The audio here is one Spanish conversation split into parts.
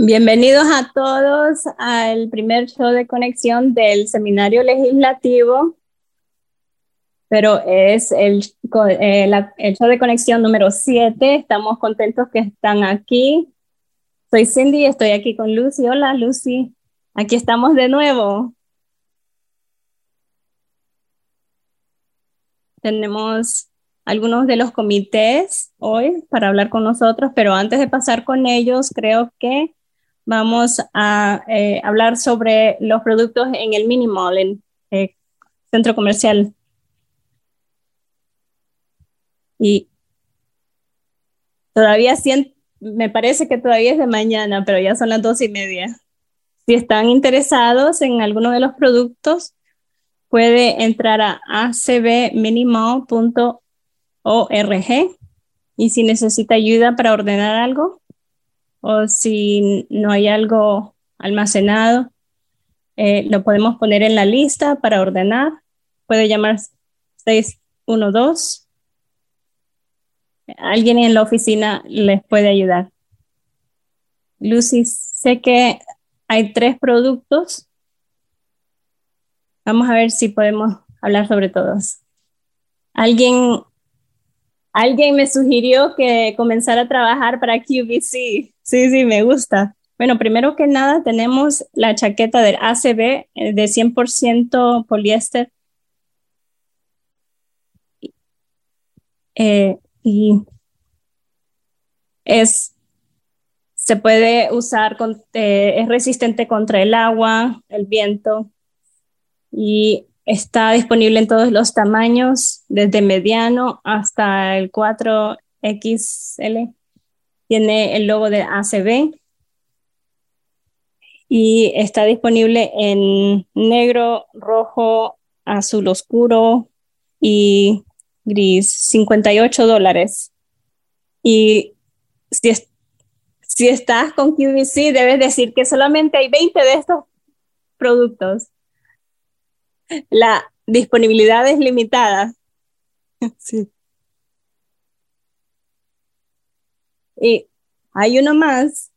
Bienvenidos a todos al primer show de conexión del seminario legislativo, pero es el, eh, el show de conexión número 7. Estamos contentos que están aquí. Soy Cindy estoy aquí con Lucy. Hola Lucy, aquí estamos de nuevo. Tenemos algunos de los comités hoy para hablar con nosotros, pero antes de pasar con ellos, creo que vamos a eh, hablar sobre los productos en el mini mall, en eh, centro comercial. Y todavía me parece que todavía es de mañana, pero ya son las dos y media. Si están interesados en alguno de los productos, puede entrar a acbminimal.org y si necesita ayuda para ordenar algo, o si no hay algo almacenado, eh, lo podemos poner en la lista para ordenar. Puede llamar 612. Alguien en la oficina les puede ayudar. Lucy, sé que hay tres productos. Vamos a ver si podemos hablar sobre todos. ¿Alguien Alguien me sugirió que comenzara a trabajar para QVC. Sí, sí, me gusta. Bueno, primero que nada tenemos la chaqueta del ACB eh, de 100% poliéster. Eh, y es, se puede usar, con, eh, es resistente contra el agua, el viento y Está disponible en todos los tamaños, desde mediano hasta el 4XL. Tiene el logo de ACB y está disponible en negro, rojo, azul oscuro y gris, 58 dólares. Y si, estás con QVC, debes decir que solamente hay 20 de estos productos la disponibilidad es limitada. Sí. Y hay uno más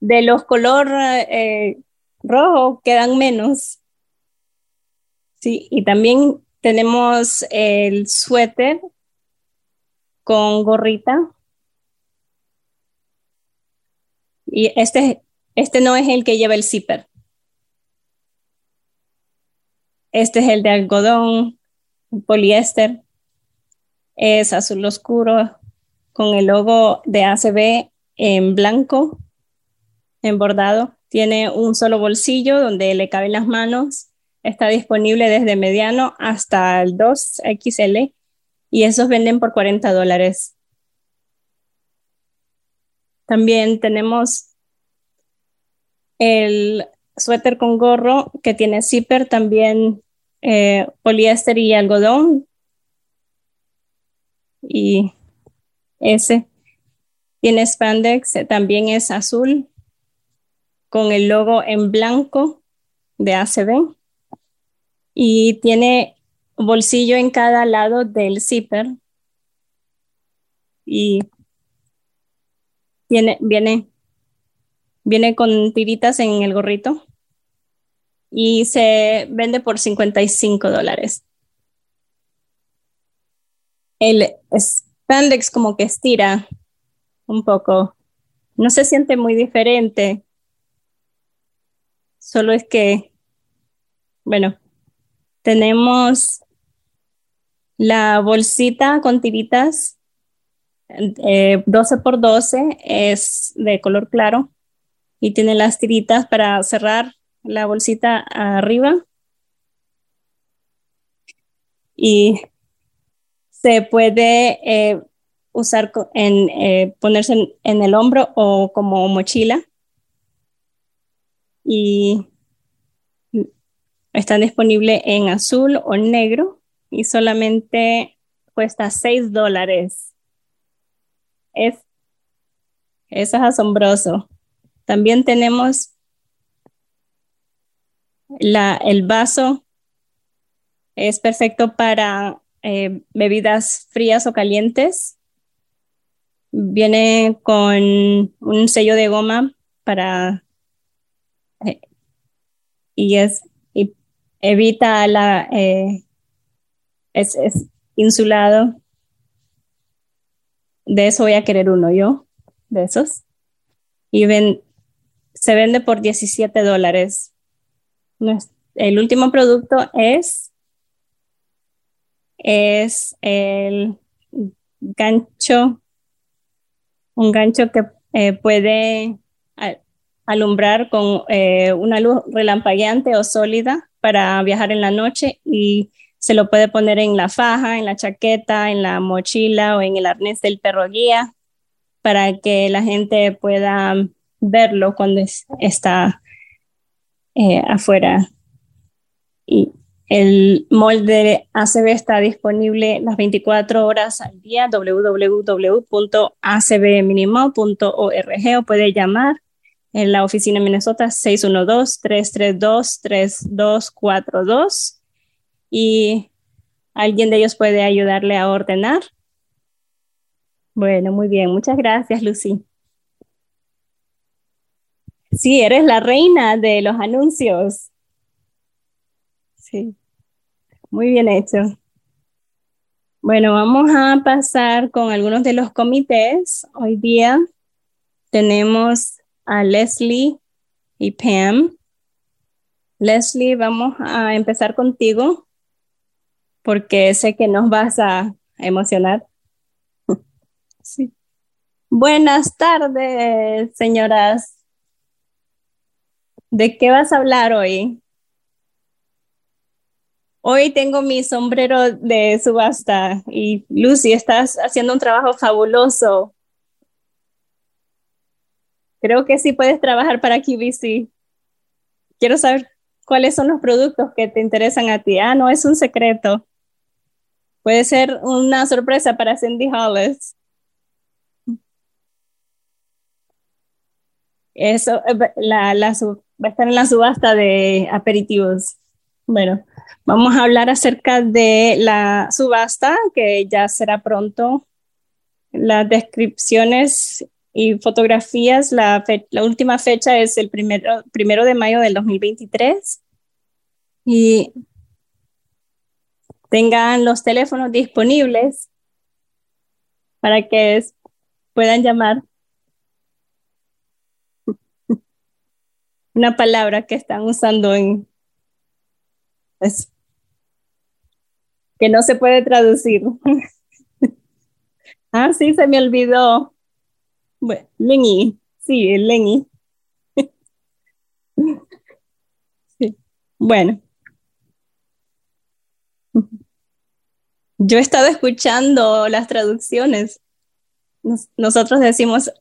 de los color eh, rojo quedan menos. Sí, y también tenemos el suéter con gorrita. Y este, este no es el que lleva el zipper. Este es el de algodón, poliéster. Es azul oscuro con el logo de ACB en blanco, en bordado. Tiene un solo bolsillo donde le caben las manos. Está disponible desde mediano hasta el 2XL y esos venden por 40 dólares. También tenemos el suéter con gorro que tiene zipper, también eh, poliéster y algodón. Y ese tiene spandex, también es azul, con el logo en blanco de ACB. Y tiene bolsillo en cada lado del zipper. Y viene, viene, viene con tiritas en el gorrito y se vende por 55 dólares. El spandex como que estira un poco. No se siente muy diferente. Solo es que, bueno, tenemos la bolsita con tiritas 12 eh, por 12 es de color claro y tiene las tiritas para cerrar la bolsita arriba y se puede eh, usar en eh, ponerse en, el hombro o como mochila y están disponibles en azul o negro y solamente cuesta 6 dólares. Es, eso es asombroso. También tenemos el vaso es perfecto para eh, bebidas frías o calientes. Viene con un sello de goma para eh, y es y evita la eh, es, es, insulado. De eso voy a querer uno yo, de esos. Y ven, se vende por 17 dólares. El último producto es, es el gancho, un gancho que eh, puede alumbrar con eh, una luz relampagueante o sólida para viajar en la noche y se lo puede poner en la faja, en la chaqueta, en la mochila o en el arnés del perro guía para que la gente pueda verlo cuando está eh, afuera. Y el molde ACB está disponible las 24 horas al día, www.acbminimal.org o puede llamar en la oficina de Minnesota 612-332-3242 y alguien de ellos puede ayudarle a ordenar. Bueno, muy bien, muchas gracias, Lucy. Sí, eres la reina de los anuncios. Sí, muy bien hecho. Bueno, vamos a pasar con algunos de los comités. Hoy día tenemos a Leslie y Pam. Leslie, vamos a empezar contigo porque sé que nos vas a emocionar. sí. Buenas tardes, señoras. ¿De qué vas a hablar hoy? Hoy tengo mi sombrero de subasta y Lucy, estás haciendo un trabajo fabuloso. Creo que sí puedes trabajar para QVC. Quiero saber cuáles son los productos que te interesan a ti. Ah, no es un secreto. Puede ser una sorpresa para Cindy Hollis. Eso, eh, la, la, va a estar en la subasta de aperitivos. Bueno, vamos a hablar acerca de la subasta que ya será pronto. Las descripciones y fotografías, la, la última fecha es el primero, primero de mayo del 2023. Y tengan los teléfonos disponibles para que puedan llamar una palabra que están usando en es, que no se puede traducir. ah, sí, se me olvidó. Bueno, Lenny, sí, el Lenny. Bueno. Yo he estado escuchando las traducciones. nosotros decimos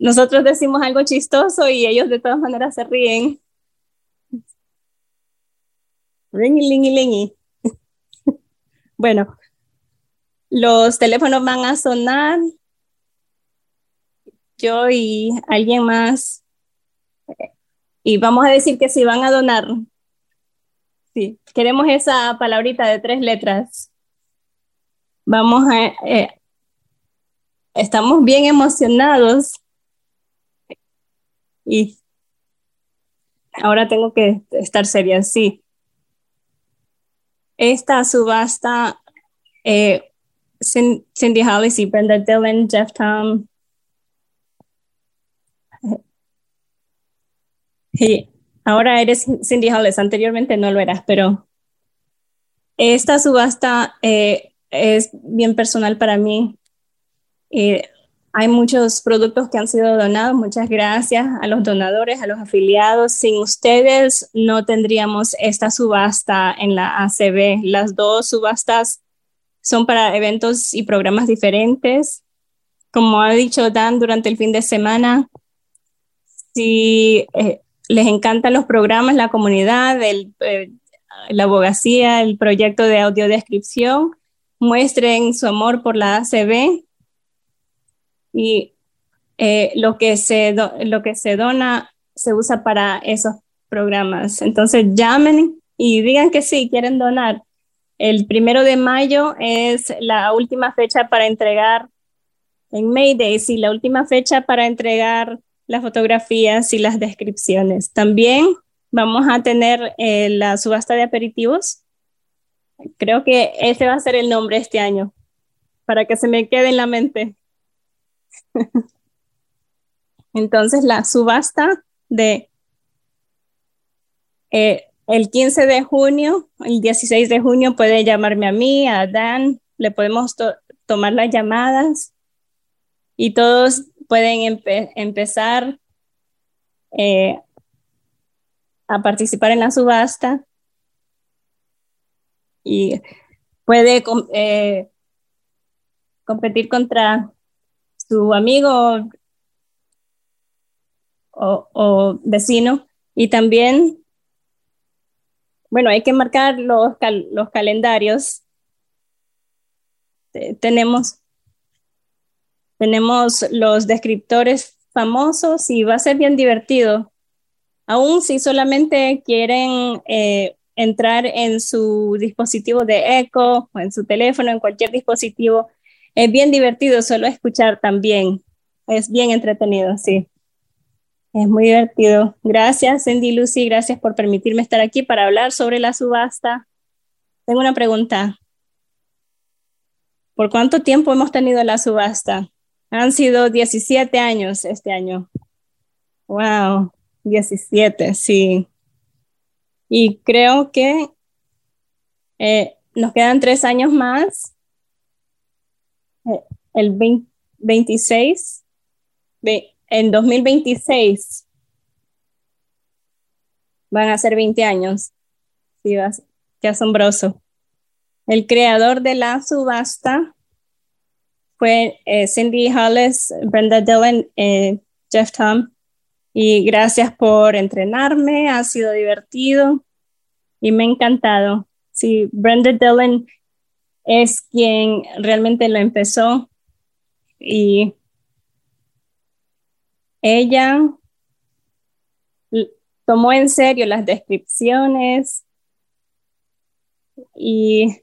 nosotros decimos algo chistoso y ellos de todas maneras se ríen. Bueno, los teléfonos van a sonar. Yo y alguien más. Y vamos a decir que si van a donar. Sí, queremos esa palabrita de tres letras. Vamos a... Eh, estamos bien emocionados y ahora tengo que estar seria, sí. Esta subasta, Cindy Hollis y Brenda Dillon, Jeff Tom. Y ahora eres Cindy Hollis, anteriormente no lo eras, pero esta subasta eh, es bien personal para mí. Eh, hay muchos productos que han sido donados. Muchas gracias a los donadores, a los afiliados. Sin ustedes no tendríamos esta subasta en la ACB. Las dos subastas son para eventos y programas diferentes. Como ha dicho Dan durante el fin de semana, si eh, les encantan los programas, la comunidad, eh, la abogacía, el proyecto de audiodescripción, muestren su amor por la ACB y eh, lo, que se lo que se dona se usa para esos programas. Entonces llamen y digan que sí, quieren donar. El primero de mayo es la última fecha para entregar en Mayday, sí, la última fecha para entregar las fotografías y las descripciones. También vamos a tener eh, la subasta de aperitivos. Creo que ese va a ser el nombre este año, para que se me quede en la mente. Entonces, la subasta de eh, el 15 de junio, el 16 de junio puede llamarme a mí, a Dan, le podemos tomar las llamadas y todos pueden empezar eh, a participar en la subasta y puede eh, competir contra su amigo o, vecino y también, bueno, hay que marcar los, los calendarios. tenemos, tenemos los descriptores famosos y va a ser bien divertido. Aún si solamente quieren eh, entrar en su dispositivo de eco o en su teléfono, en cualquier dispositivo, es bien divertido solo escuchar también. Es bien entretenido, sí. Es muy divertido. Gracias, Cindy Lucy. Gracias por permitirme estar aquí para hablar sobre la subasta. Tengo una pregunta. ¿Por cuánto tiempo hemos tenido la subasta? Han sido 17 años este año. Wow, 17, sí. Y creo que eh, nos quedan tres años más. El 26, en 2026 van a ser 20 años. Sí, qué asombroso. El creador de la subasta fue eh, Cindy Hollis, Brenda Dillon, eh, Jeff Tom. Y gracias por entrenarme, ha sido divertido y me ha encantado. Sí, Brenda Dillon es quien realmente lo empezó y ella tomó en serio las descripciones y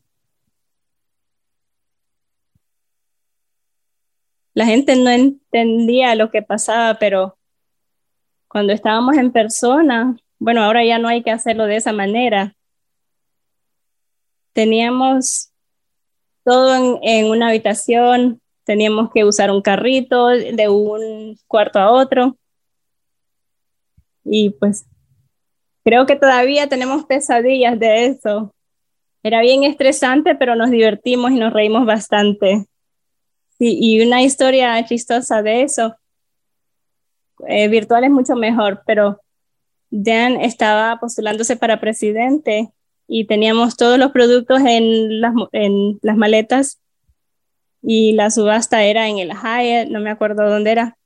la gente no entendía lo que pasaba, pero cuando estábamos en persona, bueno, ahora ya no hay que hacerlo de esa manera. Teníamos todo en, una habitación, teníamos que usar un carrito de un cuarto a otro. Y pues creo que todavía tenemos pesadillas de eso. Era bien estresante, pero nos divertimos y nos reímos bastante y una historia chistosa de eso. Eh, virtual es mucho mejor, pero Dan estaba postulándose para presidente y teníamos todos los productos en las, en las maletas y la subasta era en el Hyatt, no me acuerdo dónde era.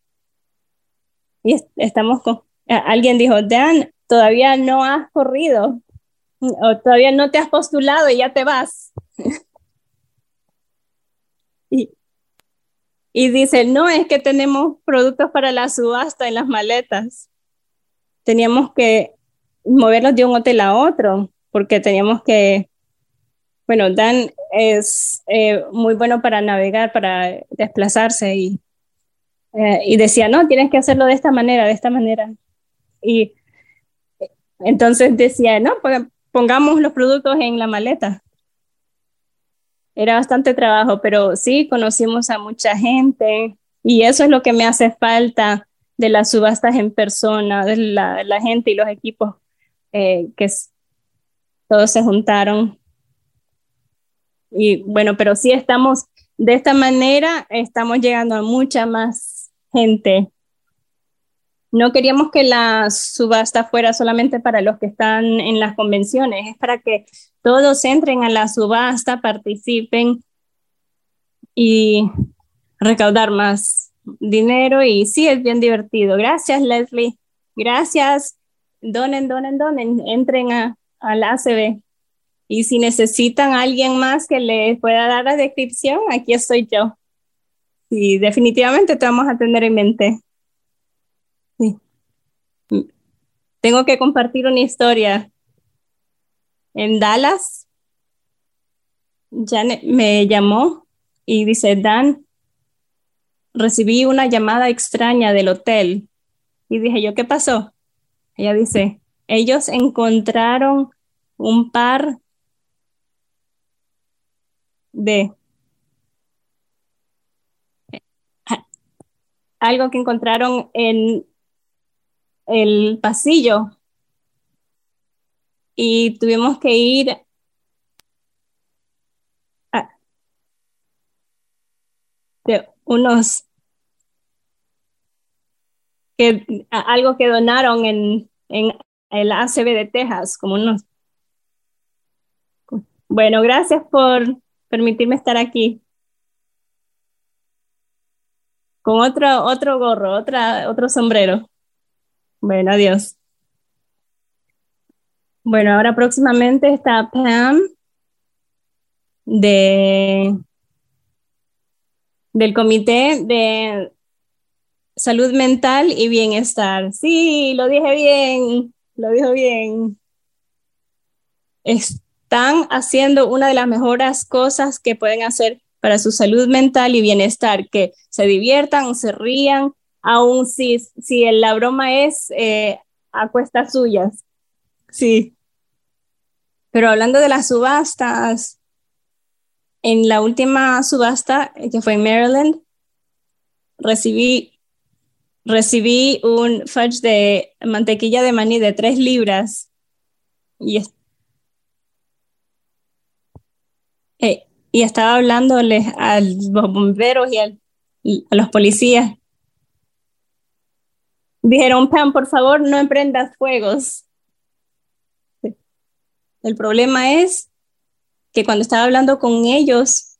Y estamos con, alguien dijo, Dan, todavía no has corrido o todavía no te has postulado y ya te vas. y, y dice, no, es que tenemos productos para la subasta en las maletas. Teníamos que moverlos de un hotel a otro, porque teníamos que, bueno, Dan es eh, muy bueno para navegar, para desplazarse y, eh, y decía, no, tienes que hacerlo de esta manera, de esta manera. Y entonces decía, no, pongamos los productos en la maleta era bastante trabajo, pero sí conocimos a mucha gente y eso es lo que me hace falta de las subastas en persona, de la, gente y los equipos eh, que todos se juntaron. Y bueno, pero sí estamos, de esta manera estamos llegando a mucha más gente no queríamos que la subasta fuera solamente para los que están en las convenciones, es para que todos entren a la subasta, participen y recaudar más dinero y sí, es bien divertido. Gracias, Leslie. Gracias. Donen, donen, donen. Entren a, la ACB. Y si necesitan a alguien más que les pueda dar la descripción, aquí estoy yo. Y definitivamente te vamos a tener en mente. Tengo que compartir una historia. En Dallas, Janet me llamó y dice, Dan, recibí una llamada extraña del hotel y dije yo, ¿qué pasó? Ella dice, ellos encontraron un par de algo que encontraron en el pasillo. Y tuvimos que ir a, de unos que algo que donaron en, en el ACB de Texas, como unos. Bueno, gracias por permitirme estar aquí. Con otro, otro gorro, otra, otro sombrero. Bueno, adiós. Bueno, ahora próximamente está Pam de del Comité de Salud Mental y Bienestar. Sí, lo dije bien, lo dijo bien. Están haciendo una de las mejores cosas que pueden hacer para su salud mental y bienestar, que se diviertan, se rían, aun si, si la broma es eh, a cuestas suyas. Sí. Pero hablando de las subastas, en la última subasta eh, que fue en Maryland, recibí, recibí un fudge de mantequilla de maní de tres libras y, eh, y estaba hablándoles a los bomberos y, a los policías. Dijeron, Pam, por favor, no emprendas fuegos. El problema es que cuando estaba hablando con ellos,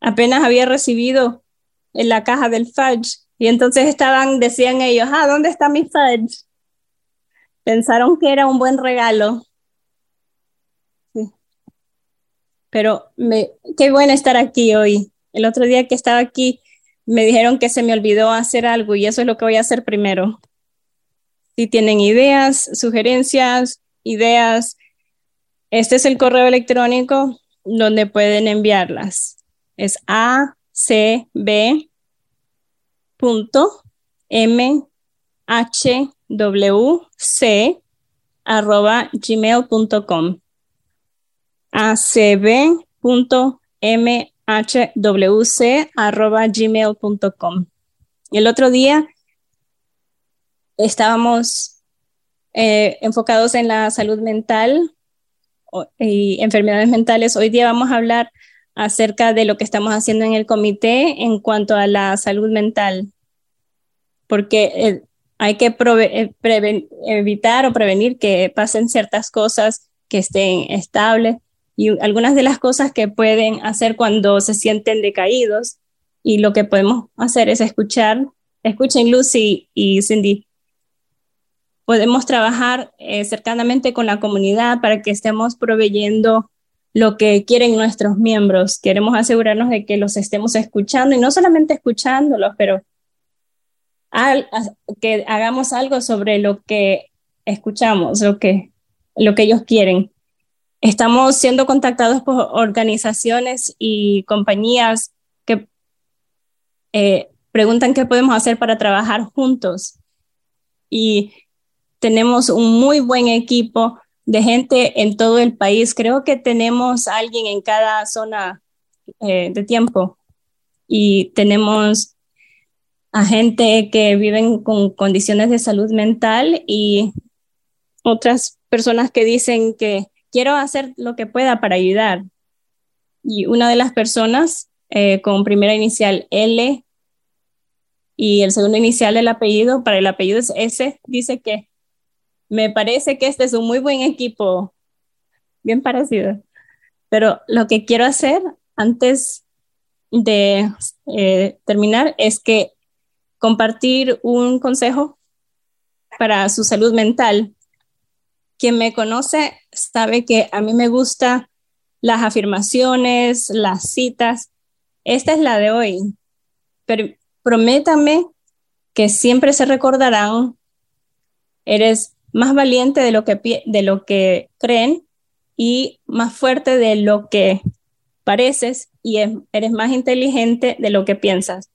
apenas había recibido en la caja del fudge y entonces estaban, decían ellos, ah, ¿dónde está mi fudge? Pensaron que era un buen regalo. Pero me, qué bueno estar aquí hoy. El otro día que estaba aquí me dijeron que se me olvidó hacer algo y eso es lo que voy a hacer primero. Si tienen ideas, sugerencias, ideas, este es el correo electrónico donde pueden enviarlas. Es acb.mhwc.gmail.com acb.mhwc.gmail.com El otro día estábamos eh, enfocados en la salud mental y enfermedades mentales. Hoy día vamos a hablar acerca de lo que estamos haciendo en el comité en cuanto a la salud mental, porque eh, hay que eh, evitar o prevenir que pasen ciertas cosas que estén estables y algunas de las cosas que pueden hacer cuando se sienten decaídos. Y lo que podemos hacer es escuchar, escuchen Lucy y Cindy, podemos trabajar eh, cercanamente con la comunidad para que estemos proveyendo lo que quieren nuestros miembros. Queremos asegurarnos de que los estemos escuchando y no solamente escuchándolos, pero que hagamos algo sobre lo que escuchamos, lo que, lo que ellos quieren. Estamos siendo contactados por organizaciones y compañías que eh, preguntan qué podemos hacer para trabajar juntos. Y tenemos un muy buen equipo de gente en todo el país. Creo que tenemos alguien en cada zona eh, de tiempo y tenemos a gente que viven con condiciones de salud mental y otras personas que dicen que quiero hacer lo que pueda para ayudar. Y una de las personas eh, con primera inicial L y el segundo inicial del apellido, para el apellido es S, dice que me parece que este es un muy buen equipo, bien parecido. Pero lo que quiero hacer antes de eh, terminar es que compartir un consejo para su salud mental. Quien me conoce sabe que a mí me gustan las afirmaciones, las citas. Esta es la de hoy. Pero prométame que siempre se recordarán, eres más valiente de lo que, de lo que creen y más fuerte de lo que pareces y eres más inteligente de lo que piensas.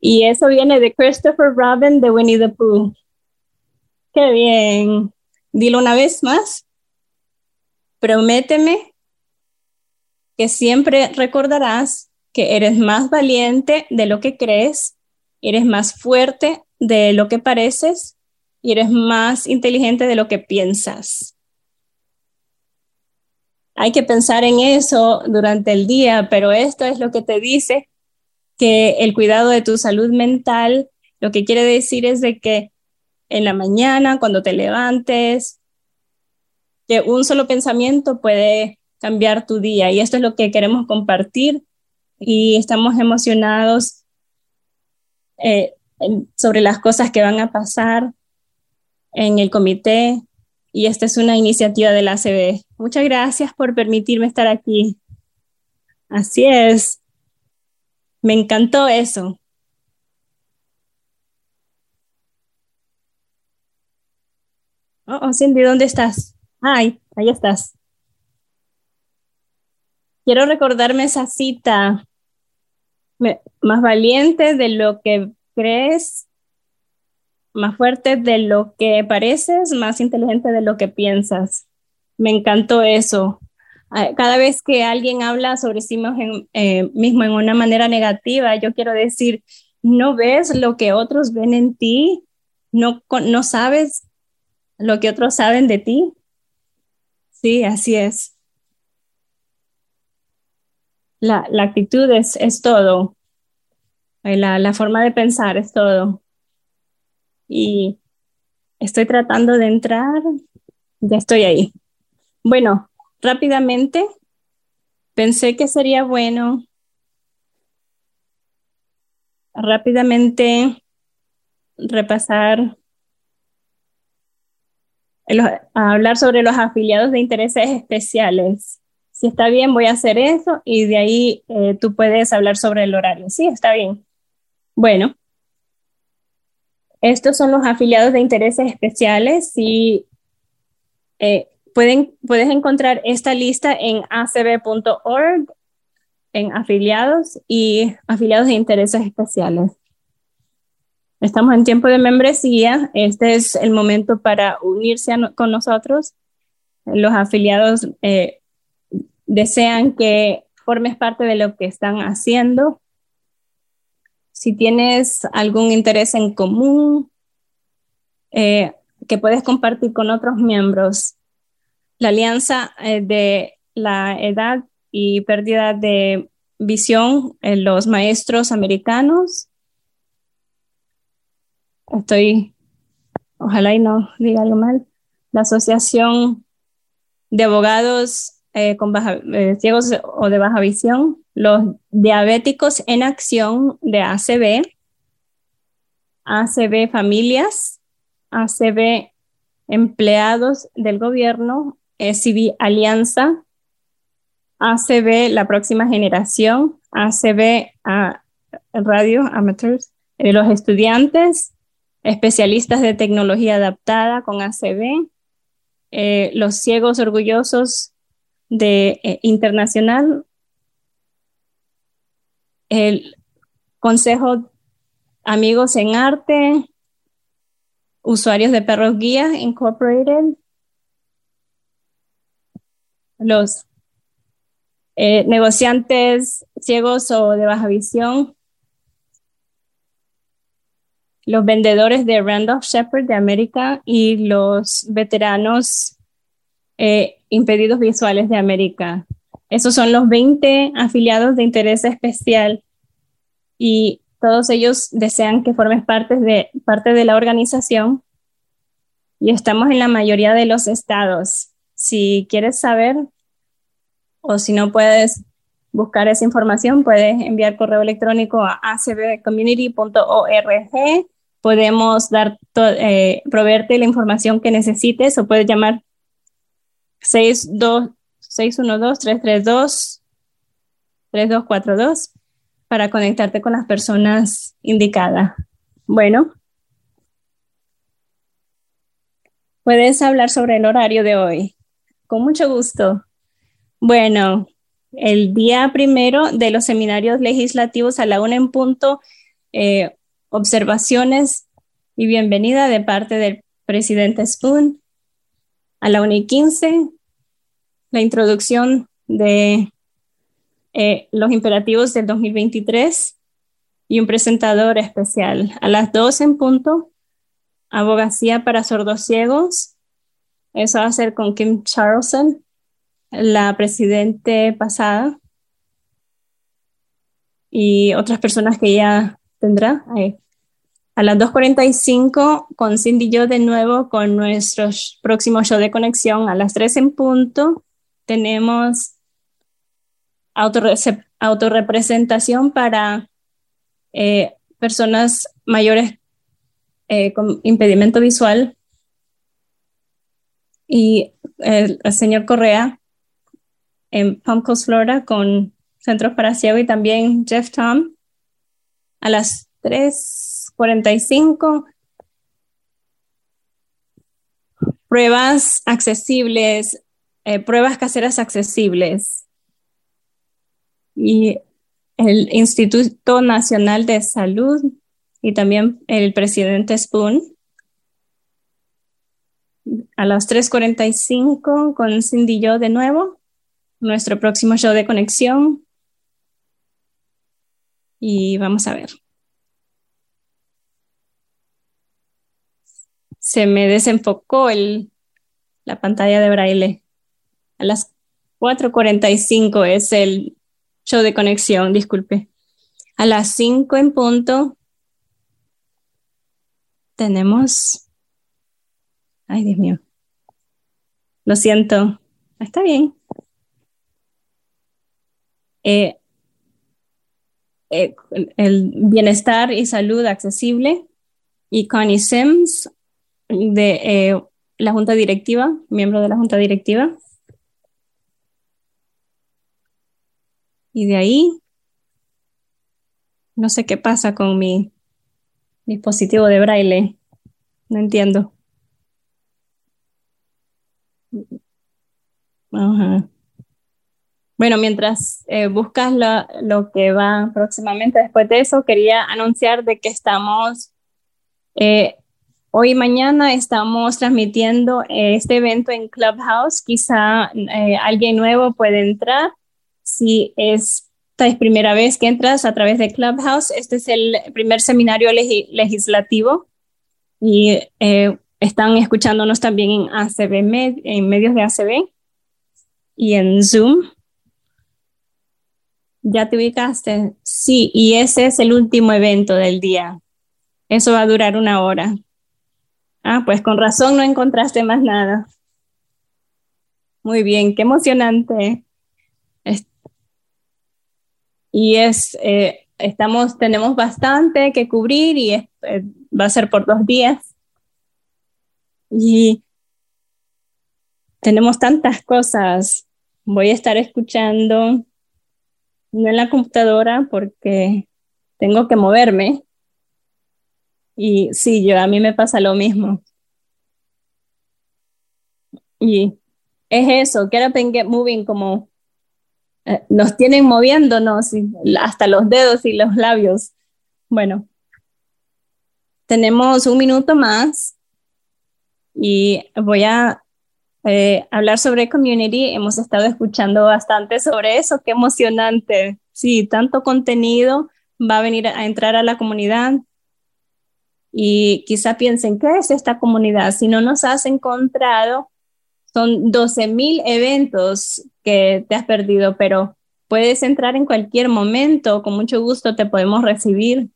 Y eso viene de Christopher Robin de Winnie the Pooh. Qué bien. Dilo una vez más. Prométeme que siempre recordarás que eres más valiente de lo que crees, eres más fuerte de lo que pareces y eres más inteligente de lo que piensas. Hay que pensar en eso durante el día, pero esto es lo que te dice que el cuidado de tu salud mental, lo que quiere decir es de que en la mañana, cuando te levantes, que un solo pensamiento puede cambiar tu día. Y esto es lo que queremos compartir y estamos emocionados eh, sobre las cosas que van a pasar en el comité. Y esta es una iniciativa de la ACB. Muchas gracias por permitirme estar aquí. Así es. Me encantó eso. Oh, oh, Cindy, ¿dónde estás? Ay, ahí estás. Quiero recordarme esa cita. más valiente de lo que crees, más fuerte de lo que pareces, más inteligente de lo que piensas. Me encantó eso. Ah, cada vez que alguien habla sobre sí eh, mismo en, una manera negativa, yo quiero decir, no ves lo que otros ven en ti, no, no sabes lo que otros saben de ti. Sí, así es. La, actitud es, es todo. La, la forma de pensar es todo. Y estoy tratando de entrar, ya estoy ahí. Bueno, rápidamente, pensé que sería bueno rápidamente repasar, hablar sobre los afiliados de intereses especiales. Si está bien, voy a hacer eso y de ahí eh, tú puedes hablar sobre el horario. Sí, está bien. Bueno, estos son los afiliados de intereses especiales y eh, Pueden, puedes encontrar esta lista en acb.org, en afiliados y afiliados de intereses especiales. Estamos en tiempo de membresía. Este es el momento para unirse con nosotros. Los afiliados eh, desean que formes parte de lo que están haciendo. Si tienes algún interés en común eh, que puedes compartir con otros miembros, la alianza eh, de la edad y pérdida de visión en los maestros americanos. Estoy, ojalá y no diga algo mal, la Asociación de Abogados eh, con eh, Ciegos o de Baja Visión, los Diabéticos en Acción de ACB, ACB Familias, ACB Empleados del Gobierno, SCB Alianza, ACB La Próxima Generación, ACB Radio Amateurs, eh, los estudiantes, especialistas de tecnología adaptada con ACB, eh, los ciegos orgullosos de eh, Internacional, el Consejo Amigos en Arte, usuarios de perros guías Incorporated, los eh, negociantes ciegos o de baja visión, los vendedores de Randolph Shepherd de América y los veteranos eh, impedidos visuales de América. Esos son los 20 afiliados de interés especial y todos ellos desean que formes parte de, parte de la organización y estamos en la mayoría de los estados. Si quieres saber o si no puedes buscar esa información, puedes enviar correo electrónico a acbcommunity.org. Podemos dar eh, proveerte la información que necesites o puedes llamar 612-332-3242 para conectarte con las personas indicadas. Bueno, puedes hablar sobre el horario de hoy. Con mucho gusto. Bueno, el día primero de los seminarios legislativos a la una en punto, eh, observaciones y bienvenida de parte del presidente Spoon. A la una y quince, la introducción de eh, los imperativos del 2023 y un presentador especial. A las 12 en punto, abogacía para sordos ciegos. Eso va a ser con Kim Charlson, la presidente pasada, y otras personas que ya tendrá. A las 2.45 con Cindy y yo de nuevo con nuestro próximo show de conexión. A las 3 en punto tenemos autorrepresentación para eh, personas mayores eh, con impedimento visual. Y el, señor Correa en Palm Coast, Florida, con Centros para Ciego y también Jeff Tom. A las 3.45 pruebas accesibles, eh, pruebas caseras accesibles y el Instituto Nacional de Salud y también el presidente Spoon. A las 3.45 con Cindy y yo de nuevo, nuestro próximo show de conexión. Y vamos a ver. Se me desenfocó el, la pantalla de braille. A las 4.45 es el show de conexión, disculpe. A las 5 en punto tenemos... Ay, Dios mío. Lo siento. Está bien. Eh, eh, el bienestar y salud accesible y Connie Sims de eh, la Junta Directiva, miembro de la Junta Directiva. Y de ahí, no sé qué pasa con mi dispositivo de braille. No entiendo. Bueno, mientras eh, buscas lo que va próximamente después de eso, quería anunciar de que estamos, eh, hoy y mañana estamos transmitiendo este evento en Clubhouse. Quizá eh, alguien nuevo puede entrar si esta es primera vez que entras a través de Clubhouse, este es el primer seminario legislativo y eh, están escuchándonos también en ACB, en medios de ACB y en Zoom. ¿Ya te ubicaste? Sí, y ese es el último evento del día. Eso va a durar una hora. Ah, pues con razón no encontraste más nada. Muy bien, qué emocionante y es, eh, estamos, tenemos bastante que cubrir y eh, va a ser por dos días. Y tenemos tantas cosas. Voy a estar escuchando, no en la computadora porque tengo que moverme. Y sí, yo a mí me pasa lo mismo. Y es eso, get up and get moving, como eh, nos tienen moviéndonos hasta los dedos y los labios. Bueno, tenemos un minuto más y voy a eh, hablar sobre community. Hemos estado escuchando bastante sobre eso. Qué emocionante. Sí, tanto contenido va a venir a entrar a la comunidad. Y quizá piensen, ¿qué es esta comunidad? Si no nos has encontrado, son 12.000 eventos que te has perdido, pero puedes entrar en cualquier momento, con mucho gusto te podemos recibir.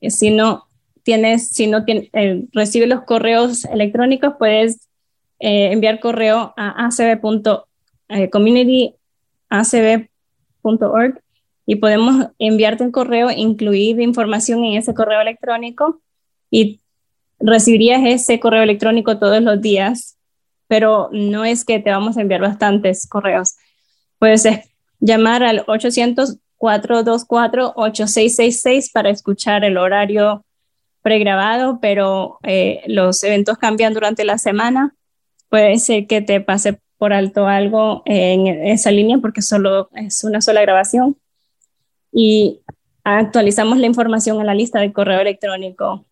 Si no tienes, si no tienes, eh, recibe los correos electrónicos, puedes eh, enviar correo a acb.communityacb.org eh, y podemos enviarte un correo, incluir información en ese correo electrónico y recibirías ese correo electrónico todos los días pero no es que te vamos a enviar bastantes correos. Puedes llamar al 800-424-8666 para escuchar el horario pregrabado, pero eh, los eventos cambian durante la semana. Puede ser que te pase por alto algo en esa línea porque solo es una sola grabación. Y actualizamos la información en la lista de correo electrónico.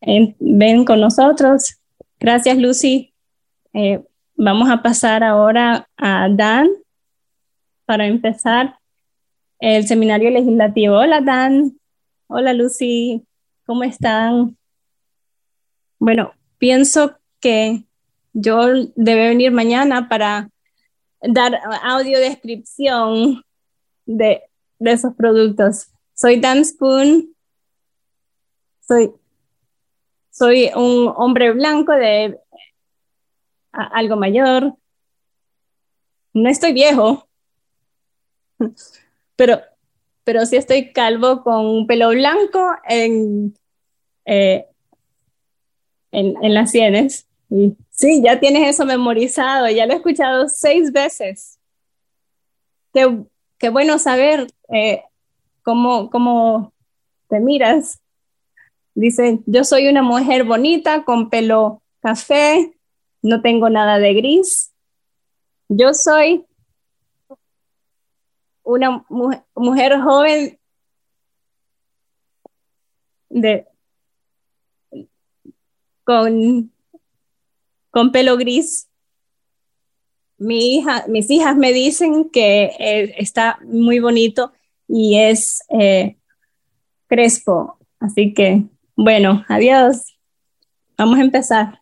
ven con nosotros. Gracias, Lucy. Eh, vamos a pasar ahora a Dan para empezar el seminario legislativo. Hola, Dan. Hola, Lucy. ¿Cómo están? Bueno, pienso que yo debe venir mañana para dar audio descripción de, de esos productos. Soy Dan Spoon. Soy, soy un hombre blanco de algo mayor. No estoy viejo, pero, pero sí estoy calvo con un pelo blanco en, eh, en, en, las sienes. sí, ya tienes eso memorizado, ya lo he escuchado seis veces. Qué, qué bueno saber eh, cómo, cómo te miras. Dice, yo soy una mujer bonita con pelo café, no tengo nada de gris. Yo soy una mujer, joven con, con pelo gris. Mi hija, mis hijas me dicen que eh, está muy bonito y es eh, crespo. Así que, bueno, adiós. Vamos a empezar.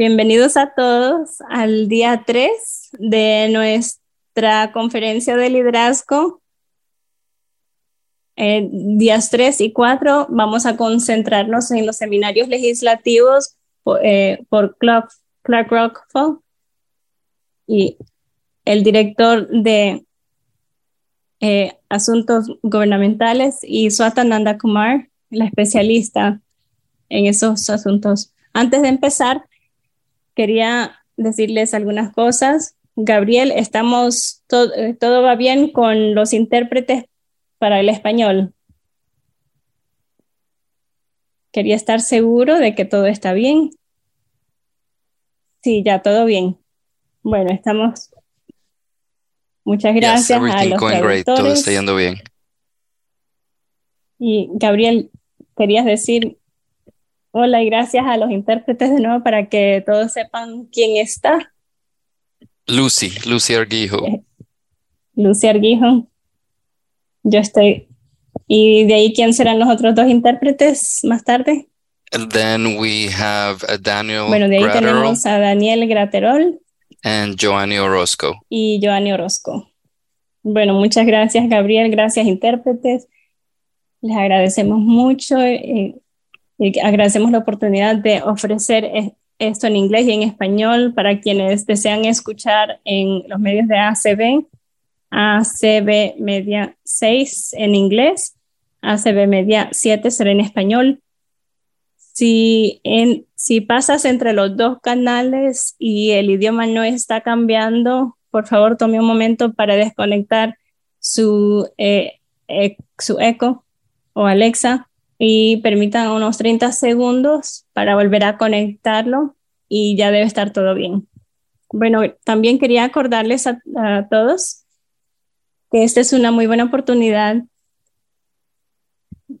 Bienvenidos a todos al día 3 de nuestra conferencia de liderazgo. Eh, días 3 y 4 vamos a concentrarnos en los seminarios legislativos por, eh, Clark, Clark Rockwell y el director de eh, Asuntos Gubernamentales y Swatananda Kumar, la especialista en esos asuntos. Antes de empezar, quería decirles algunas cosas. Gabriel, estamos, eh, todo va bien con los intérpretes para el español. Quería estar seguro de que todo está bien. Sí, ya todo bien. Bueno, estamos. Muchas gracias a los traductores. Todo está yendo bien. Y Gabriel, querías decir Hola y gracias a los intérpretes de nuevo para que todos sepan quién está. Lucy, Lucy Arguijo. Eh, Lucy Arguijo. Yo estoy. ¿Y de ahí quién serán los otros dos intérpretes más tarde? And then we have Daniel Bueno, de ahí tenemos a Daniel Graterol. And Joanny Orozco. Y Joanny Orozco. Bueno, muchas gracias, Gabriel. Gracias, intérpretes. Les agradecemos mucho. Eh, agradecemos la oportunidad de ofrecer esto en inglés y en español para quienes desean escuchar en los medios de ACB, ACB Media 6 en inglés, ACB Media 7 será en español. Si, en, si pasas entre los dos canales y el idioma no está cambiando, por favor tome un momento para desconectar su, eh, eh, su eco o Alexa y permitan unos 30 segundos para volver a conectarlo y ya debe estar todo bien. Bueno, también quería acordarles a, todos que esta es una muy buena oportunidad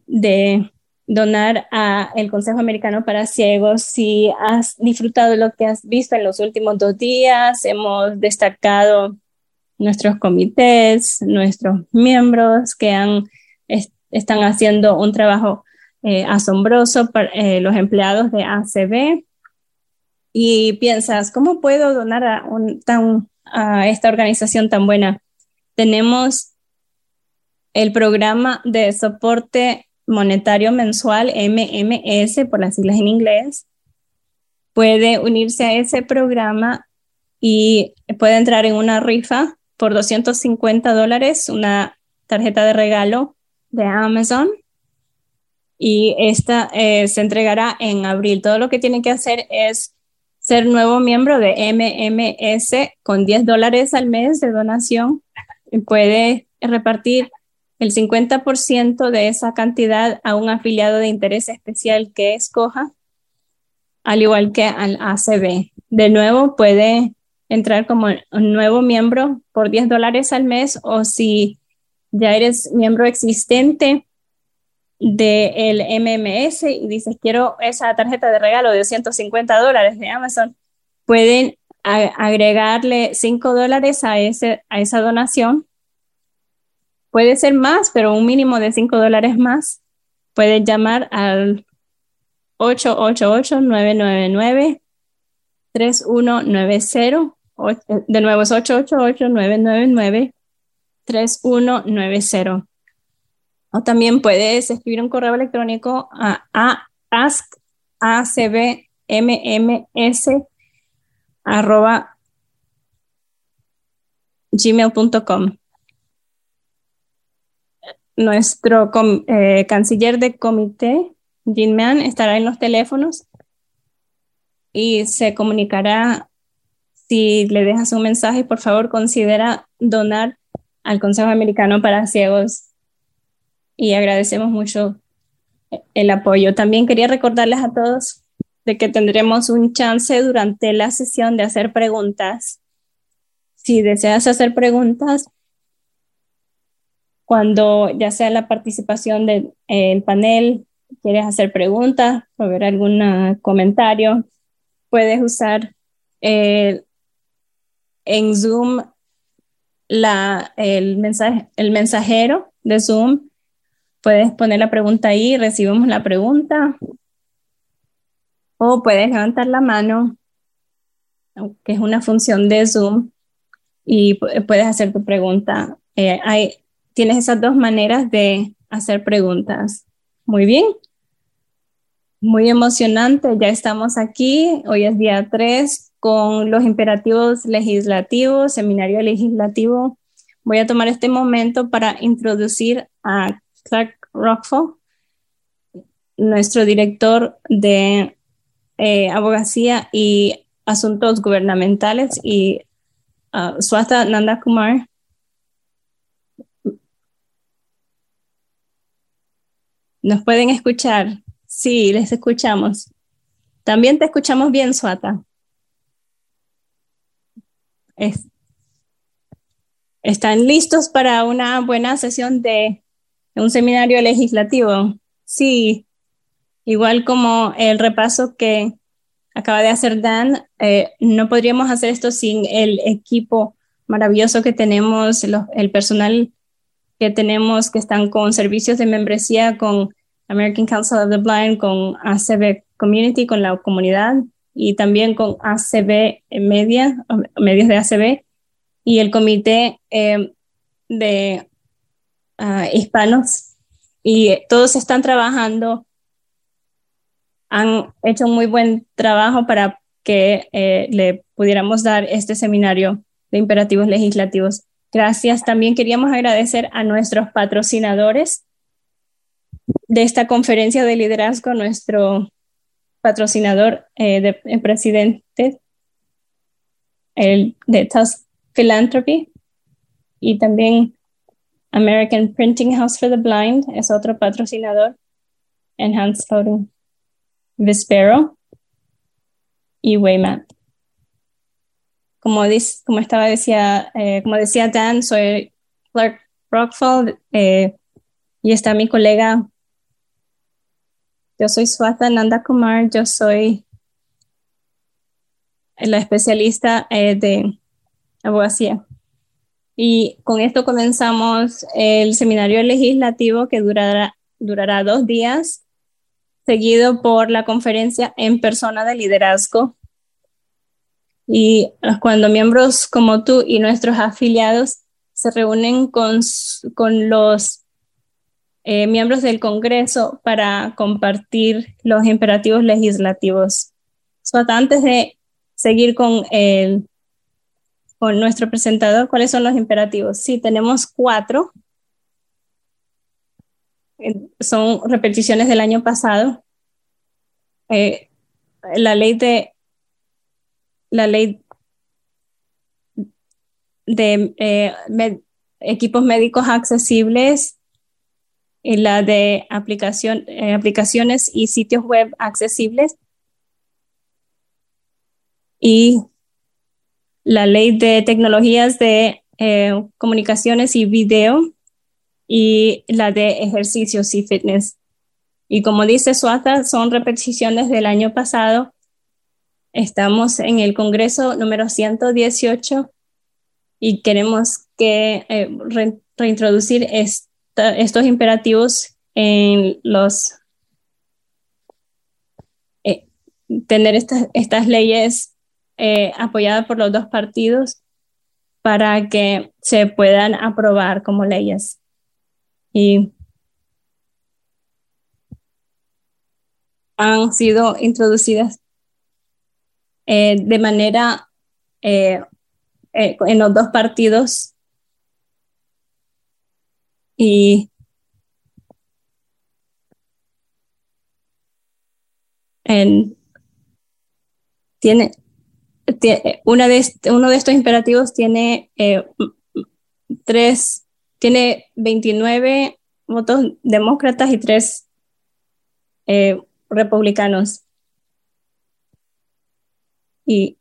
de donar a el Consejo Americano para Ciegos. Si has disfrutado lo que has visto en los últimos dos días, hemos destacado nuestros comités, nuestros miembros que han, están haciendo un trabajo eh, asombroso para eh, los empleados de ACB y piensas, ¿cómo puedo donar a, a esta organización tan buena? Tenemos el programa de soporte monetario mensual MMS por las siglas en inglés. Puede unirse a ese programa y puede entrar en una rifa por 250 dólares, una tarjeta de regalo de Amazon y esta eh, se entregará en abril. Todo lo que tiene que hacer es ser nuevo miembro de MMS con 10 dólares al mes de donación. Puede repartir el 50% de esa cantidad a un afiliado de interés especial que escoja, al igual que al ACB. De nuevo, puede entrar como un nuevo miembro por 10 dólares al mes o si ya eres miembro existente del MMS y dices quiero esa tarjeta de regalo de 250 dólares de Amazon, pueden agregarle 5 dólares a, ese, a esa donación. Puede ser más, pero un mínimo de 5 dólares más. Pueden llamar al 888-999-3190 de nuevo es 888-999-3190. O también puedes escribir un correo electrónico a, a. Nuestro eh, canciller de comité, Jin Man, estará en los teléfonos y se comunicará si le dejas un mensaje, por favor considera donar al Consejo Americano para Ciegos y agradecemos mucho el apoyo. También quería recordarles a todos de que tendremos un chance durante la sesión de hacer preguntas. Si deseas hacer preguntas, cuando ya sea la participación del panel, quieres hacer preguntas o ver algún comentario, puedes usar el en Zoom la, el, mensaje, el mensajero de Zoom. Puedes poner la pregunta ahí, recibimos la pregunta. O puedes levantar la mano, que es una función de Zoom, y puedes hacer tu pregunta. Eh, hay, tienes esas dos maneras de hacer preguntas. Muy bien. Muy emocionante, ya estamos aquí. Hoy es día 3 con los imperativos legislativos, seminario legislativo. Voy a tomar este momento para introducir a Clark Rockfall, nuestro director de eh, abogacía y asuntos gubernamentales, y uh, Swata Nanda Kumar. ¿Nos pueden escuchar? Sí, les escuchamos. También te escuchamos bien, Swata están listos para una buena sesión de, un seminario legislativo. Sí, igual como el repaso que acaba de hacer Dan, eh, no podríamos hacer esto sin el equipo maravilloso que tenemos, el personal que tenemos que están con servicios de membresía, con American Council of the Blind, con ACB Community, con la comunidad, y también con ACB Media, medios de ACB, y el comité eh, de hispanos. Y todos están trabajando, han hecho un muy buen trabajo para que eh, le pudiéramos dar este seminario de imperativos legislativos. Gracias. También queríamos agradecer a nuestros patrocinadores de esta conferencia de liderazgo, nuestro patrocinador eh, de, presidente el, de Tusk Philanthropy y también American Printing House for the Blind es otro patrocinador, Enhanced Photo, Vispero y Waymat. Como, estaba decía, eh, como decía Dan, soy Clark Rockfall eh, y está mi colega yo soy Swata Nanda Kumar, yo soy la especialista eh, de abogacía. Y con esto comenzamos el seminario legislativo que durará, durará dos días, seguido por la conferencia en persona de liderazgo. Y cuando miembros como tú y nuestros afiliados se reúnen con, con los eh, miembros del Congreso para compartir los imperativos legislativos. antes de seguir con, el, con nuestro presentador, ¿cuáles son los imperativos? Sí, tenemos cuatro. Son repeticiones del año pasado. Eh, la ley de la ley de eh, equipos médicos accesibles y la de eh, aplicaciones y sitios web accesibles y la ley de tecnologías de eh, comunicaciones y video y la de ejercicios y fitness. Y como dice Suaza, son repeticiones del año pasado. Estamos en el Congreso número 118 y queremos que eh, reintroducir estos imperativos en los eh, tener estas, estas leyes eh, apoyadas por los dos partidos para que se puedan aprobar como leyes. Y han sido introducidas eh, de manera eh, en los dos partidos y en, tiene, una de uno de estos imperativos tiene eh, tres, tiene 29 votos demócratas y tres eh, republicanos. Y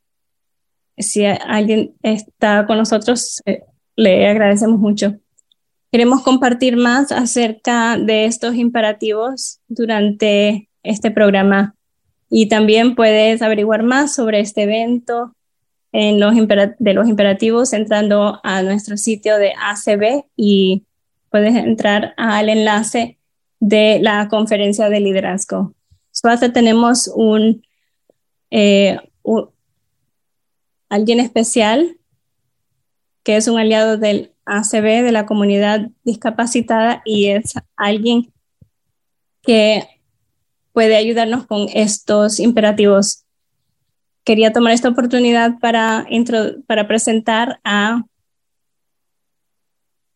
si alguien está con nosotros, eh, le agradecemos mucho. Queremos compartir más acerca de estos imperativos durante este programa y también puedes averiguar más sobre este evento en los de los imperativos entrando a nuestro sitio de ACB y puedes entrar al enlace de la conferencia de liderazgo. Suárez tenemos un, eh, un, alguien especial que es un aliado del ACB, de la comunidad discapacitada, y es alguien que puede ayudarnos con estos imperativos. Quería tomar esta oportunidad para, para presentar a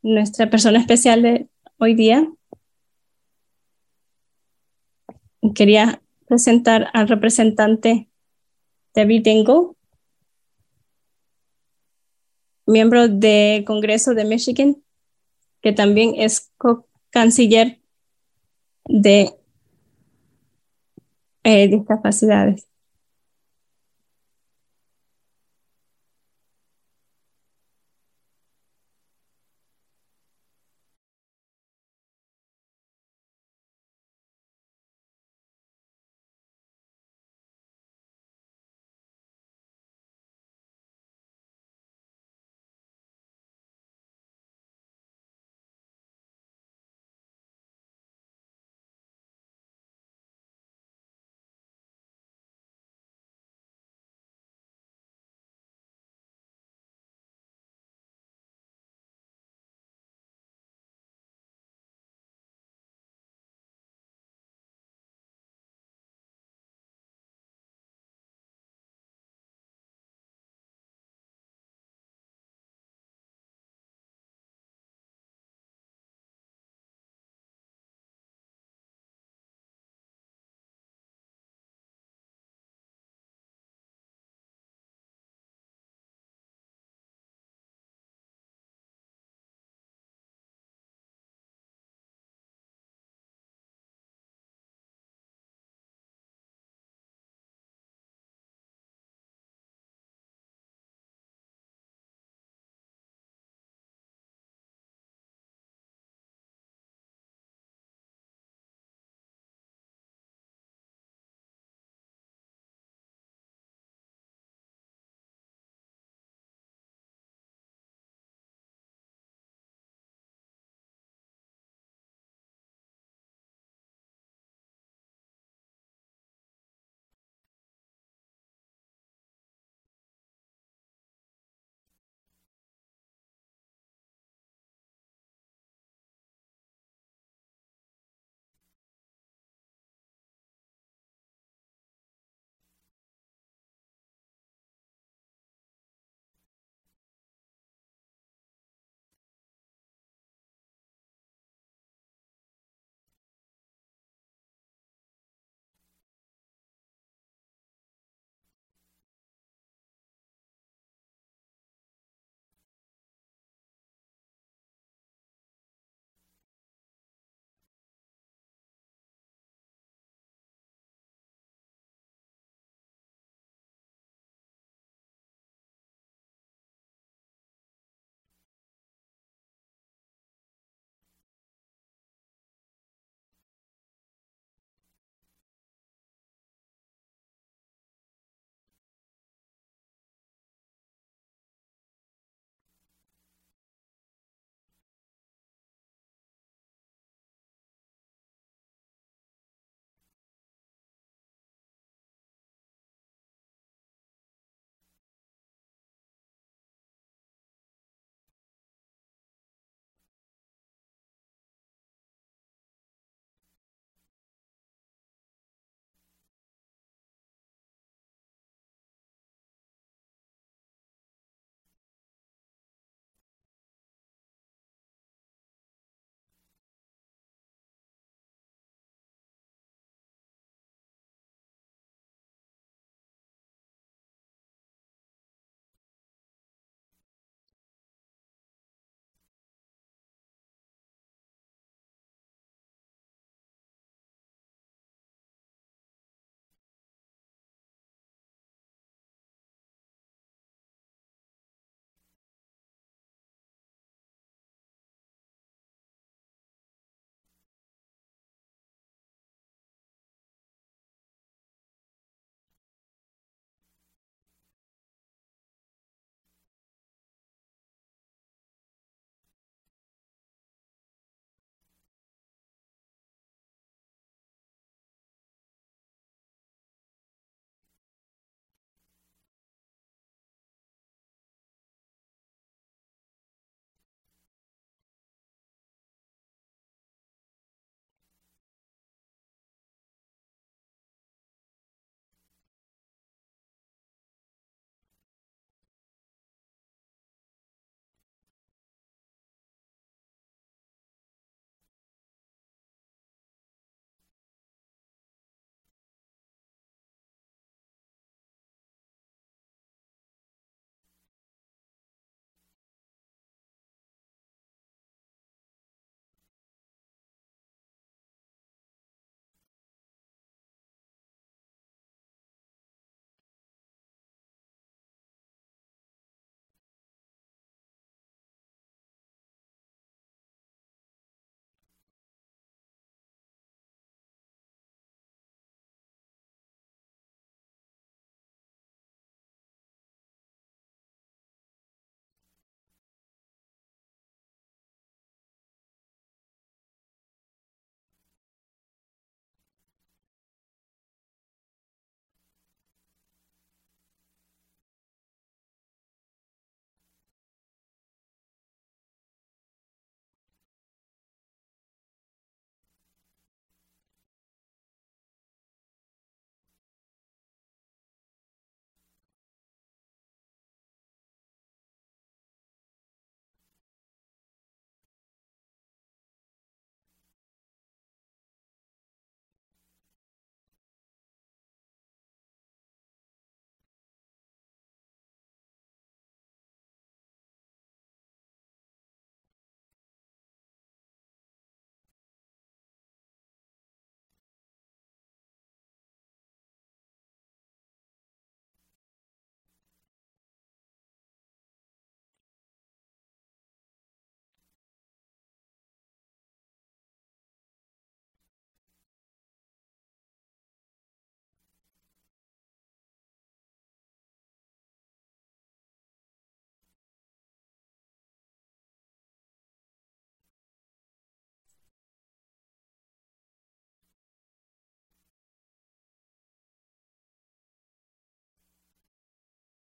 nuestra persona especial de hoy día. Quería presentar al representante David Dingle, miembro del Congreso de Michigan, que también es co-canciller de eh, discapacidades.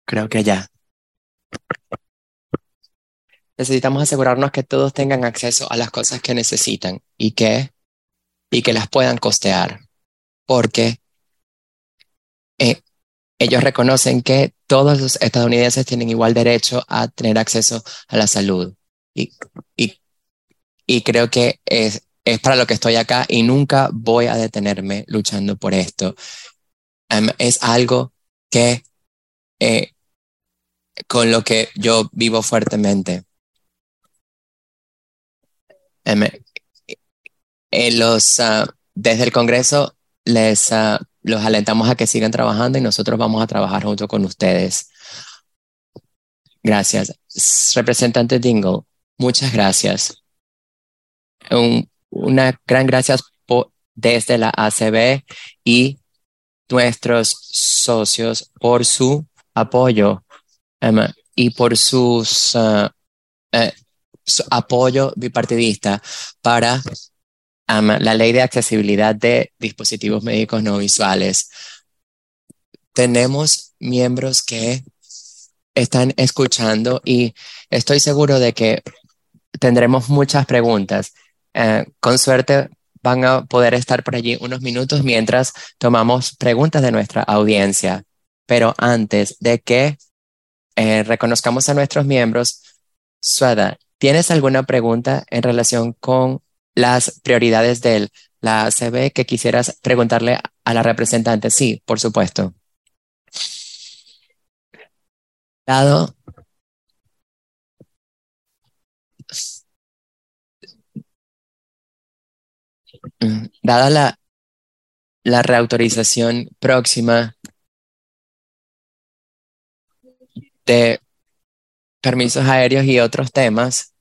Creo que ya. Necesitamos asegurarnos que todos tengan acceso a las cosas que necesitan y que, y que las puedan costear, porque eh, ellos reconocen que todos los estadounidenses tienen igual derecho a tener acceso a la salud. Y, y, y creo que es, es para lo que estoy acá y nunca voy a detenerme luchando por esto. Es algo que eh, con lo que yo vivo fuertemente. En los, uh, desde el Congreso les uh, los alentamos a que sigan trabajando y nosotros vamos a trabajar junto con ustedes. Gracias. Representante Dingle, muchas gracias. Un, una gran gracias desde la ACB y nuestros socios por su apoyo um, y por sus, uh, uh, su apoyo bipartidista para um, la ley de accesibilidad de dispositivos médicos no visuales. Tenemos miembros que están escuchando y estoy seguro de que tendremos muchas preguntas. Uh, con suerte van a poder estar por allí unos minutos mientras tomamos preguntas de nuestra audiencia. Pero antes de que eh, reconozcamos a nuestros miembros, Suada, ¿tienes alguna pregunta en relación con las prioridades de la ACB que quisieras preguntarle a la representante? Sí, por supuesto. Dado Mm, dada la, la reautorización próxima de permisos aéreos y otros temas,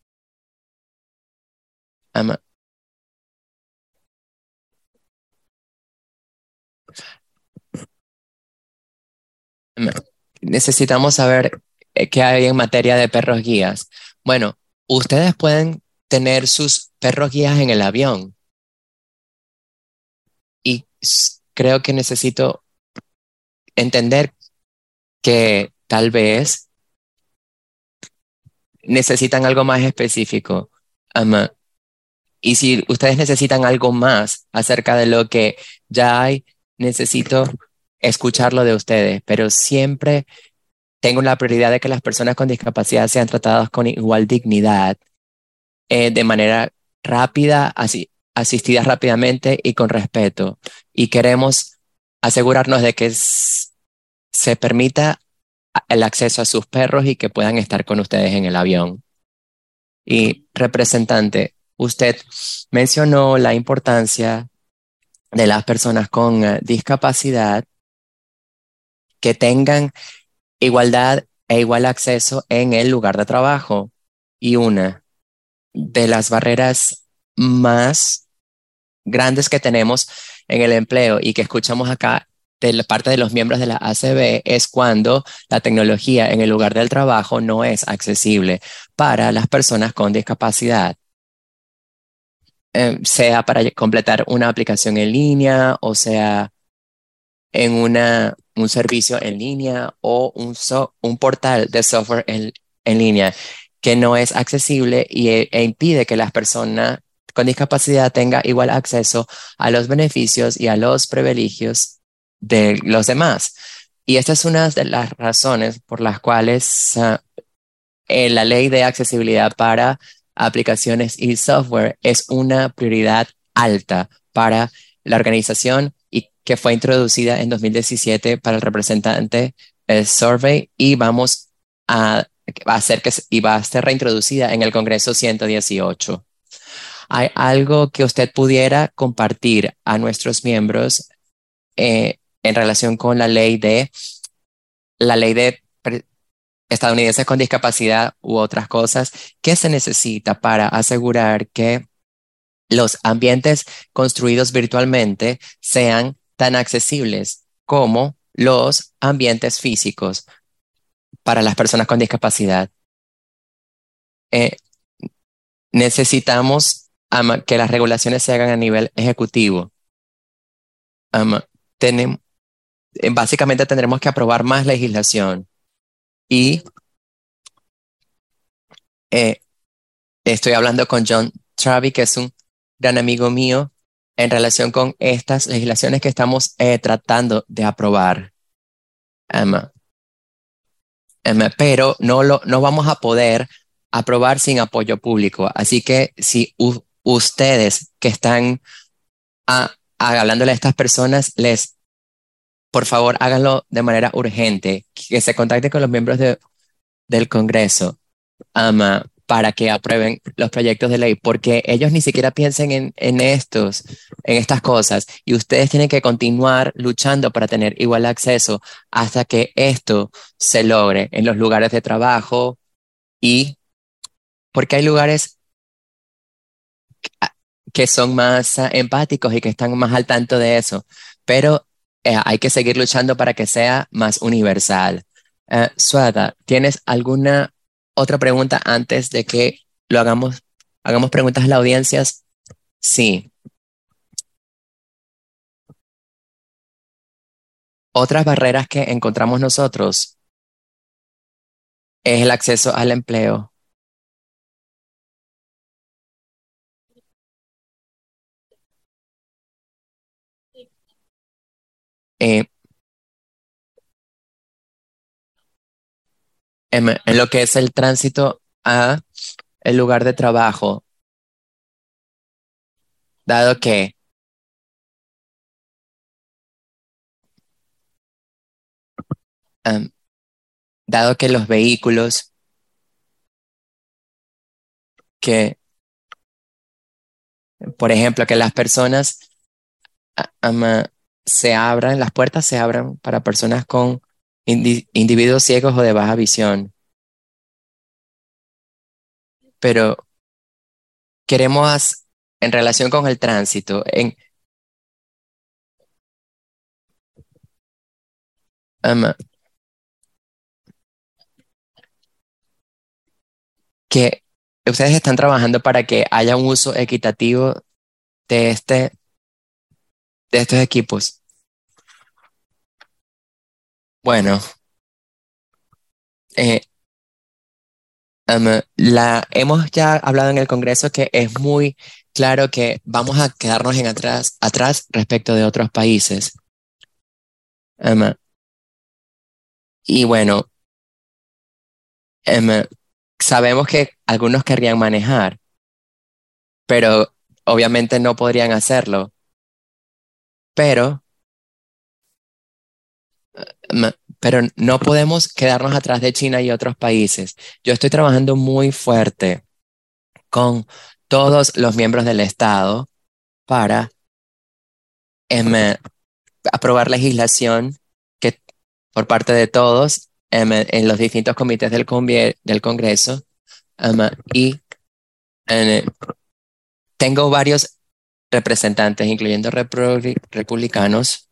necesitamos saber eh, qué hay en materia de perros guías. Bueno, ustedes pueden tener sus perros guías en el avión y creo que necesito entender que tal vez necesitan algo más específico. y si ustedes necesitan algo más acerca de lo que ya hay, necesito escucharlo de ustedes, pero siempre tengo la prioridad de que las personas con discapacidad sean tratadas con igual dignidad, eh, de manera rápida, así, asistidas rápidamente y con respeto. Y queremos asegurarnos de que se permita el acceso a sus perros y que puedan estar con ustedes en el avión. Y representante, usted mencionó la importancia de las personas con eh, discapacidad que tengan igualdad e igual acceso en el lugar de trabajo. Y una de las barreras más grandes que tenemos en el empleo y que escuchamos acá de la parte de los miembros de la ACB es cuando la tecnología en el lugar del trabajo no es accesible para las personas con discapacidad. Eh, sea para completar una aplicación en línea o sea en una, un servicio en línea o un, un portal de software en, en, línea que no es accesible y, e impide que las personas con discapacidad tenga igual acceso a los beneficios y a los privilegios de los demás. Y esta es una de las razones por las cuales uh, la ley de accesibilidad para aplicaciones y software es una prioridad alta para la organización y que fue introducida en 2017 para el representante el Survey y vamos a, a hacer que y va a ser reintroducida en el Congreso 118. ¿Hay algo que usted pudiera compartir a nuestros miembros eh, en relación con la ley de la ley de estadounidenses con discapacidad u otras cosas? ¿Qué se necesita para asegurar que los ambientes construidos virtualmente sean tan accesibles como los ambientes físicos para las personas con discapacidad? Eh, necesitamos que las regulaciones se hagan a nivel ejecutivo. tenemos, básicamente tendremos que aprobar más legislación Y eh, estoy hablando con John Travi, que es un gran amigo mío, en relación con estas legislaciones que estamos eh, tratando de aprobar. Emma. Emma, pero no, lo, no vamos a poder aprobar sin apoyo público. Así que si ustedes que están a, hablándole a estas personas, les, por favor, háganlo de manera urgente, que se contacten con los miembros de, del Congreso ama para que aprueben los proyectos de ley, porque ellos ni siquiera piensen en, en estos, en estas cosas, y ustedes tienen que continuar luchando para tener igual acceso hasta que esto se logre en los lugares de trabajo y porque hay lugares que son más ah, empáticos y que están más al tanto de eso, pero eh, hay que seguir luchando para que sea más universal. Uh, Suada, ¿tienes alguna otra pregunta antes de que lo hagamos? Hagamos preguntas a las audiencias. Sí. Otras barreras que encontramos nosotros es el acceso al empleo. Eh, en, lo que es el tránsito a el lugar de trabajo, dado que dado que los vehículos que, por ejemplo, que las personas se abran, las puertas se abran para personas con individuos ciegos o de baja visión. Pero queremos, en relación con el tránsito, en, que ustedes están trabajando para que haya un uso equitativo de este de estos equipos. Bueno, eh, la, hemos ya hablado en el Congreso que es muy claro que vamos a quedarnos en atrás, atrás respecto de otros países. y bueno, sabemos que algunos querrían manejar, pero obviamente no podrían hacerlo. Pero pero no podemos quedarnos atrás de China y otros países. Yo estoy trabajando muy fuerte con todos los miembros del Estado para em, aprobar legislación que por parte de todos em, en los distintos comités del, Congreso em, y tengo varios representantes, incluyendo republicanos,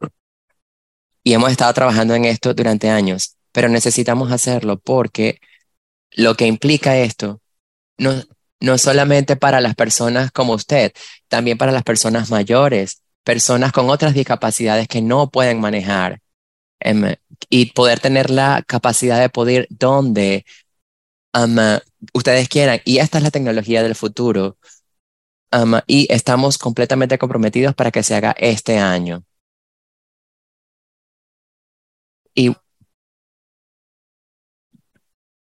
y hemos estado trabajando en esto durante años, pero necesitamos hacerlo porque lo que implica esto no, no solamente para las personas como usted, también para las personas mayores, personas con otras discapacidades que no pueden manejar em, y poder tener la capacidad de poder donde ustedes quieran. Y esta es la tecnología del futuro. Y estamos completamente comprometidos para que se haga este año. Y,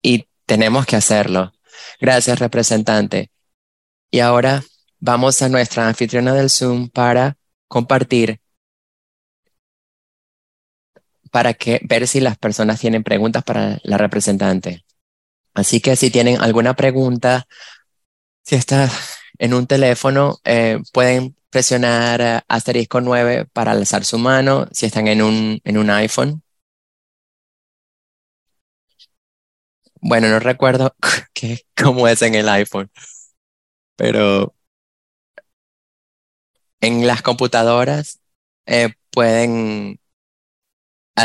y tenemos que hacerlo. Gracias, representante. Y ahora vamos a nuestra anfitriona del Zoom para compartir, para que, ver si las personas tienen preguntas para la representante. Así que si tienen alguna pregunta, si está en un teléfono, eh, pueden presionar eh, asterisco 9 para alzar su mano. Si están en un, en un iPhone, Bueno, no recuerdo cómo es en el iPhone, pero en las computadoras eh, pueden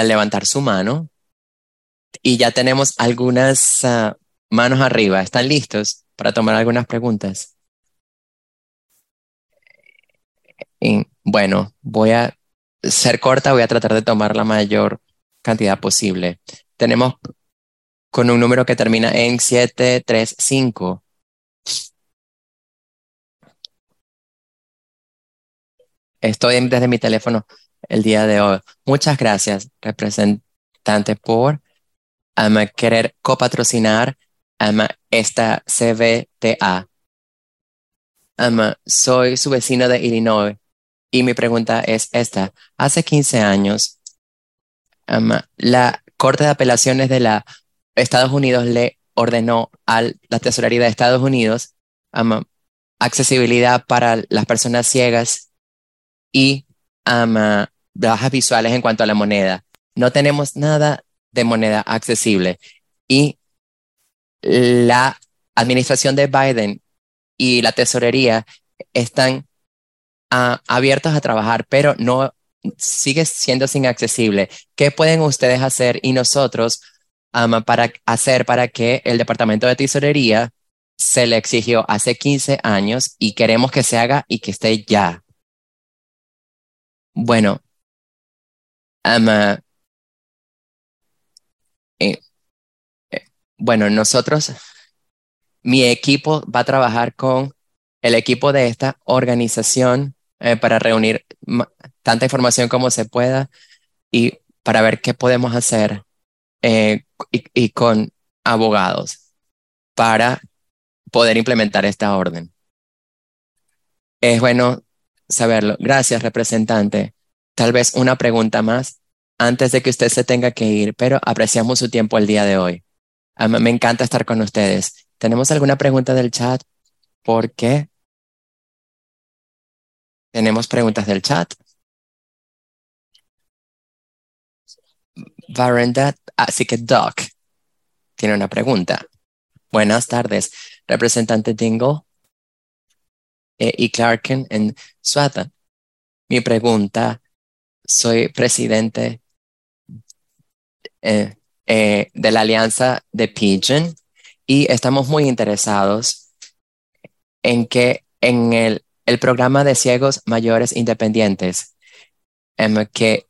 levantar su mano y ya tenemos algunas ah, manos arriba. ¿Están listos para tomar algunas preguntas? bueno, voy a ser corta, voy a tratar de tomar la mayor cantidad posible. Tenemos con un número que termina en 735. Estoy desde mi teléfono el día de hoy. Muchas gracias, representante, por querer copatrocinar esta CVTA. soy su vecino de Illinois y mi pregunta es esta. Hace 15 años, la Corte de Apelaciones de la Estados Unidos le ordenó a la Tesorería de Estados Unidos accesibilidad para las personas ciegas y bajas visuales en cuanto a la moneda. No tenemos nada de moneda accesible y la administración de Biden y la tesorería están uh, abiertos a trabajar, pero no sigue siendo inaccesible. ¿Qué pueden ustedes hacer y nosotros para hacer para que el Departamento de Tesorería se le exigió hace 15 años y queremos que se haga y que esté ya? Bueno, eh, eh, bueno, nosotros, mi equipo va a trabajar con el equipo de esta organización eh, para reunir tanta información como se pueda y para ver qué podemos hacer y, con abogados para poder implementar esta orden. Es bueno saberlo. Gracias, representante. Tal vez una pregunta más antes de que usted se tenga que ir, pero apreciamos su tiempo el día de hoy. me encanta estar con ustedes. ¿Tenemos alguna pregunta del chat? ¿Por qué? Tenemos preguntas del chat. Varenda, así que Doc tiene una pregunta. Buenas tardes, representante Dingle eh, y Clarken en Swata. Mi pregunta, soy presidente eh, eh, de la alianza de Pigeon y estamos muy interesados en que en el, el programa de ciegos mayores independientes, en que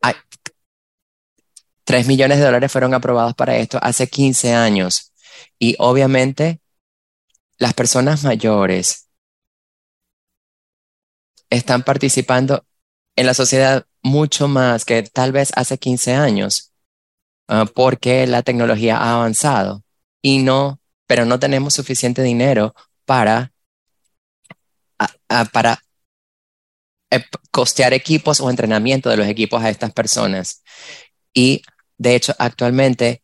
hay 3 millones de dólares fueron aprobados para esto hace 15 años y obviamente las personas mayores están participando en la sociedad mucho más que tal vez hace 15 años, ah, porque la tecnología ha avanzado y no, pero no tenemos suficiente dinero para, para eh, costear equipos o entrenamiento de los equipos a estas personas. Y de hecho, actualmente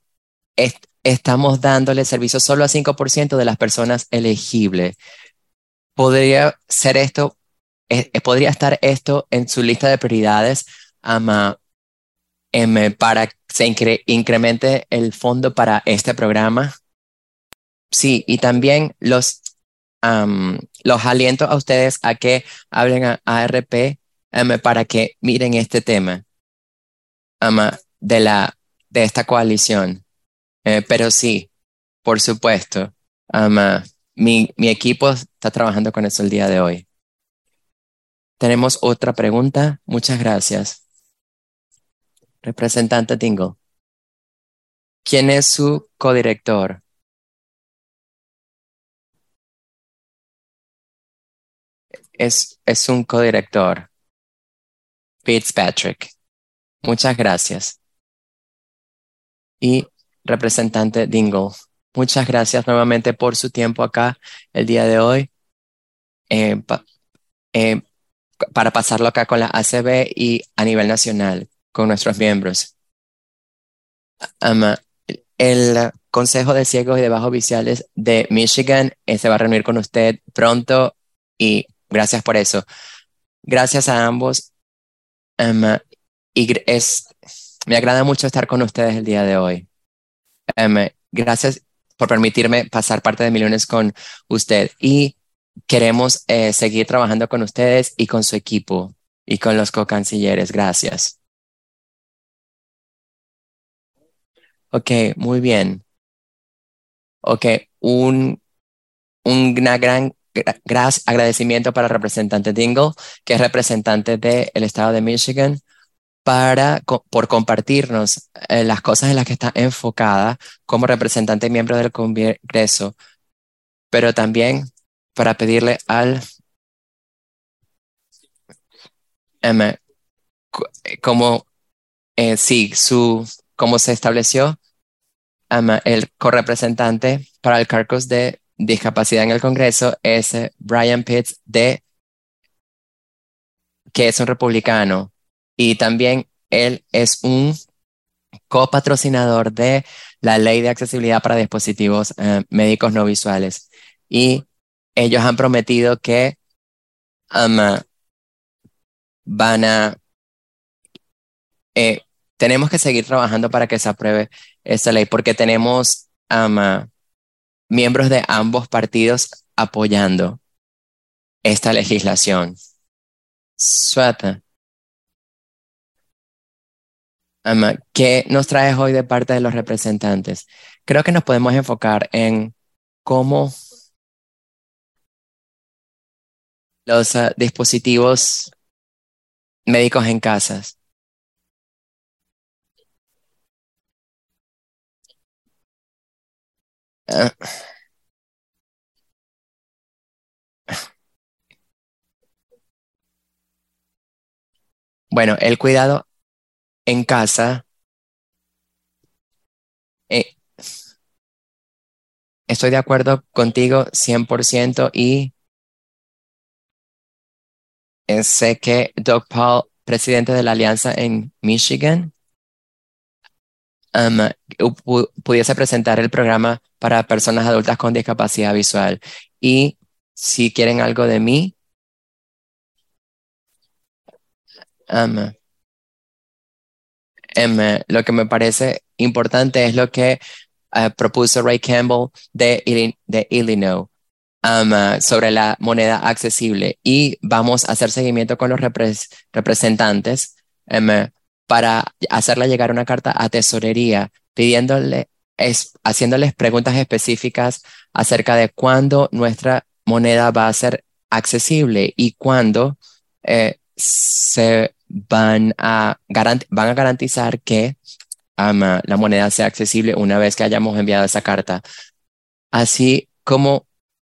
estamos dándole servicio solo a 5% de las personas elegibles. ¿Podría ser esto eh, eh, ¿podría estar esto en su lista de prioridades para que se incremente el fondo para este programa? Sí, y también los, los aliento a ustedes a que hablen a ARP para que miren este tema de, la, de esta coalición. Eh, pero sí, por supuesto, mi, mi equipo está trabajando con eso el día de hoy. Tenemos otra pregunta. Muchas gracias. Representante Tingle. ¿Quién es su codirector? Es, es un codirector. Fitzpatrick. Muchas gracias. Y representante Dingle, muchas gracias nuevamente por su tiempo acá el día de hoy. Eh, eh, para pasarlo acá con la ACB y a nivel nacional con nuestros miembros. el Consejo de Ciegos y de Bajos Visuales de Michigan eh, se va a reunir con usted pronto y gracias por eso. Gracias a ambos. y es, me agrada mucho estar con ustedes el día de hoy. gracias por permitirme pasar parte de Millones con usted. Y queremos eh, seguir trabajando con ustedes y con su equipo y con los co-cancilleres. Gracias. Ok, muy bien. Ok, un, un gran agradecimiento para el representante Dingle, que es representante del estado de Michigan, para, por compartirnos eh, las cosas en las que está enfocada como representante miembro del Congreso, pero también para pedirle al M, como eh, sí, su, como se estableció el correpresentante para el cargos de discapacidad en el Congreso es Brian Pitts de que es un republicano y también él es un copatrocinador de la ley de accesibilidad para dispositivos eh, médicos no visuales. Y ellos han prometido que um, van a... Eh, tenemos que seguir trabajando para que se apruebe esta ley porque tenemos um, miembros de ambos partidos apoyando esta legislación. Suata. ¿Qué nos traes hoy de parte de los representantes? Creo que nos podemos enfocar en cómo los ah, dispositivos médicos en casas ah. Bueno, el cuidado en casa, eh, estoy de acuerdo contigo 100% y eh, sé que Doug Paul, presidente de la alianza en Michigan, um, pudiese presentar el programa para personas adultas con discapacidad visual. Y si quieren algo de mí, um, Em, lo que me parece importante es lo que eh, propuso Ray Campbell de, Illinois um, sobre la moneda accesible. Y vamos a hacer seguimiento con los representantes em, para hacerle llegar una carta a tesorería pidiéndole, haciéndoles preguntas específicas acerca de cuándo nuestra moneda va a ser accesible y cuándo eh, se van a, van a garantizar que la moneda sea accesible una vez que hayamos enviado esa carta. Así como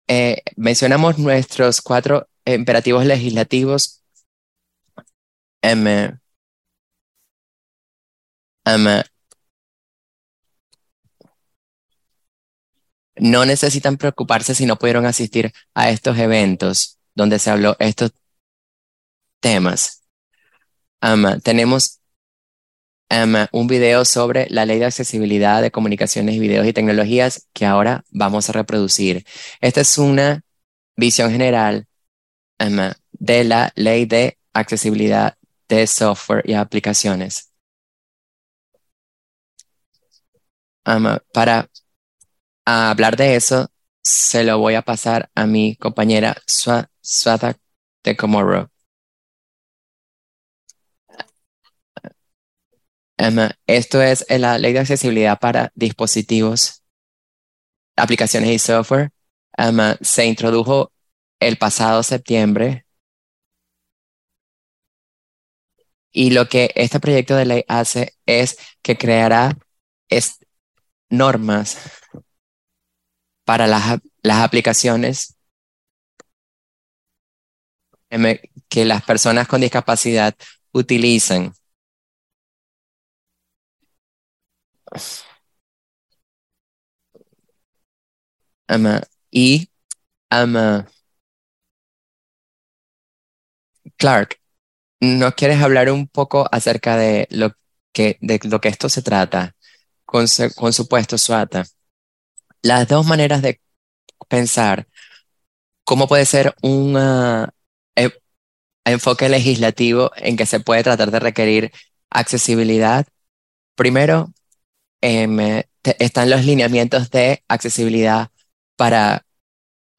eh, mencionamos nuestros cuatro imperativos legislativos, em, em, no necesitan preocuparse si no pudieron asistir a estos eventos donde se habló estos temas tenemos un video sobre la ley de accesibilidad de comunicaciones, videos y tecnologías que ahora vamos a reproducir. Esta es una visión general de la ley de accesibilidad de software y aplicaciones. para hablar de eso, se lo voy a pasar a mi compañera Swata de Comoro. esto es la ley de accesibilidad para dispositivos, aplicaciones y software. se introdujo el pasado septiembre. Y lo que este proyecto de ley hace es que creará normas para las, las aplicaciones que las personas con discapacidad utilizan. Y Clark, ¿no quieres hablar un poco acerca de lo que, de lo que esto se trata? Con, con supuesto, Suata. Las dos maneras de pensar cómo puede ser un e, enfoque legislativo en que se puede tratar de requerir accesibilidad. Primero, Em, están los lineamientos de accesibilidad para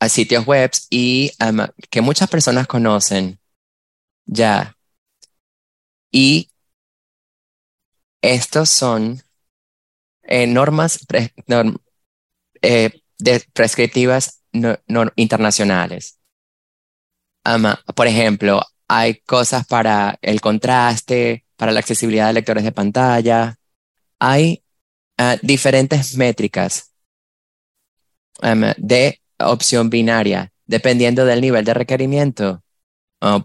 sitios web y em, que muchas personas conocen ya. Y estos son eh, normas eh, prescriptivas internacionales. Em, por ejemplo, hay cosas para el contraste, para la accesibilidad de lectores de pantalla. Hay diferentes métricas um, de opción binaria, dependiendo del nivel de requerimiento.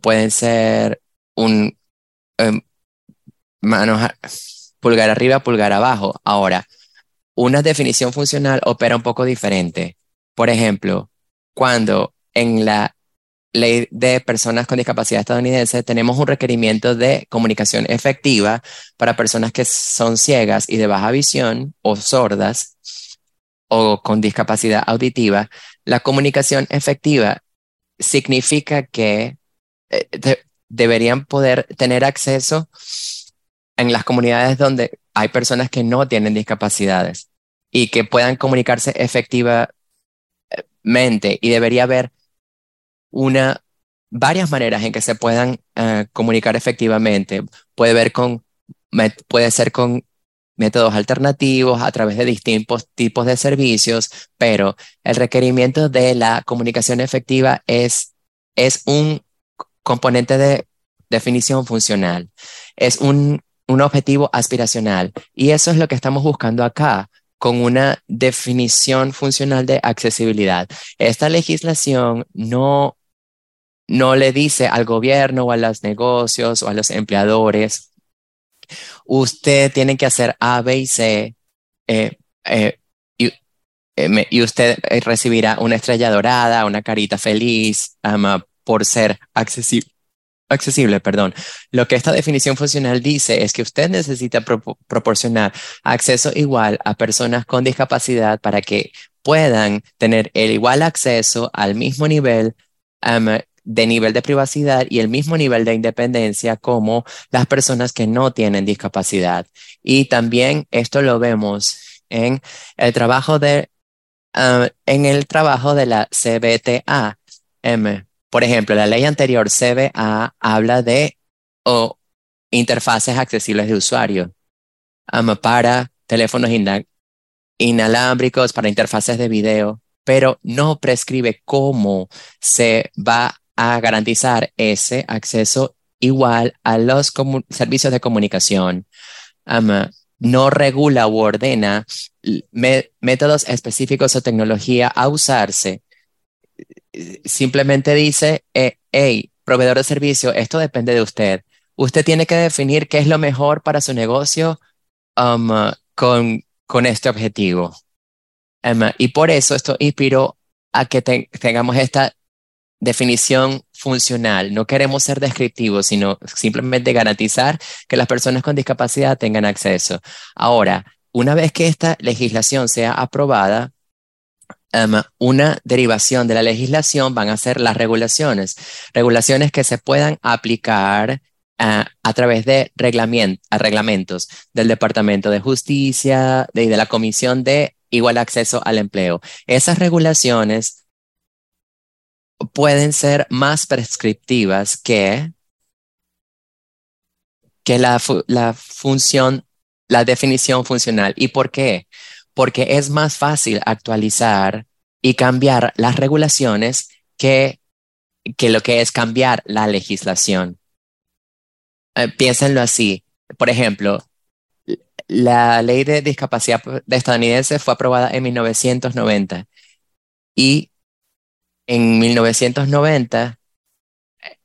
Pueden ser un um, pulgar arriba, pulgar abajo. Ahora, una definición funcional opera un poco diferente. Por ejemplo, cuando en la ley de personas con discapacidad estadounidense tenemos un requerimiento de comunicación efectiva para personas que son ciegas y de baja visión o sordas o con discapacidad auditiva, la comunicación efectiva significa que eh, deberían poder tener acceso en las comunidades donde hay personas que no tienen discapacidades y que puedan comunicarse efectivamente y debería haber una varias maneras en que se puedan uh, comunicar efectivamente. Puede, ver con, puede ser con métodos alternativos a través de distintos tipos de servicios, pero el requerimiento de la comunicación efectiva es, es un componente de definición funcional, es un un objetivo aspiracional. Y eso es lo que estamos buscando acá con una definición funcional de accesibilidad. Esta legislación no, no le dice al gobierno o a los negocios o a los empleadores, usted tiene que hacer A, B y C eh, eh, y, eh, y, usted recibirá una estrella dorada, una carita feliz por ser accesible accesible, perdón. Lo que esta definición funcional dice es que usted necesita proporcionar acceso igual a personas con discapacidad para que puedan tener el igual acceso al mismo nivel de nivel de privacidad y el mismo nivel de independencia como las personas que no tienen discapacidad. Y también esto lo vemos en el trabajo de, en el trabajo de la CBTA. Por ejemplo, la ley anterior CBA habla de interfaces accesibles de usuario para teléfonos inalámbricos, para interfaces de video, pero no prescribe cómo se va a garantizar ese acceso igual a los servicios de comunicación. no regula u ordena métodos específicos o tecnología a usarse simplemente dice, eh, hey, proveedor de servicio, esto depende de usted. Usted tiene que definir qué es lo mejor para su negocio con, con este objetivo. Y por eso esto inspiró a que tengamos esta definición funcional. No queremos ser descriptivos, sino simplemente garantizar que las personas con discapacidad tengan acceso. Ahora, una vez que esta legislación sea aprobada, Um, una derivación de la legislación van a ser las regulaciones, regulaciones que se puedan aplicar uh, a través de reglamentos del Departamento de Justicia y de, la Comisión de Igual Acceso al Empleo. Esas regulaciones pueden ser más prescriptivas que, que la, la función, la definición funcional. ¿Y por qué? porque es más fácil actualizar y cambiar las regulaciones que, que lo que es cambiar la legislación. Eh, piénsenlo así. Por ejemplo, la ley de discapacidad estadounidense fue aprobada en 1990 y en 1990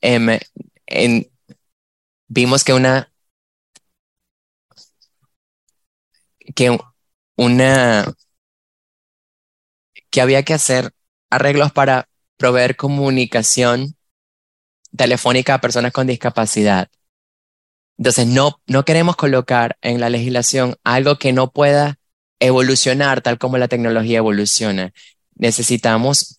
em, vimos que una que una que había que hacer arreglos para proveer comunicación telefónica a personas con discapacidad. Entonces, no, no queremos colocar en la legislación algo que no pueda evolucionar tal como la tecnología evoluciona. Necesitamos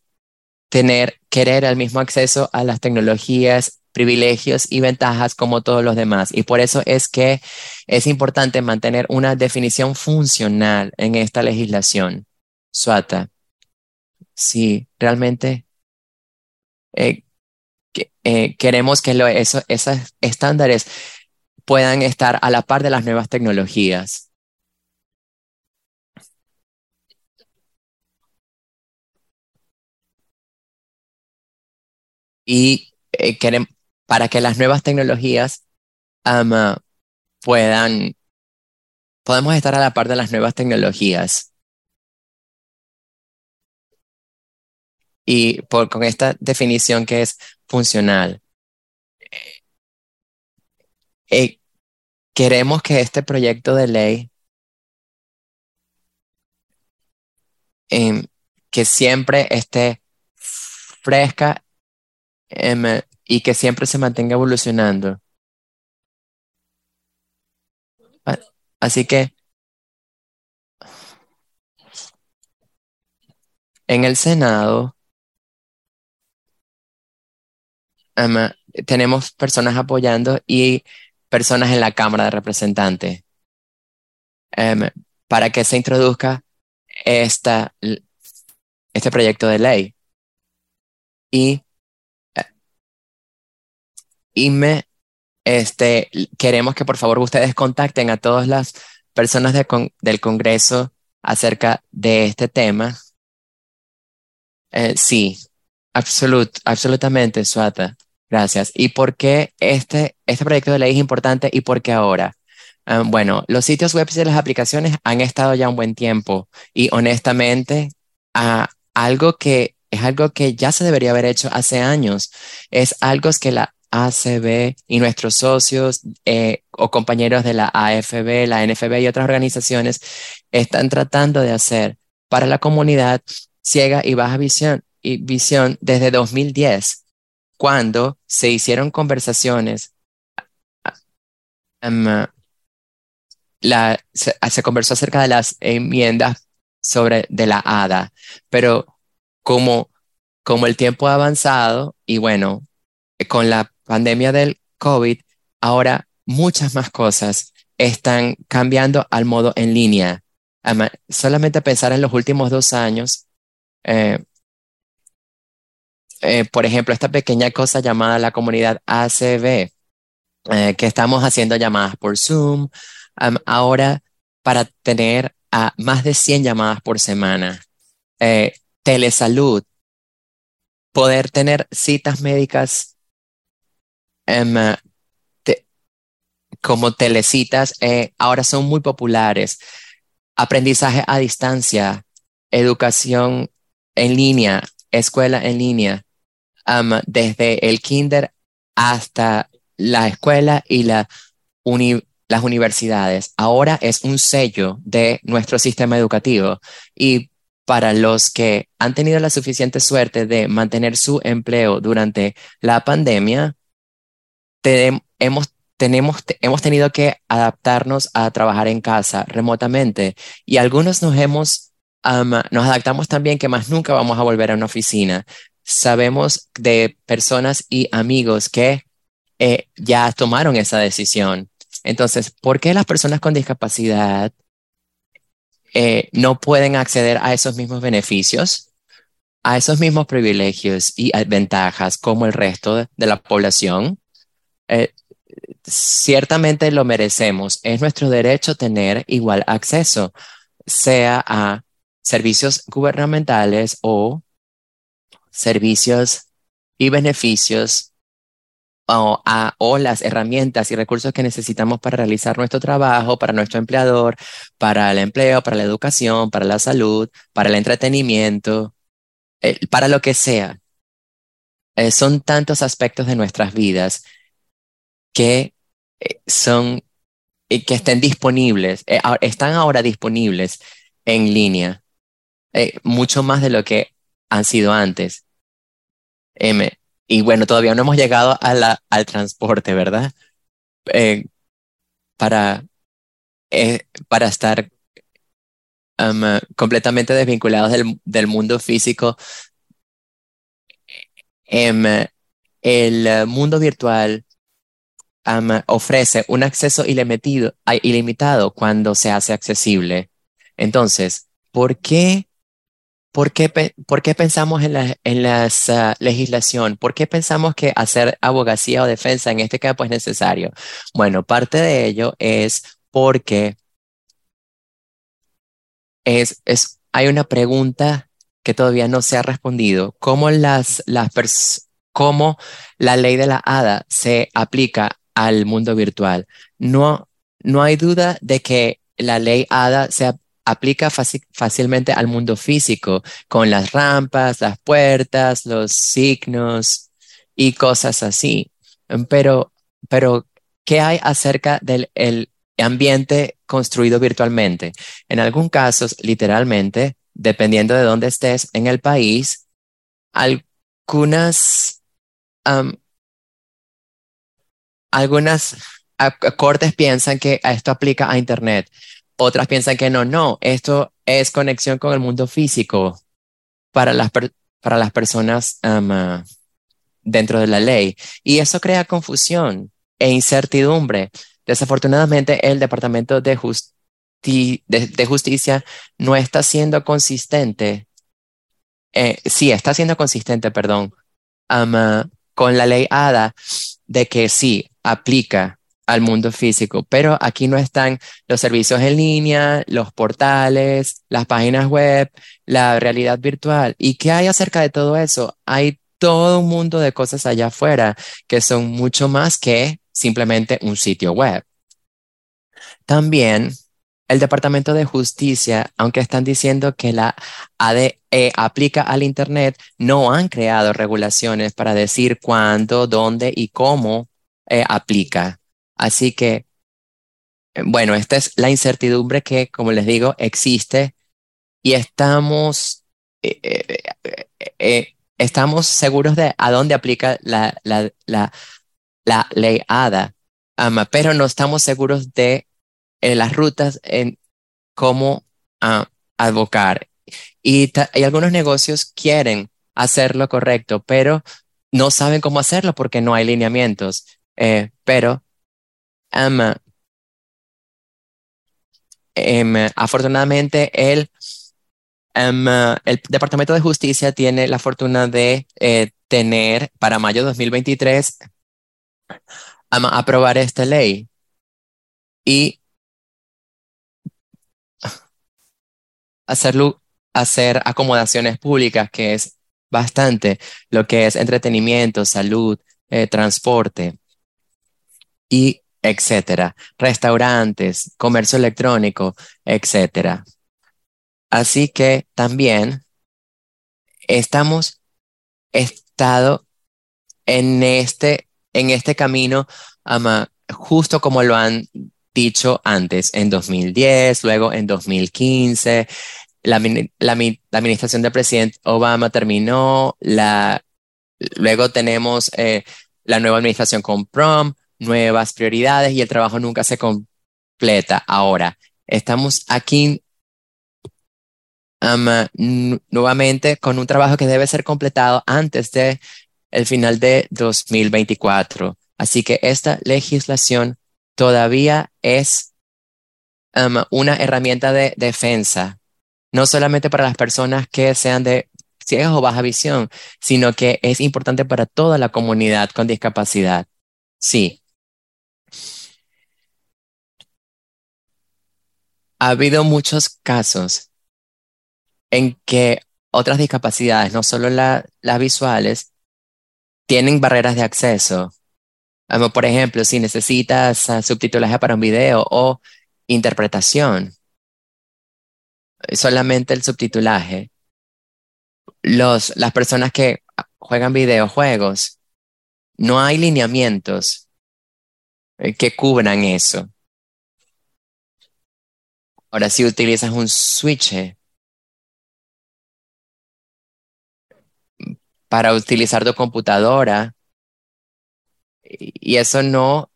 tener, querer el mismo acceso a las tecnologías privilegios y ventajas como todos los demás. Y por eso es que es importante mantener una definición funcional en esta legislación. Suata, si realmente eh, eh, queremos que esos estándares puedan estar a la par de las nuevas tecnologías. Y eh, queremos, para que las nuevas tecnologías puedan, podemos estar a la par de las nuevas tecnologías. Y por, con esta definición que es funcional, eh, queremos que este proyecto de ley em, que siempre esté fresca em, y que siempre se mantenga evolucionando. Así que en el Senado em, tenemos personas apoyando y personas en la Cámara de Representantes em, para que se introduzca esta, este proyecto de ley. Y, y me, este, queremos que por favor ustedes contacten a todas las personas del Congreso acerca de este tema. Eh, sí, absolut, absolutamente, Suata. Gracias. ¿Y por qué este, este proyecto de ley es importante y por qué ahora? Ah, bueno, los sitios web y las aplicaciones han estado ya un buen tiempo y honestamente, ah, algo que es algo que ya se debería haber hecho hace años. Es algo que la ACB y nuestros socios eh, o compañeros de la AFB, la NFB y otras organizaciones están tratando de hacer para la comunidad ciega y baja visión, y visión desde 2010 cuando se hicieron conversaciones, um, la, se, conversó acerca de las enmiendas sobre de la ADA, pero como, como el tiempo ha avanzado y bueno, con la pandemia del COVID, ahora muchas más cosas están cambiando al modo en línea. solamente pensar en los últimos dos años, eh, eh, por ejemplo, esta pequeña cosa llamada la comunidad ACB, eh, que estamos haciendo llamadas por Zoom, ahora para tener más de 100 llamadas por semana. Telesalud, poder tener citas médicas em, como telecitas, ahora son muy populares. Aprendizaje a distancia, educación en línea, escuela en línea desde el kinder hasta la escuela y las universidades. Ahora es un sello de nuestro sistema educativo y para los que han tenido la suficiente suerte de mantener su empleo durante la pandemia, hemos, tenemos, hemos tenido que adaptarnos a trabajar en casa remotamente y algunos nos hemos, nos adaptamos también que más nunca vamos a volver a una oficina sabemos de personas y amigos que eh, ya tomaron esa decisión. Entonces, ¿por qué las personas con discapacidad eh, no pueden acceder a esos mismos beneficios, a esos mismos privilegios y ventajas como el resto de, la población? Eh, ciertamente lo merecemos. Es nuestro derecho tener igual acceso, sea a servicios gubernamentales o servicios y beneficios o, a, o las herramientas y recursos que necesitamos para realizar nuestro trabajo, para nuestro empleador, para el empleo, para la educación, para la salud, para el entretenimiento, eh, para lo que sea. Eh, son tantos aspectos de nuestras vidas que eh, son que estén disponibles, están ahora disponibles en línea, mucho más de lo que han sido antes. M. Y bueno, todavía no hemos llegado al transporte, ¿verdad? Eh, para, eh, para estar um, completamente desvinculados del, del mundo físico. Em, el mundo virtual ofrece un acceso ilimitado, cuando se hace accesible. Entonces, ¿por qué ¿Por qué, pensamos en la en las, ah, legislación? ¿Por qué pensamos que hacer abogacía o defensa en este campo es necesario? Bueno, parte de ello es porque es, es, hay una pregunta que todavía no se ha respondido. ¿Cómo, las, las cómo la ley de la ADA se aplica al mundo virtual? No, no hay duda de que la ley ADA se aplica fácilmente al mundo físico, con las rampas, las puertas, los signos y cosas así. Pero, pero ¿qué hay acerca del ambiente construido virtualmente? En algunos casos, literalmente, dependiendo de dónde estés en el país, algunas, algunas cortes piensan que esto aplica a Internet. Otras piensan que no, no, esto es conexión con el mundo físico para las, para las personas dentro de la ley. Y eso crea confusión e incertidumbre. Desafortunadamente, el Departamento de, Justicia no está siendo consistente. Eh, sí, está siendo consistente, perdón, con la ley ADA de que sí, aplica al mundo físico, pero aquí no están los servicios en línea, los portales, las páginas web, la realidad virtual. ¿Y qué hay acerca de todo eso? Hay todo un mundo de cosas allá afuera que son mucho más que simplemente un sitio web. También el Departamento de Justicia, aunque están diciendo que la ADE aplica al Internet, no han creado regulaciones para decir cuándo, dónde y cómo eh, aplica. Así que, eh, bueno, esta es la incertidumbre que, como les digo, existe y estamos, eh, estamos seguros de a dónde aplica la, la, la, ley ADA, pero no estamos seguros de las rutas en cómo ah, advocar. Y, y algunos negocios quieren hacer lo correcto, pero no saben cómo hacerlo porque no hay lineamientos. Eh, pero um, afortunadamente el, el Departamento de Justicia tiene la fortuna de eh, tener para mayo de 2023 aprobar esta ley. Y hacerlo, hacer acomodaciones públicas, que es bastante lo que es entretenimiento, salud, eh, transporte y etcétera, restaurantes, comercio electrónico, etcétera. Así que también estamos estado en este, en este camino, justo como lo han dicho antes, en 2010, luego en 2015. La, la, administración del presidente Obama terminó, la, luego tenemos eh, la nueva administración con PROM, nuevas prioridades y el trabajo nunca se completa. Ahora, estamos aquí nuevamente con un trabajo que debe ser completado antes de el final de 2024. Así que esta legislación todavía es um, una herramienta de defensa, no solamente para las personas que sean de ciegas o baja visión, sino que es importante para toda la comunidad con discapacidad. Sí. Ha habido muchos casos en que otras discapacidades, no solo las visuales, tienen barreras de acceso por ejemplo, si necesitas uh, subtitulaje para un video o interpretación, solamente el subtitulaje. Las personas que juegan videojuegos, no hay lineamientos eh, que cubran eso. Ahora, si utilizas un switch para utilizar tu computadora, y eso no,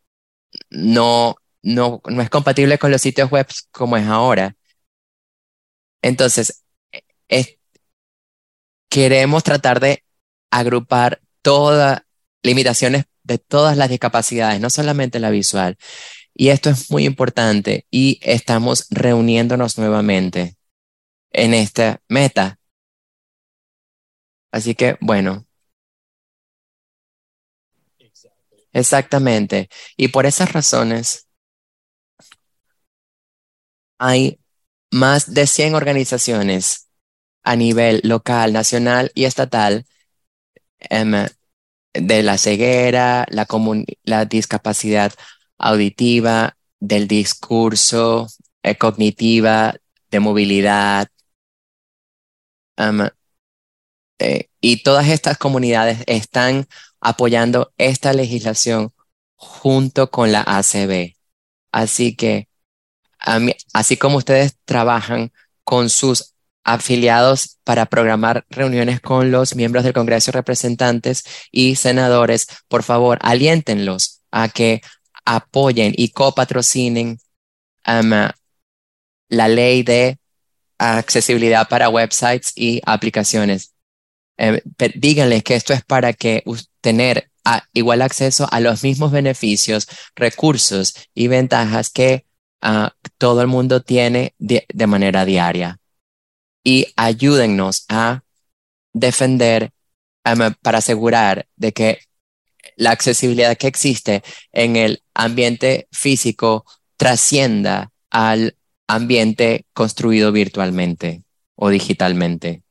no, no, no es compatible con los sitios web como es ahora. Entonces, queremos tratar de agrupar todas limitaciones de todas las discapacidades, no solamente la visual. Y esto es muy importante y estamos reuniéndonos nuevamente en esta meta. Así que, bueno, Exactamente. Y por esas razones, hay más de 100 organizaciones a nivel local, nacional y estatal em, de la ceguera, la, la discapacidad auditiva, del discurso eh, cognitiva, de movilidad. Eh, y todas estas comunidades están apoyando esta legislación junto con la ACB. Así que, así como ustedes trabajan con sus afiliados para programar reuniones con los miembros del Congreso Representantes y senadores, por favor, aliéntenlos a que apoyen y copatrocinen um, la ley de accesibilidad para websites y aplicaciones. Eh, díganles que esto es para que tener igual acceso a los mismos beneficios, recursos y ventajas que ah, todo el mundo tiene de, manera diaria. Y ayúdennos a defender um, para asegurar de que la accesibilidad que existe en el ambiente físico trascienda al ambiente construido virtualmente o digitalmente.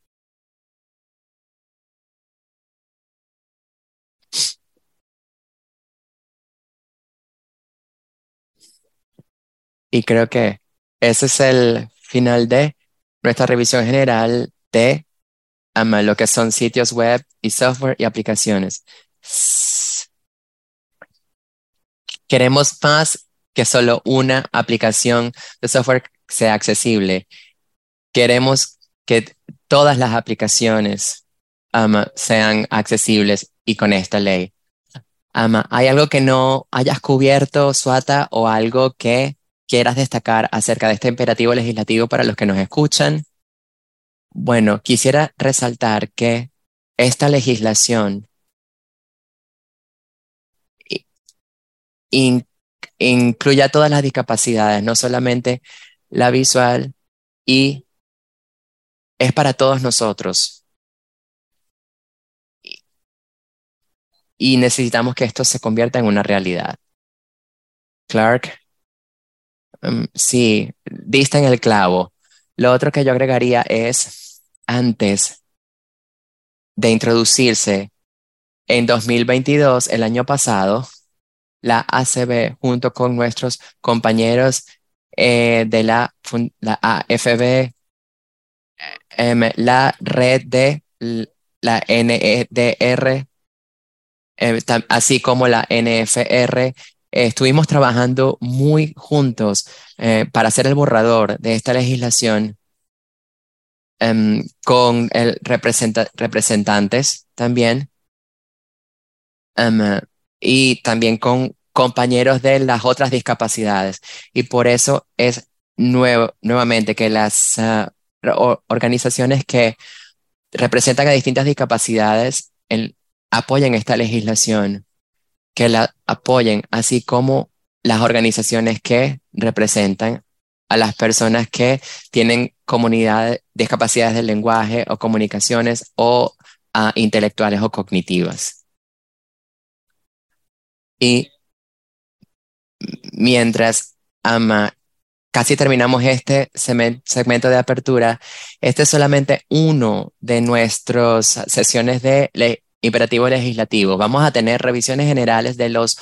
Y creo que ese es el final de nuestra revisión general de lo que son sitios web y software y aplicaciones. Queremos más que solo una aplicación de software sea accesible. Queremos que todas las aplicaciones sean accesibles y con esta ley. ¿Hay algo que no hayas cubierto, Suata, o algo que quieras destacar acerca de este imperativo legislativo para los que nos escuchan? Bueno, quisiera resaltar que esta legislación incluye a todas las discapacidades, no solamente la visual, y es para todos nosotros. Y necesitamos que esto se convierta en una realidad. Clark. Um, sí, dista en el clavo. Lo otro que yo agregaría es, antes de introducirse en 2022, el año pasado, la ACB junto con nuestros compañeros eh, de la, AFB, em, la red de la NEDR, eh, así como la NFR, estuvimos trabajando muy juntos eh, para hacer el borrador de esta legislación em, con el representantes también. Em, y también con compañeros de las otras discapacidades. Y por eso es nuevo, nuevamente que las ah, organizaciones que representan a distintas discapacidades apoyen esta legislación que la apoyen, así como las organizaciones que representan a las personas que tienen comunidades, discapacidades del lenguaje o comunicaciones o uh, intelectuales o cognitivas. Y mientras ama, casi terminamos este segmento de apertura, este es solamente uno de nuestras sesiones de imperativo legislativo. Vamos a tener revisiones generales de los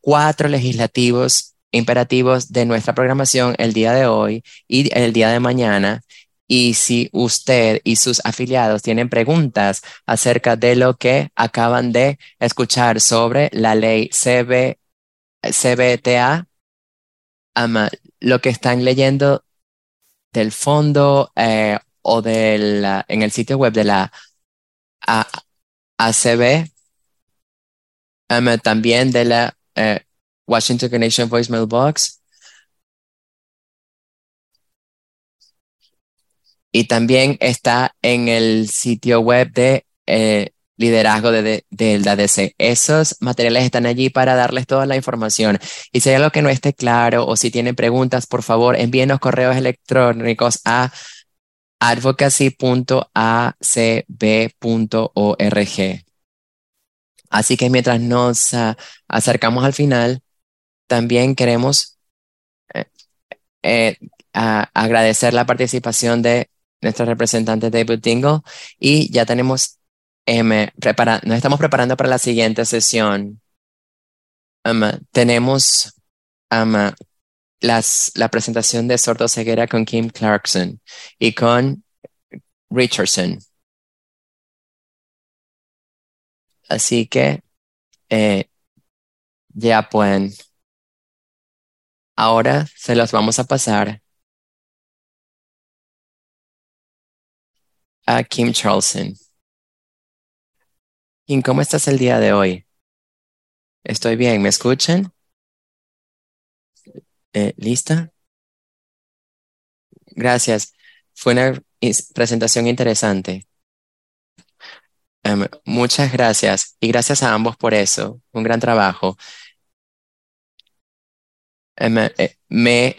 cuatro legislativos imperativos de nuestra programación el día de hoy y el día de mañana. Y si usted y sus afiliados tienen preguntas acerca de lo que acaban de escuchar sobre la ley CB, CBTA, lo que están leyendo del fondo eh, o del, en el sitio web de la ACB, también de la eh, Washington Connection Voicemail Box. Y también está en el sitio web de eh, liderazgo de, del DADC. Esos materiales están allí para darles toda la información. Y si hay algo que no esté claro o si tienen preguntas, por favor, envíenos correos electrónicos a advocacy.acb.org. Así que mientras nos ah, acercamos al final, también queremos eh, eh, agradecer la participación de nuestro representante David Dingle y ya tenemos, em, nos estamos preparando para la siguiente sesión. Um, tenemos um, las, la presentación de sordo ceguera con Kim Clarkson y con Richardson. Así que eh, ya pueden. Ahora se los vamos a pasar a Kim Charlson. Kim, ¿cómo estás el día de hoy? Estoy bien, ¿me escuchan? Eh, ¿Lista? Gracias. Fue una presentación interesante. Em, muchas gracias y gracias a ambos por eso. Un gran trabajo. Em, eh, me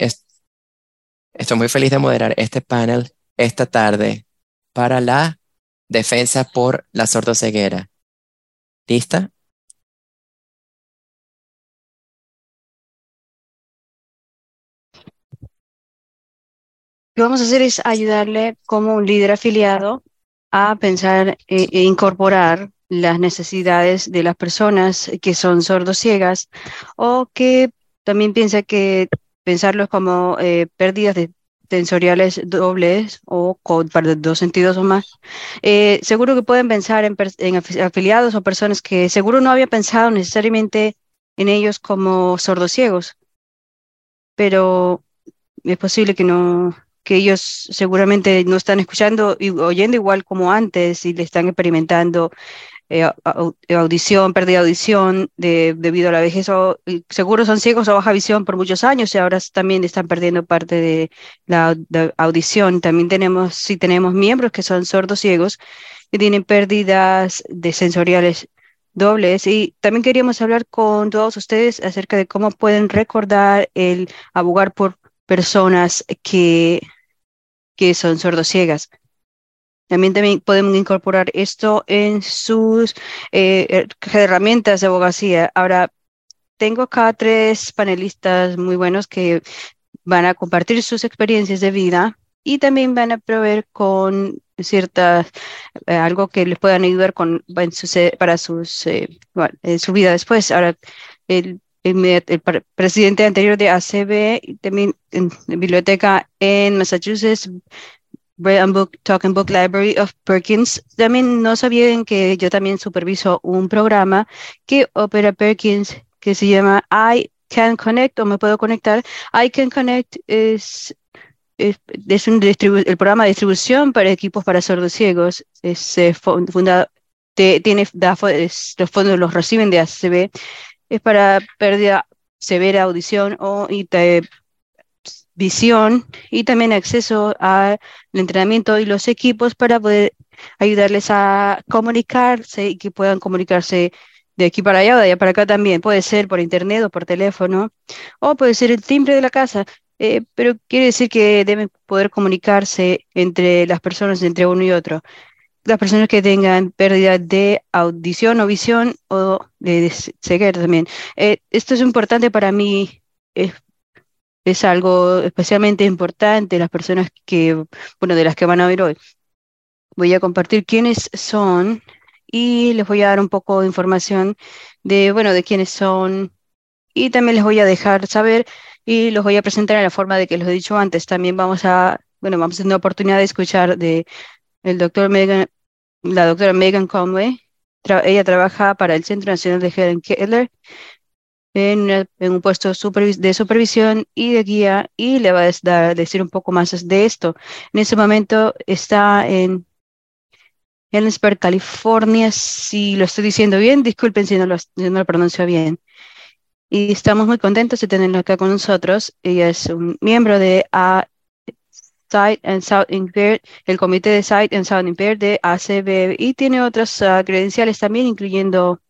estoy muy feliz de moderar este panel esta tarde para la defensa por la sordoceguera. ¿Lista? Lo que vamos a hacer es ayudarle como un líder afiliado a pensar e, e incorporar las necesidades de las personas que son sordociegas o que también piensa que pensarlos como eh, pérdidas de sensoriales dobles o para dos sentidos o más. Eh, seguro que pueden pensar en, en, afiliados o personas que seguro no había pensado necesariamente en ellos como sordociegos, pero es posible que no, que ellos seguramente no están escuchando y oyendo igual como antes y le están experimentando eh, audición, pérdida de audición debido a la vejez, o, seguro son ciegos o baja visión por muchos años y ahora también están perdiendo parte de la audición. También tenemos, si tenemos miembros que son sordos ciegos y tienen pérdidas de sensoriales dobles. Y también queríamos hablar con todos ustedes acerca de cómo pueden recordar el abogar por personas que que son sordociegas. También, también podemos incorporar esto en sus eh, er, herramientas de abogacía. Ahora, tengo acá tres panelistas muy buenos que van a compartir sus experiencias de vida y también van a proveer con ciertas, eh, algo que les puedan ayudar con, para sus, eh, su vida después. Ahora, el el, presidente anterior de ACB, también en biblioteca en Massachusetts, Brian Book, Talking Book Library of Perkins. También no sabían que yo también superviso un programa que opera Perkins que se llama I Can Connect o me puedo conectar. I Can Connect es, es, un el programa de distribución para equipos para sordos ciegos. Es eh, fundado, tiene, los fondos los reciben de ACB es para pérdida severa audición o visión y también acceso al entrenamiento y los equipos para poder ayudarles a comunicarse y que puedan comunicarse de aquí para allá o de allá para acá también. Puede ser por internet o por teléfono o puede ser el timbre de la casa. Eh, pero quiere decir que deben poder comunicarse entre las personas, entre uno y otro las personas que tengan pérdida de audición o visión o de, ceguera también. Eh, esto es importante para mí, es, es, algo especialmente importante, las personas que, bueno, de las que van a ver hoy. Voy a compartir quiénes son y les voy a dar un poco de información de, bueno, de quiénes son y también les voy a dejar saber y los voy a presentar en la forma de que los he dicho antes. También vamos a, bueno, vamos a tener oportunidad de escuchar de el doctor Megan, la doctora Megan Conway. ella trabaja para el Centro Nacional de Helen Keller en, un puesto de supervisión y de guía y le va a decir un poco más de esto. En ese momento está en Ellensburg, California, si lo estoy diciendo bien, disculpen si no lo, si no lo pronuncio bien. Y estamos muy contentos de tenerlo acá con nosotros. Ella es un miembro de A Sight and Sound Impaired, el Comité de Sight and Sound Impaired de ACB y tiene otras ah, credenciales también, incluyendo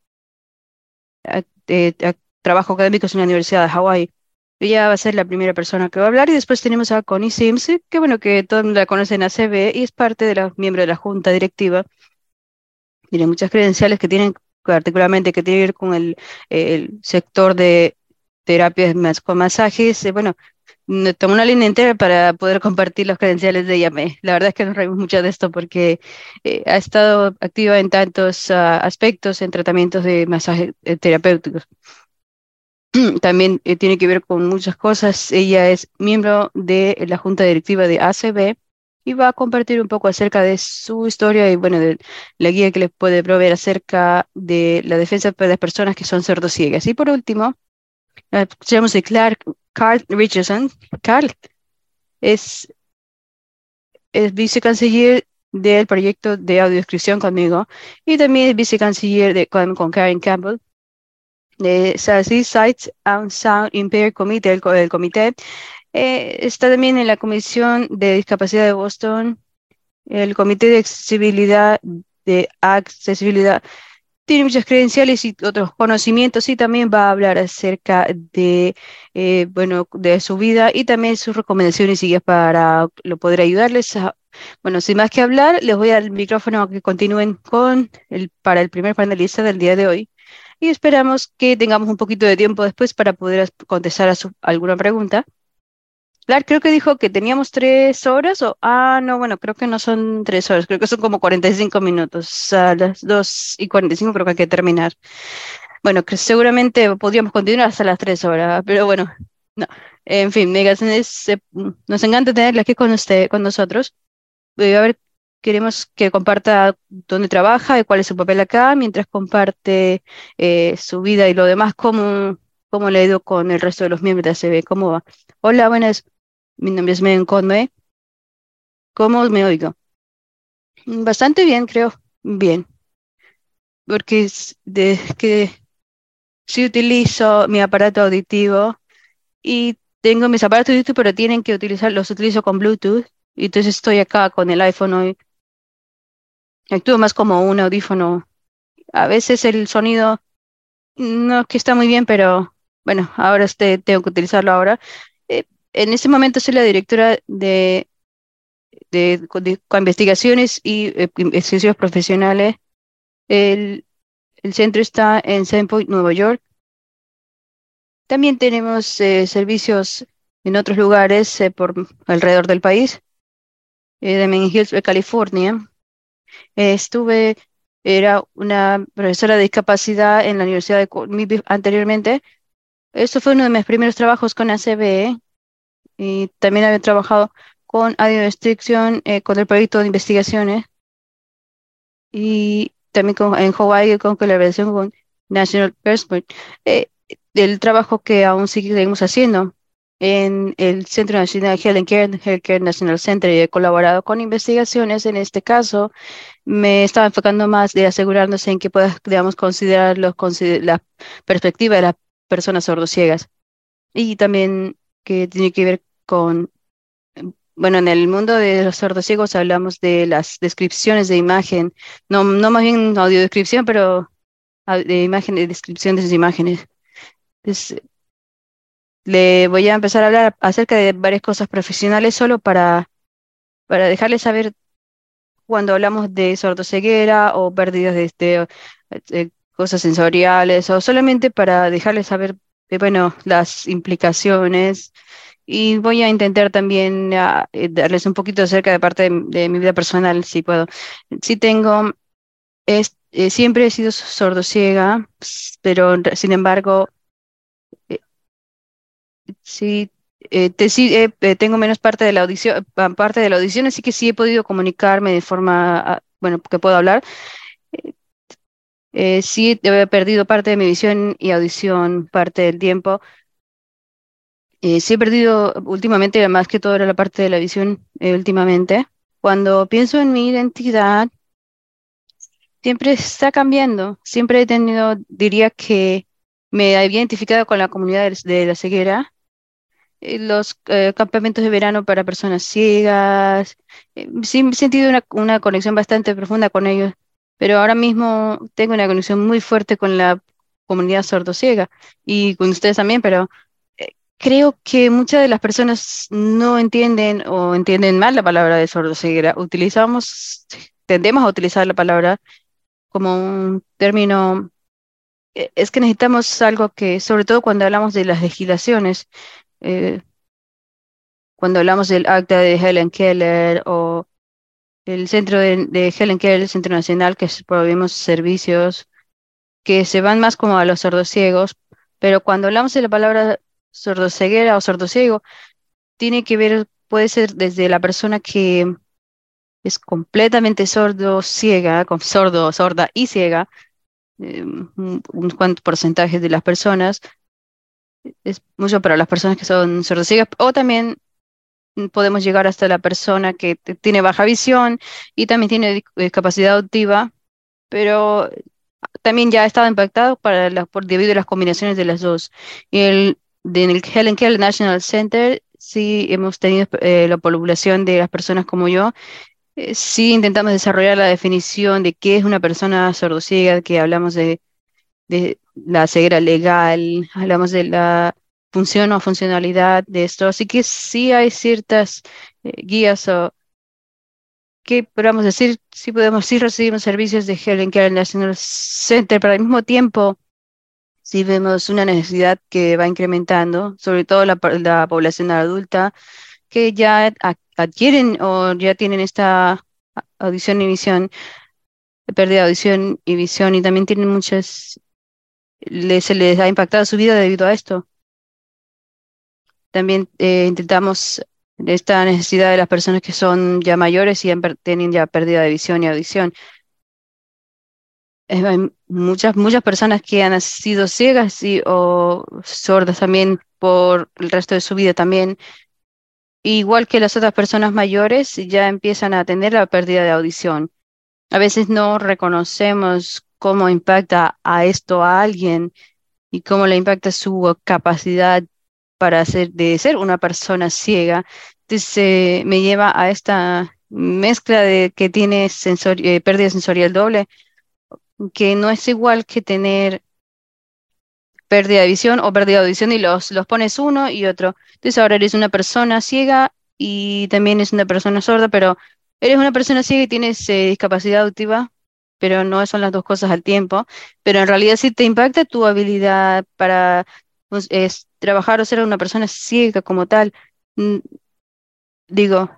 ah, trabajo académico en la Universidad de Hawái. Ella va a ser la primera persona que va a hablar y después tenemos a Connie Sims, que bueno, que todos la conocen ACB y es parte de los miembros de la junta directiva. Tiene muchas credenciales que tienen particularmente que tienen que ver con el, el sector de terapias con masajes, eh, bueno, tomó una línea entera para poder compartir los credenciales de IAME. La verdad es que nos reímos mucho de esto porque eh, ha estado activa en tantos ah, aspectos en tratamientos de masaje eh, terapéuticos. también eh, tiene que ver con muchas cosas. Ella es miembro de la junta directiva de ACB y va a compartir un poco acerca de su historia y, bueno, de la guía que les puede proveer acerca de la defensa de las personas que son sordociegas. Y por último, tenemos a Clark, Carl Richardson. Carl es, es vicecanciller del proyecto de audiodescripción conmigo y también es vicecanciller de, con Karen Campbell de SASI Sites and Sound Impaired Committee, el, comité. Eh, está también en la Comisión de Discapacidad de Boston, el Comité de Accesibilidad de Accesibilidad. Tiene muchas credenciales y otros conocimientos y también va a hablar acerca de, eh, bueno, de su vida y también sus recomendaciones y guías para lo poder ayudarles bueno, sin más que hablar, les voy al micrófono a que continúen con el, para el primer panelista del día de hoy, y esperamos que tengamos un poquito de tiempo después para poder contestar a su, alguna pregunta. Clark creo que dijo que teníamos tres horas o, ah, no, bueno, creo que no son tres horas, creo que son como 45 minutos, a las 2 y 45 creo que hay que terminar. Bueno, que seguramente podríamos continuar hasta las tres horas, pero bueno, no. En fin, Megas, nos encanta tenerla aquí con usted, con nosotros. A ver Queremos que comparta dónde trabaja y cuál es su papel acá, mientras comparte eh, su vida y lo demás, cómo, cómo le ha ido con el resto de los miembros de ACB, cómo va. Hola, buenas, mi nombre es Megan Conway. ¿Cómo me oigo? Bastante bien, creo. Bien. Porque es que sí utilizo mi aparato auditivo y tengo mis aparatos auditivos, pero tienen que utilizar, los utilizo con Bluetooth. Y entonces estoy acá con el iPhone hoy Actúo más como un audífono. A veces el sonido no es que está muy bien, pero bueno, ahora este, tengo que utilizarlo ahora. Eh, en este momento soy la directora de, de, investigaciones y eh, estudios profesionales. El, el, centro está en Point, Nueva York. También tenemos eh, servicios en otros lugares por alrededor del país. Hills, California. Estuve, era una profesora de discapacidad en la Universidad de MIPI anteriormente. Esto fue uno de mis primeros trabajos con ACB y también había trabajado con audio eh, con el proyecto de investigaciones y también con, en Hawaii con colaboración con National Persport. Eh, el trabajo que aún seguimos haciendo en el Centro Nacional Health Care, Healthcare National Center y he colaborado con investigaciones. En este caso, me estaba enfocando más de asegurarnos en que podamos considerar los, la perspectiva de las personas sordociegas y también que tiene que ver con, bueno, en el mundo de los sordociegos hablamos de las descripciones de imagen, no, no más bien audiodescripción, pero de imagen, de descripción de esas imágenes. Es, le voy a empezar a hablar acerca de varias cosas profesionales solo para, para dejarles saber cuando hablamos de sordoceguera o pérdidas de, cosas sensoriales o solamente para dejarles saber eh, bueno, las implicaciones. Y voy a intentar también ah, eh, darles un poquito acerca de parte de, mi vida personal, si puedo. Si tengo, es, eh, siempre he sido sordociega, pero sin embargo, Sí, eh, sí eh, eh, tengo menos parte de la audición, parte de la audición, así que sí he podido comunicarme de forma, ah, bueno, que puedo hablar. sí, he perdido parte de mi visión y audición parte del tiempo. sí he perdido últimamente, más que todo era la parte de la visión últimamente. Cuando pienso en mi identidad, siempre está cambiando. Siempre he tenido, diría que me he identificado con la comunidad de la ceguera eh, los eh, campamentos de verano para personas ciegas. Eh, sí, he sentido una, una, conexión bastante profunda con ellos, pero ahora mismo tengo una conexión muy fuerte con la comunidad sordociega y con ustedes también, pero creo que muchas de las personas no entienden o entienden mal la palabra de sordoceguera. Utilizamos, tendemos a utilizar la palabra como un término es que necesitamos algo que, sobre todo cuando hablamos de las legislaciones, eh, cuando hablamos del acta de Helen Keller o el centro de, Helen Keller, el Centro Nacional, que proveemos servicios que se van más como a los sordos ciegos, Pero cuando hablamos de la palabra sordoceguera o sordociego, tiene que ver, puede ser desde la persona que es completamente sordo, ciega, con sordo, sorda y ciega, eh, un, un cuanto porcentaje de las personas, es mucho para las personas que son sordociegas, o también podemos llegar hasta la persona que tiene baja visión y también tiene discapacidad auditiva, pero también ya ha estado impactado para la, por, debido a las combinaciones de las dos. Y en el Helen Keller National Center sí hemos tenido eh, la población de las personas como yo. Eh, sí intentamos desarrollar la definición de qué es una persona sordociega, que hablamos de, de la ceguera legal, hablamos de la función o funcionalidad de esto. Así que sí hay ciertas eh, guías o que podemos decir, sí podemos, sí recibimos servicios de Helen Keller National Center, pero al mismo tiempo sí vemos una necesidad que va incrementando, sobre todo la, la población adulta, que ya adquieren o ya tienen esta audición y visión, pérdida de audición y visión, y también tienen muchas, les, se les ha impactado su vida debido a esto. También eh, intentamos esta necesidad de las personas que son ya mayores y tienen ya pérdida de visión y audición. hay muchas, muchas personas que han sido ciegas y, o sordas también por el resto de su vida también. Igual que las otras personas mayores, ya empiezan a tener la pérdida de audición. A veces no reconocemos cómo impacta a esto a alguien y cómo le impacta su capacidad para ser, de ser una persona ciega. Entonces me lleva a esta mezcla de que tiene eh, pérdida sensorial doble, que no es igual que tener pérdida de visión o pérdida de audición y los, los pones uno y otro. Entonces ahora eres una persona ciega y también es una persona sorda, pero eres una persona ciega y tienes eh, discapacidad auditiva, pero no son las dos cosas al tiempo. Pero en realidad sí te impacta tu habilidad para pues, es trabajar o ser una persona ciega como tal. Digo,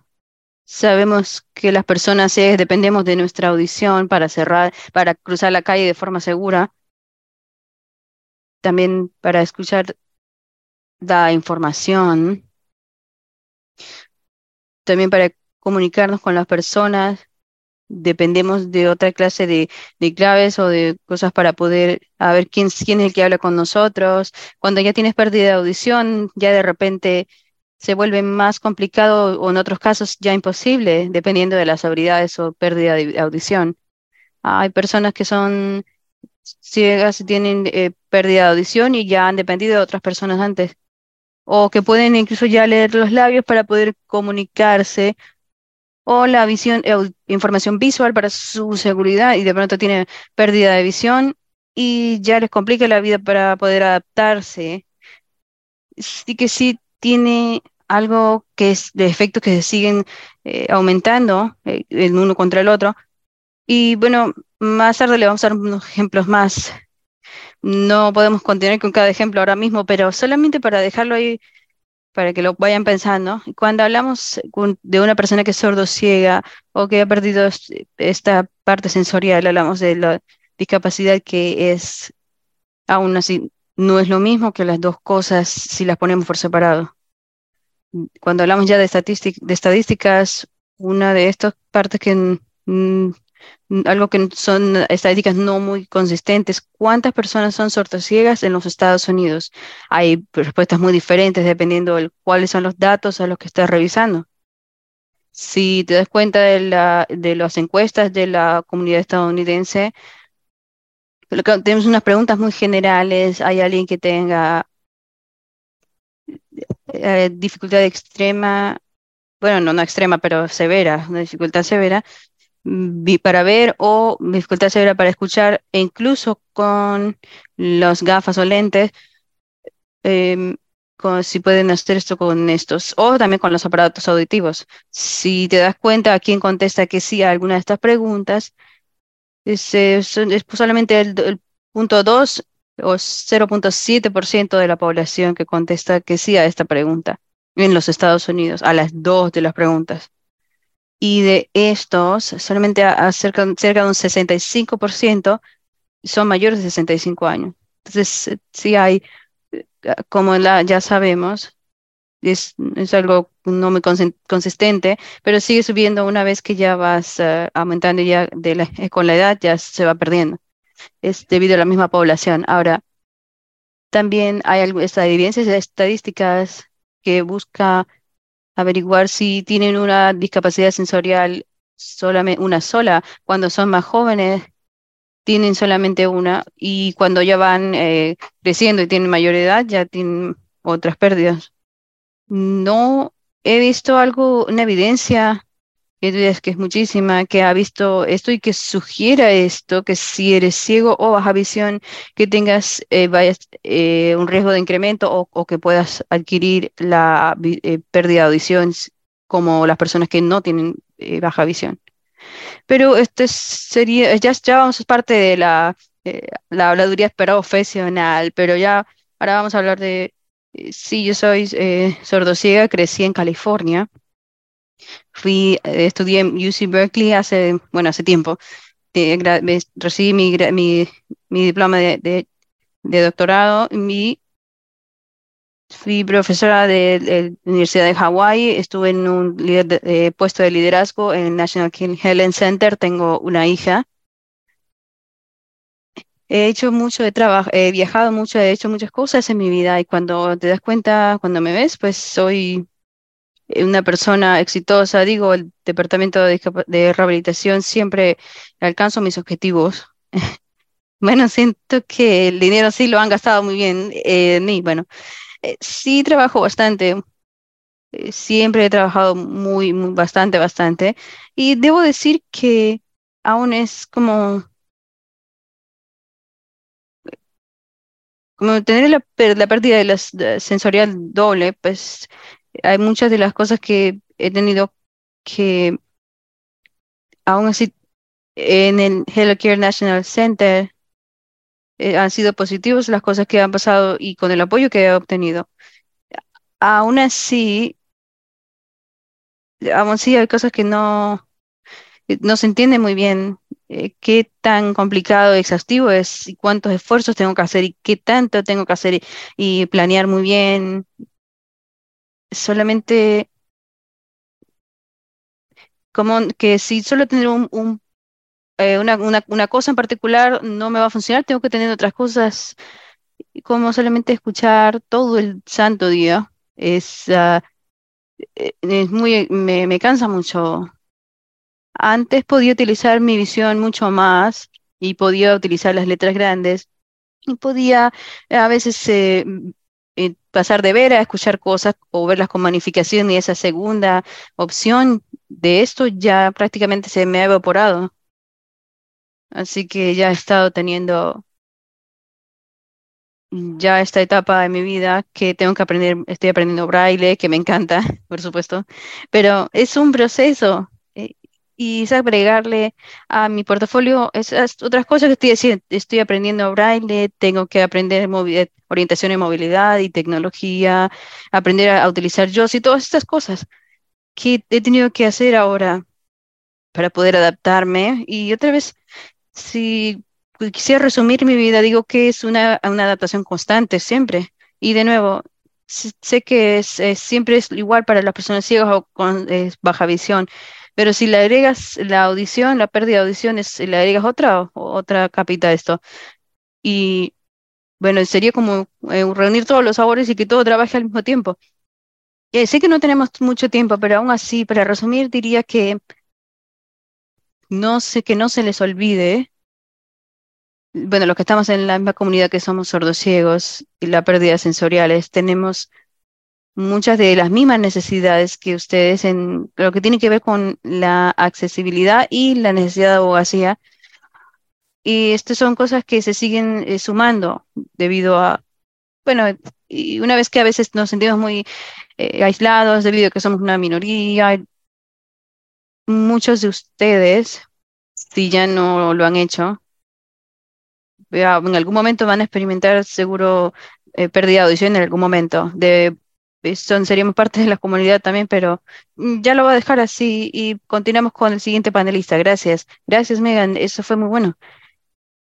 sabemos que las personas dependemos de nuestra audición para cerrar, para cruzar la calle de forma segura, también para escuchar la información, también para comunicarnos con las personas dependemos de otra clase de, claves o de cosas para poder a ver quién, quién es el que habla con nosotros. Cuando ya tienes pérdida de audición, ya de repente se vuelve más complicado o en otros casos ya imposible, dependiendo de las habilidades o pérdida de audición. Hay personas que son ciegas y tienen eh, pérdida de audición y ya han dependido de otras personas antes. O que pueden incluso ya leer los labios para poder comunicarse o la visión, eh, información visual para su seguridad y de pronto tiene pérdida de visión y ya les complica la vida para poder adaptarse. Sí que sí tiene algo que es de efectos que se siguen eh, aumentando eh, el uno contra el otro. Y bueno, más tarde le vamos a dar unos ejemplos más. No podemos continuar con cada ejemplo ahora mismo, pero solamente para dejarlo ahí para que lo vayan pensando. Cuando hablamos de una persona que es sordo-ciega o que ha perdido esta parte sensorial, hablamos de la discapacidad que es, aún así, no es lo mismo que las dos cosas si las ponemos por separado. Cuando hablamos ya de, de estadísticas, una de estas partes que algo que son estadísticas no muy consistentes. ¿Cuántas personas son sordociegas en los Estados Unidos? Hay respuestas muy diferentes dependiendo de cuáles son los datos a los que estás revisando. Si te das cuenta de, la, de las encuestas de la comunidad estadounidense, tenemos unas preguntas muy generales. ¿Hay alguien que tenga eh, dificultad extrema? Bueno, no, no extrema, pero severa, una dificultad severa para ver o dificultad severa para escuchar, e incluso con los gafas o lentes, em, si pueden hacer esto con estos, o también con los aparatos auditivos. Si te das cuenta a quién contesta que sí a alguna de estas preguntas, es, es, solamente el, el punto 2 o 0.7% de la población que contesta que sí a esta pregunta en los Estados Unidos, a las dos de las preguntas y de estos, solamente cerca, cerca de un 65% son mayores de 65 años. Entonces, sí hay como la, ya sabemos, es, es algo no muy consistente, pero sigue subiendo una vez que ya vas uh, aumentando ya de la, con la edad, ya se va perdiendo. Es debido a la misma población. Ahora, también hay algunas evidencias estadísticas que busca averiguar si tienen una discapacidad sensorial solamente una sola. Cuando son más jóvenes, tienen solamente una y cuando ya van eh, creciendo y tienen mayor edad, ya tienen otras pérdidas. No he visto algo, una evidencia que es muchísima, que ha visto esto y que sugiera esto, que si eres ciego o baja visión, que tengas eh, eh, un riesgo de incremento o, que puedas adquirir la eh, pérdida de audición como las personas que no tienen baja visión. Pero este sería, ya, ya vamos a parte de la, la habladuría profesional, pero ya ahora vamos a hablar de, sí, yo soy sordociega, crecí en California Fui, eh, estudié en UC Berkeley hace, bueno, hace tiempo. recibí mi, mi, mi diploma de, de, doctorado. Mi, fui profesora de, la Universidad de Hawái. Estuve en un puesto de liderazgo en National King Helen Center. Tengo una hija. He hecho mucho de trabajo, he viajado mucho, he hecho muchas cosas en mi vida y cuando te das cuenta, cuando me ves, pues soy eh, una persona exitosa, digo, el departamento de, rehabilitación siempre alcanzo mis objetivos. bueno, siento que el dinero sí lo han gastado muy bien eh. Bueno, eh, sí trabajo bastante. siempre he trabajado muy, muy, bastante, bastante. Y debo decir que aún es como, como tener la, la pérdida de la sensorial doble, pues hay muchas de las cosas que he tenido que, aún así, en el Care National Center eh, han sido positivos las cosas que han pasado y con el apoyo que he obtenido. Aún así, aún así hay cosas que no, no se entiende muy bien eh, qué tan complicado, exhaustivo es y cuántos esfuerzos tengo que hacer y qué tanto tengo que hacer y planear muy bien solamente como que si solo tener un, eh, una, una, cosa en particular no me va a funcionar, tengo que tener otras cosas como solamente escuchar todo el santo día. Es, eh, es muy, me, cansa mucho. Antes podía utilizar mi visión mucho más y podía utilizar las letras grandes y podía a veces eh, pasar de ver a escuchar cosas o verlas con magnificación y esa segunda opción de esto ya prácticamente se me ha evaporado. Así que ya he estado teniendo ya esta etapa de mi vida que tengo que aprender, estoy aprendiendo braille, que me encanta, por supuesto, pero es un proceso y agregarle a mi portafolio esas otras cosas que estoy haciendo. Estoy aprendiendo braille, tengo que aprender orientación en movilidad y tecnología, aprender a, utilizar JOS y todas estas cosas que he tenido que hacer ahora para poder adaptarme. Y otra vez, si quisiera resumir mi vida, digo que es una, adaptación constante siempre. Y de nuevo, sé que es, siempre es igual para las personas ciegas o con baja visión. Pero si le agregas la audición, la pérdida de audición, es, le agregas otra, otra capita de esto. Y bueno, sería como eh, reunir todos los sabores y que todo trabaje al mismo tiempo. Eh, sé que no tenemos mucho tiempo, pero aún así, para resumir, diría que no sé que no se les olvide, bueno, los que estamos en la misma comunidad que somos sordociegos y la pérdida sensoriales, tenemos muchas de las mismas necesidades que ustedes en lo que tiene que ver con la accesibilidad y la necesidad de abogacía. Y estas son cosas que se siguen eh, sumando debido a, bueno, y una vez que a veces nos sentimos muy eh, aislados debido a que somos una minoría, muchos de ustedes, si ya no lo han hecho, en algún momento van a experimentar seguro eh, pérdida de audición en algún momento, de son, seríamos parte de la comunidad también, pero mm, ya lo voy a dejar así y continuamos con el siguiente panelista. Gracias. Gracias, Megan. Eso fue muy bueno.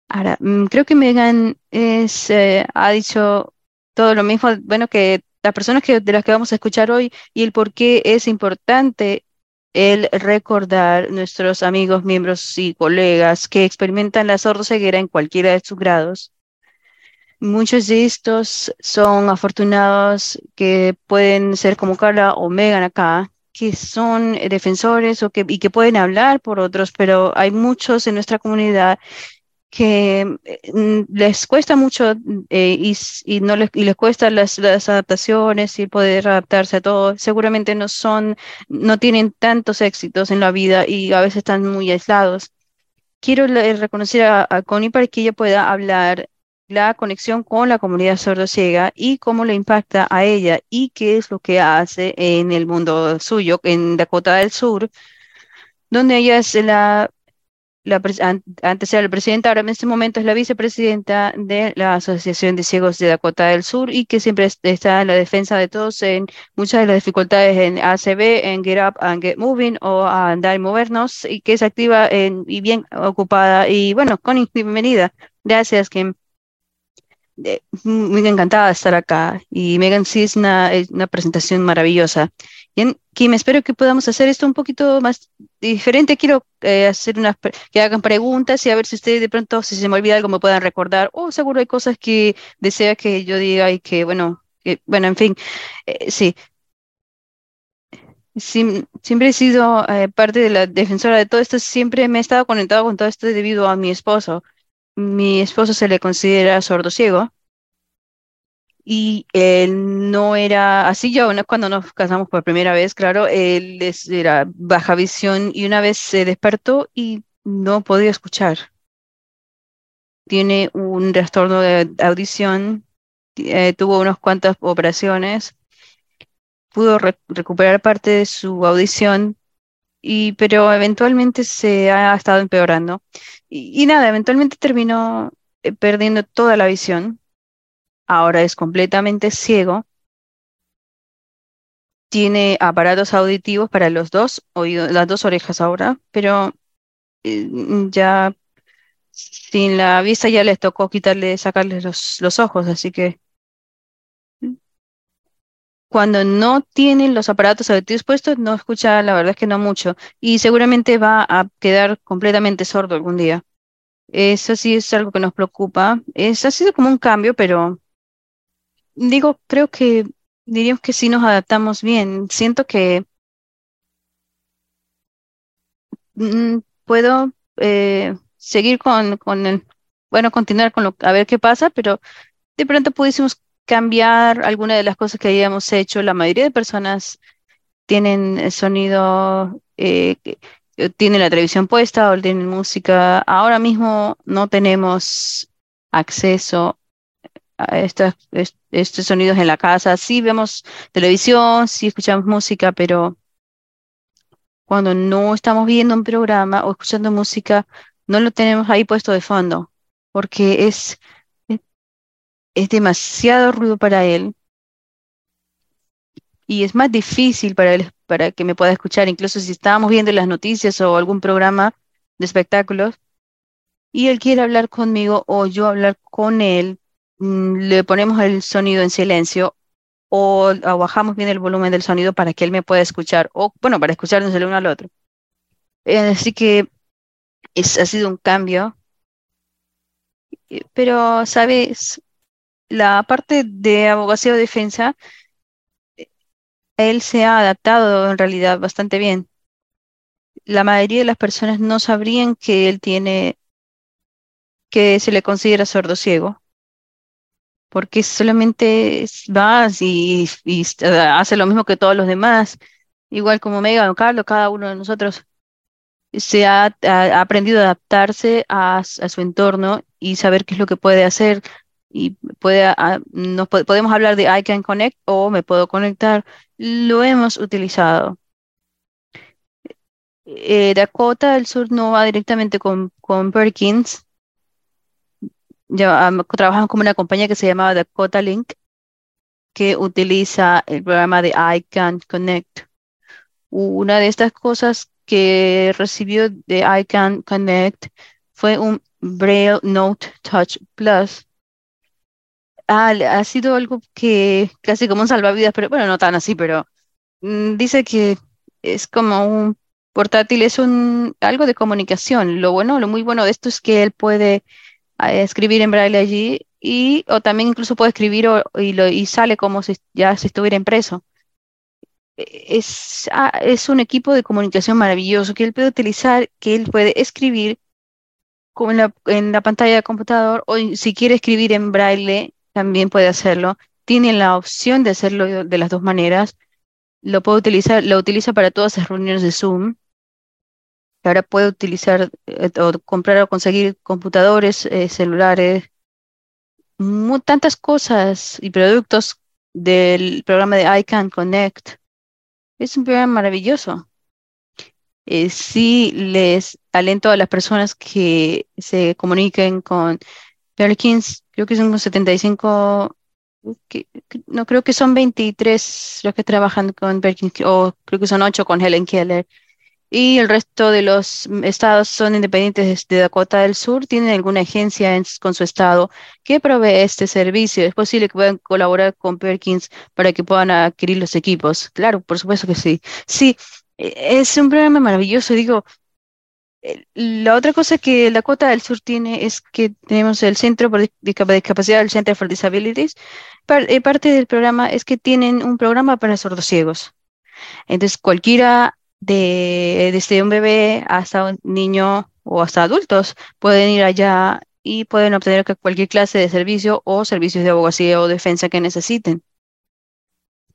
Ahora, mm, creo que Megan es, eh, ha dicho todo lo mismo, bueno, que las personas que, de las que vamos a escuchar hoy y el por qué es importante el recordar nuestros amigos, miembros y colegas que experimentan la sordoceguera en cualquiera de sus grados. Muchos de estos son afortunados que pueden ser como Carla o Megan acá, que son defensores o que, y que pueden hablar por otros, pero hay muchos en nuestra comunidad que mm, les cuesta mucho eh, y, no les, y les cuesta las, adaptaciones y poder adaptarse a todo. Seguramente no son, no tienen tantos éxitos en la vida y a veces están muy aislados. Quiero reconocer a, a Connie para que ella pueda hablar la conexión con la comunidad sordociega y cómo le impacta a ella y qué es lo que hace en el mundo suyo, en Dakota del Sur, donde ella es la la, antes era la presidenta, ahora en este momento es la vicepresidenta de la Asociación de Ciegos de Dakota del Sur y que siempre está en la defensa de todos en muchas de las dificultades en ACB, en Get Up and Get Moving o andar y movernos y que es activa y bien ocupada. Y bueno, Connie, bienvenida. Gracias, Kim. Muy encantada de estar acá y Megan sí es una, presentación maravillosa. Bien, Kim, espero que podamos hacer esto un poquito más diferente. Quiero eh, hacer unas que hagan preguntas y a ver si ustedes de pronto, si se me olvida algo, me puedan recordar. O seguro hay cosas que desea que yo diga y que, bueno, bueno, en fin, eh, sí. siempre he sido eh, parte de la defensora de todo esto. Siempre me he estado conectado con todo esto debido a mi esposo. Mi esposo se le considera sordo ciego y él no era así yo cuando nos casamos por primera vez, claro, él era baja visión y una vez se despertó y no podía escuchar. Tiene un trastorno de audición, eh, tuvo unas cuantas operaciones, pudo recuperar parte de su audición, y, pero eventualmente se ha estado empeorando. Y, nada, eventualmente terminó eh, perdiendo toda la visión. Ahora es completamente ciego, tiene aparatos auditivos para los dos oídos, las dos orejas ahora, pero eh, ya sin la vista ya les tocó quitarle, sacarle los, los ojos, así que cuando no tienen los aparatos auditivos puestos, no escucha, la verdad es que no mucho, y seguramente va a quedar completamente sordo algún día. Eso sí es algo que nos preocupa. Es, ha sido como un cambio, pero digo, creo que diríamos que sí nos adaptamos bien. Siento que mm, puedo eh, seguir con, con el, bueno, continuar con lo, a ver qué pasa, pero de pronto pudiésemos cambiar alguna de las cosas que habíamos hecho. La mayoría de personas tienen sonido, eh, eh, tienen la televisión puesta o tienen música. Ahora mismo no tenemos acceso estos, estos sonidos en la casa. Sí vemos televisión, sí escuchamos música, pero cuando no estamos viendo un programa o escuchando música, no lo tenemos ahí puesto de fondo, porque es, es, demasiado ruido para él y es más difícil para él para que me pueda escuchar, incluso si estábamos viendo las noticias o algún programa de espectáculos y él quiere hablar conmigo o yo hablar con él, Mm, le ponemos el sonido en silencio o, bajamos bien el volumen del sonido para que él me pueda escuchar, o bueno, para escucharnos el uno al otro. Eh, así que es, ha sido un cambio. Eh, pero, ¿sabes? La parte de abogacía o defensa, eh, él se ha adaptado en realidad bastante bien. La mayoría de las personas no sabrían que él tiene, que se le considera sordo ciego porque solamente va y, hace lo mismo que todos los demás, igual como Megan o Carlos, cada uno de nosotros se ha, aprendido a adaptarse a, su entorno y saber qué es lo que puede hacer. Y puede, nos podemos hablar de I can connect o me puedo conectar. Lo hemos utilizado. Eh, Dakota del Sur no va directamente con, con Perkins, ya, trabajamos con una compañía que se llamaba Dakota Link, que utiliza el programa de I Can Connect. Una de estas cosas que recibió de I Can Connect fue un Braille Note Touch Plus. Ha, ha sido algo que casi como un salvavidas, pero bueno, no tan así, pero mm, dice que es como un portátil, es un algo de comunicación. Lo bueno, lo muy bueno de esto es que él puede eh, escribir en braille allí y o también incluso puede escribir o- y, sale como si ya se estuviera impreso. E- Es, ah, es un equipo de comunicación maravilloso que él puede utilizar, que él puede escribir como en la, pantalla del computador o si quiere escribir en braille, también puede hacerlo. Tiene la opción de hacerlo de las dos maneras. Lo puede utilizar, lo utiliza para todas las reuniones de Zoom. Ahora puede utilizar eh, o comprar o conseguir computadores, eh, celulares, tantas cosas y productos del programa de ICANN Connect. Es un programa maravilloso. Eh, sí les alento a las personas que se comuniquen con Perkins, creo que son unos 75, que- que- no creo que son 23 los que trabajan con Perkins, o creo que son 8 con Helen Keller. Y el resto de los estados son independientes de Dakota del Sur, tienen alguna agencia en con su estado que provee este servicio. Es posible que puedan colaborar con Perkins para que puedan adquirir los equipos. Claro, por supuesto que sí. Sí, e- es un programa maravilloso. Digo, la otra cosa que Dakota del Sur tiene es que tenemos el Centro por Dis- Discap- Discapacidad, el Center for Disabilities. Eh, parte del programa es que tienen un programa para sordociegos. Entonces, cualquiera de, desde un bebé hasta un niño o hasta adultos pueden ir allá y pueden obtener cualquier clase de servicio o servicios de abogacía o defensa que necesiten.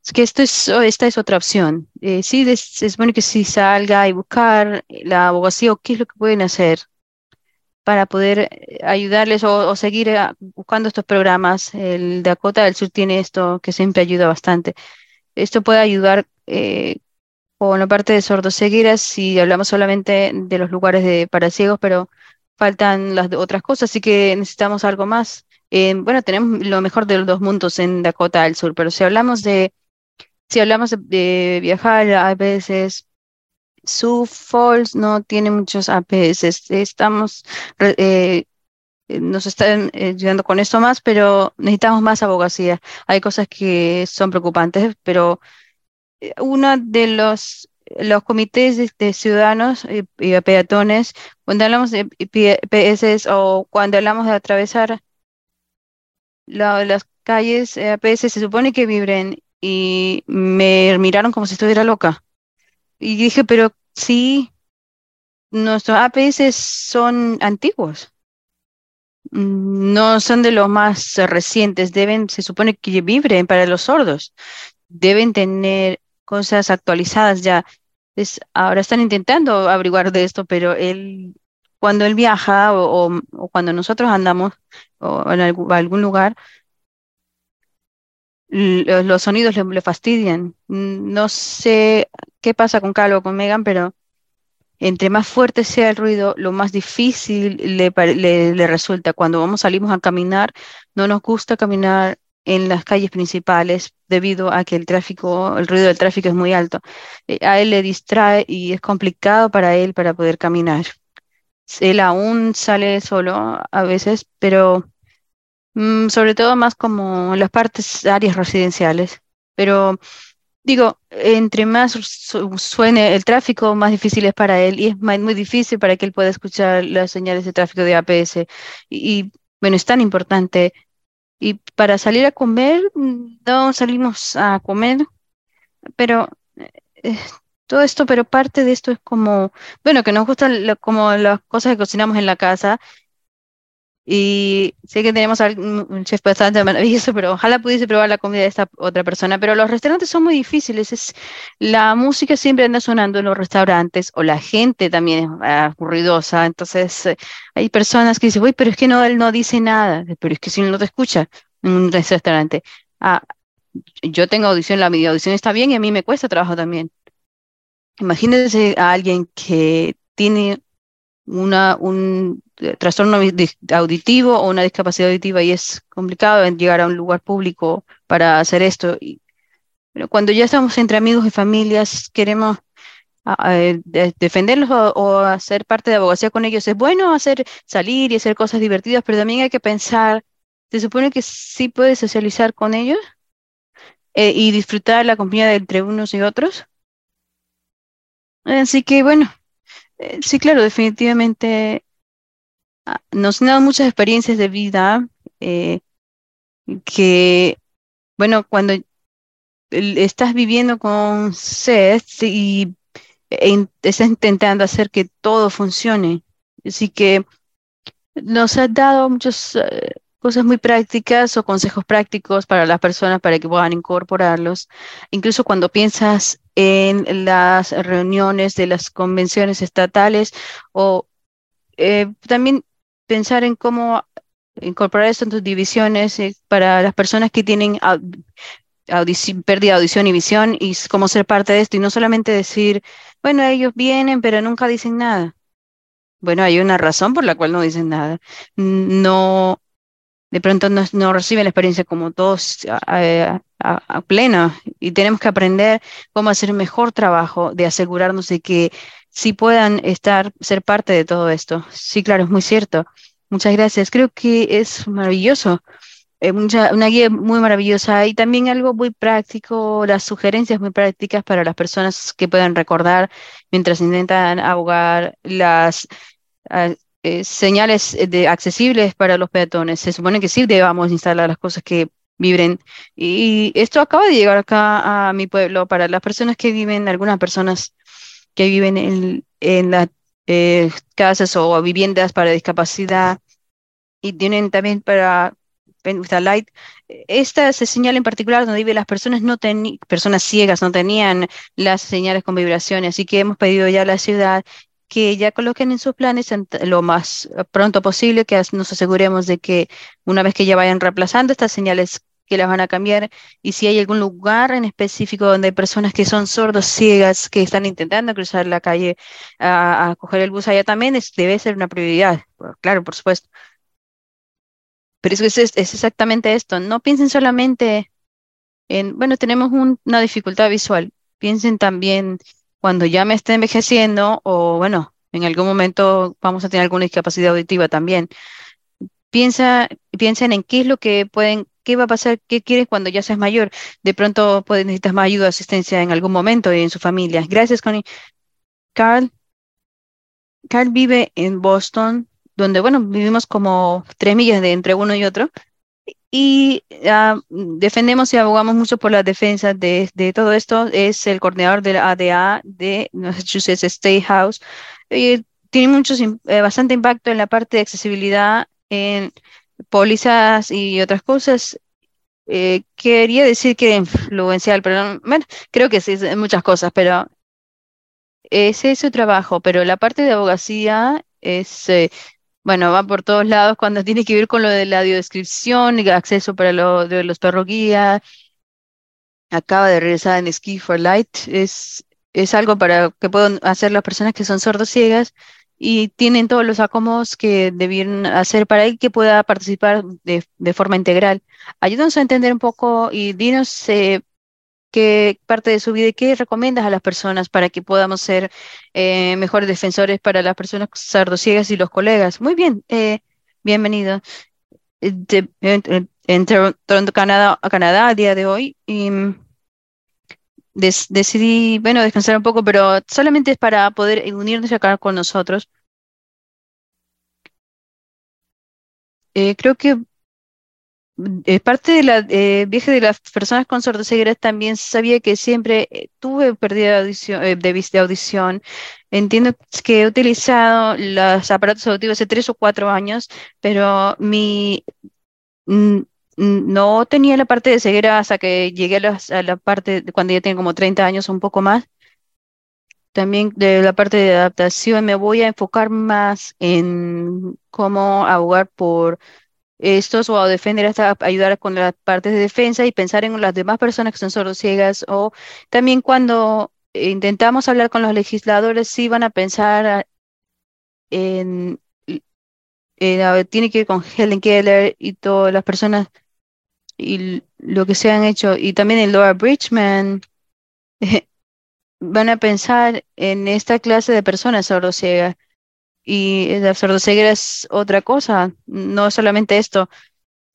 Es que esto es, esta es otra opción. Eh, sí, es, bueno que sí salga y buscar la abogacía o qué es lo que pueden hacer para poder eh, ayudarles o, seguir eh, buscando estos programas. El Dakota del Sur tiene esto que siempre ayuda bastante. Esto puede ayudar eh, con la parte de sordocegueras si hablamos solamente de los lugares de, para ciegos, pero faltan las otras cosas, así que necesitamos algo más. Bueno, tenemos lo mejor de los dos mundos en Dakota del Sur, pero si hablamos de, si hablamos de, viajar, a veces Sioux Falls no tiene muchos APS. Estamos, eh, nos están eh, ayudando con esto más, pero necesitamos más abogacía. Hay cosas que son preocupantes, pero eh, uno de los, los comités de, ciudadanos y, peatones, cuando hablamos de P- PS o cuando hablamos de atravesar la- las calles APS, se supone que vibren y me miraron como si estuviera loca. Y dije, pero sí, nuestros APS son antiguos. Mm, No son de los más recientes, deben, se supone que vibren para los sordos, deben tener cosas actualizadas ya. Es, ahora están intentando averiguar de esto, pero él, cuando él viaja o, o- cuando nosotros andamos o algún, algún lugar, los sonidos le, fastidian. No sé qué pasa con Carlos o con Megan, pero entre más fuerte sea el ruido, lo más difícil le- le resulta. Cuando vamos, salimos a caminar, no nos gusta caminar en las calles principales debido a que el tráfico, el ruido del tráfico es muy alto. Eh, A él le distrae y es complicado para él para poder caminar. Él aún sale solo a veces, pero mm, sobre todo más como las partes, áreas residenciales. Pero Digo, entre más su- suene el tráfico, más difícil es para él y es muy difícil para que él pueda escuchar las señales de tráfico de APS. Y, y, bueno, es tan importante. Y para salir a comer, mm, no salimos a comer, pero eh, todo esto, pero parte de esto es como, bueno, que nos gustan lo- como las cosas que cocinamos en la casa. Y sé que tenemos un chef bastante maravilloso, pero ojalá pudiese probar la comida de esta otra persona. Pero los restaurantes son muy difíciles. Es, la música siempre anda sonando en los restaurantes o la gente también es ah, ruidosa. Entonces eh, hay personas que dicen, uy, pero es que no, él no dice nada. Pero es que si no te escucha en un restaurante. Ah, yo tengo audición, la mi audición está bien y a mí me cuesta trabajo también. Imagínense a alguien que tiene una, un eh, trastorno auditivo o una discapacidad auditiva y es complicado llegar a un lugar público para hacer esto. Pero cuando ya estamos entre amigos y familias, queremos eh, de- defenderlos o, hacer parte de abogacía con ellos. Es bueno hacer salir y hacer cosas divertidas, pero también hay que pensar se supone que sí puedes socializar con ellos eh, y disfrutar la compañía entre unos y otros. Así que bueno, sí, claro, definitivamente ah, nos han dado muchas experiencias de vida eh, que, bueno, cuando estás viviendo con Seth y e estás intentando hacer que todo funcione. Así que nos ha dado muchas eh, cosas muy prácticas o consejos prácticos para las personas para que puedan incorporarlos. Incluso cuando piensas en las reuniones de las convenciones estatales o eh, también pensar en cómo incorporar esto en tus divisiones eh, para las personas que tienen pérdida de audición y visión y cómo ser parte de esto y no solamente decir, bueno, ellos vienen pero nunca dicen nada. Bueno, hay una razón por la cual no dicen nada. No, de pronto no, reciben la experiencia como todos a, a, pleno y tenemos que aprender cómo hacer un mejor trabajo de asegurarnos de que sí puedan estar, ser parte de todo esto. Sí, claro, es muy cierto. Muchas gracias. Creo que es maravilloso eh, una guía muy maravillosa y también algo muy práctico, las sugerencias muy prácticas para las personas que puedan recordar mientras intentan ahogar las ah, eh, señales de, accesibles para los peatones. Se supone que sí debamos instalar las cosas que vibren. Y esto acaba de llegar acá a mi pueblo para las personas que viven, algunas personas que viven en, en las eh, casas o viviendas para discapacidad y tienen también para Light. Esta señal en particular donde viven las personas no personas ciegas no tenían las señales con vibraciones, así que hemos pedido ya a la ciudad que ya coloquen en sus planes lo más pronto posible, que nos aseguremos de que una vez que ya vayan reemplazando estas señales que las van a cambiar y si hay algún lugar en específico donde hay personas que son sordos, ciegas, que están intentando cruzar la calle a, coger el bus allá también, debe ser una prioridad, claro, por supuesto. Pero es, es, exactamente esto. No piensen solamente en, bueno, tenemos una dificultad visual. Piensen también cuando ya me esté envejeciendo o, bueno, en algún momento vamos a tener alguna discapacidad auditiva también. Piensa, piensen en qué es lo que pueden, qué va a pasar, qué quieres cuando ya seas mayor. De pronto puedes necesitar más ayuda, asistencia en algún momento y en su familia. Gracias, Connie. Carl, Carl vive en Boston donde, bueno, vivimos como tres millas de entre uno y otro, y ah, defendemos y abogamos mucho por la defensa de, todo esto. Es el coordinador de la ADA de Massachusetts State House. tiene mucho, eh, bastante impacto en la parte de accesibilidad en pólizas y otras cosas. Eh, quería decir que influencial, pero creo que sí, muchas cosas, pero ese es su trabajo, pero la parte de abogacía es eh, bueno, va por todos lados cuando tiene que ver con lo de la audiodescripción acceso para lo de los perros guía. Acaba de regresar en Ski for Light. Es, es algo para que puedan hacer las personas que son sordos ciegas y tienen todos los acomodos que debieron hacer para que pueda participar de, de forma integral. Ayúdanos a entender un poco y dinos eh, qué parte de su vida y qué recomiendas a las personas para que podamos ser eh, mejores defensores para las personas sardociegas y los colegas. Muy bien, eh, bienvenido. en, Toronto, Canadá, Canadá, a día de hoy, y mm, decidí, bueno, descansar un poco, pero solamente es para poder unirnos acá con nosotros. Eh, creo que eh, parte de la eh, viaje de las personas con sordoceguera también sabía que siempre eh, tuve pérdida de audición, de, audición. Entiendo que he utilizado los aparatos auditivos hace tres o cuatro años, pero mi no tenía la parte de ceguera hasta que llegué a, la parte cuando ya tengo como 30 años o un poco más. También de la parte de adaptación me voy a enfocar más en cómo abogar por estos o a defender hasta ayudar con las partes de defensa y pensar en las demás personas que son sordociegas o también cuando intentamos hablar con los legisladores sí van a pensar en, tiene que ver con Helen Keller y todas las personas y lo que se han hecho y también en Laura Bridgman. Van a pensar en esta clase de personas sordociegas y la sordoceguera es otra cosa, no solamente esto,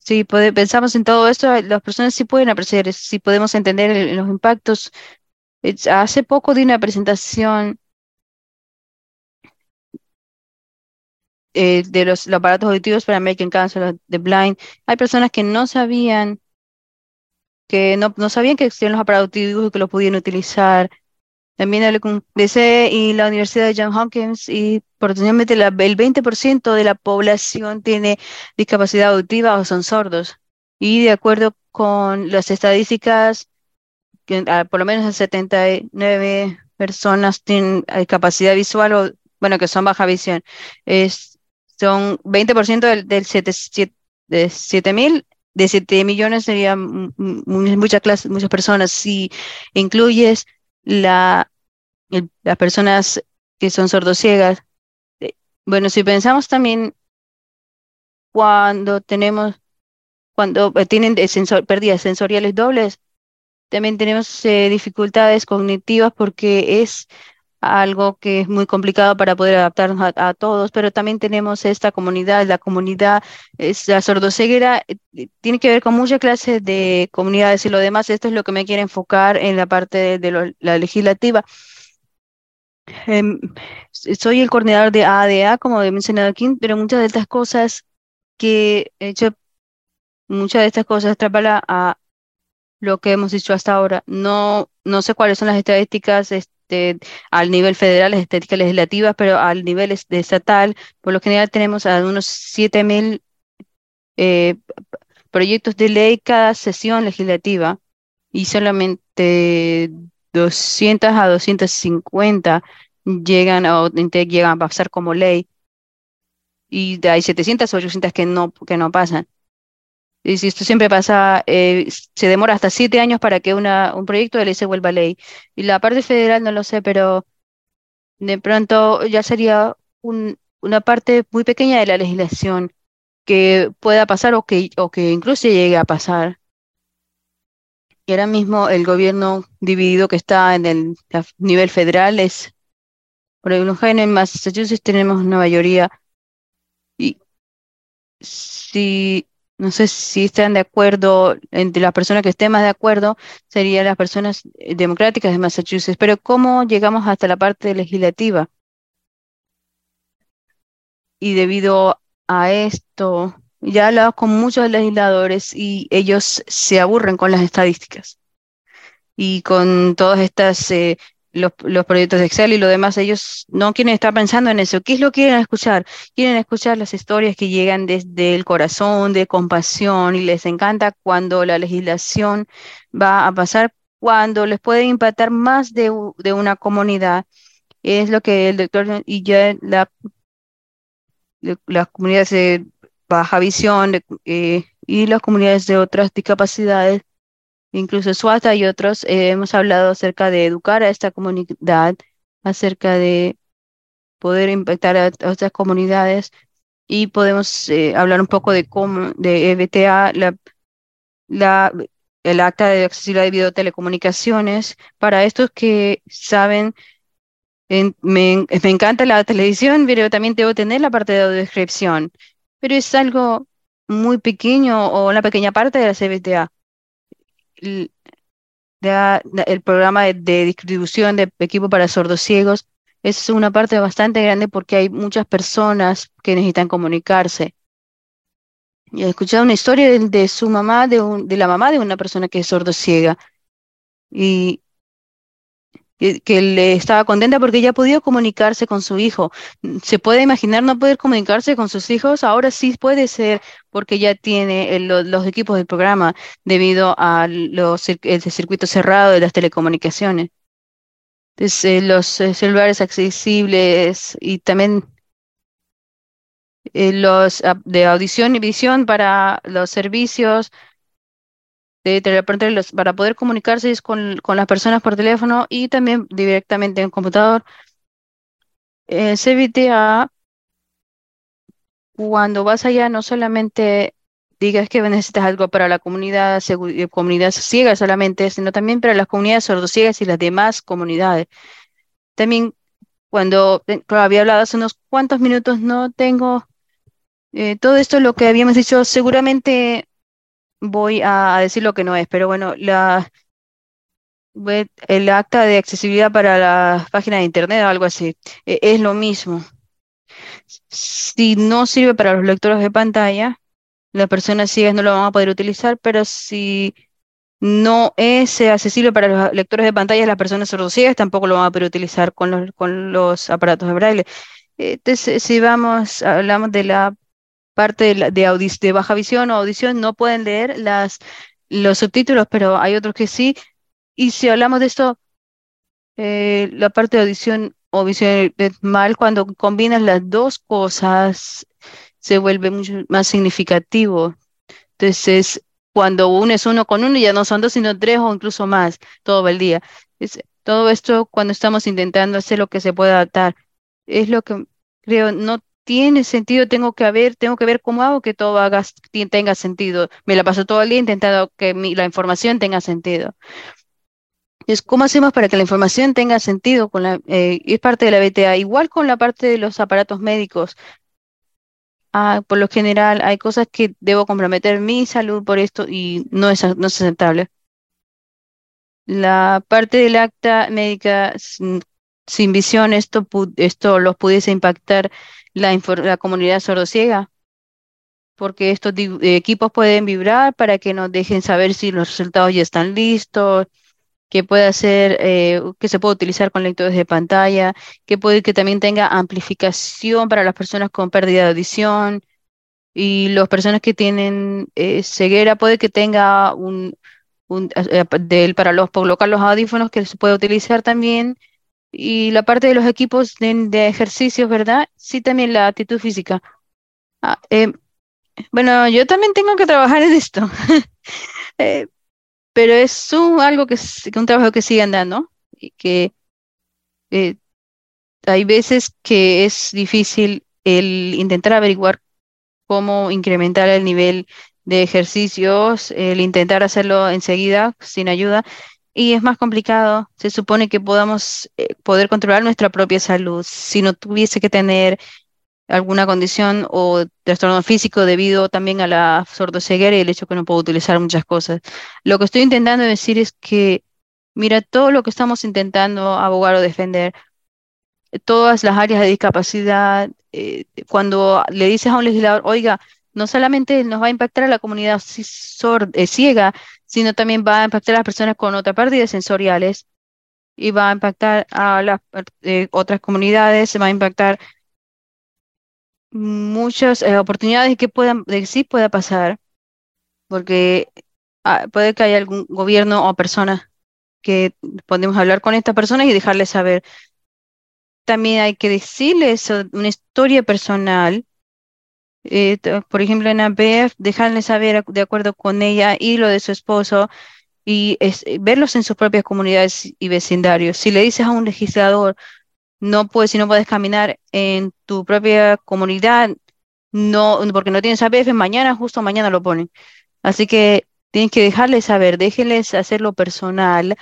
si pensamos en todo esto, las personas sí pueden apreciar, si podemos entender los impactos. hace poco di una presentación eh, de los, aparatos auditivos para American Council the Blind. Hay personas que no sabían que no, no sabían que existían los aparatos auditivos y que los podían utilizar. También hablé con DC y la Universidad de Johns Hopkins y potencialmente el 20% de la población tiene discapacidad auditiva o son sordos. Y de acuerdo con las estadísticas, ah, por lo menos el 79 personas tienen discapacidad visual o, bueno, que son baja visión. Es, son 20% del, del 7, de 7 mil de 7 millones serían muchas clases, muchas personas. Si incluyes la, las personas que son sordociegas, eh, bueno, si pensamos también cuando tenemos, cuando eh, tienen pérdidas sensoriales dobles, también tenemos eh, dificultades cognitivas porque es algo que es muy complicado para poder adaptarnos a, todos, pero también tenemos esta comunidad, la comunidad, es, la sordoceguera eh, tiene que ver con muchas clases de comunidades y lo demás, esto es lo que me quiere enfocar en la parte de, la legislativa. Em, soy el coordinador de ADA, como he mencionado aquí, pero muchas de estas cosas que he hecho, muchas de estas cosas atrapan a lo que hemos dicho hasta ahora. No, no sé cuáles son las estadísticas este, al nivel federal, las estéticas legislativas, pero al nivel estatal, por lo general tenemos a unos 7.000 eh, proyectos de ley cada sesión legislativa y solamente 200 a 250 llegan a, a pasar como ley y hay 700 o 800 que no, que no pasan. Y si esto siempre pasa, eh, se demora hasta siete años para que una, un proyecto de ley se vuelva ley. Y la parte federal no lo sé, pero de pronto ya sería una parte muy pequeña de la legislación que pueda pasar o que, o que incluso llegue a pasar. Y ahora mismo el gobierno dividido que está en el nivel federal es, por ejemplo, en Massachusetts tenemos una mayoría. Y si no sé si están de acuerdo, entre las personas que estén más de acuerdo, serían las personas eh, democráticas de Massachusetts. Pero ¿cómo llegamos hasta la parte legislativa? Y debido a esto, ya he hablado con muchos legisladores y ellos se aburren con las estadísticas y con todas estas eh, los, proyectos de Excel y lo demás, ellos no quieren estar pensando en eso. ¿Qué es lo que quieren escuchar? Quieren escuchar las historias que llegan desde el corazón, de compasión, y les encanta cuando la legislación va a pasar, cuando les puede impactar más de, una comunidad. Es lo que el doctor y ya la, las comunidades de baja visión eh, y las comunidades de otras discapacidades incluso Suata y otros, eh, hemos hablado acerca de educar a esta comunidad, acerca de poder impactar a, otras comunidades y podemos eh, hablar un poco de cómo, de EBTA, la, la, el acta de accesibilidad de videotelecomunicaciones. Para estos que saben, me, me, encanta la televisión, pero también debo tener la parte de audiodescripción. Pero es algo muy pequeño o una pequeña parte de la CBTA el, el programa de, distribución de equipo para sordos ciegos es una parte bastante grande porque hay muchas personas que necesitan comunicarse. Y he escuchado una historia de, su mamá, de, de la mamá de una persona que es sordo ciega. Y que, le estaba contenta porque ha podido comunicarse con su hijo. ¿Se puede imaginar no poder comunicarse con sus hijos? Ahora sí puede ser porque ya tiene los equipos del programa debido a los, el circuito cerrado de las telecomunicaciones. Entonces, los eh, celulares accesibles y también eh, los de audición y visión para los servicios de para poder comunicarse con, con, las personas por teléfono y también directamente en computador. Eh, CBTA, cuando vas allá, no solamente digas que necesitas algo para la comunidad, eh, comunidad ciega solamente, sino también para las comunidades sordociegas y las demás comunidades. También cuando había hablado hace unos cuantos minutos, no tengo eh, todo esto lo que habíamos dicho, seguramente voy a decir lo que no es, pero bueno, el acta de accesibilidad para la página de internet o algo así, e, es lo mismo. Si no sirve para los lectores de pantalla, las personas ciegas no lo van a poder utilizar, pero si no es accesible para los lectores de pantalla, las personas sordociegas tampoco lo van a poder utilizar con los, con los aparatos de braille. Entonces, si vamos, hablamos de la parte de, la, de, baja visión o audición, no pueden leer las, los subtítulos, pero hay otros que sí. Y si hablamos de esto, eh, la parte de audición o visión mal, cuando combinas las dos cosas, se vuelve mucho más significativo. Entonces, cuando unes uno con uno, ya no son dos, sino tres o incluso más todo el día. Todo esto cuando estamos intentando hacer lo que se pueda adaptar. Es lo que creo, no tiene sentido, tengo que ver, tengo que ver cómo hago que todo tenga sentido. Me la paso todo el día intentando que la información tenga sentido. Es cómo hacemos para que la información tenga sentido con la, eh, es parte de la BTA, igual con la parte de los aparatos médicos. Ah, por lo general hay cosas que debo comprometer mi salud por esto y no es, no es aceptable. La parte del acta médica sin, visión, esto, esto los pudiese impactar la, la comunidad sordociega, porque estos equipos pueden vibrar para que nos dejen saber si los resultados ya están listos, que puede ser, eh, que se puede utilizar con lectores de pantalla, que puede que también tenga amplificación para las personas con pérdida de audición. Y las personas que tienen eh, ceguera puede que tenga un, para los colocar los audífonos que se puede utilizar también y la parte de los equipos de, ejercicios, ¿verdad? Sí, también la actitud física. Ah, bueno, yo también tengo que trabajar en esto. pero es un, algo que, un trabajo que sigue andando y que eh, hay veces que es difícil el intentar averiguar cómo incrementar el nivel de ejercicios, el intentar hacerlo enseguida sin ayuda y es más complicado. Se supone que podamos eh, poder controlar nuestra propia salud si no tuviese que tener alguna condición o trastorno físico debido también a la sordoceguera y el hecho que no puedo utilizar muchas cosas. Lo que estoy intentando decir es que, mira, todo lo que estamos intentando abogar o defender, todas las áreas de discapacidad, eh, cuando le dices a un legislador, oiga, no solamente nos va a impactar a la comunidad eh, ciega, sino también va a impactar a las personas con otras pérdidas sensoriales y va a impactar a las eh, otras comunidades, va a impactar muchas eh, oportunidades que puedan, de pueda pasar, porque ah, puede que haya algún gobierno o persona que podemos hablar con estas personas y dejarles saber. También hay que decirles una historia personal. Eh, por ejemplo, en ABF, dejarles saber de acuerdo con ella y lo de su esposo y verlos en sus propias comunidades y vecindarios. Si le dices a un legislador, no puedes, si no puedes caminar en tu propia comunidad, no, porque no tienes APF, mañana, justo mañana lo ponen. Así que tienes que dejarles saber, déjenles hacerlo personal,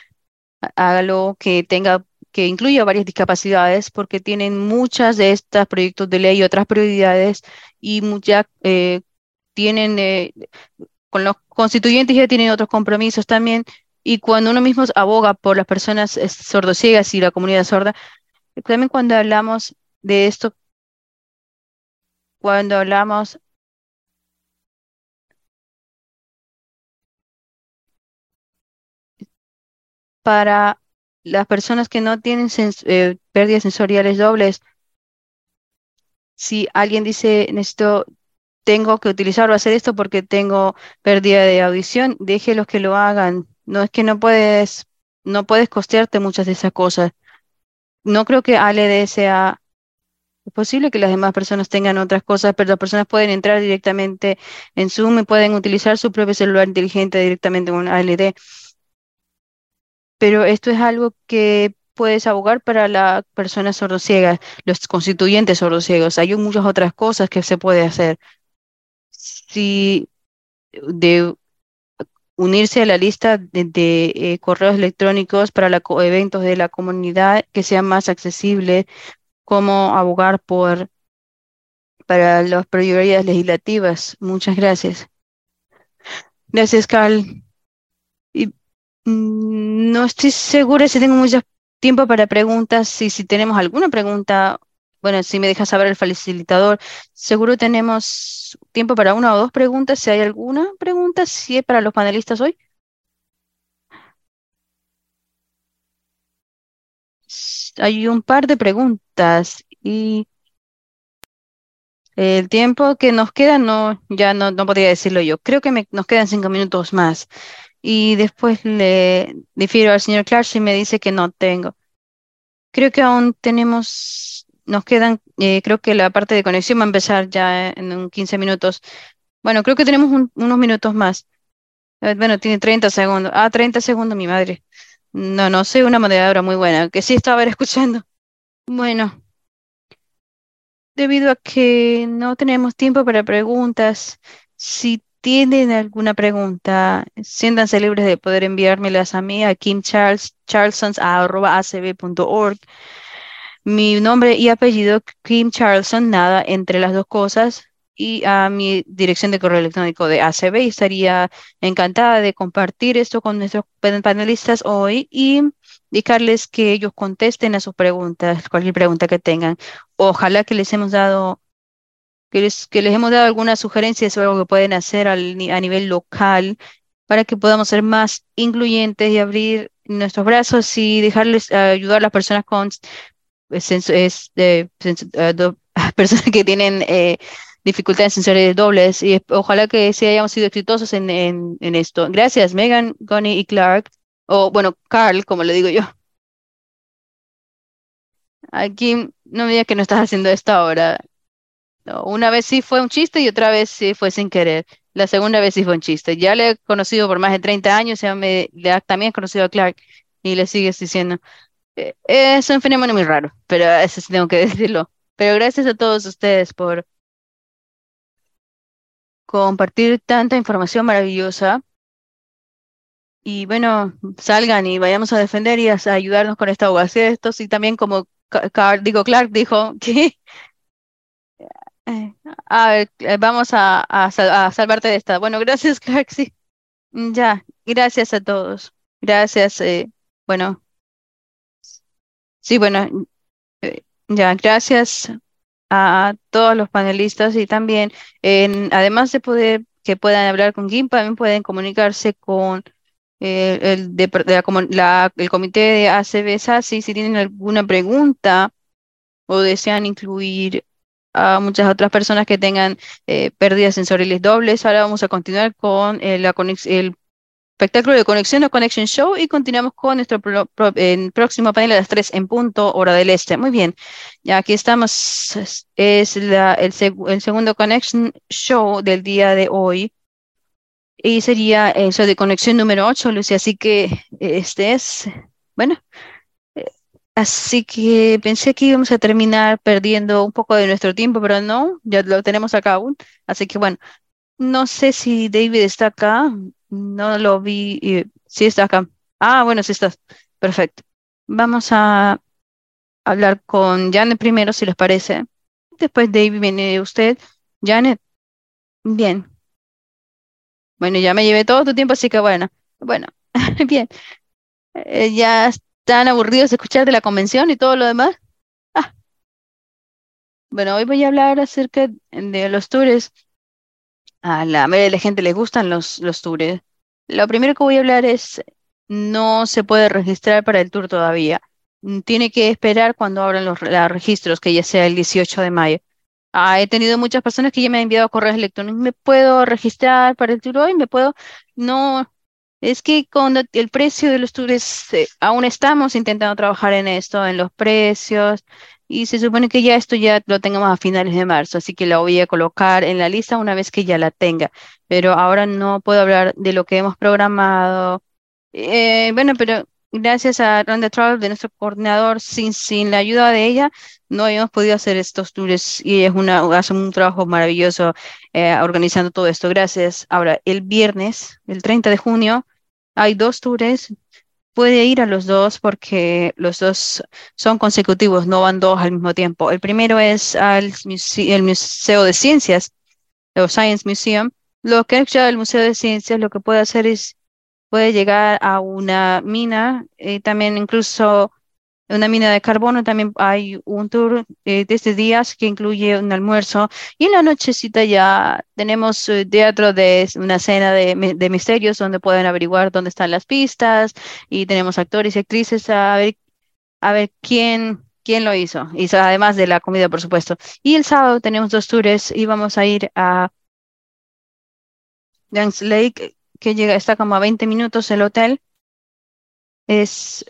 hágalo que tenga, que incluya varias discapacidades, porque tienen muchas de estos proyectos de ley y otras prioridades, y muchas eh, tienen, eh, con los constituyentes ya tienen otros compromisos también, y cuando uno mismo aboga por las personas eh, sordociegas y la comunidad sorda, también cuando hablamos de esto, cuando hablamos para las personas que no tienen eh, pérdidas sensoriales dobles, si alguien dice, necesito, tengo que utilizar o hacer esto porque tengo pérdida de audición, déjelos que lo hagan. No es que no puedes, no puedes costearte muchas de esas cosas no creo que ALD sea es posible que las demás personas tengan otras cosas, pero las personas pueden entrar directamente en Zoom y pueden utilizar su propio celular inteligente directamente con ALD. Pero esto es algo que puedes abogar para las personas sordociegas, los constituyentes sordociegos. Hay muchas otras cosas que se puede hacer. Si de unirse a la lista de, eh, correos electrónicos para los eventos de la comunidad que sean más accesibles, como abogar por para las prioridades legislativas. Muchas gracias. Gracias, Carl. Mm, no estoy segura si tengo mucho tiempo para preguntas. Y si tenemos alguna pregunta, bueno, si me deja saber el facilitador, seguro tenemos tiempo para una o dos preguntas. Si hay alguna pregunta, si es para los panelistas hoy. Hay un par de preguntas y el tiempo que nos queda no, ya no, no podría decirlo yo. Creo que nos quedan cinco minutos más. Y después le difiero al señor Clark si me dice que no tengo. Creo que aún tenemos, nos quedan, eh, creo que la parte de conexión va a empezar ya en un 15 minutos. Bueno, creo que tenemos un- unos minutos más. Eh, Bueno, tiene 30 segundos. Ah, 30 segundos, mi madre. No, no, soy una moderadora muy buena, que sí estaba escuchando. Bueno, debido a que no tenemos tiempo para preguntas, si tienen alguna pregunta, siéntanse libres de poder enviármelas a mí, a kimcharlesons.acb.org. Mi nombre y apellido, Kim Charlson, nada entre las dos cosas, y a mi dirección de correo electrónico de ACB. Estaría encantada de compartir esto con nuestros pan- panelistas hoy y indicarles que ellos contesten a sus preguntas, cualquier pregunta que tengan. Ojalá que les hemos dado, que les, hemos dado algunas sugerencias o algo que pueden hacer a nivel local para que podamos ser más incluyentes y abrir nuestros brazos y dejarles eh, ayudar a las personas con eh, eh, personas que tienen eh, dificultades sensoriales dobles y ojalá que sí hayamos sido exitosos en, en, en esto. Gracias, Megan, Connie y Clark, o bueno, Carl, como le digo yo. Aquí no me digas que no estás haciendo esto ahora. Una vez sí fue un chiste y otra vez sí fue sin querer. La segunda vez sí fue un chiste. Ya le he conocido por más de 30 años, ya me, le ha también conocido a Clark y le sigues diciendo. eh, Es un fenómeno muy raro, pero eso sí tengo que decirlo. Pero gracias a todos ustedes por compartir tanta información maravillosa. Y bueno, salgan y vayamos a defender y a ayudarnos con esta abogacía. Y también como Ca- Carl, digo, Clark dijo que a ver, eh, vamos a, a sal- a salvarte de esta. Bueno, gracias, Clark, sí. Mm, Ya, gracias a todos. Gracias, eh, bueno, sí, bueno, eh, ya, gracias a todos los panelistas y también, además de poder que puedan hablar con Kim, también pueden comunicarse con eh, el, comité de ACB si tienen alguna pregunta o desean incluir a muchas otras personas que tengan eh, pérdidas sensoriales dobles. Ahora vamos a continuar con eh, el espectáculo de conexión o Connection Show y continuamos con nuestro próximo panel a las 3 en punto, hora del este. Muy bien, ya aquí estamos. Es, el, seg- el segundo Connection Show del día de hoy. Y sería eso de conexión número 8, Lucy. Así que este es, bueno, eh, así que pensé que íbamos a terminar perdiendo un poco de nuestro tiempo, pero no, ya lo tenemos acá aún. Así que bueno, no sé si David está acá, no lo vi, eh, sí está acá. Ah, bueno, sí está. Perfecto. Vamos a hablar con Janet primero, si les parece. Después David viene usted. Janet, bien. Bueno, ya me llevé todo tu tiempo, así que bueno, bueno, bien. Eh, ¿ya están aburridos de escuchar de la convención y todo lo demás? Ah, bueno, hoy voy a hablar acerca de los tours. A la mayoría de la gente le gustan los, los tours. Lo primero que voy a hablar es, no se puede registrar para el tour todavía. Mm, Tiene que esperar cuando abran los, los registros, que ya sea el 18 de mayo. Ah, he tenido muchas personas que ya me han enviado correos electrónicos. ¿Me puedo registrar para el tour hoy? ¿Me puedo? No, es que con el precio de los tours, eh, aún estamos intentando trabajar en esto, en los precios, y se supone que ya esto ya lo tengamos a finales de marzo, así que la voy a colocar en la lista una vez que ya la tenga. Pero ahora no puedo hablar de lo que hemos programado. Eh, bueno, pero gracias a Randa Travel, de nuestro coordinador, sin, sin la ayuda de ella, no habíamos podido hacer estos tours y es una, hace un trabajo maravilloso eh, organizando todo esto. Gracias. Ahora, el viernes, el 30 de junio, hay dos tours. Puede ir a los dos porque los dos son consecutivos, no van dos al mismo tiempo. El primero es al muse- el Museo de Ciencias, o Science Museum, lo que ha escuchado el Museo de Ciencias, lo que puede hacer es, puede llegar a una mina, y también incluso una mina de carbono, también hay un tour eh, de estos días que incluye un almuerzo y en la nochecita ya tenemos eh, teatro de una cena de, misterios donde pueden averiguar dónde están las pistas y tenemos actores y actrices a ver, a ver quién, quién lo hizo, y además de la comida, por supuesto. Y el sábado tenemos dos tours y vamos a ir a Youngs Lake, que llega, está como a 20 minutos el hotel. Es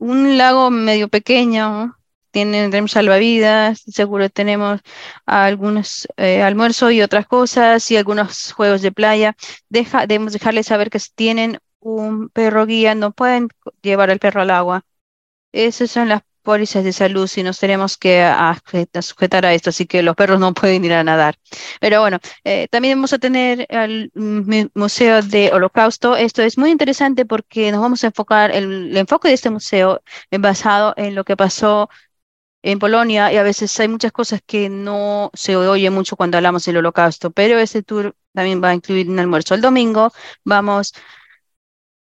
un lago medio pequeño, tenemos salvavidas, seguro tenemos algunos eh, almuerzos y otras cosas y algunos juegos de playa. Deja, debemos dejarles saber que si tienen un perro guía, no pueden llevar al perro al agua. Esas son las pólizas de salud si nos tenemos que sujetar a esto, así que los perros no pueden ir a nadar. Pero bueno, eh, también vamos a tener el Museo de Holocausto. Esto es muy interesante porque nos vamos a enfocar, el, el enfoque de este museo es basado en lo que pasó en Polonia y a veces hay muchas cosas que no se oye mucho cuando hablamos del holocausto, pero este tour también va a incluir un almuerzo. El domingo vamos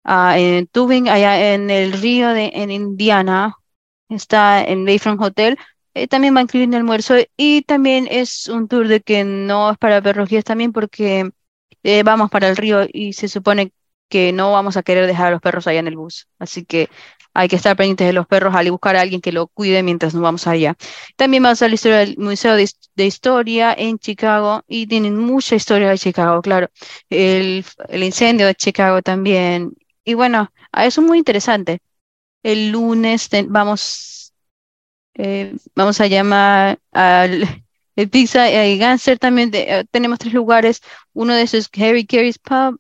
a Tubing, allá en el río de en Indiana, está en Bayfront Hotel. Eh, también va a incluir un almuerzo y también es un tour de que no es para perros también porque eh, vamos para el río y se supone que no vamos a querer dejar a los perros allá en el bus. Así que hay que estar pendientes de los perros al buscar a alguien que lo cuide mientras nos vamos allá. También vamos a la historia del Museo de, Historia en Chicago y tienen mucha historia de Chicago, claro. El, el incendio de Chicago también. Y bueno, eso es muy interesante. El lunes vamos, eh, vamos a llamar al Pizza y Ganser también. Eh, tenemos tres lugares. Uno de esos es Harry Carey's Pub.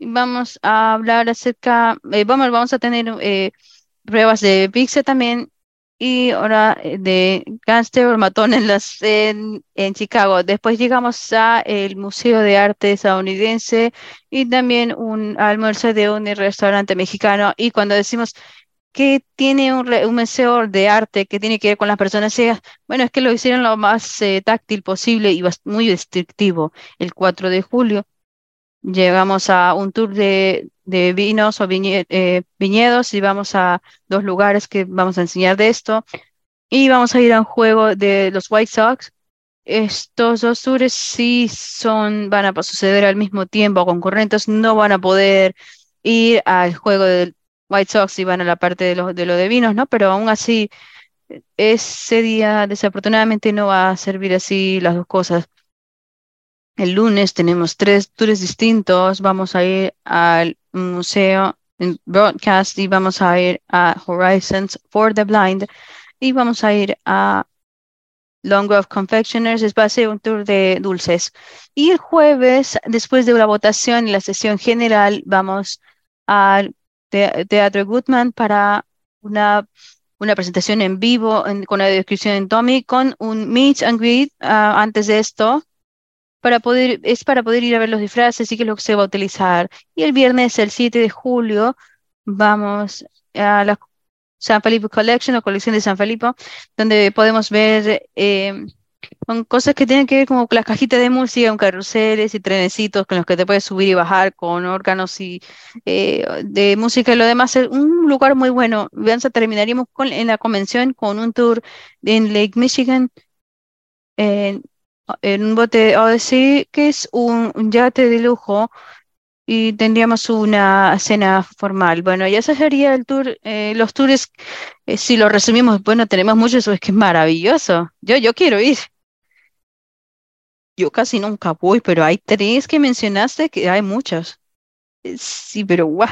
Vamos a hablar acerca, eh, vamos, vamos a tener pruebas de pizza también y ahora de gánster o matón en, las, en, Chicago. Después llegamos a el Museo de Arte estadounidense y también un almuerzo de un restaurante mexicano. Y cuando decimos que tiene un, museo de arte que tiene que ver con las personas ciegas. Bueno, es que lo hicieron lo más eh, táctil posible y muy restrictivo. El 4 de julio llegamos a un tour de, vinos o eh, viñedos y vamos a dos lugares que vamos a enseñar de esto. Y vamos a ir a un juego de los White Sox. Estos dos tours sí son, van a suceder al mismo tiempo, concurrentes, no van a poder ir al juego del White Sox iban a la parte de lo de, vinos, ¿no? Pero aún así, ese día desafortunadamente no va a servir así las dos cosas. El lunes tenemos tres tours distintos. Vamos a ir al museo en Broadcast y vamos a ir a Horizons for the Blind y vamos a ir a Long Grove Confectioners, es base un tour de dulces. Y el jueves, después de la votación y la sesión general, vamos al Teatro Goodman para una, una presentación en vivo con la descripción en Tommy, con un meet and greet ah, antes de esto. Para poder, es para poder ir a ver los disfraces y qué es lo que se va a utilizar. Y el viernes, el 7 de julio, vamos a la San Felipe Collection o colección de San Felipe, donde podemos ver eh, son cosas que tienen que ver como las cajitas de música, con carruseles y trenecitos con los que te puedes subir y bajar, con órganos y eh, de música y lo demás. Es un lugar muy bueno. terminaríamos con, en la convención con un tour en Lake Michigan, en, un bote Odyssey, que es un, yate de lujo y tendríamos una cena formal. Bueno, ya ese sería el tour. Eh, los tours, eh, si lo resumimos, bueno, tenemos muchos, es que es maravilloso. Yo, yo quiero ir. Yo casi nunca voy, pero hay tres que mencionaste que hay muchos. Eh, sí, pero guau.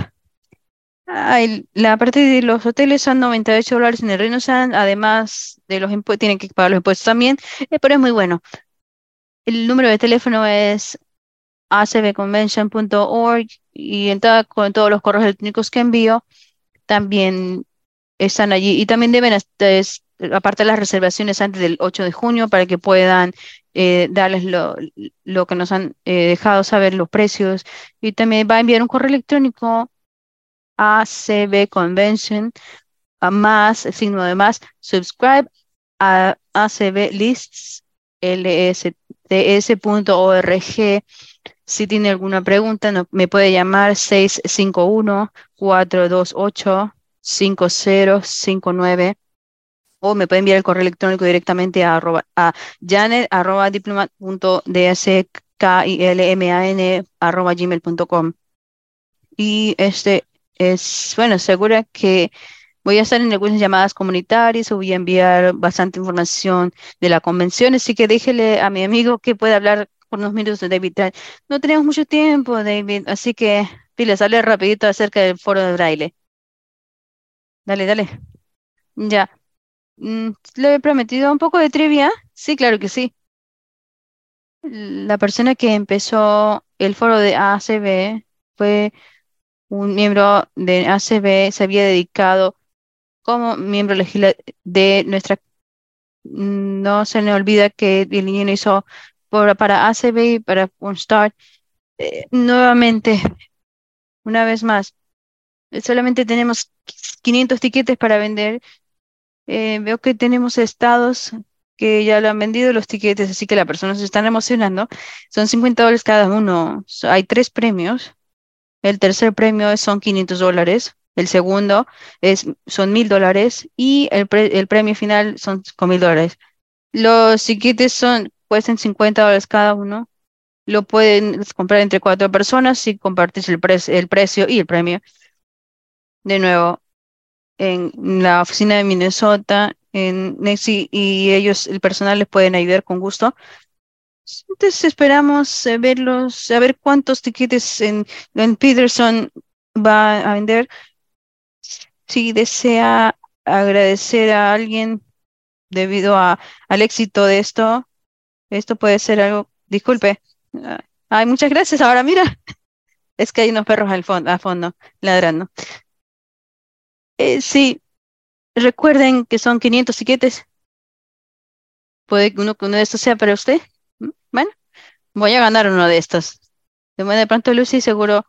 la parte de los hoteles son 98 dólares en el Reino San, además de los impuestos, tienen que pagar los impuestos también, pero es muy bueno. El número de teléfono es acbconvention.org y en con todos los correos electrónicos que envío también están allí. Y también deben, aparte de las reservaciones antes del 8 de junio para que puedan eh, darles lo, lo, que nos han eh, dejado saber, los precios. Y también va a enviar un correo electrónico a cbconvention a más, signo de más, subscribe a acb lists lsds.org Si tiene alguna pregunta, me puede llamar 651-428-5059 o me puede enviar el correo electrónico directamente a, arroba, janet arroba diplomat.dskilman arroba gmail.com. Y este es, bueno, segura que voy a estar en algunas llamadas comunitarias o voy a enviar bastante información de la convención, así que déjele a mi amigo que pueda hablar por unos minutos de David. No tenemos mucho tiempo, David, así que pilas, hable rapidito acerca del foro de braille. Dale, dale. Ya. Mm, le he prometido un poco de trivia. Sí, claro que sí. La persona que empezó el foro de ACB fue un miembro de ACB, se había dedicado como miembro legisla- de nuestra... No se me olvida que el niño hizo por, para ACB y para Start. Eh, nuevamente, una vez más, solamente tenemos 500 tiquetes para vender. Eh, veo que tenemos estados que ya lo han vendido los tiquetes, así que las personas se están emocionando. Son 50 dólares cada uno. Hay tres premios. El tercer premio son 500 dólares. El segundo es, son 1000 dólares. Y el, el premio final son 5000 dólares. Los tiquetes son, cuestan 50 dólares cada uno. Lo pueden comprar entre cuatro personas si compartes el, pre- el precio y el premio. De nuevo, en la oficina de Minnesota, en Nexi, y ellos, el personal, les pueden ayudar con gusto. Entonces esperamos verlos, saber cuántos tiquetes en, en Peterson va a vender. Si desea agradecer a alguien debido a, al éxito de esto, esto puede ser algo, disculpe. Ah, Ay, muchas gracias. Ahora mira, es que hay unos perros al fondo, a fondo ladrando. Eh, sí, recuerden que son 500 tiquetes. Puede que uno, uno de estos sea para usted. Bueno, voy a ganar uno de estos. De pronto Lucy seguro,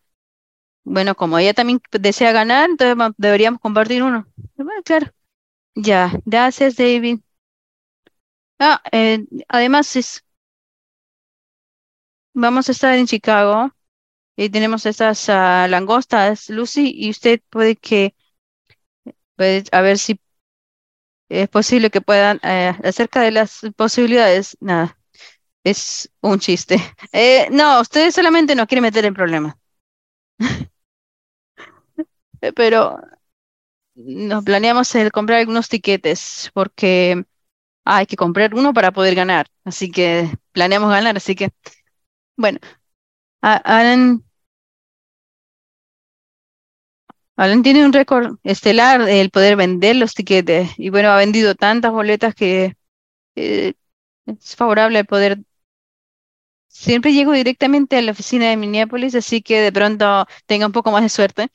bueno, como ella también desea ganar, entonces deberíamos compartir uno. Bueno, claro. Ya, gracias, David. Ah, eh, además vamos a estar en Chicago y tenemos estas ah, langostas, Lucy, y usted puede que, puede, a ver si es posible que puedan, eh, acerca de las posibilidades, nada, es un chiste. Eh, no, usted solamente nos quiere meter en problemas, pero nos planeamos el comprar algunos tiquetes porque hay que comprar uno para poder ganar, así que planeamos ganar, así que, bueno, Alan, Alan tiene un récord estelar el poder vender los tiquetes y bueno, ha vendido tantas boletas que eh, es favorable el poder. Siempre llego directamente a la oficina de Minneapolis, así que de pronto tenga un poco más de suerte.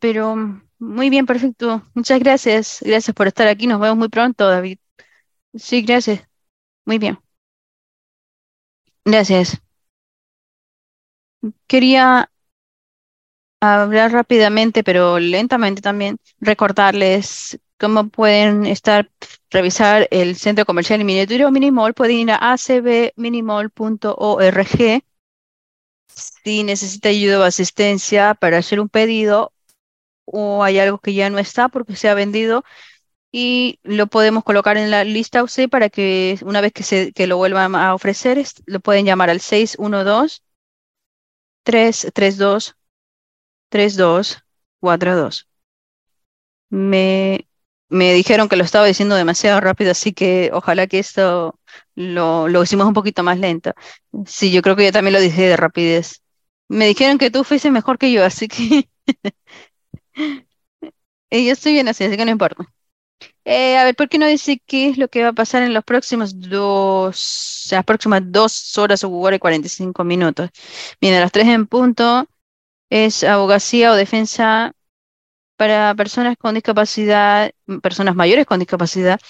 Pero muy bien, perfecto. Muchas gracias. Gracias por estar aquí. Nos vemos muy pronto, David. Sí, gracias. Muy bien. Gracias. Quería hablar rápidamente, pero lentamente también, recordarles cómo pueden estar, revisar el centro comercial y miniatura Minimall. Pueden ir a acbminimall.org si necesita ayuda o asistencia para hacer un pedido o hay algo que ya no está porque se ha vendido y lo podemos colocar en la lista usted para que una vez que, se, que lo vuelvan a ofrecer, lo pueden llamar al 612-332. 3242. Me, me dijeron que lo estaba diciendo demasiado rápido, así que ojalá que esto lo, lo hicimos un poquito más lento. Sí, yo creo que yo también lo dije de rapidez. Me dijeron que tú fuiste mejor que yo, así que eh, yo estoy bien así, así que no importa. Eh, a ver, ¿por qué no dice qué es lo que va a pasar en los próximos dos, las próximas dos horas o hora y 45 minutos? Bien, a las tres en punto es abogacía o defensa para personas con discapacidad, personas mayores con discapacidad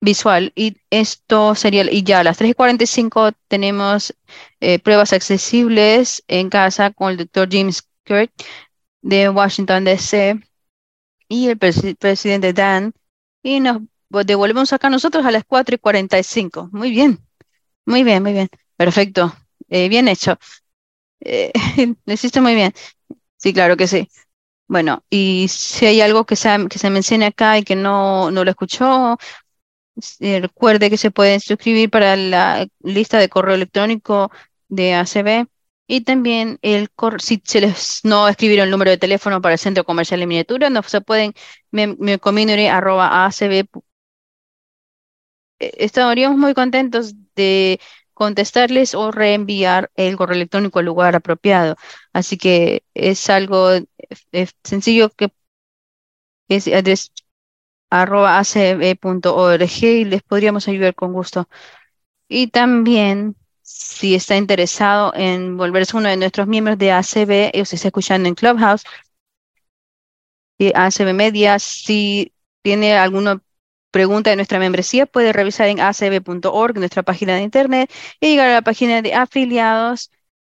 visual. Y esto sería, y ya a las 3 y 45 tenemos eh, pruebas accesibles en casa con el doctor James Kurt de Washington, D.C. y el presi- presidente Dan. Y nos devolvemos acá nosotros a las 4 y 45. Muy bien, muy bien, muy bien. Perfecto. Eh, bien hecho. Eh, lo hiciste muy bien. Sí, claro que sí. Bueno, y si hay algo que se, que se mencione acá y que no, no lo escuchó, eh, recuerde que se puede suscribir para la lista de correo electrónico de ACB y también el si se les no escribieron el número de teléfono para el centro comercial de miniatura, no se pueden community.acb. Eh, estaríamos muy contentos de contestarles o reenviar el correo electrónico al lugar apropiado. Así que es algo sencillo que es arroba acb.org y les podríamos ayudar con gusto. Y también, si está interesado en volverse uno de nuestros miembros de ACB, y se está escuchando en Clubhouse, y ACB Media, si tiene alguna pregunta de nuestra membresía, puede revisar en acb.org, nuestra página de internet, y llegar a la página de afiliados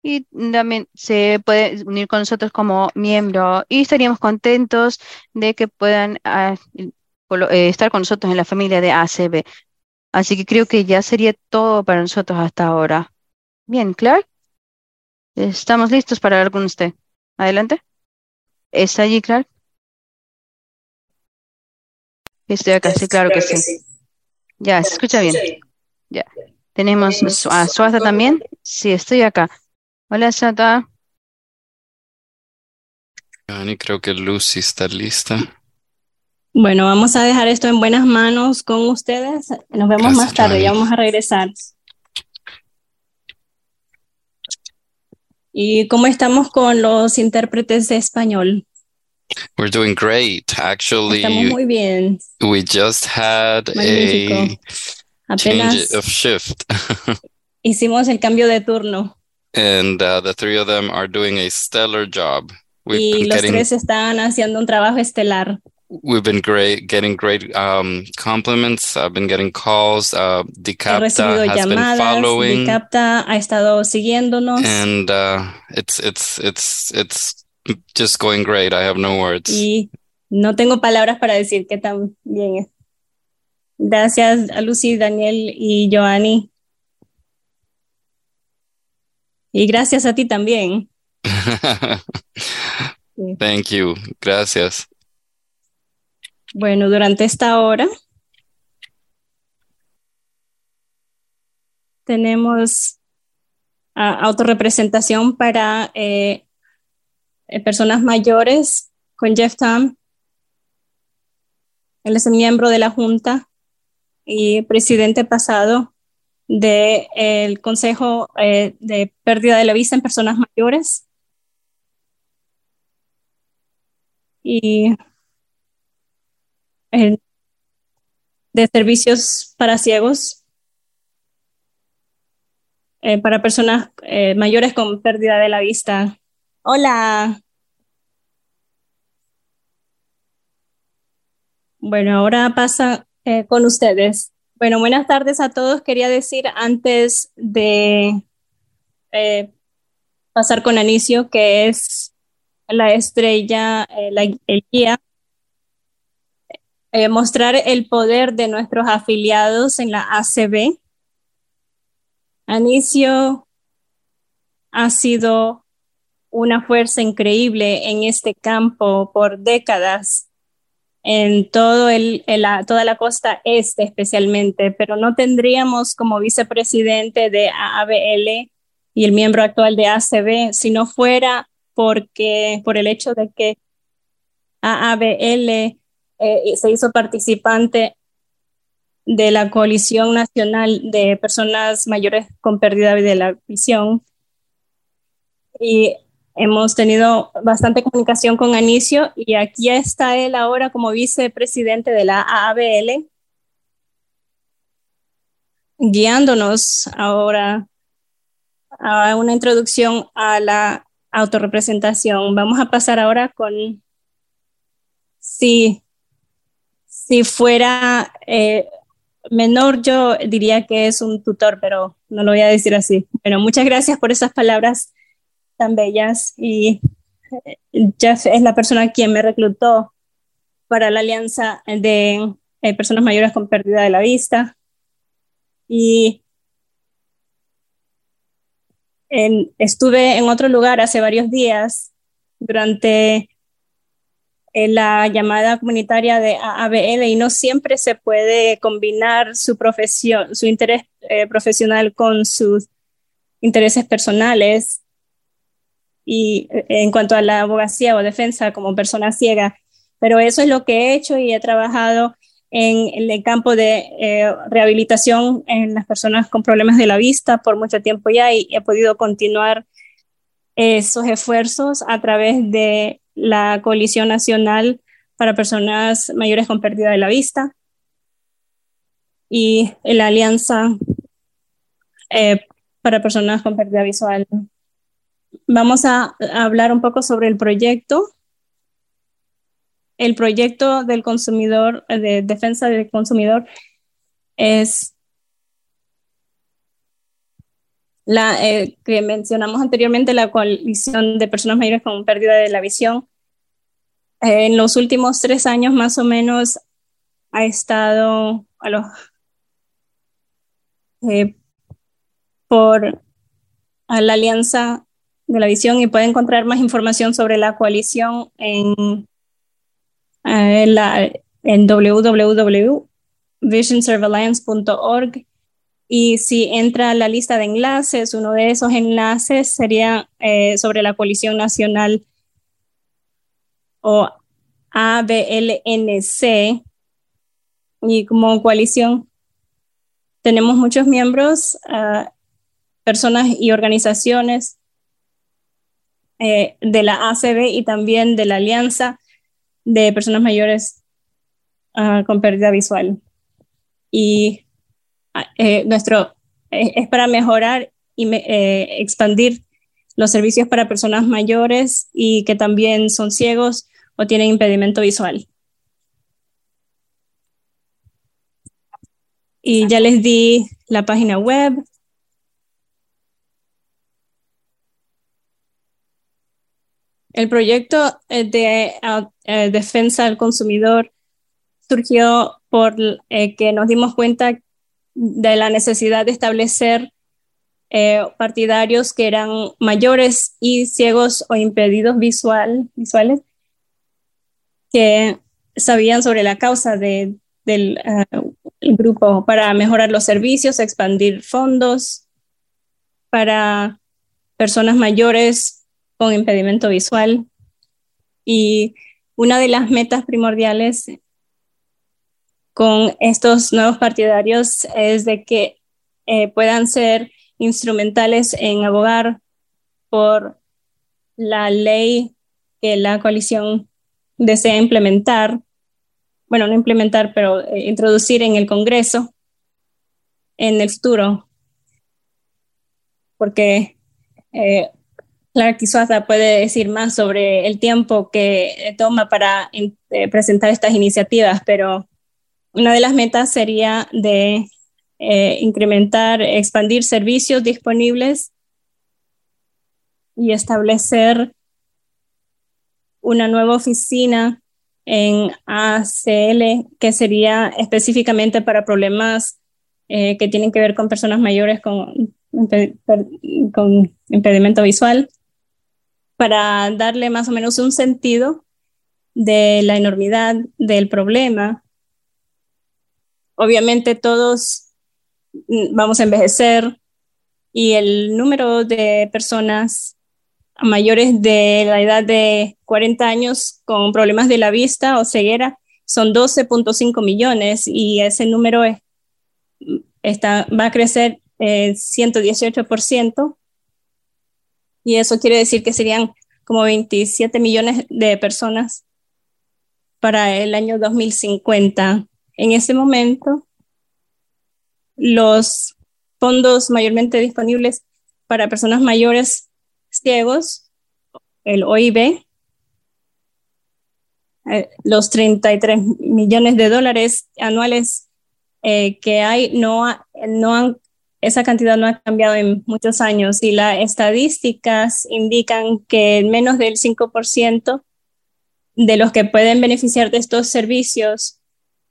y también se puede unir con nosotros como miembro y estaríamos contentos de que puedan ah, eh, estar con nosotros en la familia de ACB. Así que creo que ya sería todo para nosotros hasta ahora. Bien, Clark, estamos listos para hablar con usted. Adelante. ¿Está allí, Clark? Estoy acá, sí, claro que sí. Ya, se escucha bien. Ya. Tenemos a Suaza también. Sí, estoy acá. Hola, Sata. creo que Lucy está lista. Bueno, vamos a dejar esto en buenas manos con ustedes. Nos vemos más tarde, ya vamos a regresar. ¿Y cómo estamos con los intérpretes de español? We're doing great. Actually, estamos muy bien. We just had a change of shift. hicimos el cambio de turno. And uh, the three of them are doing a stellar job. We've y los getting... tres están haciendo un trabajo estelar. We've been great, getting great um, compliments. I've been getting calls. Uh, Dicapta has been following. Dicapta ha estado siguiéndonos. And uh, it's it's it's it's just going great. I have no words. Y no tengo palabras para decir qué tan bien es. Gracias a Lucy, Daniel y Joanny. Y gracias a ti también. Thank you. Gracias. Bueno, durante esta hora tenemos uh, autorrepresentación para eh, eh, personas mayores con Jeff Tam. Él es miembro de la Junta y presidente pasado del Consejo eh, de Pérdida de la Vista en Personas Mayores. Y de servicios para ciegos, eh, para personas eh, mayores con pérdida de la vista. Hola. Bueno, ahora pasa eh, con ustedes. Bueno, buenas tardes a todos. Quería decir antes de pasar con Anicio, que es la estrella, el guía eh, mostrar el poder de nuestros afiliados en la ACB. Anicio ha sido una fuerza increíble en este campo por décadas, en toda la costa este especialmente, pero no tendríamos como vicepresidente de AABL y el miembro actual de ACB si no fuera porque por el hecho de que AABL eh, se hizo participante de la Coalición Nacional de Personas Mayores con Pérdida de la Visión. Y hemos tenido bastante comunicación con Anicio y aquí está él ahora como vicepresidente de la AABL, guiándonos ahora a una introducción a la autorrepresentación. Vamos a pasar ahora con, sí, si fuera eh, menor, yo diría que es un tutor, pero no lo voy a decir así. Bueno, muchas gracias por esas palabras tan bellas y eh, Jeff es la persona quien me reclutó para la alianza de eh, personas mayores con pérdida de la vista. Y estuve en otro lugar hace varios días durante la llamada comunitaria de ABL y no siempre se puede combinar su profesión, su interés eh, profesional con sus intereses personales. Y eh, en cuanto a la abogacía o defensa como persona ciega, pero eso es lo que he hecho y he trabajado en, el campo de rehabilitación en las personas con problemas de la vista por mucho tiempo ya y he podido continuar esos esfuerzos a través de la Coalición Nacional para Personas Mayores con Pérdida de la Vista y la Alianza eh, para Personas con Pérdida Visual. Vamos a, hablar un poco sobre el proyecto. El proyecto del consumidor, de defensa del consumidor, es la eh, que mencionamos anteriormente, la coalición de personas mayores con pérdida de la visión, eh, en los últimos tres años más o menos ha estado a los, eh, por la Alianza de la Visión y puede encontrar más información sobre la coalición en, la, en www.visionsurveillance.org y si entra a la lista de enlaces, uno de esos enlaces sería eh, sobre la coalición nacional o ABLNC. Y como coalición tenemos muchos miembros, ah, personas y organizaciones eh, de la ACB y también de la Alianza de Personas Mayores ah, con Pérdida Visual. Y eh, nuestro, eh, es para mejorar y eh, expandir los servicios para personas mayores y que también son ciegos o tienen impedimento visual. Y ya les di la página web. El proyecto de defensa del consumidor surgió por que nos dimos cuenta de la necesidad de establecer eh, partidarios que eran mayores y ciegos o impedidos visual, visuales que sabían sobre la causa del eh, grupo para mejorar los servicios, expandir fondos para personas mayores con impedimento visual. Y una de las metas primordiales con estos nuevos partidarios es de que eh, puedan ser instrumentales en abogar por la ley que la coalición desea implementar, bueno, no implementar, pero eh, introducir en el Congreso en el futuro, porque eh, Clark Suaza puede decir más sobre el tiempo que toma para presentar estas iniciativas, pero una de las metas sería de eh, incrementar, expandir servicios disponibles y establecer una nueva oficina en ACL que sería específicamente para problemas eh, que tienen que ver con personas mayores con, con impedimento visual, para darle más o menos un sentido de la enormidad del problema obviamente todos mm, vamos a envejecer y el número de personas mayores de la edad de 40 años con problemas de la vista o ceguera son 12.5 millones y ese número está, va a crecer eh, 118% y eso quiere decir que serían como 27 millones de personas para el año 2050. En ese momento, los fondos mayormente disponibles para personas mayores ciegos, el OIB, eh, los 33 millones de dólares anuales eh, que hay, no, no han, esa cantidad no ha cambiado en muchos años. Y las estadísticas indican que menos del 5% de los que pueden beneficiar de estos servicios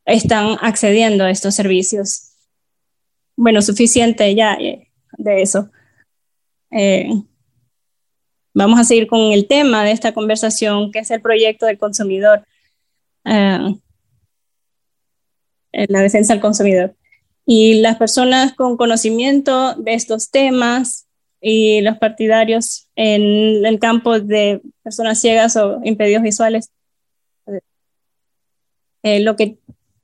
están accediendo a estos servicios. Bueno, suficiente ya eh, de eso. eh, vamos a seguir con el tema de esta conversación, que es el proyecto del consumidor, eh, la defensa del consumidor. Y las personas con conocimiento de estos temas y los partidarios en el campo de personas ciegas o impedidos visuales, eh, lo que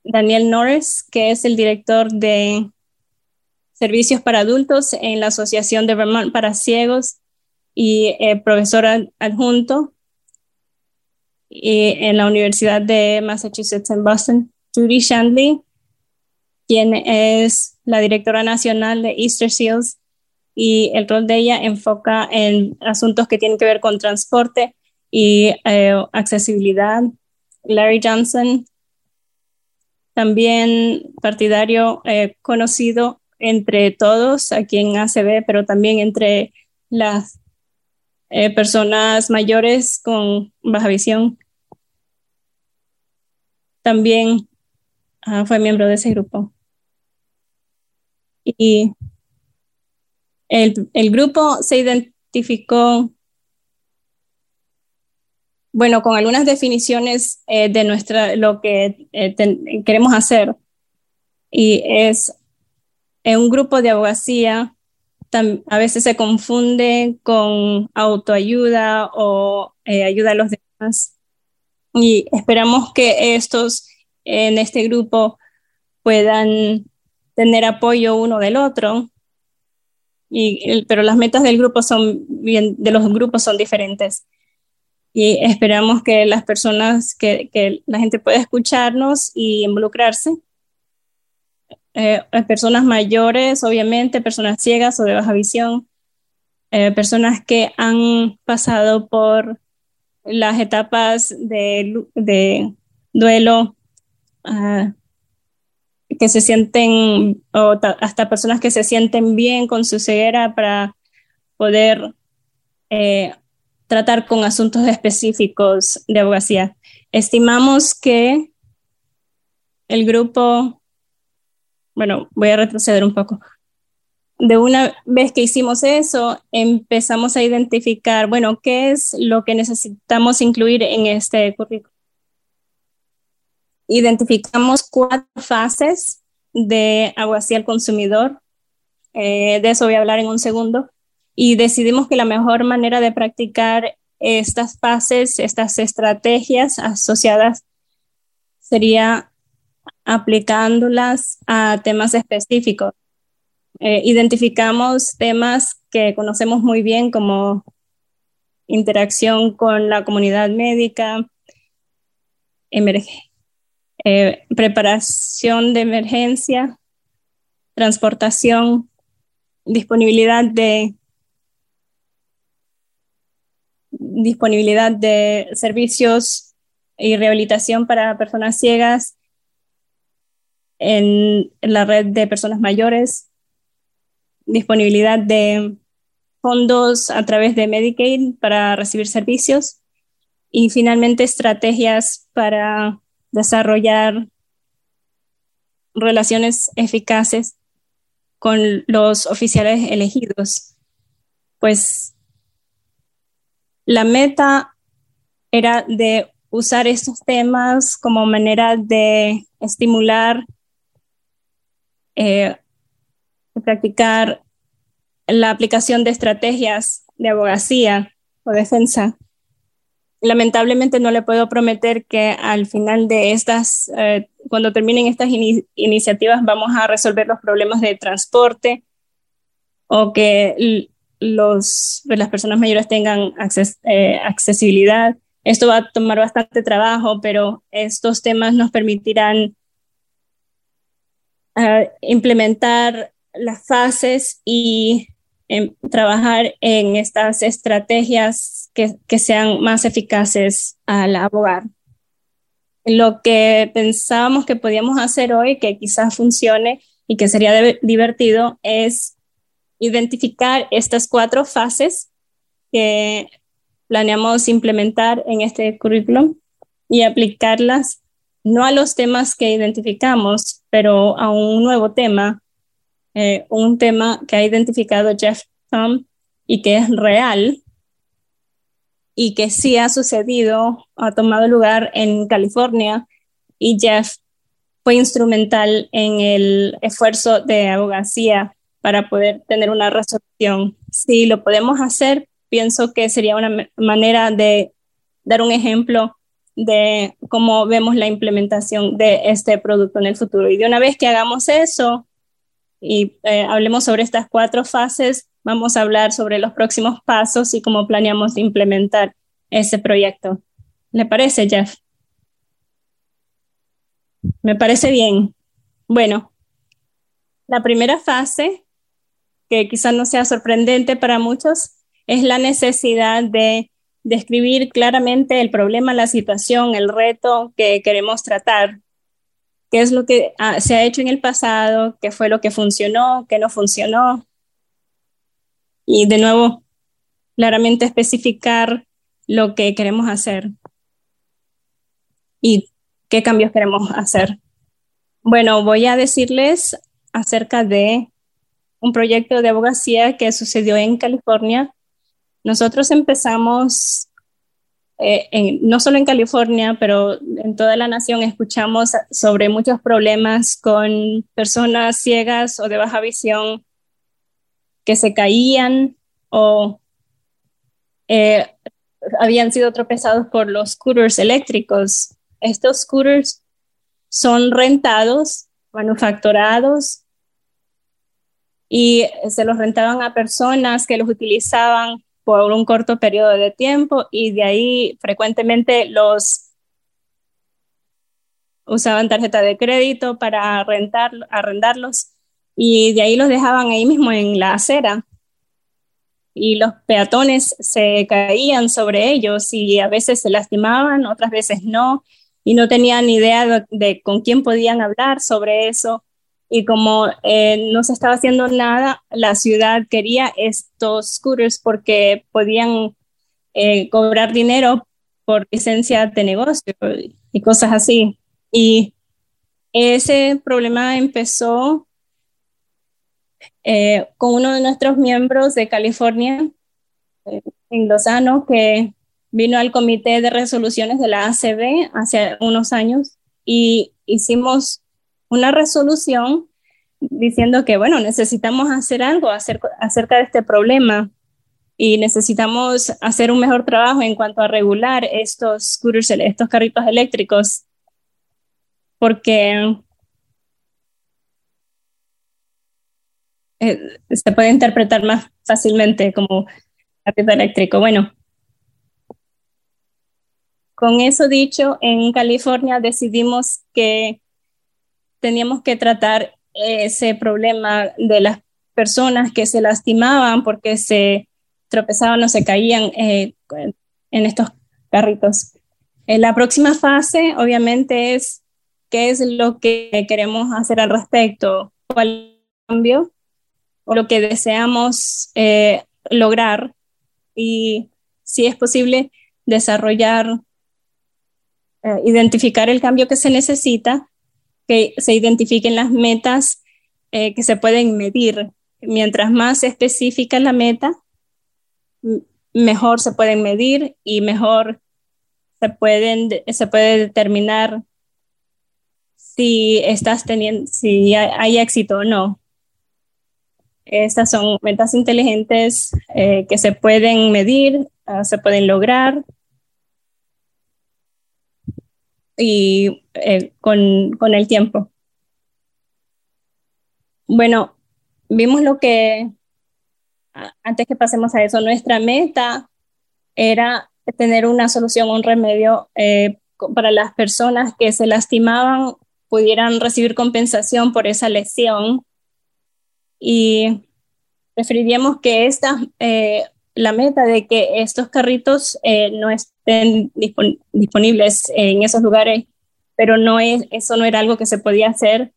Daniel Norris, que es el director de servicios para adultos en la Asociación de Vermont para Ciegos y eh, profesor adjunto y en la Universidad de Massachusetts en Boston. Judy Shandley, quien es la directora nacional de Easter Seals y el rol de ella enfoca en asuntos que tienen que ver con transporte y eh, accesibilidad. Larry Johnson, también partidario eh, conocido entre todos aquí en ACB, pero también entre las eh, personas mayores con baja visión. También ah, fue miembro de ese grupo. Y el, el grupo se identificó bueno, con algunas definiciones eh, de nuestra, lo que eh, queremos hacer. Y es un grupo de abogacía, a veces se confunde con autoayuda o eh, ayuda a los demás. Y esperamos que estos en este grupo puedan tener apoyo uno del otro. Y, pero las metas del grupo son bien, de los grupos son diferentes y esperamos que las personas, que, la gente pueda escucharnos y involucrarse. Eh, personas mayores, obviamente, personas ciegas o de baja visión, eh, personas que han pasado por las etapas de, duelo, uh, que se sienten, o hasta personas que se sienten bien con su ceguera para poder eh, tratar con asuntos específicos de abogacía. Estimamos que el grupo, bueno, voy a retroceder un poco. De una vez que hicimos eso, empezamos a identificar, bueno, qué es lo que necesitamos incluir en este currículo. Identificamos cuatro fases de abogacía al consumidor. Eh, de eso voy a hablar en un segundo y decidimos que la mejor manera de practicar estas fases, estas estrategias asociadas sería aplicándolas a temas específicos. Eh, identificamos temas que conocemos muy bien como interacción con la comunidad médica, eh, preparación de emergencia, transportación, disponibilidad de disponibilidad de servicios y rehabilitación para personas ciegas en, la red de personas mayores, disponibilidad de fondos a través de Medicaid para recibir servicios y finalmente estrategias para desarrollar relaciones eficaces con los oficiales elegidos. Pues la meta era de usar estos temas como manera de estimular eh, practicar la aplicación de estrategias de abogacía o defensa. Lamentablemente no le puedo prometer que al final de estas, eh, cuando terminen estas iniciativas, vamos a resolver los problemas de transporte o que los, pues, las personas mayores tengan eh, accesibilidad. Esto va a tomar bastante trabajo, pero estos temas nos permitirán ah, implementar las fases y em, trabajar en estas estrategias que, que, sean más eficaces al abogar. Lo que pensábamos que podíamos hacer hoy, que quizás funcione y que sería divertido, es identificar estas cuatro fases que planeamos implementar en este currículum y aplicarlas no a los temas que identificamos, pero a un nuevo tema, eh, un tema que ha identificado Jeff Tom y que es real y que sí ha sucedido, ha tomado lugar en California y Jeff fue instrumental en el esfuerzo de abogacía para poder tener una resolución. Si lo podemos hacer, pienso que sería una manera de dar un ejemplo de cómo vemos la implementación de este producto en el futuro. Y de una vez que hagamos eso y eh, hablemos sobre estas cuatro fases, vamos a hablar sobre los próximos pasos y cómo planeamos implementar ese proyecto. ¿Le parece, Jeff? Me parece bien. Bueno, la primera fase, que quizás no sea sorprendente para muchos, es la necesidad de describir claramente el problema, la situación, el reto que queremos tratar. ¿Qué es lo que ah, se ha hecho en el pasado? ¿Qué fue lo que funcionó? ¿Qué no funcionó? Y de nuevo, claramente especificar lo que queremos hacer y qué cambios queremos hacer. Bueno, voy a decirles acerca de un proyecto de abogacía que sucedió en California. Nosotros empezamos, eh, no solo en California, pero en toda la nación, escuchamos sobre muchos problemas con personas ciegas o de baja visión que se caían o eh, habían sido tropezados por los scooters eléctricos estos scooters son rentados, manufacturados y se los rentaban a personas que los utilizaban por un corto periodo de tiempo y de ahí frecuentemente los usaban tarjeta de crédito para rentar, arrendarlos y de ahí los dejaban ahí mismo en la acera y los peatones se caían sobre ellos y a veces se lastimaban, otras veces no y no tenían idea de, con quién podían hablar sobre eso. Y como eh, no se estaba haciendo nada, la ciudad quería estos scooters porque podían eh, cobrar dinero por licencia de negocio y cosas así. Y ese problema empezó eh, con uno de nuestros miembros de California, en Lozano, que vino al comité de resoluciones de la ACB hace unos años y hicimos una resolución diciendo que, bueno, necesitamos hacer algo acerca de este problema y necesitamos hacer un mejor trabajo en cuanto a regular estos scooters, estos carritos eléctricos, porque eh, se puede interpretar más fácilmente como carrito eléctrico. Bueno, con eso dicho, en California decidimos que teníamos que tratar ese problema de las personas que se lastimaban porque se tropezaban o se caían eh, en estos carritos. En la próxima fase, obviamente, es qué es lo que queremos hacer al respecto, cuál cambio o lo que deseamos eh, lograr y si es posible desarrollar eh, identificar el cambio que se necesita, que se identifiquen las metas eh, que se pueden medir. Mientras más específica la meta, mejor se pueden medir y mejor se, pueden, se puede determinar si estás teniendo, si hay, éxito o no. Estas son metas inteligentes eh, que se pueden medir, ah, se pueden lograr y eh, con, con, el tiempo. Bueno, vimos lo que, antes que pasemos a eso, nuestra meta era tener una solución, un remedio eh, para las personas que se lastimaban, pudieran recibir compensación por esa lesión. Y preferiríamos que esta eh, la meta de que estos carritos eh, no estén disponibles en esos lugares, pero no es, eso no era algo que se podía hacer.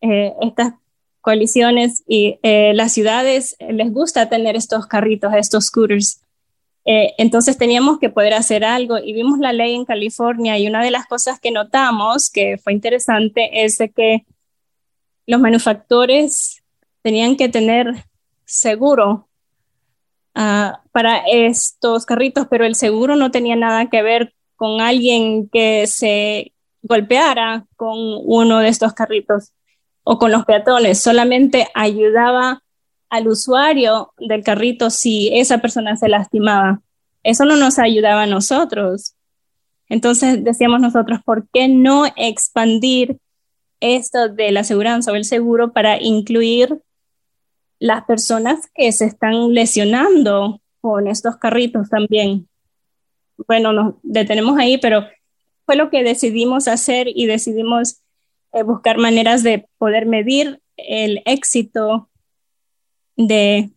Eh, estas coaliciones y eh, las ciudades les gusta tener estos carritos, estos scooters. entonces teníamos que poder hacer algo y vimos la ley en California y una de las cosas que notamos que fue interesante es de que los manufactores tenían que tener seguro ah, para estos carritos, pero el seguro no tenía nada que ver con alguien que se golpeara con uno de estos carritos o con los peatones, solamente ayudaba al usuario del carrito si esa persona se lastimaba. Eso no nos ayudaba a nosotros. Entonces decíamos nosotros, ¿por qué no expandir esto de la aseguranza o el seguro para incluir las personas que se están lesionando con estos carritos también? Bueno, nos detenemos ahí, pero fue lo que decidimos hacer y decidimos eh, buscar maneras de poder medir el éxito de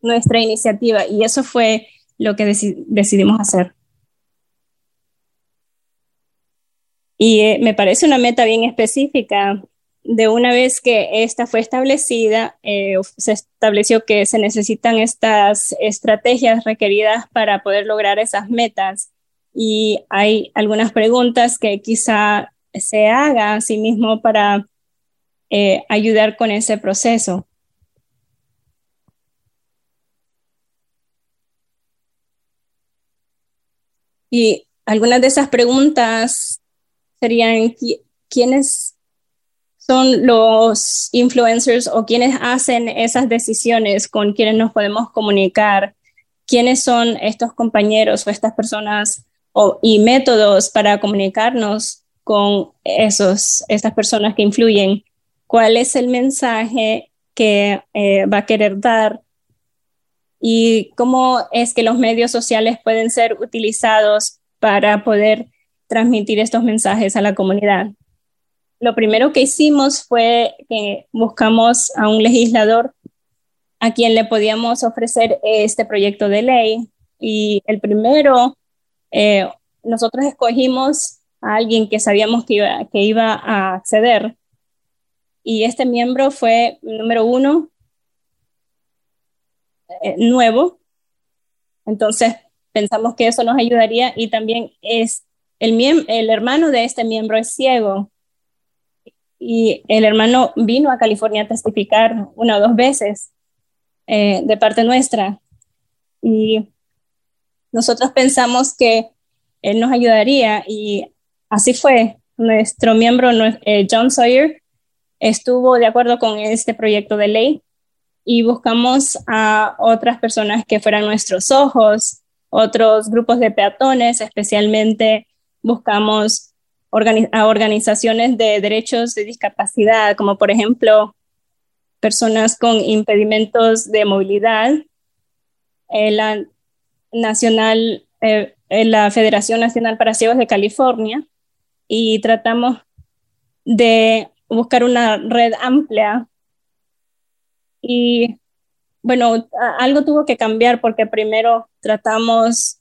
nuestra iniciativa y eso fue lo que decidimos hacer. Y eh, me parece una meta bien específica. De una vez que esta fue establecida, eh, se estableció que se necesitan estas estrategias requeridas para poder lograr esas metas. Y hay algunas preguntas que quizá se haga a sí mismo para eh, ayudar con ese proceso. Y algunas de esas preguntas serían quiénes son los influencers o quiénes hacen esas decisiones con quienes nos podemos comunicar, quiénes son estos compañeros o estas personas o, y métodos para comunicarnos con esos, estas personas que influyen, cuál es el mensaje que eh, va a querer dar y cómo es que los medios sociales pueden ser utilizados para poder transmitir estos mensajes a la comunidad. Lo primero que hicimos fue que buscamos a un legislador a quien le podíamos ofrecer este proyecto de ley. Y el primero, eh, nosotros escogimos a alguien que sabíamos que iba, que iba a acceder. Y este miembro fue número uno, eh, nuevo. Entonces pensamos que eso nos ayudaría. Y también es el, el hermano de este miembro es ciego y el hermano vino a California a testificar una o dos veces eh, de parte nuestra y nosotros pensamos que él nos ayudaría y así fue. Nuestro miembro, eh, John Sawyer, estuvo de acuerdo con este proyecto de ley y buscamos a otras personas que fueran nuestros ojos, otros grupos de peatones, especialmente buscamos a organizaciones de derechos de discapacidad, como por ejemplo personas con impedimentos de movilidad, eh, la, nacional, eh, la Federación Nacional para Ciegos de California, y tratamos de buscar una red amplia. Y bueno, algo tuvo que cambiar porque primero tratamos